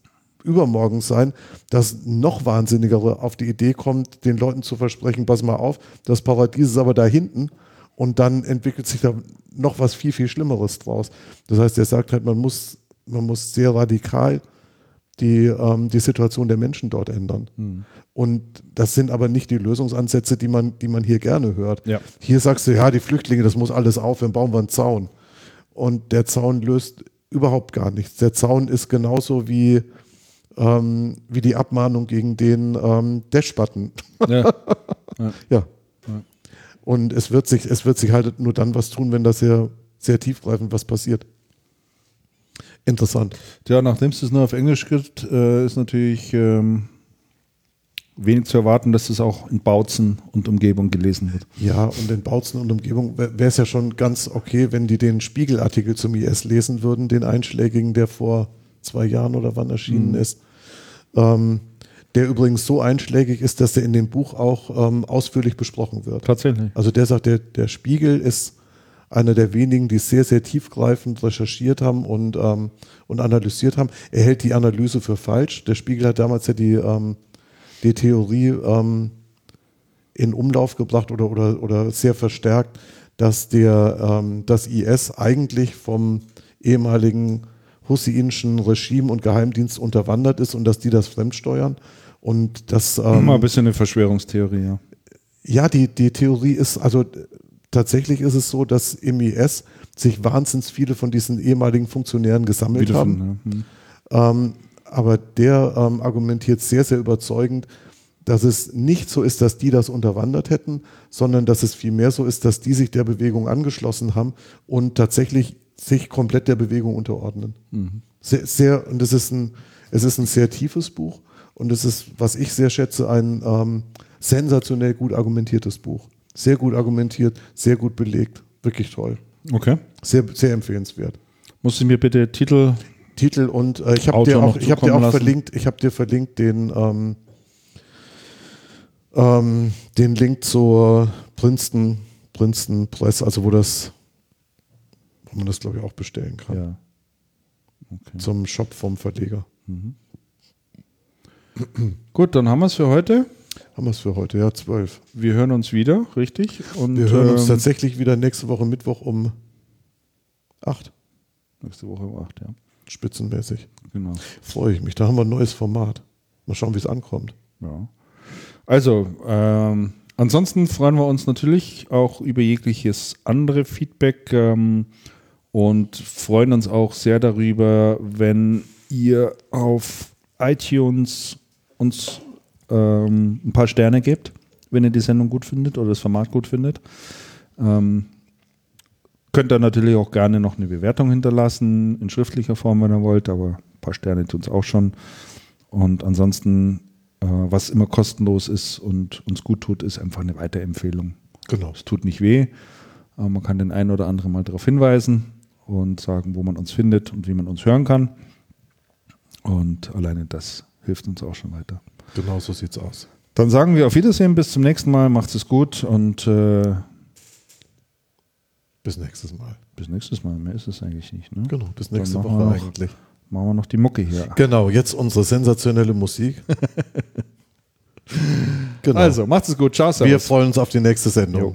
Speaker 2: übermorgen sein, dass noch Wahnsinnigere auf die Idee kommt, den Leuten zu versprechen, pass mal auf, das Paradies ist aber da hinten und dann entwickelt sich da noch was viel, viel Schlimmeres draus. Das heißt, er sagt halt, man muss, man muss sehr radikal die, ähm, die Situation der Menschen dort ändern. Und das sind aber nicht die Lösungsansätze, die man, die man hier gerne hört.
Speaker 1: Ja.
Speaker 2: Hier sagst du, ja, die Flüchtlinge, das muss alles aufhören, bauen wir einen Zaun. Und der Zaun löst überhaupt gar nichts. Der Zaun ist genauso wie, ähm, wie die Abmahnung gegen den ähm, Dash-Button.
Speaker 1: Ja.
Speaker 2: Ja. Und es wird sich, es wird sich halt nur dann was tun, wenn da sehr, sehr tiefgreifend was passiert. Interessant.
Speaker 1: ja, nachdem es das nur auf Englisch gibt, äh, ist natürlich ähm, wenig zu erwarten, dass das auch in Bautzen und Umgebung gelesen wird.
Speaker 2: Ja, und in Bautzen und Umgebung wäre es ja schon ganz okay, wenn die den Spiegelartikel zum IS lesen würden, den einschlägigen, der vor zwei Jahren oder wann erschienen ist. Ähm, der übrigens so einschlägig ist, dass der in dem Buch auch ähm, ausführlich besprochen wird.
Speaker 1: Tatsächlich.
Speaker 2: Also der sagt, der, der Spiegel ist einer der wenigen, die sehr, sehr tiefgreifend recherchiert haben und, ähm, und analysiert haben. Er hält die Analyse für falsch. Der Spiegel hat damals ja die, ähm, die Theorie ähm, in Umlauf gebracht oder, oder, oder sehr verstärkt, dass der, ähm, das IS eigentlich vom ehemaligen husseinischen Regime und Geheimdienst unterwandert ist und dass die das fremdsteuern. Und das, ähm,
Speaker 1: Mal ein bisschen eine Verschwörungstheorie, ja.
Speaker 2: ja, die, die Theorie ist, also tatsächlich ist es so, dass im IS sich wahnsinnig viele von diesen ehemaligen Funktionären gesammelt
Speaker 1: Wieder
Speaker 2: haben.
Speaker 1: von, ja. Hm.
Speaker 2: Ähm, aber der ähm, argumentiert sehr, sehr überzeugend, dass es nicht so ist, dass die das unterwandert hätten, sondern dass es vielmehr so ist, dass die sich der Bewegung angeschlossen haben und tatsächlich sich komplett der Bewegung unterordnen. Sehr, sehr, und es ist ein, es ist ein sehr tiefes Buch und es ist, was ich sehr schätze, ein ähm, sensationell gut argumentiertes Buch. Sehr gut argumentiert, sehr gut belegt, wirklich toll.
Speaker 1: Okay.
Speaker 2: Sehr, sehr empfehlenswert.
Speaker 1: Musst du mir bitte Titel
Speaker 2: Titel und äh, ich habe dir auch, ich hab dir auch
Speaker 1: lassen.
Speaker 2: verlinkt, ich habe dir verlinkt den ähm, ähm, den Link zur Princeton Princeton Press, also wo das wo man das glaube ich auch bestellen kann.
Speaker 1: Ja.
Speaker 2: zum Shop vom Verleger.
Speaker 1: Gut, dann haben wir es für heute.
Speaker 2: Haben wir es für heute, ja, zwölf.
Speaker 1: Wir hören uns wieder, richtig? Und,
Speaker 2: Wir hören uns
Speaker 1: ähm,
Speaker 2: tatsächlich wieder nächste Woche Mittwoch um acht,
Speaker 1: nächste Woche um 8, ja.
Speaker 2: spitzenmäßig.
Speaker 1: Genau.
Speaker 2: Freue ich mich. Da haben wir ein neues Format. Mal schauen, wie es ankommt.
Speaker 1: Ja. Also, ähm, ansonsten freuen wir uns natürlich auch über jegliches andere Feedback ähm, und freuen uns auch sehr darüber, wenn ihr auf iTunes uns ähm, ein paar Sterne gebt, wenn ihr die Sendung gut findet oder das Format gut findet. Ähm, könnt ihr natürlich auch gerne noch eine Bewertung hinterlassen, in schriftlicher Form, wenn ihr wollt, aber ein paar Sterne tun es auch schon. Und ansonsten, äh, was immer kostenlos ist und uns gut tut, ist einfach eine Weiterempfehlung.
Speaker 2: Genau.
Speaker 1: Es tut nicht weh. Äh, man kann den einen oder anderen mal darauf hinweisen und sagen, wo man uns findet und wie man uns hören kann. Und alleine das hilft uns auch schon weiter.
Speaker 2: Genau so sieht's aus.
Speaker 1: Dann sagen wir auf Wiedersehen, bis zum nächsten Mal, macht's es gut und äh,
Speaker 2: Bis nächstes Mal.
Speaker 1: bis nächstes Mal. Mehr ist es eigentlich nicht. Ne?
Speaker 2: Genau, bis nächste Woche
Speaker 1: noch-
Speaker 2: eigentlich.
Speaker 1: Machen wir noch die Mucke hier.
Speaker 2: Genau, jetzt unsere sensationelle Musik. genau.
Speaker 1: Also, macht's es gut. Ciao, servus.
Speaker 2: wir freuen uns auf die nächste Sendung.
Speaker 1: Jo.